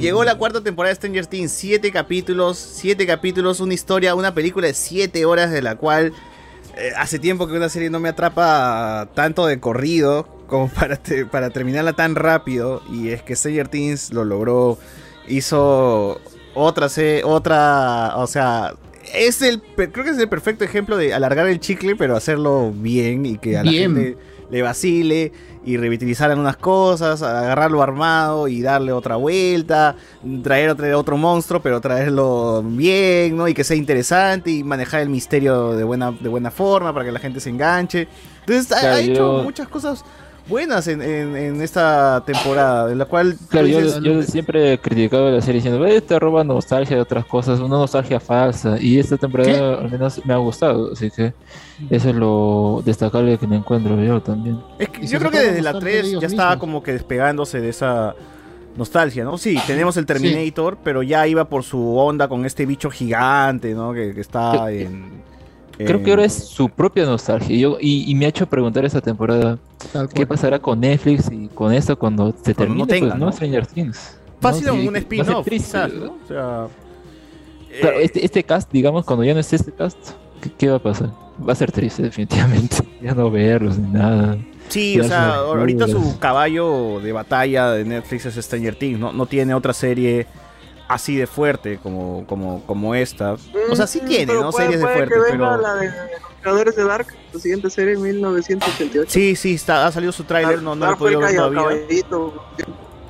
Llegó la cuarta temporada de Stranger Things, siete capítulos, siete capítulos, una historia, una película de siete horas de la cual eh, hace tiempo que una serie no me atrapa tanto de corrido como para, te- para terminarla tan rápido y es que Stranger Things lo logró, hizo otra, se- otra, o sea, es el, creo que es el perfecto ejemplo de alargar el chicle pero hacerlo bien y que a la Bien. gente le vacile y revitalizar algunas cosas, agarrarlo armado y darle otra vuelta, traer otro, otro monstruo, pero traerlo bien, ¿no? Y que sea interesante y manejar el misterio de buena, de buena forma para que la gente se enganche. Entonces ha, Claro, ha hecho yo- muchas cosas buenas en, en- en esta temporada, en la cual... Claro, yo, dices, yo siempre he criticado la serie diciendo, este roba nostalgia de otras cosas, una nostalgia falsa. Y esta temporada al menos me ha gustado, así que eso es lo destacable que me encuentro yo también. Es que yo creo que desde la 3 ya estaba como que despegándose de esa nostalgia, ¿no? Sí, tenemos el Terminator, pero ya iba por su onda con este bicho gigante, ¿no? Que, que está en, Creo que Eh, ahora es su propia nostalgia. Y, yo, y, y me ha hecho preguntar esta temporada qué pasará con Netflix y con esto cuando se Cuando no termine, tenga, pues, ¿no? ¿no? Stranger Things. Fácil ¿no? Sí, un va a ser spin-off, quizás, ¿no? ¿no? O sea, Claro, este, este cast, digamos, cuando ya no esté este cast, ¿qué, qué va a pasar? Va a ser triste, definitivamente. Ya no verlos ni nada. Sí, Ya o sea, ahorita su caballo de batalla de Netflix es Stranger Things, ¿no? No tiene otra serie así de fuerte como, como, como esta. O sea, sí tiene, Pero ¿no? puede- Series de puede fuerte, que venga pero... la de creadores de Dark, la siguiente serie, 1988. Sí, sí, está, ha salido su tráiler, no, no lo he el podido ver todavía. caballito.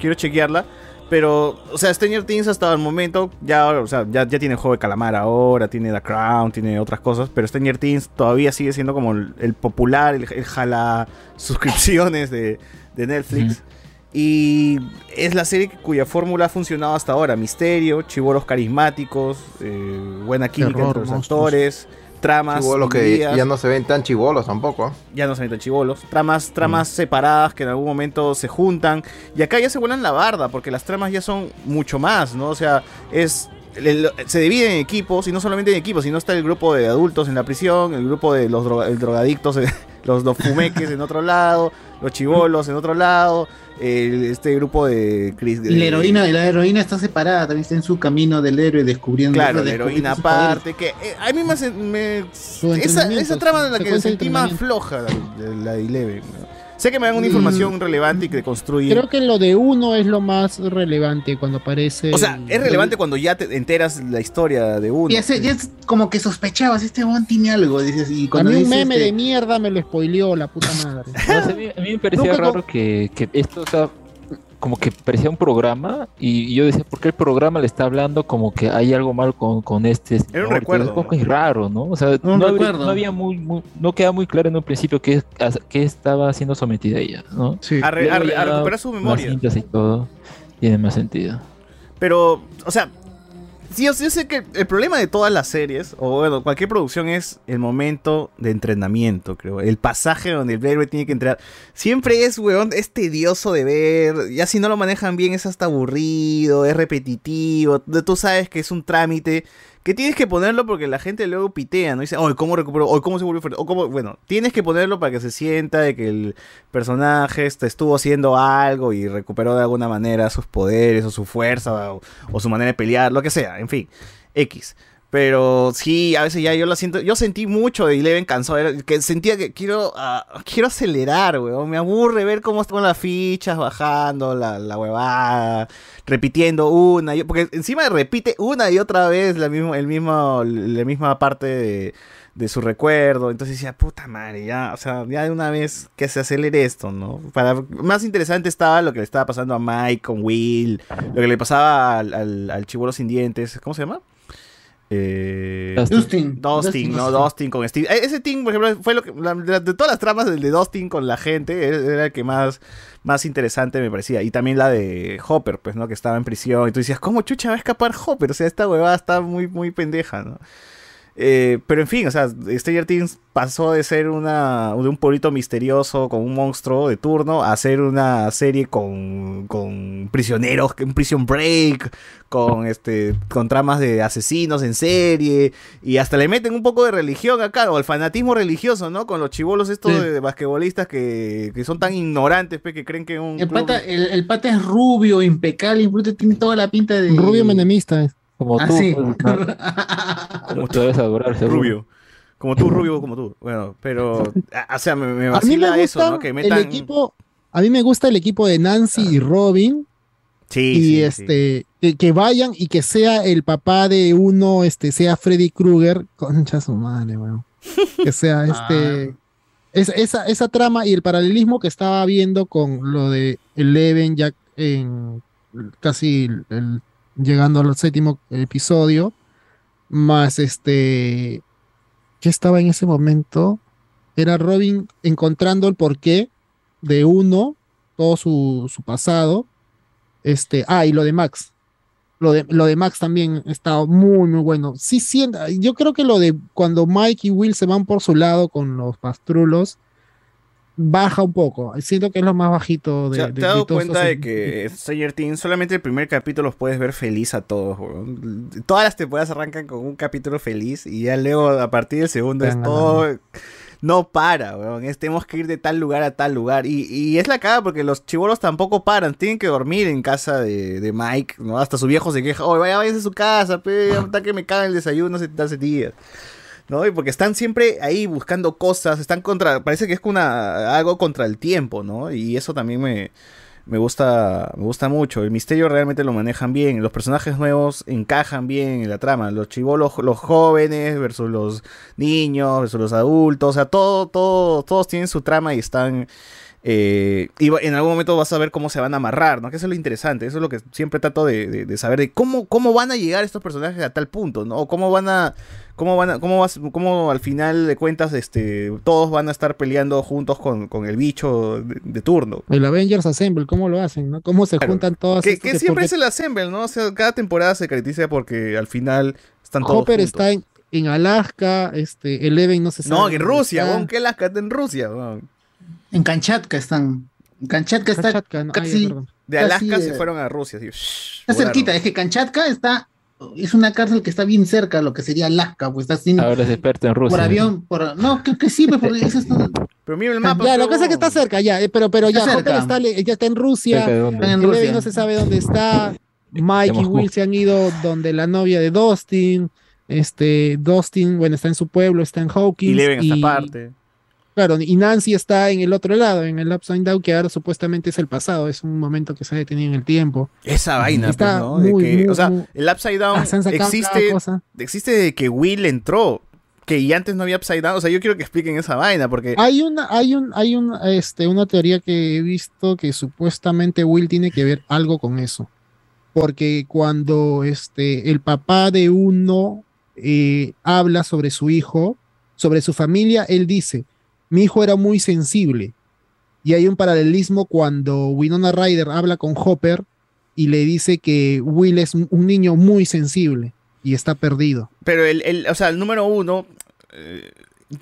Quiero chequearla. Pero, o sea, Stranger Things hasta el momento ya, o sea, ya, ya tiene juego de calamar ahora, tiene The Crown, tiene otras cosas, pero Stranger Things todavía sigue siendo como el, el popular, el, el jala suscripciones de, de Netflix. Y es la serie cuya fórmula ha funcionado hasta ahora. Misterio, chivoros carismáticos, eh, buena química Terror, entre los monstruos. actores, tramas Chibolos que ya no se ven tan chivolos tampoco. ya no se meten chivolos, tramas, tramas separadas que en algún momento se juntan y acá ya se vuelan la barda porque las tramas ya son mucho más, ¿no? O sea, es se dividen en equipos y no solamente en equipos, sino está el grupo de adultos en la prisión, el grupo de los droga- el drogadictos, los, los fumeques en otro lado, los chivolos en otro lado, el- este grupo de, Chris- Y la de- heroína, la heroína está separada, también está en su camino del héroe descubriendo. Claro, la heroína aparte, que eh, a mí me, hace- me- esa, esa trama de la que sentí más floja, la, de- la de Eleven. ¿no? Sé que me dan una Mm. información relevante y que construye. Creo que lo de uno es lo más relevante cuando aparece. O sea, es relevante cuando ya te enteras la historia de uno. Ya, se- ya es como que sospechabas, este bon tiene algo, dices, y A cuando mí un meme este, de mierda me lo spoileó la puta madre. No a, mí, a mí me parecía Nunca raro que, que esto, o sea, como que parecía un programa y yo decía, ¿por qué el programa le está hablando como que hay algo mal con, con este señor? Era un recuerdo, Es raro, ¿no? O sea, no, había, no había muy, muy- no queda muy claro en un principio qué, a qué estaba siendo sometida ella, ¿no? A re- Luego a re- a ya recuperar su las memoria. y todo tiene más sentido. Pero, o sea, sí, yo, sé que el problema de todas las series, o bueno, cualquier producción es el momento de entrenamiento, creo. El pasaje donde el héroe tiene que entrar. Siempre es, weón, es tedioso de ver. Ya si no lo manejan bien es hasta aburrido, es repetitivo. Tú sabes que es un trámite que tienes que ponerlo porque la gente luego pitea, ¿no? Dice, oh, ¿cómo recuperó? Oh, ¿cómo se volvió fuerte? O cómo, bueno, tienes que ponerlo para que se sienta de que el personaje este, estuvo haciendo algo y recuperó de alguna manera sus poderes o su fuerza o, o su manera de pelear, lo que sea, en fin, X. Pero sí, a veces ya yo lo siento, yo sentí mucho de Eleven cansado, que sentía que quiero, ah, quiero acelerar, weón, me aburre ver cómo están las fichas bajando, la, la huevada, repitiendo una, y- porque encima repite una y otra vez la misma, el mismo, la misma parte de, de su recuerdo, entonces decía, puta madre, ya, o sea, ya de una vez que se acelere esto, ¿no? Para, más interesante estaba lo que le estaba pasando a Mike con Will, lo que le pasaba al, al, al sin dientes, ¿cómo se llama? Eh, Dustin. Dustin, Dustin, ¿no? Dustin. Dustin con Steve. Eh, Ese team, por ejemplo, fue lo que. la- de, de todas las tramas del de Dustin con la gente, era era el que más, más interesante me parecía. Y también la de Hopper, pues, ¿no? Que estaba en prisión. Y tú decías, ¿cómo chucha va a escapar Hopper? O sea, esta huevada está muy, muy pendeja, ¿no? Eh, pero en fin, o sea, Stranger Things pasó de ser una, de un pueblito misterioso con un monstruo de turno a ser una serie con, con prisioneros, un prison break, con este, con tramas de asesinos en serie, y hasta le meten un poco de religión acá, o el fanatismo religioso, ¿no? Con los chivolos estos Sí. de basquetbolistas que, que son tan ignorantes, pe, que creen que un El club- pata, el, el pata es rubio, impecable, incluso tiene toda la pinta de. Rubio menemista. Como Ah, tú, sí. pues, ¿no? Tú debes adorar, seguro. rubio. Como tú, rubio como tú. Bueno, pero, a- o sea, me, me A mí vacila me eso, gusta ¿no? Que metan... el equipo. A mí me gusta el equipo de Nancy y Robin. Sí, y sí, sí. este Que, que vayan y que sea el papá de uno, este, sea Freddy Krueger, concha su madre, weón. Que sea este. es- esa, esa trama y el paralelismo que estaba viendo con lo de Eleven ya en casi el- el- llegando al séptimo episodio, más este. ¿Qué estaba en ese momento? Era Robin encontrando el porqué de uno, todo su, su pasado. Este, ah, y lo de Max. Lo de, lo de Max también está muy, muy bueno. Sí, sí, yo creo que lo de cuando Mike y Will se van por su lado con los pastrulos, baja un poco. Siento que es lo más bajito de, ¿Te, de- te has dado cuenta de que Stranger Things solamente el primer capítulo los puedes ver feliz a todos, weón? Todas las temporadas arrancan con un capítulo feliz y ya luego a partir del segundo Te es todo... No para, weón. Es, tenemos que ir de tal lugar a tal lugar. Y, y es la caga porque los chivolos tampoco paran. Tienen que dormir en casa de, de Mike, ¿no? Hasta su viejo se queja. Oye, vaya, váyanse a su casa, pe. Hasta que me cagan el desayuno hace, hace días. ¿No? Y porque están siempre ahí buscando cosas, están contra, parece que es una, algo contra el tiempo, ¿no? Y eso también me, me gusta, me gusta mucho. El misterio realmente lo manejan bien, los personajes nuevos encajan bien en la trama, los chivolos, los jóvenes versus los niños, versus los adultos, o sea, todo, todo, todos tienen su trama y están eh, y en algún momento vas a ver cómo se van a amarrar, ¿no? Que eso es lo interesante, eso es lo que siempre trato de, de- de saber de cómo, cómo van a llegar estos personajes a tal punto, ¿no? O cómo van a, cómo van a, cómo vas, cómo al final de cuentas, este, todos van a estar peleando juntos con, con el bicho de, de turno. El Avengers Assemble, ¿cómo lo hacen? ¿no? ¿Cómo se juntan todas Que, que siempre porque es el assemble, ¿no? O sea, cada temporada se caracteriza porque al final están todos Hopper juntos. está en, en Alaska, este, Eleven no se sabe. No, en Rusia, que las está en Rusia. En Kanchatka están. En Kanchatka está Kamchatka, no, casi. De Alaska casi, se eh, fueron a Rusia, así, Está cerquita, es que Kanchatka está, es una cárcel que está bien cerca a lo que sería Alaska, pues está sin, Ahora es experto en Rusia. por avión, por, no, creo que sí, pues, porque eso está, Pero mira el Ya, la cosa es que está cerca, ya, eh, pero, pero ya, Está está, ya está en Rusia. Está en Rusia. no se sabe dónde está, Mike y. Will se han ido donde la novia de Dustin, este, Dustin, bueno, está en su pueblo, está en Hawkins. Y Leven esta y- parte. Claro, y Nancy está en el otro lado, en el Upside Down, que ahora supuestamente es el pasado, es un momento que se ha detenido en el tiempo. Esa vaina, Está pues, ¿no? De muy, que, muy, o sea, muy- el Upside Down Ah, existe, existe de que Will entró. Que y antes no había Upside Down. O sea, yo quiero que expliquen esa vaina, porque. Hay una, hay un, hay un, este, una teoría que he visto que supuestamente Will tiene que ver algo con eso. Porque cuando este, el papá de uno eh, habla sobre su hijo, sobre su familia, él dice, mi hijo era muy sensible. Y hay un paralelismo cuando Winona Ryder habla con Hopper y le dice que Will es un niño muy sensible y está perdido. Pero el, el- o sea, el número uno. eh,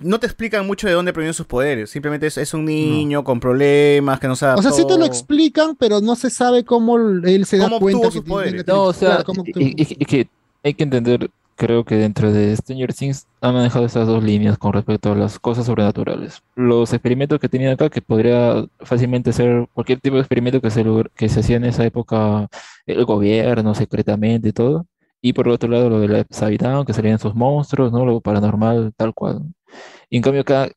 no te explican mucho de dónde provienen sus poderes. Simplemente es, es un niño con problemas que no sabe. O sea, sí te lo explican, pero no se sabe cómo él se da ¿Cómo cuenta que sus tiene poderes? No, o sea, claro, cómo obtuvo- y- y- y que hay que entender, creo que dentro de Stranger Things han manejado estas dos líneas con respecto a las cosas sobrenaturales. Los experimentos que tenían acá, que podría fácilmente ser cualquier tipo de experimento que se, que se hacía en esa época, el gobierno secretamente y todo. Y por otro lado, lo de la Down, que salían sus monstruos, ¿no? Lo paranormal, tal cual. Y en cambio acá,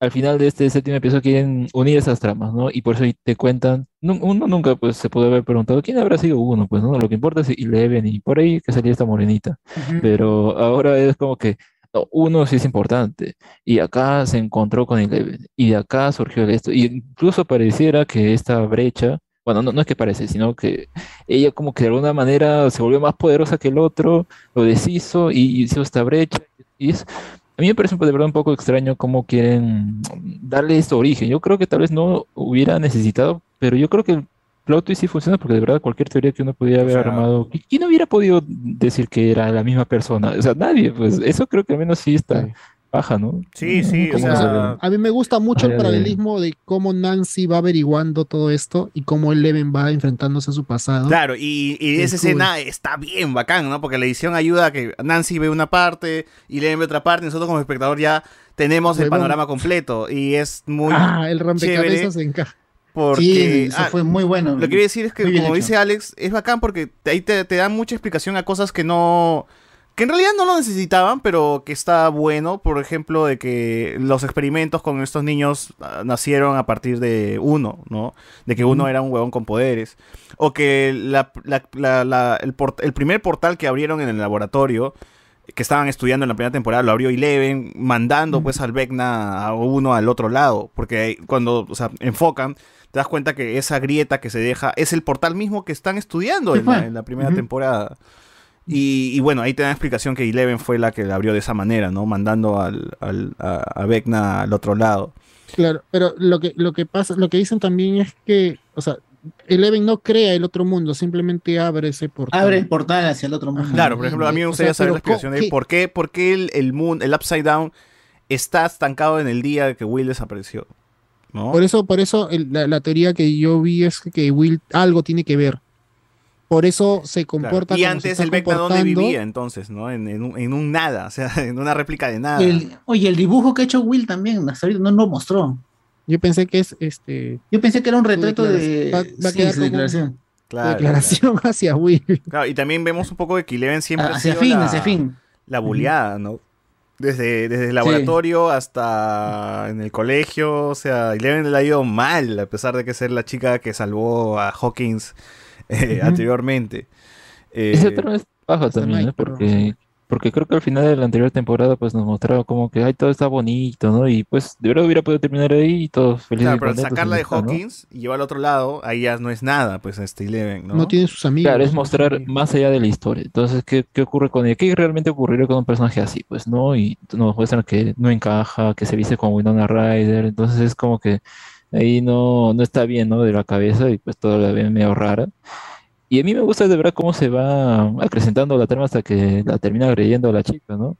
al final de este séptimo episodio quieren unir esas tramas, ¿no? Y por eso te cuentan, uno nunca pues se puede haber preguntado quién habrá sido uno, pues, ¿no? Lo que importa es Eleven y por ahí que salía esta morenita. Pero ahora es como que no, uno sí es importante y acá se encontró con Eleven y de acá surgió esto. Y incluso pareciera que esta brecha, bueno, no, no es que parece, sino que ella como que de alguna manera se volvió más poderosa que el otro, lo deshizo y hizo esta brecha. Y es, a mí me parece de verdad un poco extraño cómo quieren darle este origen. Yo creo que tal vez no hubiera necesitado, pero yo creo que el plot twist sí funciona porque de verdad cualquier teoría que uno pudiera haber sea- armado, ¿qui- ¿quién hubiera podido decir que era la misma persona? O sea, nadie, pues eso creo que al menos sí está baja, ¿no? Sí, sí, o sea, A mí me gusta mucho el paralelismo de cómo Nancy va averiguando todo esto y cómo Eleven va enfrentándose a su pasado. Claro, y, y Es esa cool. escena está bien bacán, ¿no? Porque la edición ayuda a que Nancy ve una parte y Len ve otra parte, y nosotros como espectador ya tenemos el panorama completo y es muy ah, el rompecabezas chévere encaja. porque Sí, eso ah, fue muy bueno. Lo que quiero decir es que, como hecho. dice Alex, es bacán porque ahí te, te dan mucha explicación a cosas que no. Que en realidad no lo necesitaban, pero que está bueno. Por ejemplo, de que los experimentos con estos niños ah, nacieron a partir de uno, ¿no? De que uno era un huevón con poderes. O que la- la- la- la- el, port- el primer portal que abrieron en el laboratorio. Que estaban estudiando en la primera temporada, lo abrió Eleven, mandando pues al Vecna a uno al otro lado. Porque cuando o sea, enfocan, te das cuenta que esa grieta que se deja es el portal mismo que están estudiando en la, en la primera temporada. Y, y bueno, ahí te dan explicación que Eleven fue la que la abrió de esa manera, ¿no? Mandando al, al- a, a Vecna al otro lado. Claro, pero lo que, lo que pasa, lo que dicen también es que, o sea, Eleven no crea el otro mundo, simplemente abre ese portal. Abre el portal hacia el otro mundo. Claro, por ejemplo, a mí me O gustaría sea, saber la explicación ¿qué- de por qué, por qué el, el, moon, el Upside Down está estancado en el día que Will desapareció. ¿no? Por eso, por eso el- la, la teoría que yo vi es que Will algo tiene que ver. Por eso se Claro. comporta Y como se antes está el Vecna dónde comportando. vivía entonces, ¿no? En, en un, en un nada, o sea, en una réplica de nada. El- oye, el dibujo que ha hecho Will también, hasta ahorita no lo mostró. Yo pensé que es este. Yo pensé que era un retrato de. Va, sí, su declaración. Claro, declaración hacia Will. Claro, y también vemos un poco de que Eleven siempre Ah, ha hacia sido fin, la, hacia fin. la bulleada, ¿no? Desde, desde el laboratorio hasta en el colegio, o sea, Eleven le ha ido mal, a pesar de que ser la chica que salvó a Hawkins eh, anteriormente. Eh, Ese trama es baja también, ¿no? Porque, porque creo que al final de la anterior temporada pues nos mostraba como que ay, todo está bonito, ¿no? Y pues de verdad hubiera podido terminar ahí y todos felices claro, pero sacarla de está, ¿no? Hawkins y llevarla al otro lado, ahí ya no es nada, pues este Eleven, ¿no? No tiene sus amigos. Claro, es mostrar más allá de la historia. Entonces, ¿qué, qué ocurre con ella? ¿Qué realmente ocurriría con un personaje así? Pues, ¿no? Y nos muestran que no encaja, que se viste como Winona Ryder. Entonces es como que ahí no, no está bien, ¿no? De la cabeza y pues todo la ve medio rara. Y a mí me gusta de verdad cómo se va acrecentando la trama hasta que la termina agrediendo a la chica, ¿no?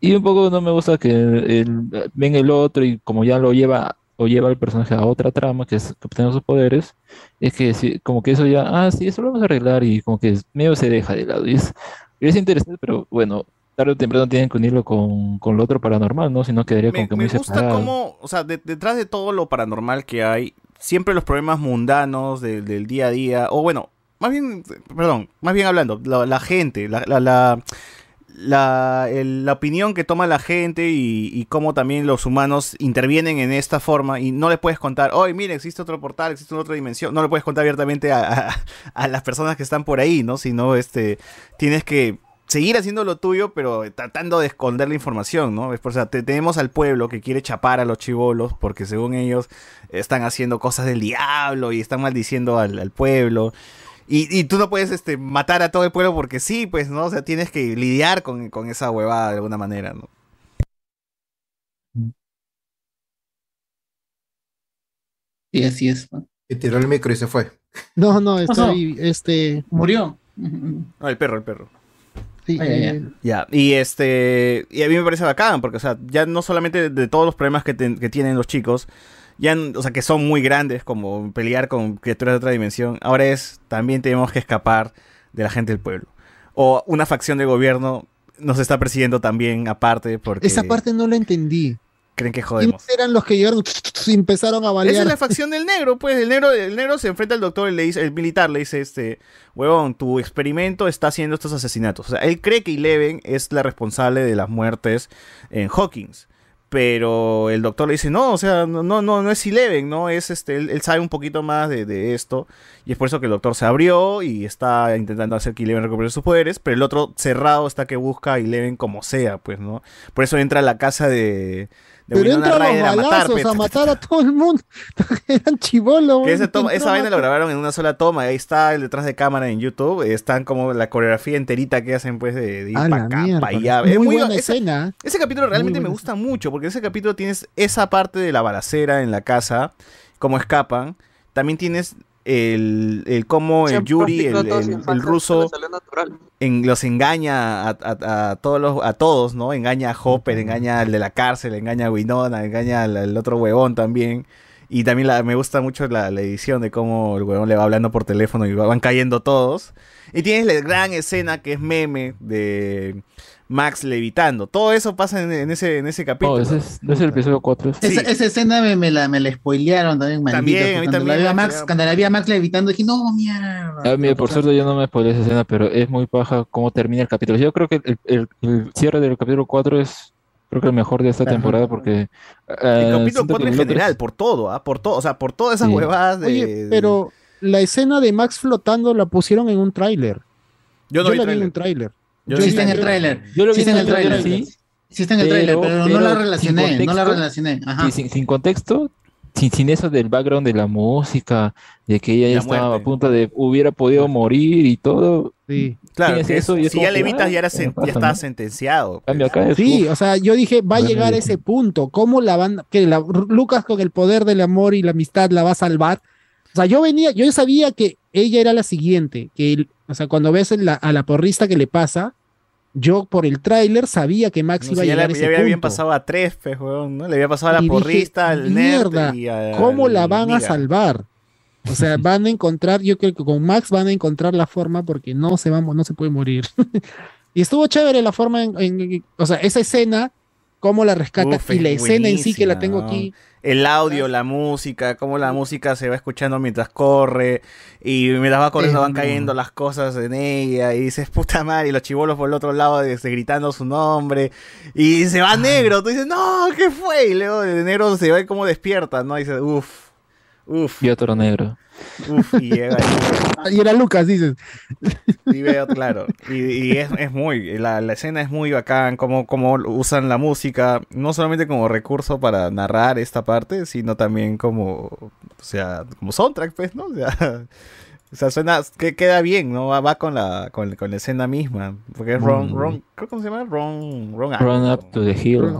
Y un poco no me gusta que el, ven el otro y como ya lo lleva o lleva el personaje a otra trama, que es que obtenga sus poderes, es que sí, como que eso ya, ah, sí, eso lo vamos a arreglar y como que medio se deja de lado. Y es, y es interesante, pero bueno, tarde o temprano tienen que unirlo con, con lo otro paranormal, ¿no? Si no quedaría como me, que me muy gusta separado. cómo, o sea, de- detrás de todo lo paranormal que hay, siempre los problemas mundanos de- del día a día, o bueno, más bien, perdón, más bien hablando, la, la gente, la, la, la, la- el- la opinión que toma la gente y, y cómo también los humanos intervienen en esta forma y no le puedes contar, oye, mira, existe otro portal, existe otra dimensión, no le puedes contar abiertamente a, a- a las personas que están por ahí, ¿no? Sino, este, tienes que seguir haciendo lo tuyo, pero tratando de esconder la información, ¿no? Es por- O sea, te- tenemos al pueblo que quiere chapar a los chivolos porque según ellos están haciendo cosas del diablo y están maldiciendo al, al pueblo. Y, y tú no puedes este, matar a todo el pueblo porque sí, pues, ¿no? O sea, tienes que lidiar con, con esa huevada de alguna manera, ¿no? Sí, así es. Y tiró el micro y se fue. No, no, está ahí, este. Murió. No, el perro, el perro. Sí, ya, ya. eh, Ya, y este, y a mí me parece bacán, porque, o sea, ya no solamente de, de todos los problemas que, tienen los chicos, ya, o sea, que son muy grandes, como pelear con criaturas de otra dimensión, ahora es, también tenemos que escapar de la gente del pueblo. O una facción de gobierno nos está persiguiendo también aparte, porque Esa parte no la entendí. Creen que ¿Quiénes jodemos. eran los que llegaron y empezaron a Esa balear? es la facción del negro, pues el negro, el negro se enfrenta al doctor y le dice, el militar le dice, este, huevón, tu experimento está haciendo estos asesinatos. O sea, él cree que Eleven es la responsable de las muertes en Hawkins. Pero el doctor le dice, no, o sea, no, no, no, no es Eleven, no, es este, él, él sabe un poquito más de, de esto. Y es por eso que el doctor se abrió y está intentando hacer que Eleven recupere sus poderes. Pero el otro cerrado está que busca a Eleven como sea, pues, ¿no? Por eso entra a la casa de, de Pero entra los Ryder a matar, balazos pues. a matar a todo el mundo. Eran chivolos. Esa, toma- esa vaina lo grabaron en una sola toma. Ahí está el detrás de cámara en YouTube. Están como la coreografía enterita que hacen, pues, de, de ir A para acá, para allá. Muy Es muy- buena escena. ese capítulo realmente me gusta mucho. Porque en ese capítulo tienes esa parte de la balacera en la casa. Cómo escapan. También tienes el, el cómo el Yuri, el, el- el ruso, en- los engaña a, a- a todos los, a todos, ¿no? Engaña a Hopper, engaña al de la cárcel, engaña a Winona, engaña al, al otro huevón también. Y también la- me gusta mucho la, la edición de cómo el huevón le va hablando por teléfono y va- van cayendo todos. Y tienes la gran escena que es meme de Max levitando. Todo eso pasa en, en ese, en ese capítulo. Oh, ese es, el episodio 4. Esa, esa escena me, me la, me la spoilearon también, maldito. También, a mí cuando, también la vi me a Max, cuando la vi a Max levitando, dije, no, mierda. Ah, mira, por suerte yo no me spoilé esa escena, pero es muy paja cómo termina el capítulo. Yo creo que el, el- el cierre del capítulo 4 es creo que el mejor de esta Ajá. temporada porque... El eh, capítulo siento 4 que en el general, por todo, ¿ah? Por todo, o sea, por todas esas Sí. huevadas de... Oye, pero la escena de Max flotando la pusieron en un tráiler. Yo no vi la vi en un tráiler. Yo Sí está en el tráiler. Yo lo vi Sí en el tráiler, sí. Sí está en el tráiler, pero, no la relacioné, sin no la contexto, relacioné. Ajá. sí, sin, sin contexto, sin, sin eso del background de la música, de que ella ya La estaba muerte. a punto de hubiera podido morir y todo. Sí. Claro, que eso y es- es si ya levitas ah, ya, era ¿qué sen- pasa, ya estaba no? sentenciado. Cambio acá es, Sí, uf, o sea, yo dije, va a llegar a ese punto. ¿Cómo la van, que la, Lucas con el poder del amor y la amistad la va a salvar? O sea, yo venía, yo sabía que ella era la siguiente, que, el- o sea, cuando ves la- a la porrista que le pasa, yo por el tráiler sabía que Max No iba a ya llegar le, a ya ese habían punto. pasado a tres, pues, weón, ¿no? Le había pasado a la Y dije, porrista, al nerd "Mierda, y a- ¿Cómo al la van a Niga". salvar? O sea, van a encontrar, yo creo que con Max van a encontrar la forma porque no se va, no se puede morir. y estuvo chévere la forma, en, en- o sea, esa escena, cómo la rescata Uf, y la es escena en sí que la tengo aquí. El audio, la música, cómo la música se va escuchando mientras corre y mientras va corriendo Es van cayendo las cosas en ella y dices, puta madre, y los chivolos por el otro lado este, gritando su nombre y se va negro, tú dices, no, ¿qué fue? Y luego el negro se ve como despierta, ¿no? Y dices, uff, uff, Y otro negro. Uff, y llega ahí. Y era Lucas, dices. Y veo, claro. Y, y es, es muy, la, la escena es muy bacán, como, como usan la música, no solamente como recurso para narrar esta parte, sino también como, o sea, como soundtrack, pues, ¿no? O sea, o sea, suena, que queda bien, ¿no? Va, va con la, con, con la escena misma, porque es Ron, Mm. Ron, creo que se llama Ron, Ron, algo. Run up to the hill.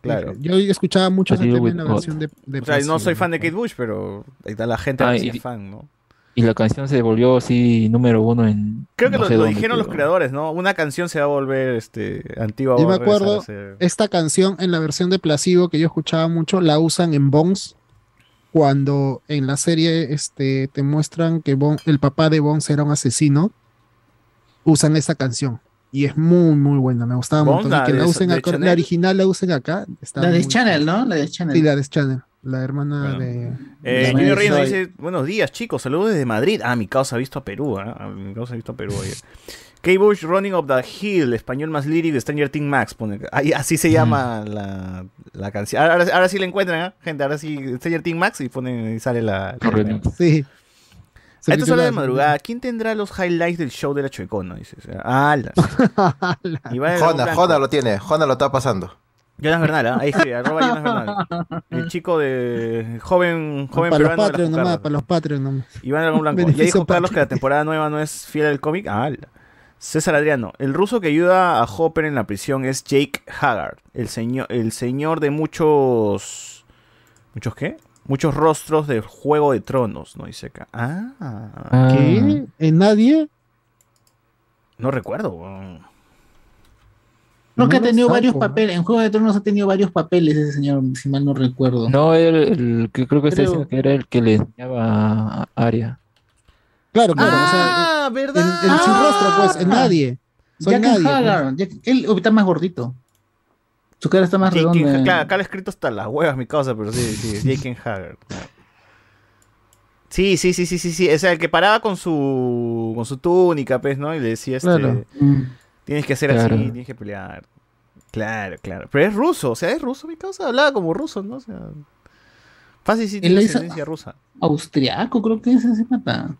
Claro. Yo escuchaba mucho ese tema en la God. versión de, de O sea, no soy fan de Kate Bush, pero ahí está la gente Ah, y- es fan, ¿no? Y la canción se volvió así número uno en. Creo que no lo, sé lo dónde, dijeron los creadores, ¿no? Una canción se va a volver este, antigua. Yo me acuerdo, esta canción en la versión de Placebo que yo escuchaba mucho, la usan en Bones, cuando en la serie este, te muestran que Bon- el papá de Bones era un asesino, usan esa canción. Y es muy, muy buena, me gustaba. Y la que la de- usen de acá, Chanel. la original la usen acá. está La de muy Channel, ¿no? La de Channel. Sí, la de Channel, la hermana de... Eh, Junior Reino dice, buenos días chicos, saludos desde Madrid. Ah, mi causa ha visto a Perú. Ah, Mi causa ha visto a Perú ayer. K. Bush Running Up the Hill, español más lyric de Stranger Things Max. Pone, ahí, así se llama la, la canción. Ahora, ahora sí la encuentran, ¿ah? gente. Ahora sí, Stranger Things Max y ponen y sale la. la- Sí. A esta hora de madrugada, ¿quién tendrá los highlights del show de la Chuecona? Dice. Ah, la- Iván Jona. Jona lo tiene, Jona lo está pasando. Jonas Bernal, ¿ah? ahí escribe, arroba Jonas Bernal. El chico de joven, joven para los peruano Patreon nomás, para los Patreon nomás. Iván Dragón Blanco. Ya dijo Carlos que la temporada nueva no es fiel al cómic. Ah, la. César Adriano. El ruso que ayuda a Hopper en la prisión es Jake Haggard. El señor, el señor de muchos. ¿Muchos qué? Muchos rostros de Juego de Tronos, ¿no? Dice acá. Ah. ¿Qué? ¿En nadie? No recuerdo. Creo que ha No tenido saco. varios papeles. En Juego de Tronos ha tenido varios papeles ese señor, si mal no recuerdo. No, era el, que creo que está Creo- diciendo que era el que le enseñaba a Aria. Claro, claro. o sea, Ah, ¿verdad? el, el sin rostro, pues, en nadie. Soy Jack nadie. pues. Haggard. Jack- él está más gordito. Su cara está más Jake redonda. Claro, acá lo he escrito hasta las huevas mi causa, pero sí, sí, Jake Haggard. Sí, sí, sí, sí, sí, sí. O sea, el que paraba con su con su túnica, pues, ¿no? Y le decía, este, Claro. tienes que hacer Claro. así, tienes que pelear. Claro, claro. Pero es ruso, o sea, es ruso mi causa, hablaba como ruso, ¿no? O sea, fácil sí tiene es- descendencia rusa. Austriaco, creo que es ese pata.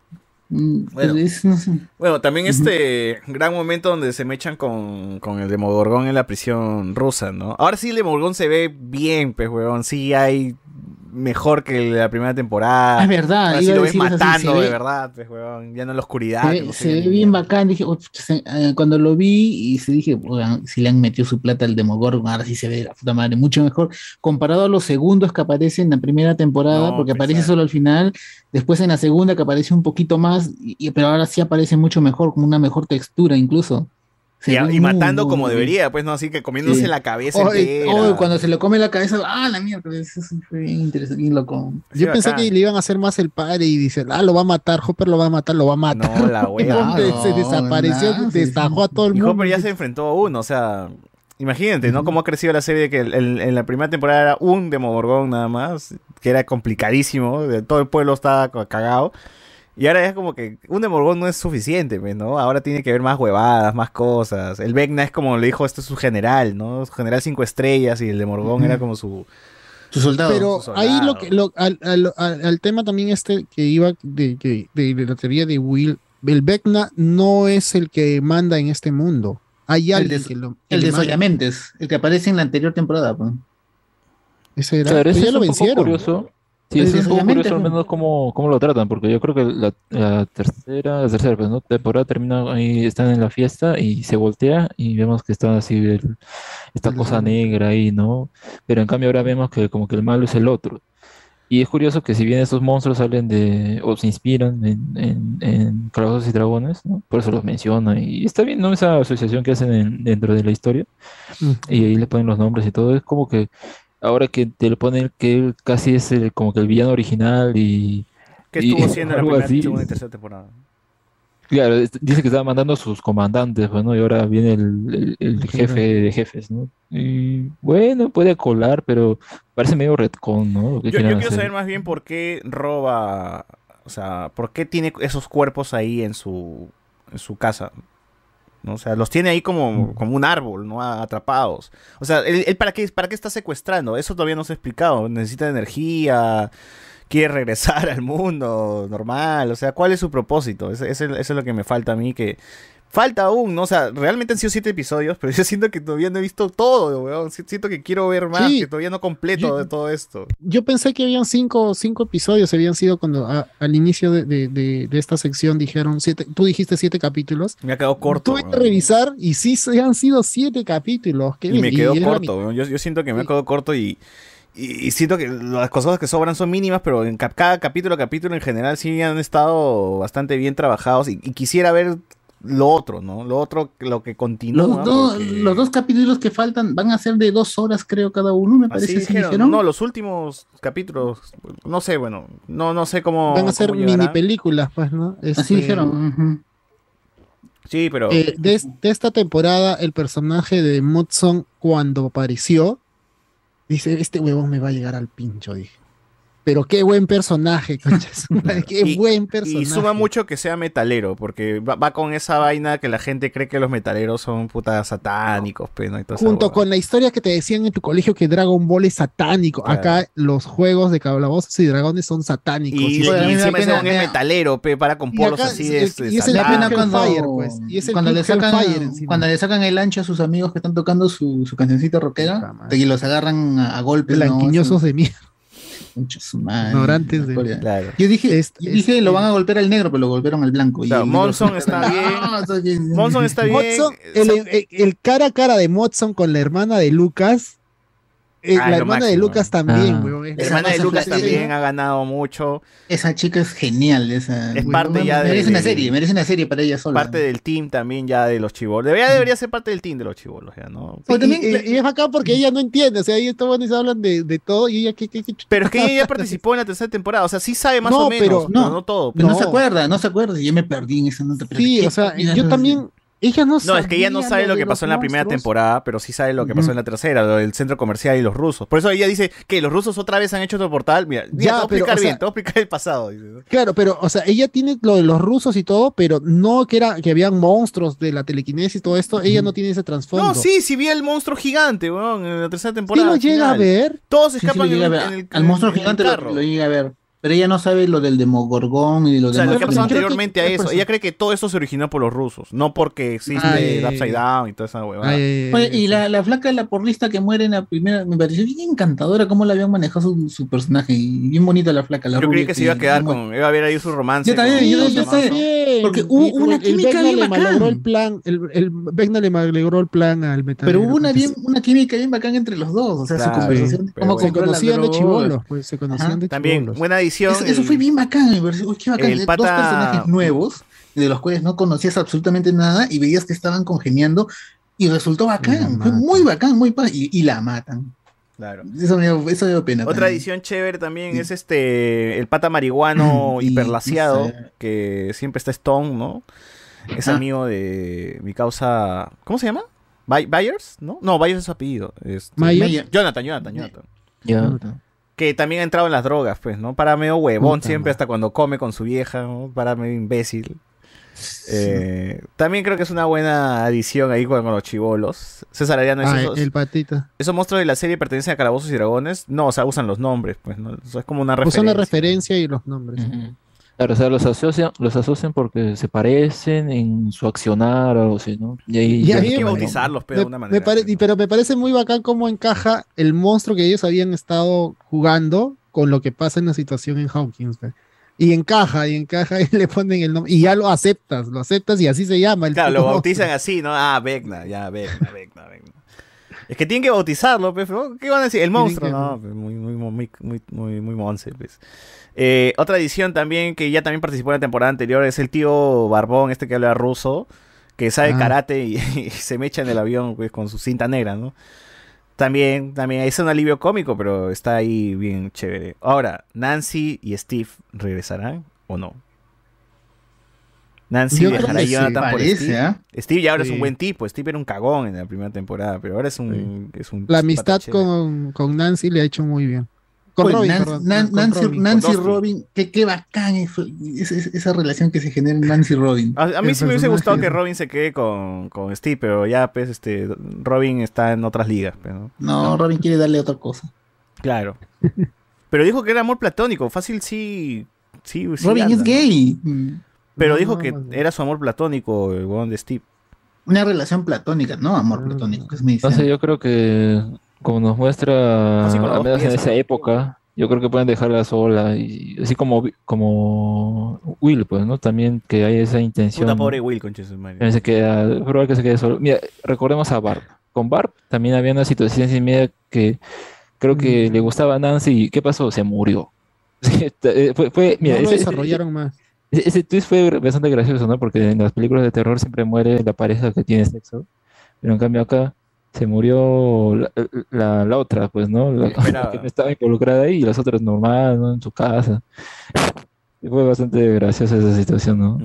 Mm, Bueno. pero es- no sé. Bueno, también este gran momento donde se mechan con, con el Demogorgón en la prisión rusa, ¿no? Ahora sí el Demogorgón se ve bien, pues, weón. Sí hay mejor que la primera temporada. Ah, es verdad, Ahora sí lo ves matando de ve- verdad, pues, weón. Ya no en la oscuridad. Se, ve- se bien bacán. Dije, "Oh, se- eh, cuando lo vi y se dije, "Oigan, si le han metido su plata al Demogorgon, ahora sí se ve la puta madre, mucho mejor. Comparado a los segundos que aparecen en la primera temporada, No, porque pues, aparece claro. solo al final, después en la segunda que aparece un poquito más, y- pero ahora sí aparece mucho mejor, con una mejor textura incluso. Y, y muy, matando muy como bien. debería, pues, ¿no? Así que comiéndose Sí. la cabeza Oh, entera. oh, cuando se le come la cabeza, ah, la mierda, eso sí fue bien interesante, bien loco. Yo pensé que le iban a hacer más el padre y dice, ah, lo va a matar, Hopper lo va a matar, lo va a matar. No, la wea. Hombre, se No, desapareció, sí, destajó a todo el Y mundo. Hopper ya se enfrentó a uno, o sea, imagínate, ¿no? Cómo ha crecido la serie de que el- el- en la primera temporada era un Demogorgón nada más, que era complicadísimo, todo el pueblo estaba ca- cagado. Y ahora es como que un Demogorgón no es suficiente, pues, ¿no? Ahora tiene que ver más huevadas, más cosas. El Vecna es como le dijo, esto es su general, ¿no? Su general cinco estrellas y el Demogorgón era como su... Su soldado. Pero Su ahí lo que lo, al, al- al- al tema también este que iba de, de- de- de la teoría de Will, el Vecna no es el que manda en este mundo. Hay El alguien de, que lo que el de. Soyamentes, el que aparece en la anterior temporada. pues. Ese era, Claro, eso ya es lo un poco vencieron. curioso. Sí, es un poco curioso al menos cómo, cómo lo tratan, porque yo creo que la, la tercera, la tercera pues, ¿no? temporada termina ahí, están en la fiesta y se voltea y vemos que está así el- esta cosa negra ahí, ¿no? Pero en cambio ahora vemos que como que el malo es el otro. Y es curioso que si bien estos monstruos salen de, o se inspiran en, en, en Calabozos y Dragones, ¿no? Por eso los menciona. Y está bien, ¿no? Esa asociación que hacen en- dentro de la historia. Y ahí le ponen los nombres y todo. Es como que ahora que te le ponen que él casi es el, como que el villano original y... ¿Qué y estuvo haciendo en la primera, así. segunda y tercera temporada? Claro, dice que estaba mandando a sus comandantes, bueno, y ahora viene el, el- el jefe de jefes, ¿no? Y bueno, puede colar, pero parece medio retcon, ¿no? Lo que Yo, yo quiero hacer. saber más bien por qué roba, o sea, por qué tiene esos cuerpos ahí en su, en su casa. ¿No? O sea, los tiene ahí como, como un árbol, ¿no? Atrapados. O sea, ¿él, él para, qué, para qué está secuestrando? Eso todavía no se ha explicado. Necesita energía, quiere regresar al mundo normal. O sea, ¿cuál es su propósito? Eso es lo que me falta a mí, que... Falta aún, ¿no? O sea, realmente han sido siete episodios, pero yo siento que todavía no he visto todo, weón. Si- Siento que quiero ver más, Sí. que todavía no completo de todo esto. Yo pensé que habían cinco, cinco episodios, habían sido cuando a- al inicio de, de- de- de esta sección dijeron siete, tú dijiste siete capítulos. Me ha quedado corto. Tuve que revisar y sí han sido siete capítulos. qué Y me quedó corto, weón. yo, yo siento que me ha quedado corto y, y, siento que las cosas que sobran son mínimas, pero en cada capítulo, capítulo en general sí han estado bastante bien trabajados y, y quisiera ver lo otro, ¿no? Lo otro, lo que continúa. Los, porque- los dos capítulos que faltan van a ser de dos horas, creo, cada uno, me Así parece. ¿sí dijeron. dijeron? No, los últimos capítulos, no sé, bueno, no, no sé cómo. Van a ser mini películas, pues, ¿no? Así dijeron. Sí, pero. eh, de, de esta temporada, el personaje de Mudson, cuando apareció, dice: Este huevón me va a llegar al pincho, dije. Pero qué buen personaje, concha de su madre, qué Y- buen personaje. Y suma mucho que sea metalero, porque va, va con esa vaina que la gente cree que los metaleros son putas satánicos, pues, ¿no? Y Junto con la historia que te decían en tu colegio que Dragon Ball es satánico. Claro. Acá los juegos de calabozos y dragones son satánicos. Y, y da encima es metalero, pe, para con Y polos acá así es- de, y es da pena cuando, Hellfire, pues, y es el cuando, le sacan, cuando le sacan el ancho a sus amigos que están tocando su, su cancioncita rockera y los agarran a, a golpes. ¿no? Blanquiñosos de mierda. Ignorantes de-. Claro. Yo dije, Es- yo dije es- lo van a golpear al negro, pero lo golpearon al blanco. y Monson está bien. Está bien. Monson está bien. El, el- cara a cara de Motson con la hermana de Lucas. Eh, Ah, la hermana de. Lucas también, Ah. weón, La hermana de Lucas también ha ganado mucho. Esa chica es genial. Esa, Es parte ya de- merece una serie, merece una serie para ella sola. Parte del team también ya de los chivolos. Debería, debería ser parte del team de los chivolos, ya, ¿no? Sí, y, y- y es bacán porque ella no entiende, o sea, y se hablan de, de todo y ella ¿qué, qué, qué Pero es que ella ya participó en la tercera temporada, o sea, sí sabe más No, o menos, pero- pero no, no, todo. Pero no, No. se acuerda, no se acuerda. Yo me perdí en esa nota. pero Sí, ¿qué o sea, yo también, ella no No, es que ella no sabe lo que pasó en la primera monstruos. temporada, pero sí sabe lo que pasó en la tercera, lo del centro comercial y los rusos. Por eso ella dice que los rusos otra vez han hecho otro portal. Mira, ya, Ya, te voy a pero, explicar o sea- bien, te voy a explicar el pasado. Claro, pero, o sea, ella tiene lo de los rusos y todo, pero no que era que habían monstruos de la telequinesis y todo esto, ella no tiene ese trasfondo. No, sí, sí vi el monstruo gigante, weón, en la tercera temporada. lo al llega a ver? Todos Sí, sí, escapan lo en, llega a el- ver. en el- Al monstruo en el gigante lo, carro. lo llega a ver. Pero ella no sabe lo del demogorgón y lo O sea, demás. lo que anteriormente a eso. Ella cree que todo eso se originó por los rusos, no porque existe Ay, el Upside Down y toda esa huevada. Oye, y la, la flaca de la porrista que muere en la primera, me pareció bien encantadora cómo la habían manejado su, su personaje. Y bien bonita la flaca. La Yo creí que se iba a quedar con. Iba a haber ahí su romance. Yo también, con- yo- yo sé. Porque hubo una química bien le bacán. el plan, el, el Vecna le malogró el plan al metal. Pero hubo una, bien, una química bien bacán entre los dos. O sea, Claro, su conversación, bueno. se conocían de chivolos, pues se conocían Ajá. de También, buena edición. Eso, fue bien bacán. Uy, qué bacán. el Dos personajes nuevos, de los cuales no conocías absolutamente nada y veías que estaban congeniando y resultó bacán. Fue muy bacán, muy y, y la matan. Claro. Eso me dio, eso me dio pena. Otra también. edición chévere también es este el pata marihuano hiperlaciado que siempre está Stone, ¿no? Es Ajá. amigo de mi causa, ¿cómo se llama? By- Byers, ¿no? No, Byers es su apellido. este. Jonathan, Jonathan, Jonathan. Ya. Que también ha entrado en las drogas, pues, ¿no? Para medio huevón Puta siempre, hasta cuando come con su vieja, ¿no? Para medio imbécil. Eh, también creo que es una buena adición ahí con, con los chivolos. César Ariano, Ah, esos, el patita. esos monstruos de la serie pertenecen a Calabozos y Dragones. No, o sea, usan los nombres, pues, ¿no? Es como una referencia. Usan la referencia y los nombres. Claro, o sea, los asocian, los asocian porque se parecen en su accionar o algo así, ¿no? Y ahí Y ya Hay que bautizarlos, pero Me- de una me manera. pare- pero me parece muy bacán cómo encaja el monstruo que ellos habían estado jugando con lo que pasa en la situación en Hawkins. Y encaja, y encaja, y le ponen el nombre. Y ya lo aceptas, lo aceptas y así se llama. El Claro, lo bautizan así, ¿no? Ah, Vecna, ya, Vecna, Vecna, Vecna. Es que tienen que bautizarlo, pues. ¿Qué van a decir? El monstruo, no, pues, muy, muy, muy, muy, muy, muy monce, pues. Eh, otra edición también que ya también participó en la temporada anterior es el tío Barbón, este que habla ruso, que sabe Ah. karate y, y se mecha en el avión pues, con su cinta negra, ¿no? También, también es un alivio cómico, pero está ahí bien chévere. Ahora, ¿Nancy y Steve regresarán o no? Nancy dejará a que sí. Jonathan por Parece, Steve. ¿ah? Steve ya ahora es Sí. un buen tipo. Steve era un cagón en la primera temporada, pero ahora es un, es un La amistad con, con Nancy le ha hecho muy bien. Con Oye, Robin, Nan- perdón, Nan- con Nancy, Robin. Nancy Con Dustin. Robin, qué, qué bacán eso, esa, relación que se genera en Nancy Robin. A, a mí sí me hubiese gustado que Robin se quede con, con Steve, pero ya, pues, este, Robin está en otras ligas, pues, ¿no? No, Robin quiere darle otra cosa. Claro. Pero dijo que era amor platónico. Fácil sí. sí, sí Robin anda, es ¿no? gay. Pero No, dijo no, que era su amor platónico, el huevón de Steve. Una relación platónica, no amor platónico, que es medicina. sé, yo creo que como nos muestra, Así con al menos en pies, esa época, yo creo que pueden dejarla sola y así como como Will, pues, ¿no? También que hay esa intención. Puta pobre Will. También se queda, es probable que se quede solo. Mira, recordemos a Barb. Con Barb también había una situación sin media que creo que le gustaba a Nancy y ¿qué pasó? Se murió. Eh, fue, fue- mira, no lo ese- ese- desarrollaron más. ese, ese twist fue bastante gracioso, ¿no? Porque en las películas de terror siempre muere la pareja que tiene sexo. Pero en cambio acá se murió la, la- la otra, pues, ¿no? La, que no estaba involucrada ahí y las otras normal, ¿no? En su casa. Y fue bastante graciosa esa situación, ¿no?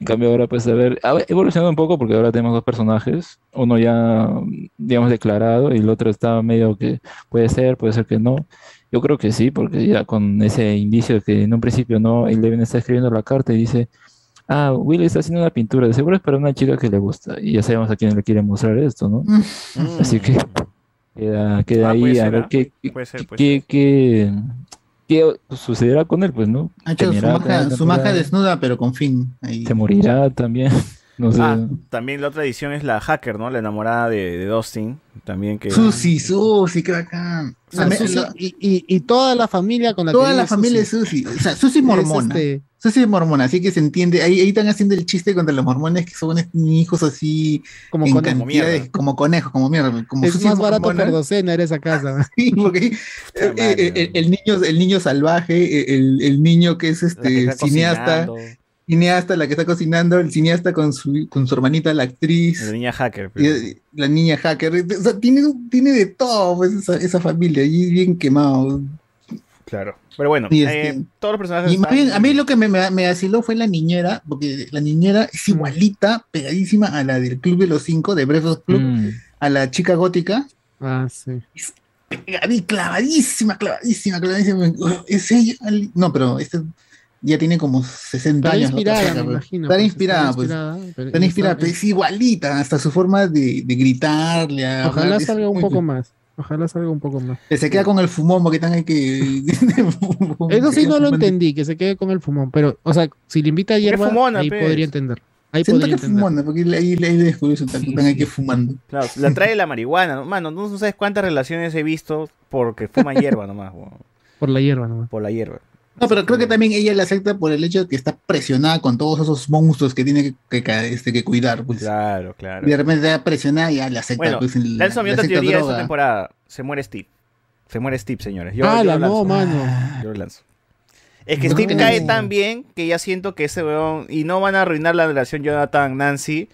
En cambio ahora, pues, a ver, ha evolucionado un poco porque ahora tenemos dos personajes. Uno ya, digamos, declarado y el otro está medio que puede ser, puede ser que no. Yo creo que sí, porque ya con ese indicio de que en un principio no, Eleven está escribiendo la carta y dice, ah, Will está haciendo una pintura, de seguro es para una chica que le gusta. Y ya sabemos a quién le quiere mostrar esto, ¿no? Así que queda, queda Ah, ahí a ver ¿ah? qué, Puede ser, puede qué, qué, qué sucederá con él, pues, ¿no? Ha hecho su maja, su maja desnuda, pero con fin. Ahí. Se morirá también. No sé. Ah, también la otra edición es la hacker, ¿no? La enamorada de, de Dustin. También que. Susi, Susi, qué bacán. O sea, Me- Susi y, y- y toda la familia con la toda que la familia de Susi. Susi. O sea, Susi mormona. este- Susi es mormona, así que se entiende. Ahí, ahí están haciendo el chiste contra los mormones que son hijos así. Como en conejos. como conejos, como mierda. Como Es Susi más barato por docena era esa casa. Sí, porque eh, eh, el, el niño, el niño salvaje, el, el niño que es este cineasta, cocinando. Cineasta, la que está cocinando, el cineasta con su, con su hermanita, la actriz, La niña hacker. y, la niña hacker, o sea, tiene, tiene de todo pues, esa, esa familia, y bien quemado. Claro. Pero bueno, Y eh, este- todos los personajes. Y más están- bien, a mí lo que me, me, me vaciló fue la niñera, porque la niñera es igualita, pegadísima a la del Club de los Cinco, de Breakfast Club, Mm. a la chica gótica. Ah, sí. Pegadi- clavadísima, clavadísima, clavadísima. Es ella. No, pero este ya tiene como 60 Está años. inspirada, otra me pues. imagino, Está pues, inspirada, está pues. inspirada, pero Está está- inspirada, pero es igualita, hasta su forma de, de gritarle. a Ojalá salga un poco más. Ojalá salga un poco más. Que se queda con el fumón, porque están ahí que. Eso sí no lo entendí, que se quede con el fumón. Pero, o sea, si le invita a hierba, fumona, ahí pues. podría entender. Ahí Siento podría que entender. fumona, porque ahí, le descubrió eso, están están ahí que fumando. Claro, la trae la marihuana, ¿no? Mano, no sabes cuántas relaciones he visto porque fuman hierba nomás. Por la hierba nomás. Por la hierba. No, pero creo que también ella le acepta por el hecho de que está presionada con todos esos monstruos que tiene que, que, este, que cuidar. Pues. Claro, claro. Y de repente está presionada y ya le acepta. Bueno, pues, el- lanzo mi otra teoría de esta temporada. Se muere Steve. Se muere Steve, señores. Yo, Ah, yo la lo lanzo. no, mano. Yo lo lanzo. Es que No. Steve cae tan bien que ya siento que ese weón. Y no van a arruinar la relación Jonathan-Nancy.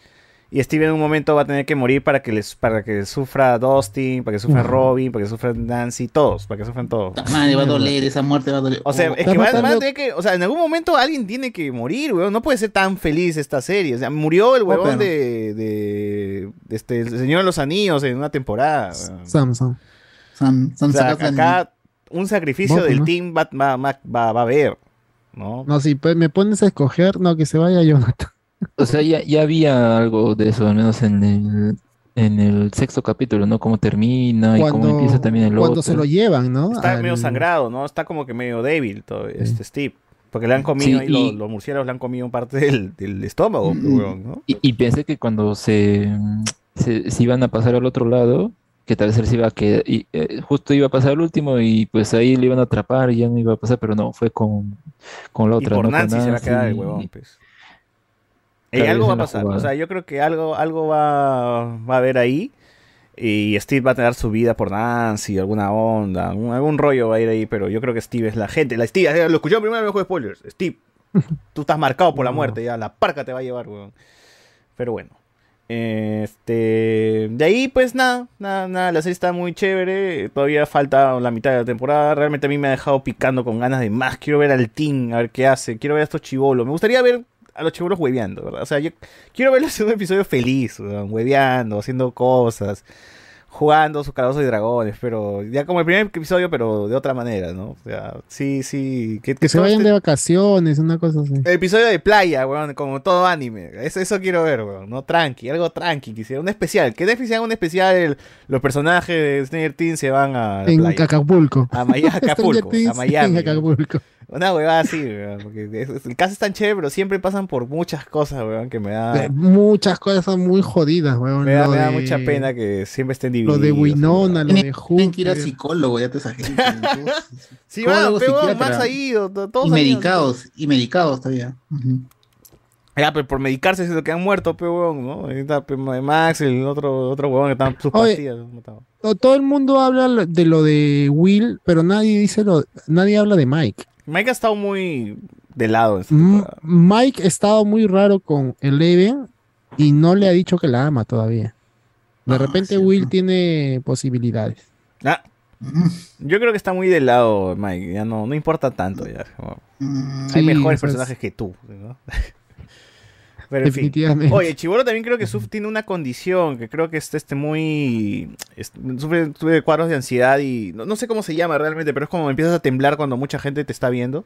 Y Steve en un momento va a tener que morir para que les para que sufra Dustin, para que sufra Robin, para que sufra Nancy, todos, para que sufran todos. Madre, va a doler, esa muerte va a doler. O sea, Oh, es que van a tener que, o sea, en algún momento alguien tiene que morir, weón. No puede ser tan feliz esta serie. O sea, murió el huevón de, de, de este, el Señor de los Anillos en una temporada. weón. Samsung. Sam, Sam O sea, acá un sacrificio del ¿no? team va, va, va, va- va a haber, ¿no? No, si pues, me pones a escoger, no, que se vaya Jonathan. O sea, ya, ya había algo de eso, al menos en el, en el sexto capítulo, ¿no? Cómo termina y cómo empieza también el cuando otro. se lo llevan, ¿no? Está Al- medio sangrado, ¿no? Está como que medio débil todo, este Steve. Porque le han comido Sí, ahí los, y- los murciélagos le han comido parte del, del estómago, weón, ¿no? Y, y pensé que cuando se, se, se iban a pasar al otro lado, que tal vez él se iba a quedar, y, eh, justo iba a pasar el último y pues ahí le iban a atrapar y ya no iba a pasar, pero no, fue con, con la Y otra. por ¿no? Con Nancy se va a Nancy quedar el y- huevón, pues. Algo va a pasar, o sea, yo creo que algo, algo va, va a haber ahí. Y Steve va a tener su vida por Nancy, alguna onda, algún rollo va a ir ahí, pero yo creo que Steve es la gente. La Steve, eh, lo escuchó primero en el juego de spoilers. Steve, tú estás marcado por la muerte, ya la parca te va a llevar, weón. Pero bueno. Este, de ahí pues nada, nada, nada, la serie está muy chévere, todavía falta la mitad de la temporada, realmente a mí me ha dejado picando con ganas de más, quiero ver al team, a ver qué hace, quiero ver a estos chivolos, me gustaría ver a los chivolos hueveando, ¿verdad? O sea, yo quiero ver el segundo episodio feliz, weón, hueveando, haciendo cosas, jugando sus calabozos y dragones, pero ya como el primer episodio, pero de otra manera, ¿no? O sea, sí, sí, que, Que se vayan este- de vacaciones, una cosa así. el episodio de playa, weón, como todo anime. Eso, eso quiero ver, weón. No tranqui, algo tranqui. Quisiera un especial. Que Netflix haga un especial. el- los personajes de Stranger Things se van a. En playa. Acapulco. A Miami, Acapulco, a Miami. En Acapulco. Una huevada así, weón. Porque es- el caso es tan chévere, pero siempre pasan por muchas cosas, weón, que me da. Muchas cosas muy jodidas, weón. Me da, Lo me da de- mucha pena que siempre estén Lo de Winona, lo de Tienen que ir a Hooper. psicólogo, ya te esa gente. Sí, Psicólogo, pero to- Todos Y medicados, y medicados todavía. Ya, pero por medicarse es lo que han muerto, pe, weón, ¿no? Ahí está pe, Max, el otro, otro huevón que está sus Oye, pastillas. Todo el mundo habla de lo de Will, pero nadie dice lo, nadie habla de Mike. Mike ha estado muy de lado en. Mike ha estado muy raro con Eleven y no le ha dicho que la ama todavía. De repente Will tiene posibilidades. Ah, yo creo que está muy de lado, Mike. Ya no, no importa tanto ya. como- Hay mejores es- personajes que tú, ¿no? Pero en fin. Definitivamente. Oye, Chiboro también creo que suf- tiene una condición que creo que está este muy. es- sufre, sufre cuadros de ansiedad y. No, no sé cómo se llama realmente, pero es como empiezas a temblar cuando mucha gente te está viendo.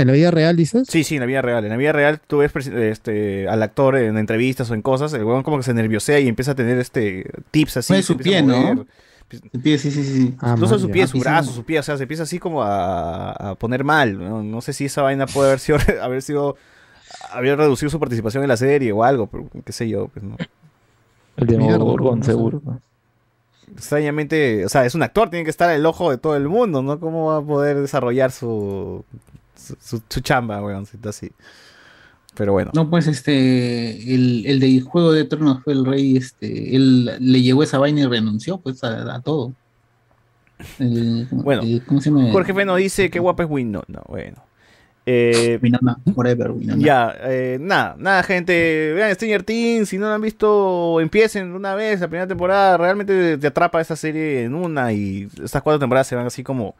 ¿En la vida real dices? Sí, sí, en la vida real. En la vida real tú ves este, al actor en entrevistas o en cosas, el huevón como que se nerviosea y empieza a tener este tips así. Se su pie, ¿no? mover. Su pie, sí, sí, sí. Ah, no solo su pie, su brazo, su pie, o sea, se empieza así como a, a poner mal. ¿no? No sé si esa vaina puede haber sido, haber sido, haber reducido su participación en la serie o algo, pero qué sé yo, pues no. El Demogorgon, seguro. ¿no? Extrañamente, o sea, es un actor, tiene que estar el ojo de todo el mundo, ¿no? ¿Cómo va a poder desarrollar su, su, su- su chamba, weón, si está así? Pero bueno. No, pues este, el, el de Juego de Tronos fue el rey, este, él le llegó esa vaina y renunció, pues, a, a todo. El- Bueno, el- ¿cómo se llama? Jorge Feno dice que guapa es Winona, bueno. Eh, Winona, forever, Winona. Ya, eh, nada, nada, gente. Vean Stranger Things. Si no lo han visto, empiecen una vez la primera temporada. Realmente te atrapa esa serie en una y estas cuatro temporadas se van así como,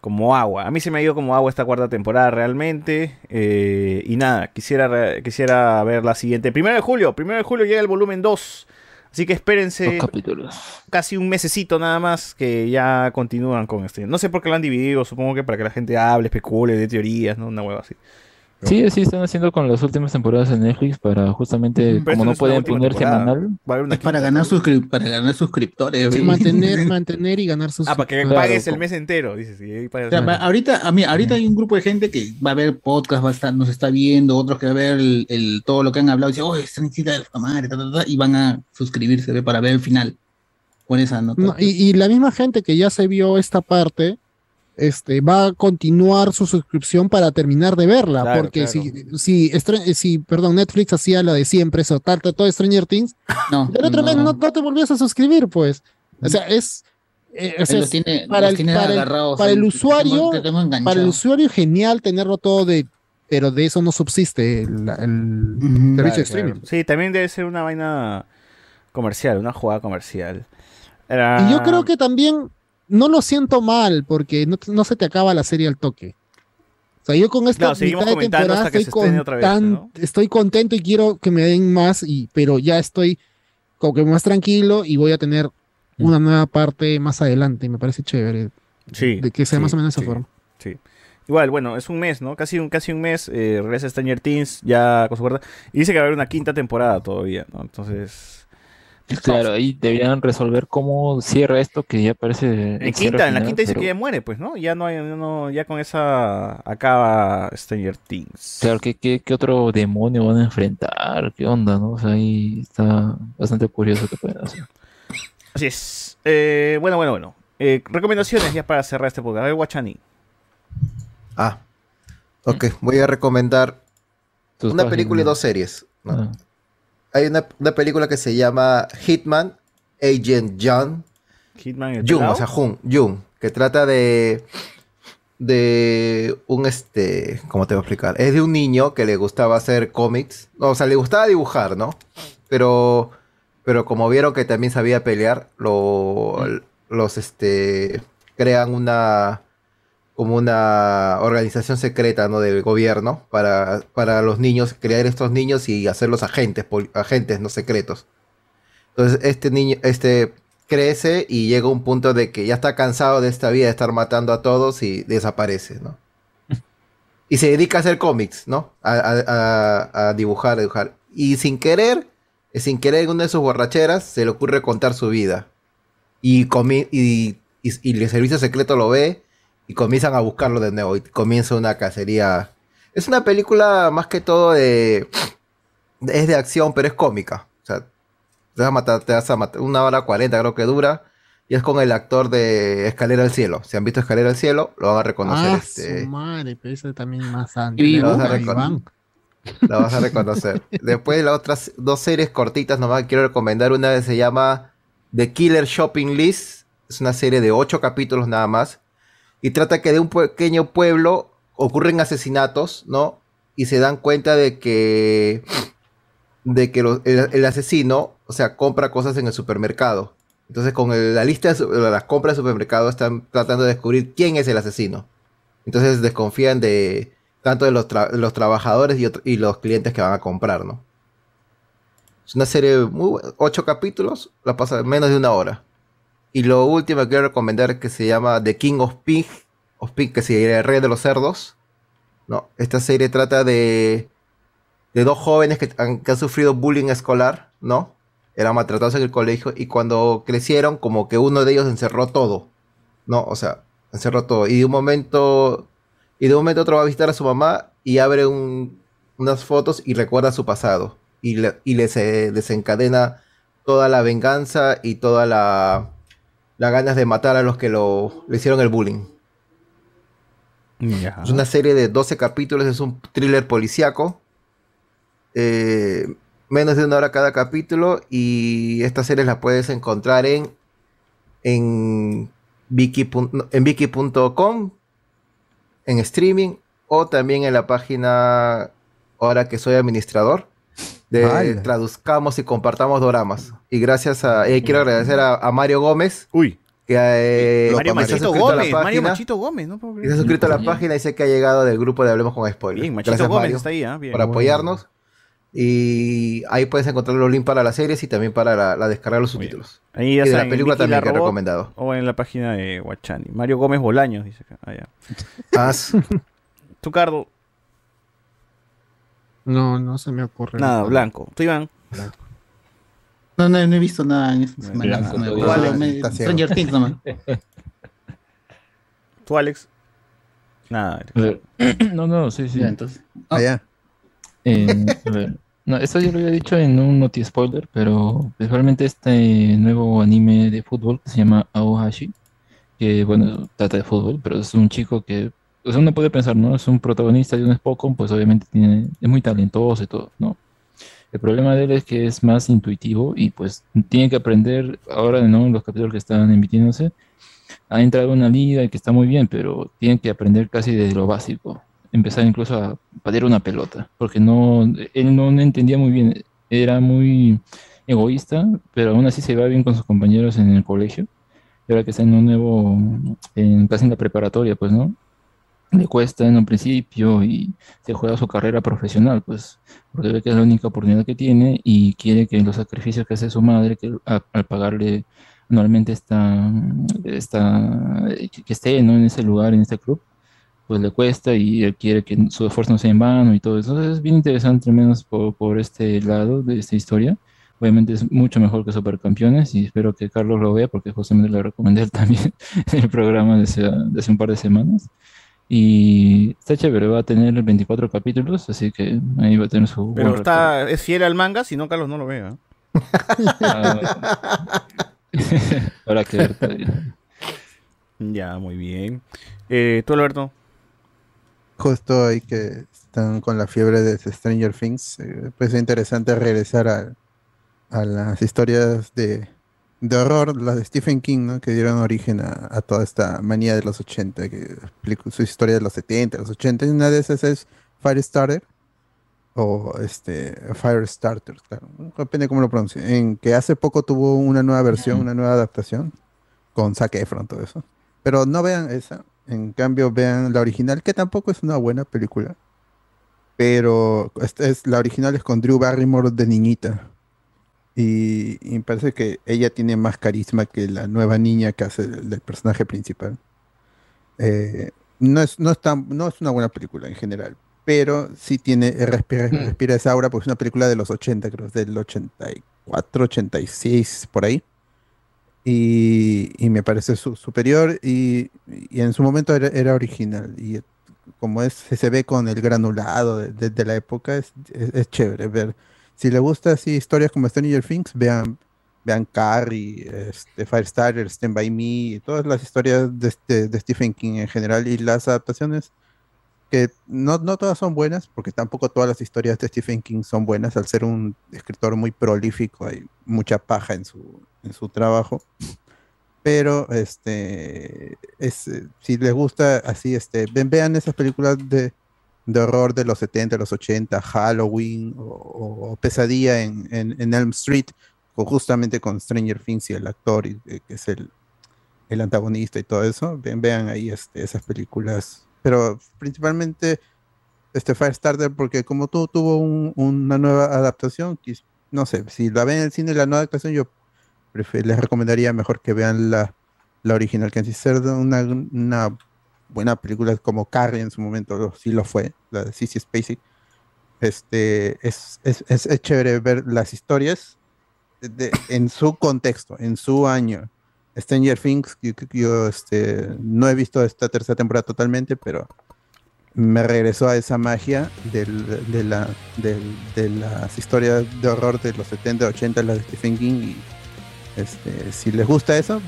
como agua. A mí se me ha ido como agua esta cuarta temporada realmente. eh, y nada, quisiera, quisiera ver la siguiente. Primero de julio, primero de julio llega el volumen 2. Así que espérense capítulos. casi un mesecito nada más que ya continúan con este. No sé por qué lo han dividido, supongo que para que la gente hable, especule, de teorías, ¿no? Una hueva así. Sí, así están haciendo con las últimas temporadas de Netflix para justamente, Pero esto como no pueden poner temporada. semanal. Es para ganar, suscri- para ganar suscriptores. Sí, mantener, mantener y ganar sus. Ah, para que Claro, pagues el mes entero, dices. y O sea, ahorita, a mí, ahorita hay un grupo de gente que va a ver podcast, va a estar, nos está viendo, otros que va a ver el, el- todo lo que han hablado y dice, oh, esta necesita de la madre, ta, ta, ta", y van a suscribirse ¿ve? para ver el final. Con esa nota. No, y, y la misma gente que ya se vio esta parte, este, va a continuar su suscripción para terminar de verla, Claro, porque claro. si, si, si, perdón, Netflix hacía la de siempre, soltarte todo Stranger Things, no, el otro no. mes no, no te volvías a suscribir, pues. O sea, es, eh, o sea, es- tiene- para, los el, tiene para, el, agarrados para el te tengo- usuario, te tengo para el usuario genial tenerlo todo de, pero de eso no subsiste el, el servicio Claro, de streaming. claro. Sí, también debe ser una vaina comercial, una jugada comercial. Era- Y yo creo que también no lo siento mal porque no, no se te acaba la serie al toque. O sea, yo con esta Claro, mitad de temporada estoy, estoy contento y quiero que me den más, y, pero ya estoy como que más tranquilo y voy a tener una nueva parte más adelante y me parece chévere Sí, de que sea sí, más o menos de sí, esa forma. Sí. Igual, bueno, es un mes, ¿no? Casi un, casi un mes. Eh, regresa Stranger Things ya con su cuarta. Y dice que va a haber una quinta temporada todavía, ¿no? Entonces. Claro, ahí deberían resolver cómo cierra esto que ya parece. En quinta, en la final, quinta dice pero- que ya muere, pues, ¿no? Ya no hay, no, ya con esa acaba Stranger Things. Claro, ¿qué, qué, qué otro demonio van a enfrentar? ¿Qué onda, no? O sea, ahí está bastante curioso que pueden hacer. Así es. Eh, bueno, bueno, bueno. Eh, recomendaciones ya para cerrar este podcast. A ver, Guachani. Ah, ok. Voy a recomendar una película y dos series. ¿no? Ah. Hay una, una película que se llama Hitman Agent John. Hitman Jung, o sea, Jung, Jung, que trata de de un este, ¿cómo te voy a explicar? Es de un niño que le gustaba hacer cómics, o sea, le gustaba dibujar, ¿no? Pero pero como vieron que también sabía pelear, lo, los este crean una como una organización secreta, ¿no? del gobierno para, para los niños, crear estos niños y hacerlos agentes, agentes no secretos. Entonces este niño, este crece y llega a un punto de que ya está cansado de esta vida de estar matando a todos y desaparece, ¿no? Y se dedica a hacer cómics, ¿no? A, a- a- dibujar, a dibujar. Y sin querer, sin querer en una de sus borracheras, se le ocurre contar su vida. Y, y, y, y el servicio secreto lo ve y comienzan a buscarlo de nuevo. Y comienza una cacería. Es una película más que todo de... Es de acción, pero es cómica. O sea, te vas a matar, te vas a matar. Una hora cuarenta creo que dura. Y es con el actor de Escalera al Cielo. Si han visto Escalera al Cielo, lo van a reconocer. Ah, este, su madre, pero eso también más antes. Y lo vas a Iván. reconocer. La vas a reconocer. Después las otras dos series cortitas nomás quiero recomendar. Una que se llama The Killer Shopping List. Es una serie de ocho capítulos nada más. Y trata que de un pequeño pueblo ocurren asesinatos, ¿no? Y se dan cuenta de que de que el, asesino, o sea, compra cosas en el supermercado. Entonces, con la lista de, de las compras del supermercado, están tratando de descubrir quién es el asesino. Entonces, desconfían de tanto de los, tra- los trabajadores y, los clientes que van a comprar, ¿no? Es una serie, bu- ocho capítulos, la pasa en menos de una hora. Y lo último que quiero recomendar que se llama The King of Pig, of Pig que sería el rey de los cerdos. ¿no? Esta serie trata de, de dos jóvenes que han, sufrido bullying escolar, ¿no? Eran maltratados en el colegio y cuando crecieron, como que uno de ellos encerró todo, ¿no? O sea, encerró todo. Y de un momento, y de un momento otro va a visitar a su mamá y abre un- unas fotos y recuerda su pasado. Y le, y le se desencadena toda la venganza y toda la, las ganas de matar a los que lo, le hicieron el bullying. Es una serie de 12 capítulos, es un thriller policíaco. Eh, menos de una hora cada capítulo. Y esta serie la puedes encontrar en, en viki pun- no, en viki.com, en streaming, o también en la página, ahora que soy administrador, de. Traduzcamos y Compartamos Doramas. Y gracias a. eh, quiero agradecer a, a Mario Gómez. Uy. Que, eh, Mario que se ha Machito suscrito a la Gómez, Mario página. Machito Gómez, ¿no? Y se ha suscrito a la página y sé que ha llegado del grupo de Hablemos con Spoilers. Bien, Machito Gracias, Gómez Mario, está ahí, ¿ah? Bien. por apoyarnos. Y ahí puedes encontrar los links para las series y también para la, la descarga de los subtítulos. Ahí ya y de saben, la película la también que he recomendado. O en la página de Guachani. Mario Gómez Bolaños, dice acá. Ah, ya. Tú, Cardo. No, no se me ocurre. Nada, blanco. Tú, Iván. No, no, no he visto nada en esta semana. Blanco me-. Stranger Things nomás. Tú, Alex. Nada. No, no, sí, sí. Ya, entonces. Allá. Eh, a ver, no, esto yo lo había dicho en un noti spoiler, pero principalmente este nuevo anime de fútbol que se llama Aohashi, que bueno, trata de fútbol, pero es un chico que, o sea, uno puede pensar, ¿no? Es un protagonista de un Spokon, pues obviamente tiene, es muy talentoso y todo, ¿no? El problema de él es que es más intuitivo y pues tiene que aprender ahora, ¿no? Los capítulos que están emitiéndose, ha entrado en una liga y que está muy bien, pero tiene que aprender casi desde lo básico. Empezar incluso a patear una pelota, porque no, él no entendía muy bien, era muy egoísta, pero aún así se va bien con sus compañeros en el colegio. Y ahora que está en un nuevo, en, casi en la preparatoria, pues, ¿no? Le cuesta en un principio y se juega su carrera profesional, pues, porque ve que es la única oportunidad que tiene y quiere que los sacrificios que hace su madre, que al pagarle anualmente esta, esta, que esté, ¿no? en ese lugar, en este club, pues le cuesta y él quiere que su esfuerzo no sea en vano y todo eso. Entonces es bien interesante, al menos por, por este lado de esta historia. Obviamente es mucho mejor que Supercampeones y espero que Carlos lo vea porque justamente lo recomendé también en el programa de hace, de hace un par de semanas. Y está chévere, va a tener 24 capítulos, así que ahí va a tener su... Pero está, es fiel al manga, si no, Carlos no lo ve. ¿ah? Habrá que ver todavía. Ya, muy bien. Eh, ¿Tú, Alberto? Justo ahí que están con la fiebre de Stranger Things, eh, pues es interesante regresar a, a las historias de, de horror, las de Stephen King, ¿no? Que dieron origen a, a toda esta manía de los 80, que explicó su historia de los 70, los 80. Y una de esas es Firestarter o este Firestarter, claro. Depende de cómo lo pronuncie. En que hace poco tuvo una nueva versión, una nueva adaptación con Zac Efron, todo eso. Pero no vean esa. En cambio, vean la original, que tampoco es una buena película. Pero esta es, la original es con Drew Barrymore de niñita. Y, y me parece que ella tiene más carisma que la nueva niña que hace el, del personaje principal. Eh, no, es, no, es tan- no es una buena película en general, pero sí tiene, eh, respira, respira esa aura, porque es una película de los 80, creo, del 84, 86, por ahí. Y, y me parece su- superior y, y en su momento era, era original. Y como es, se ve con el granulado de, de- de la época, es, es- es chévere ver. Si le gusta así historias como Stranger Things, vean, vean Carrie, este, Firestarter, Stand By Me, todas las historias de, este- de Stephen King en general y las adaptaciones que no, no todas son buenas, porque tampoco todas las historias de Stephen King son buenas, al ser un escritor muy prolífico, hay mucha paja en su, en su trabajo. Pero este es, eh, si les gusta así, este, vean esas películas de, de horror de los 70, los 80, Halloween o, o Pesadilla en, en, en Elm Street, o justamente con Stranger Things y el actor, y, eh, que es el, el antagonista y todo eso. Ven, vean ahí este, esas películas. Pero principalmente este Firestarter, porque como tú tuvo un- una nueva adaptación, no sé, si la ven en el cine la nueva adaptación, yo les recomendaría mejor que vean la, la original, que en sí ser una, una buena película como Carrie en su momento, sí lo fue, la de Sissy Spacek. Este, es, es, es- chévere ver las historias en su contexto, en su año. Stranger Things, yo, este, no he visto esta tercera temporada totalmente, pero me regresó a esa magia del- de, la, de las historias de horror de los 70, 80, las de Stephen King. Y este, si les gusta eso,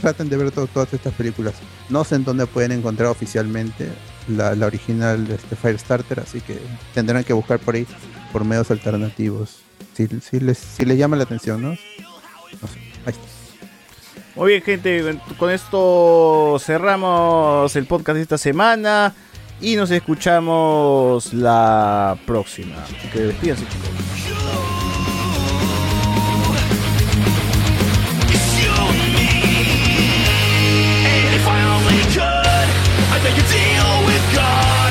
traten de ver to- todas estas películas. No sé en dónde pueden encontrar oficialmente la, original este Firestarter, así que tendrán que buscar por ahí, por medios alternativos. Si, les, llama la atención, ¿no? No sé, ahí está. Muy bien, gente. Con esto cerramos el podcast de esta semana. Y nos escuchamos la próxima. Que despídense, chicos. Make a deal with God,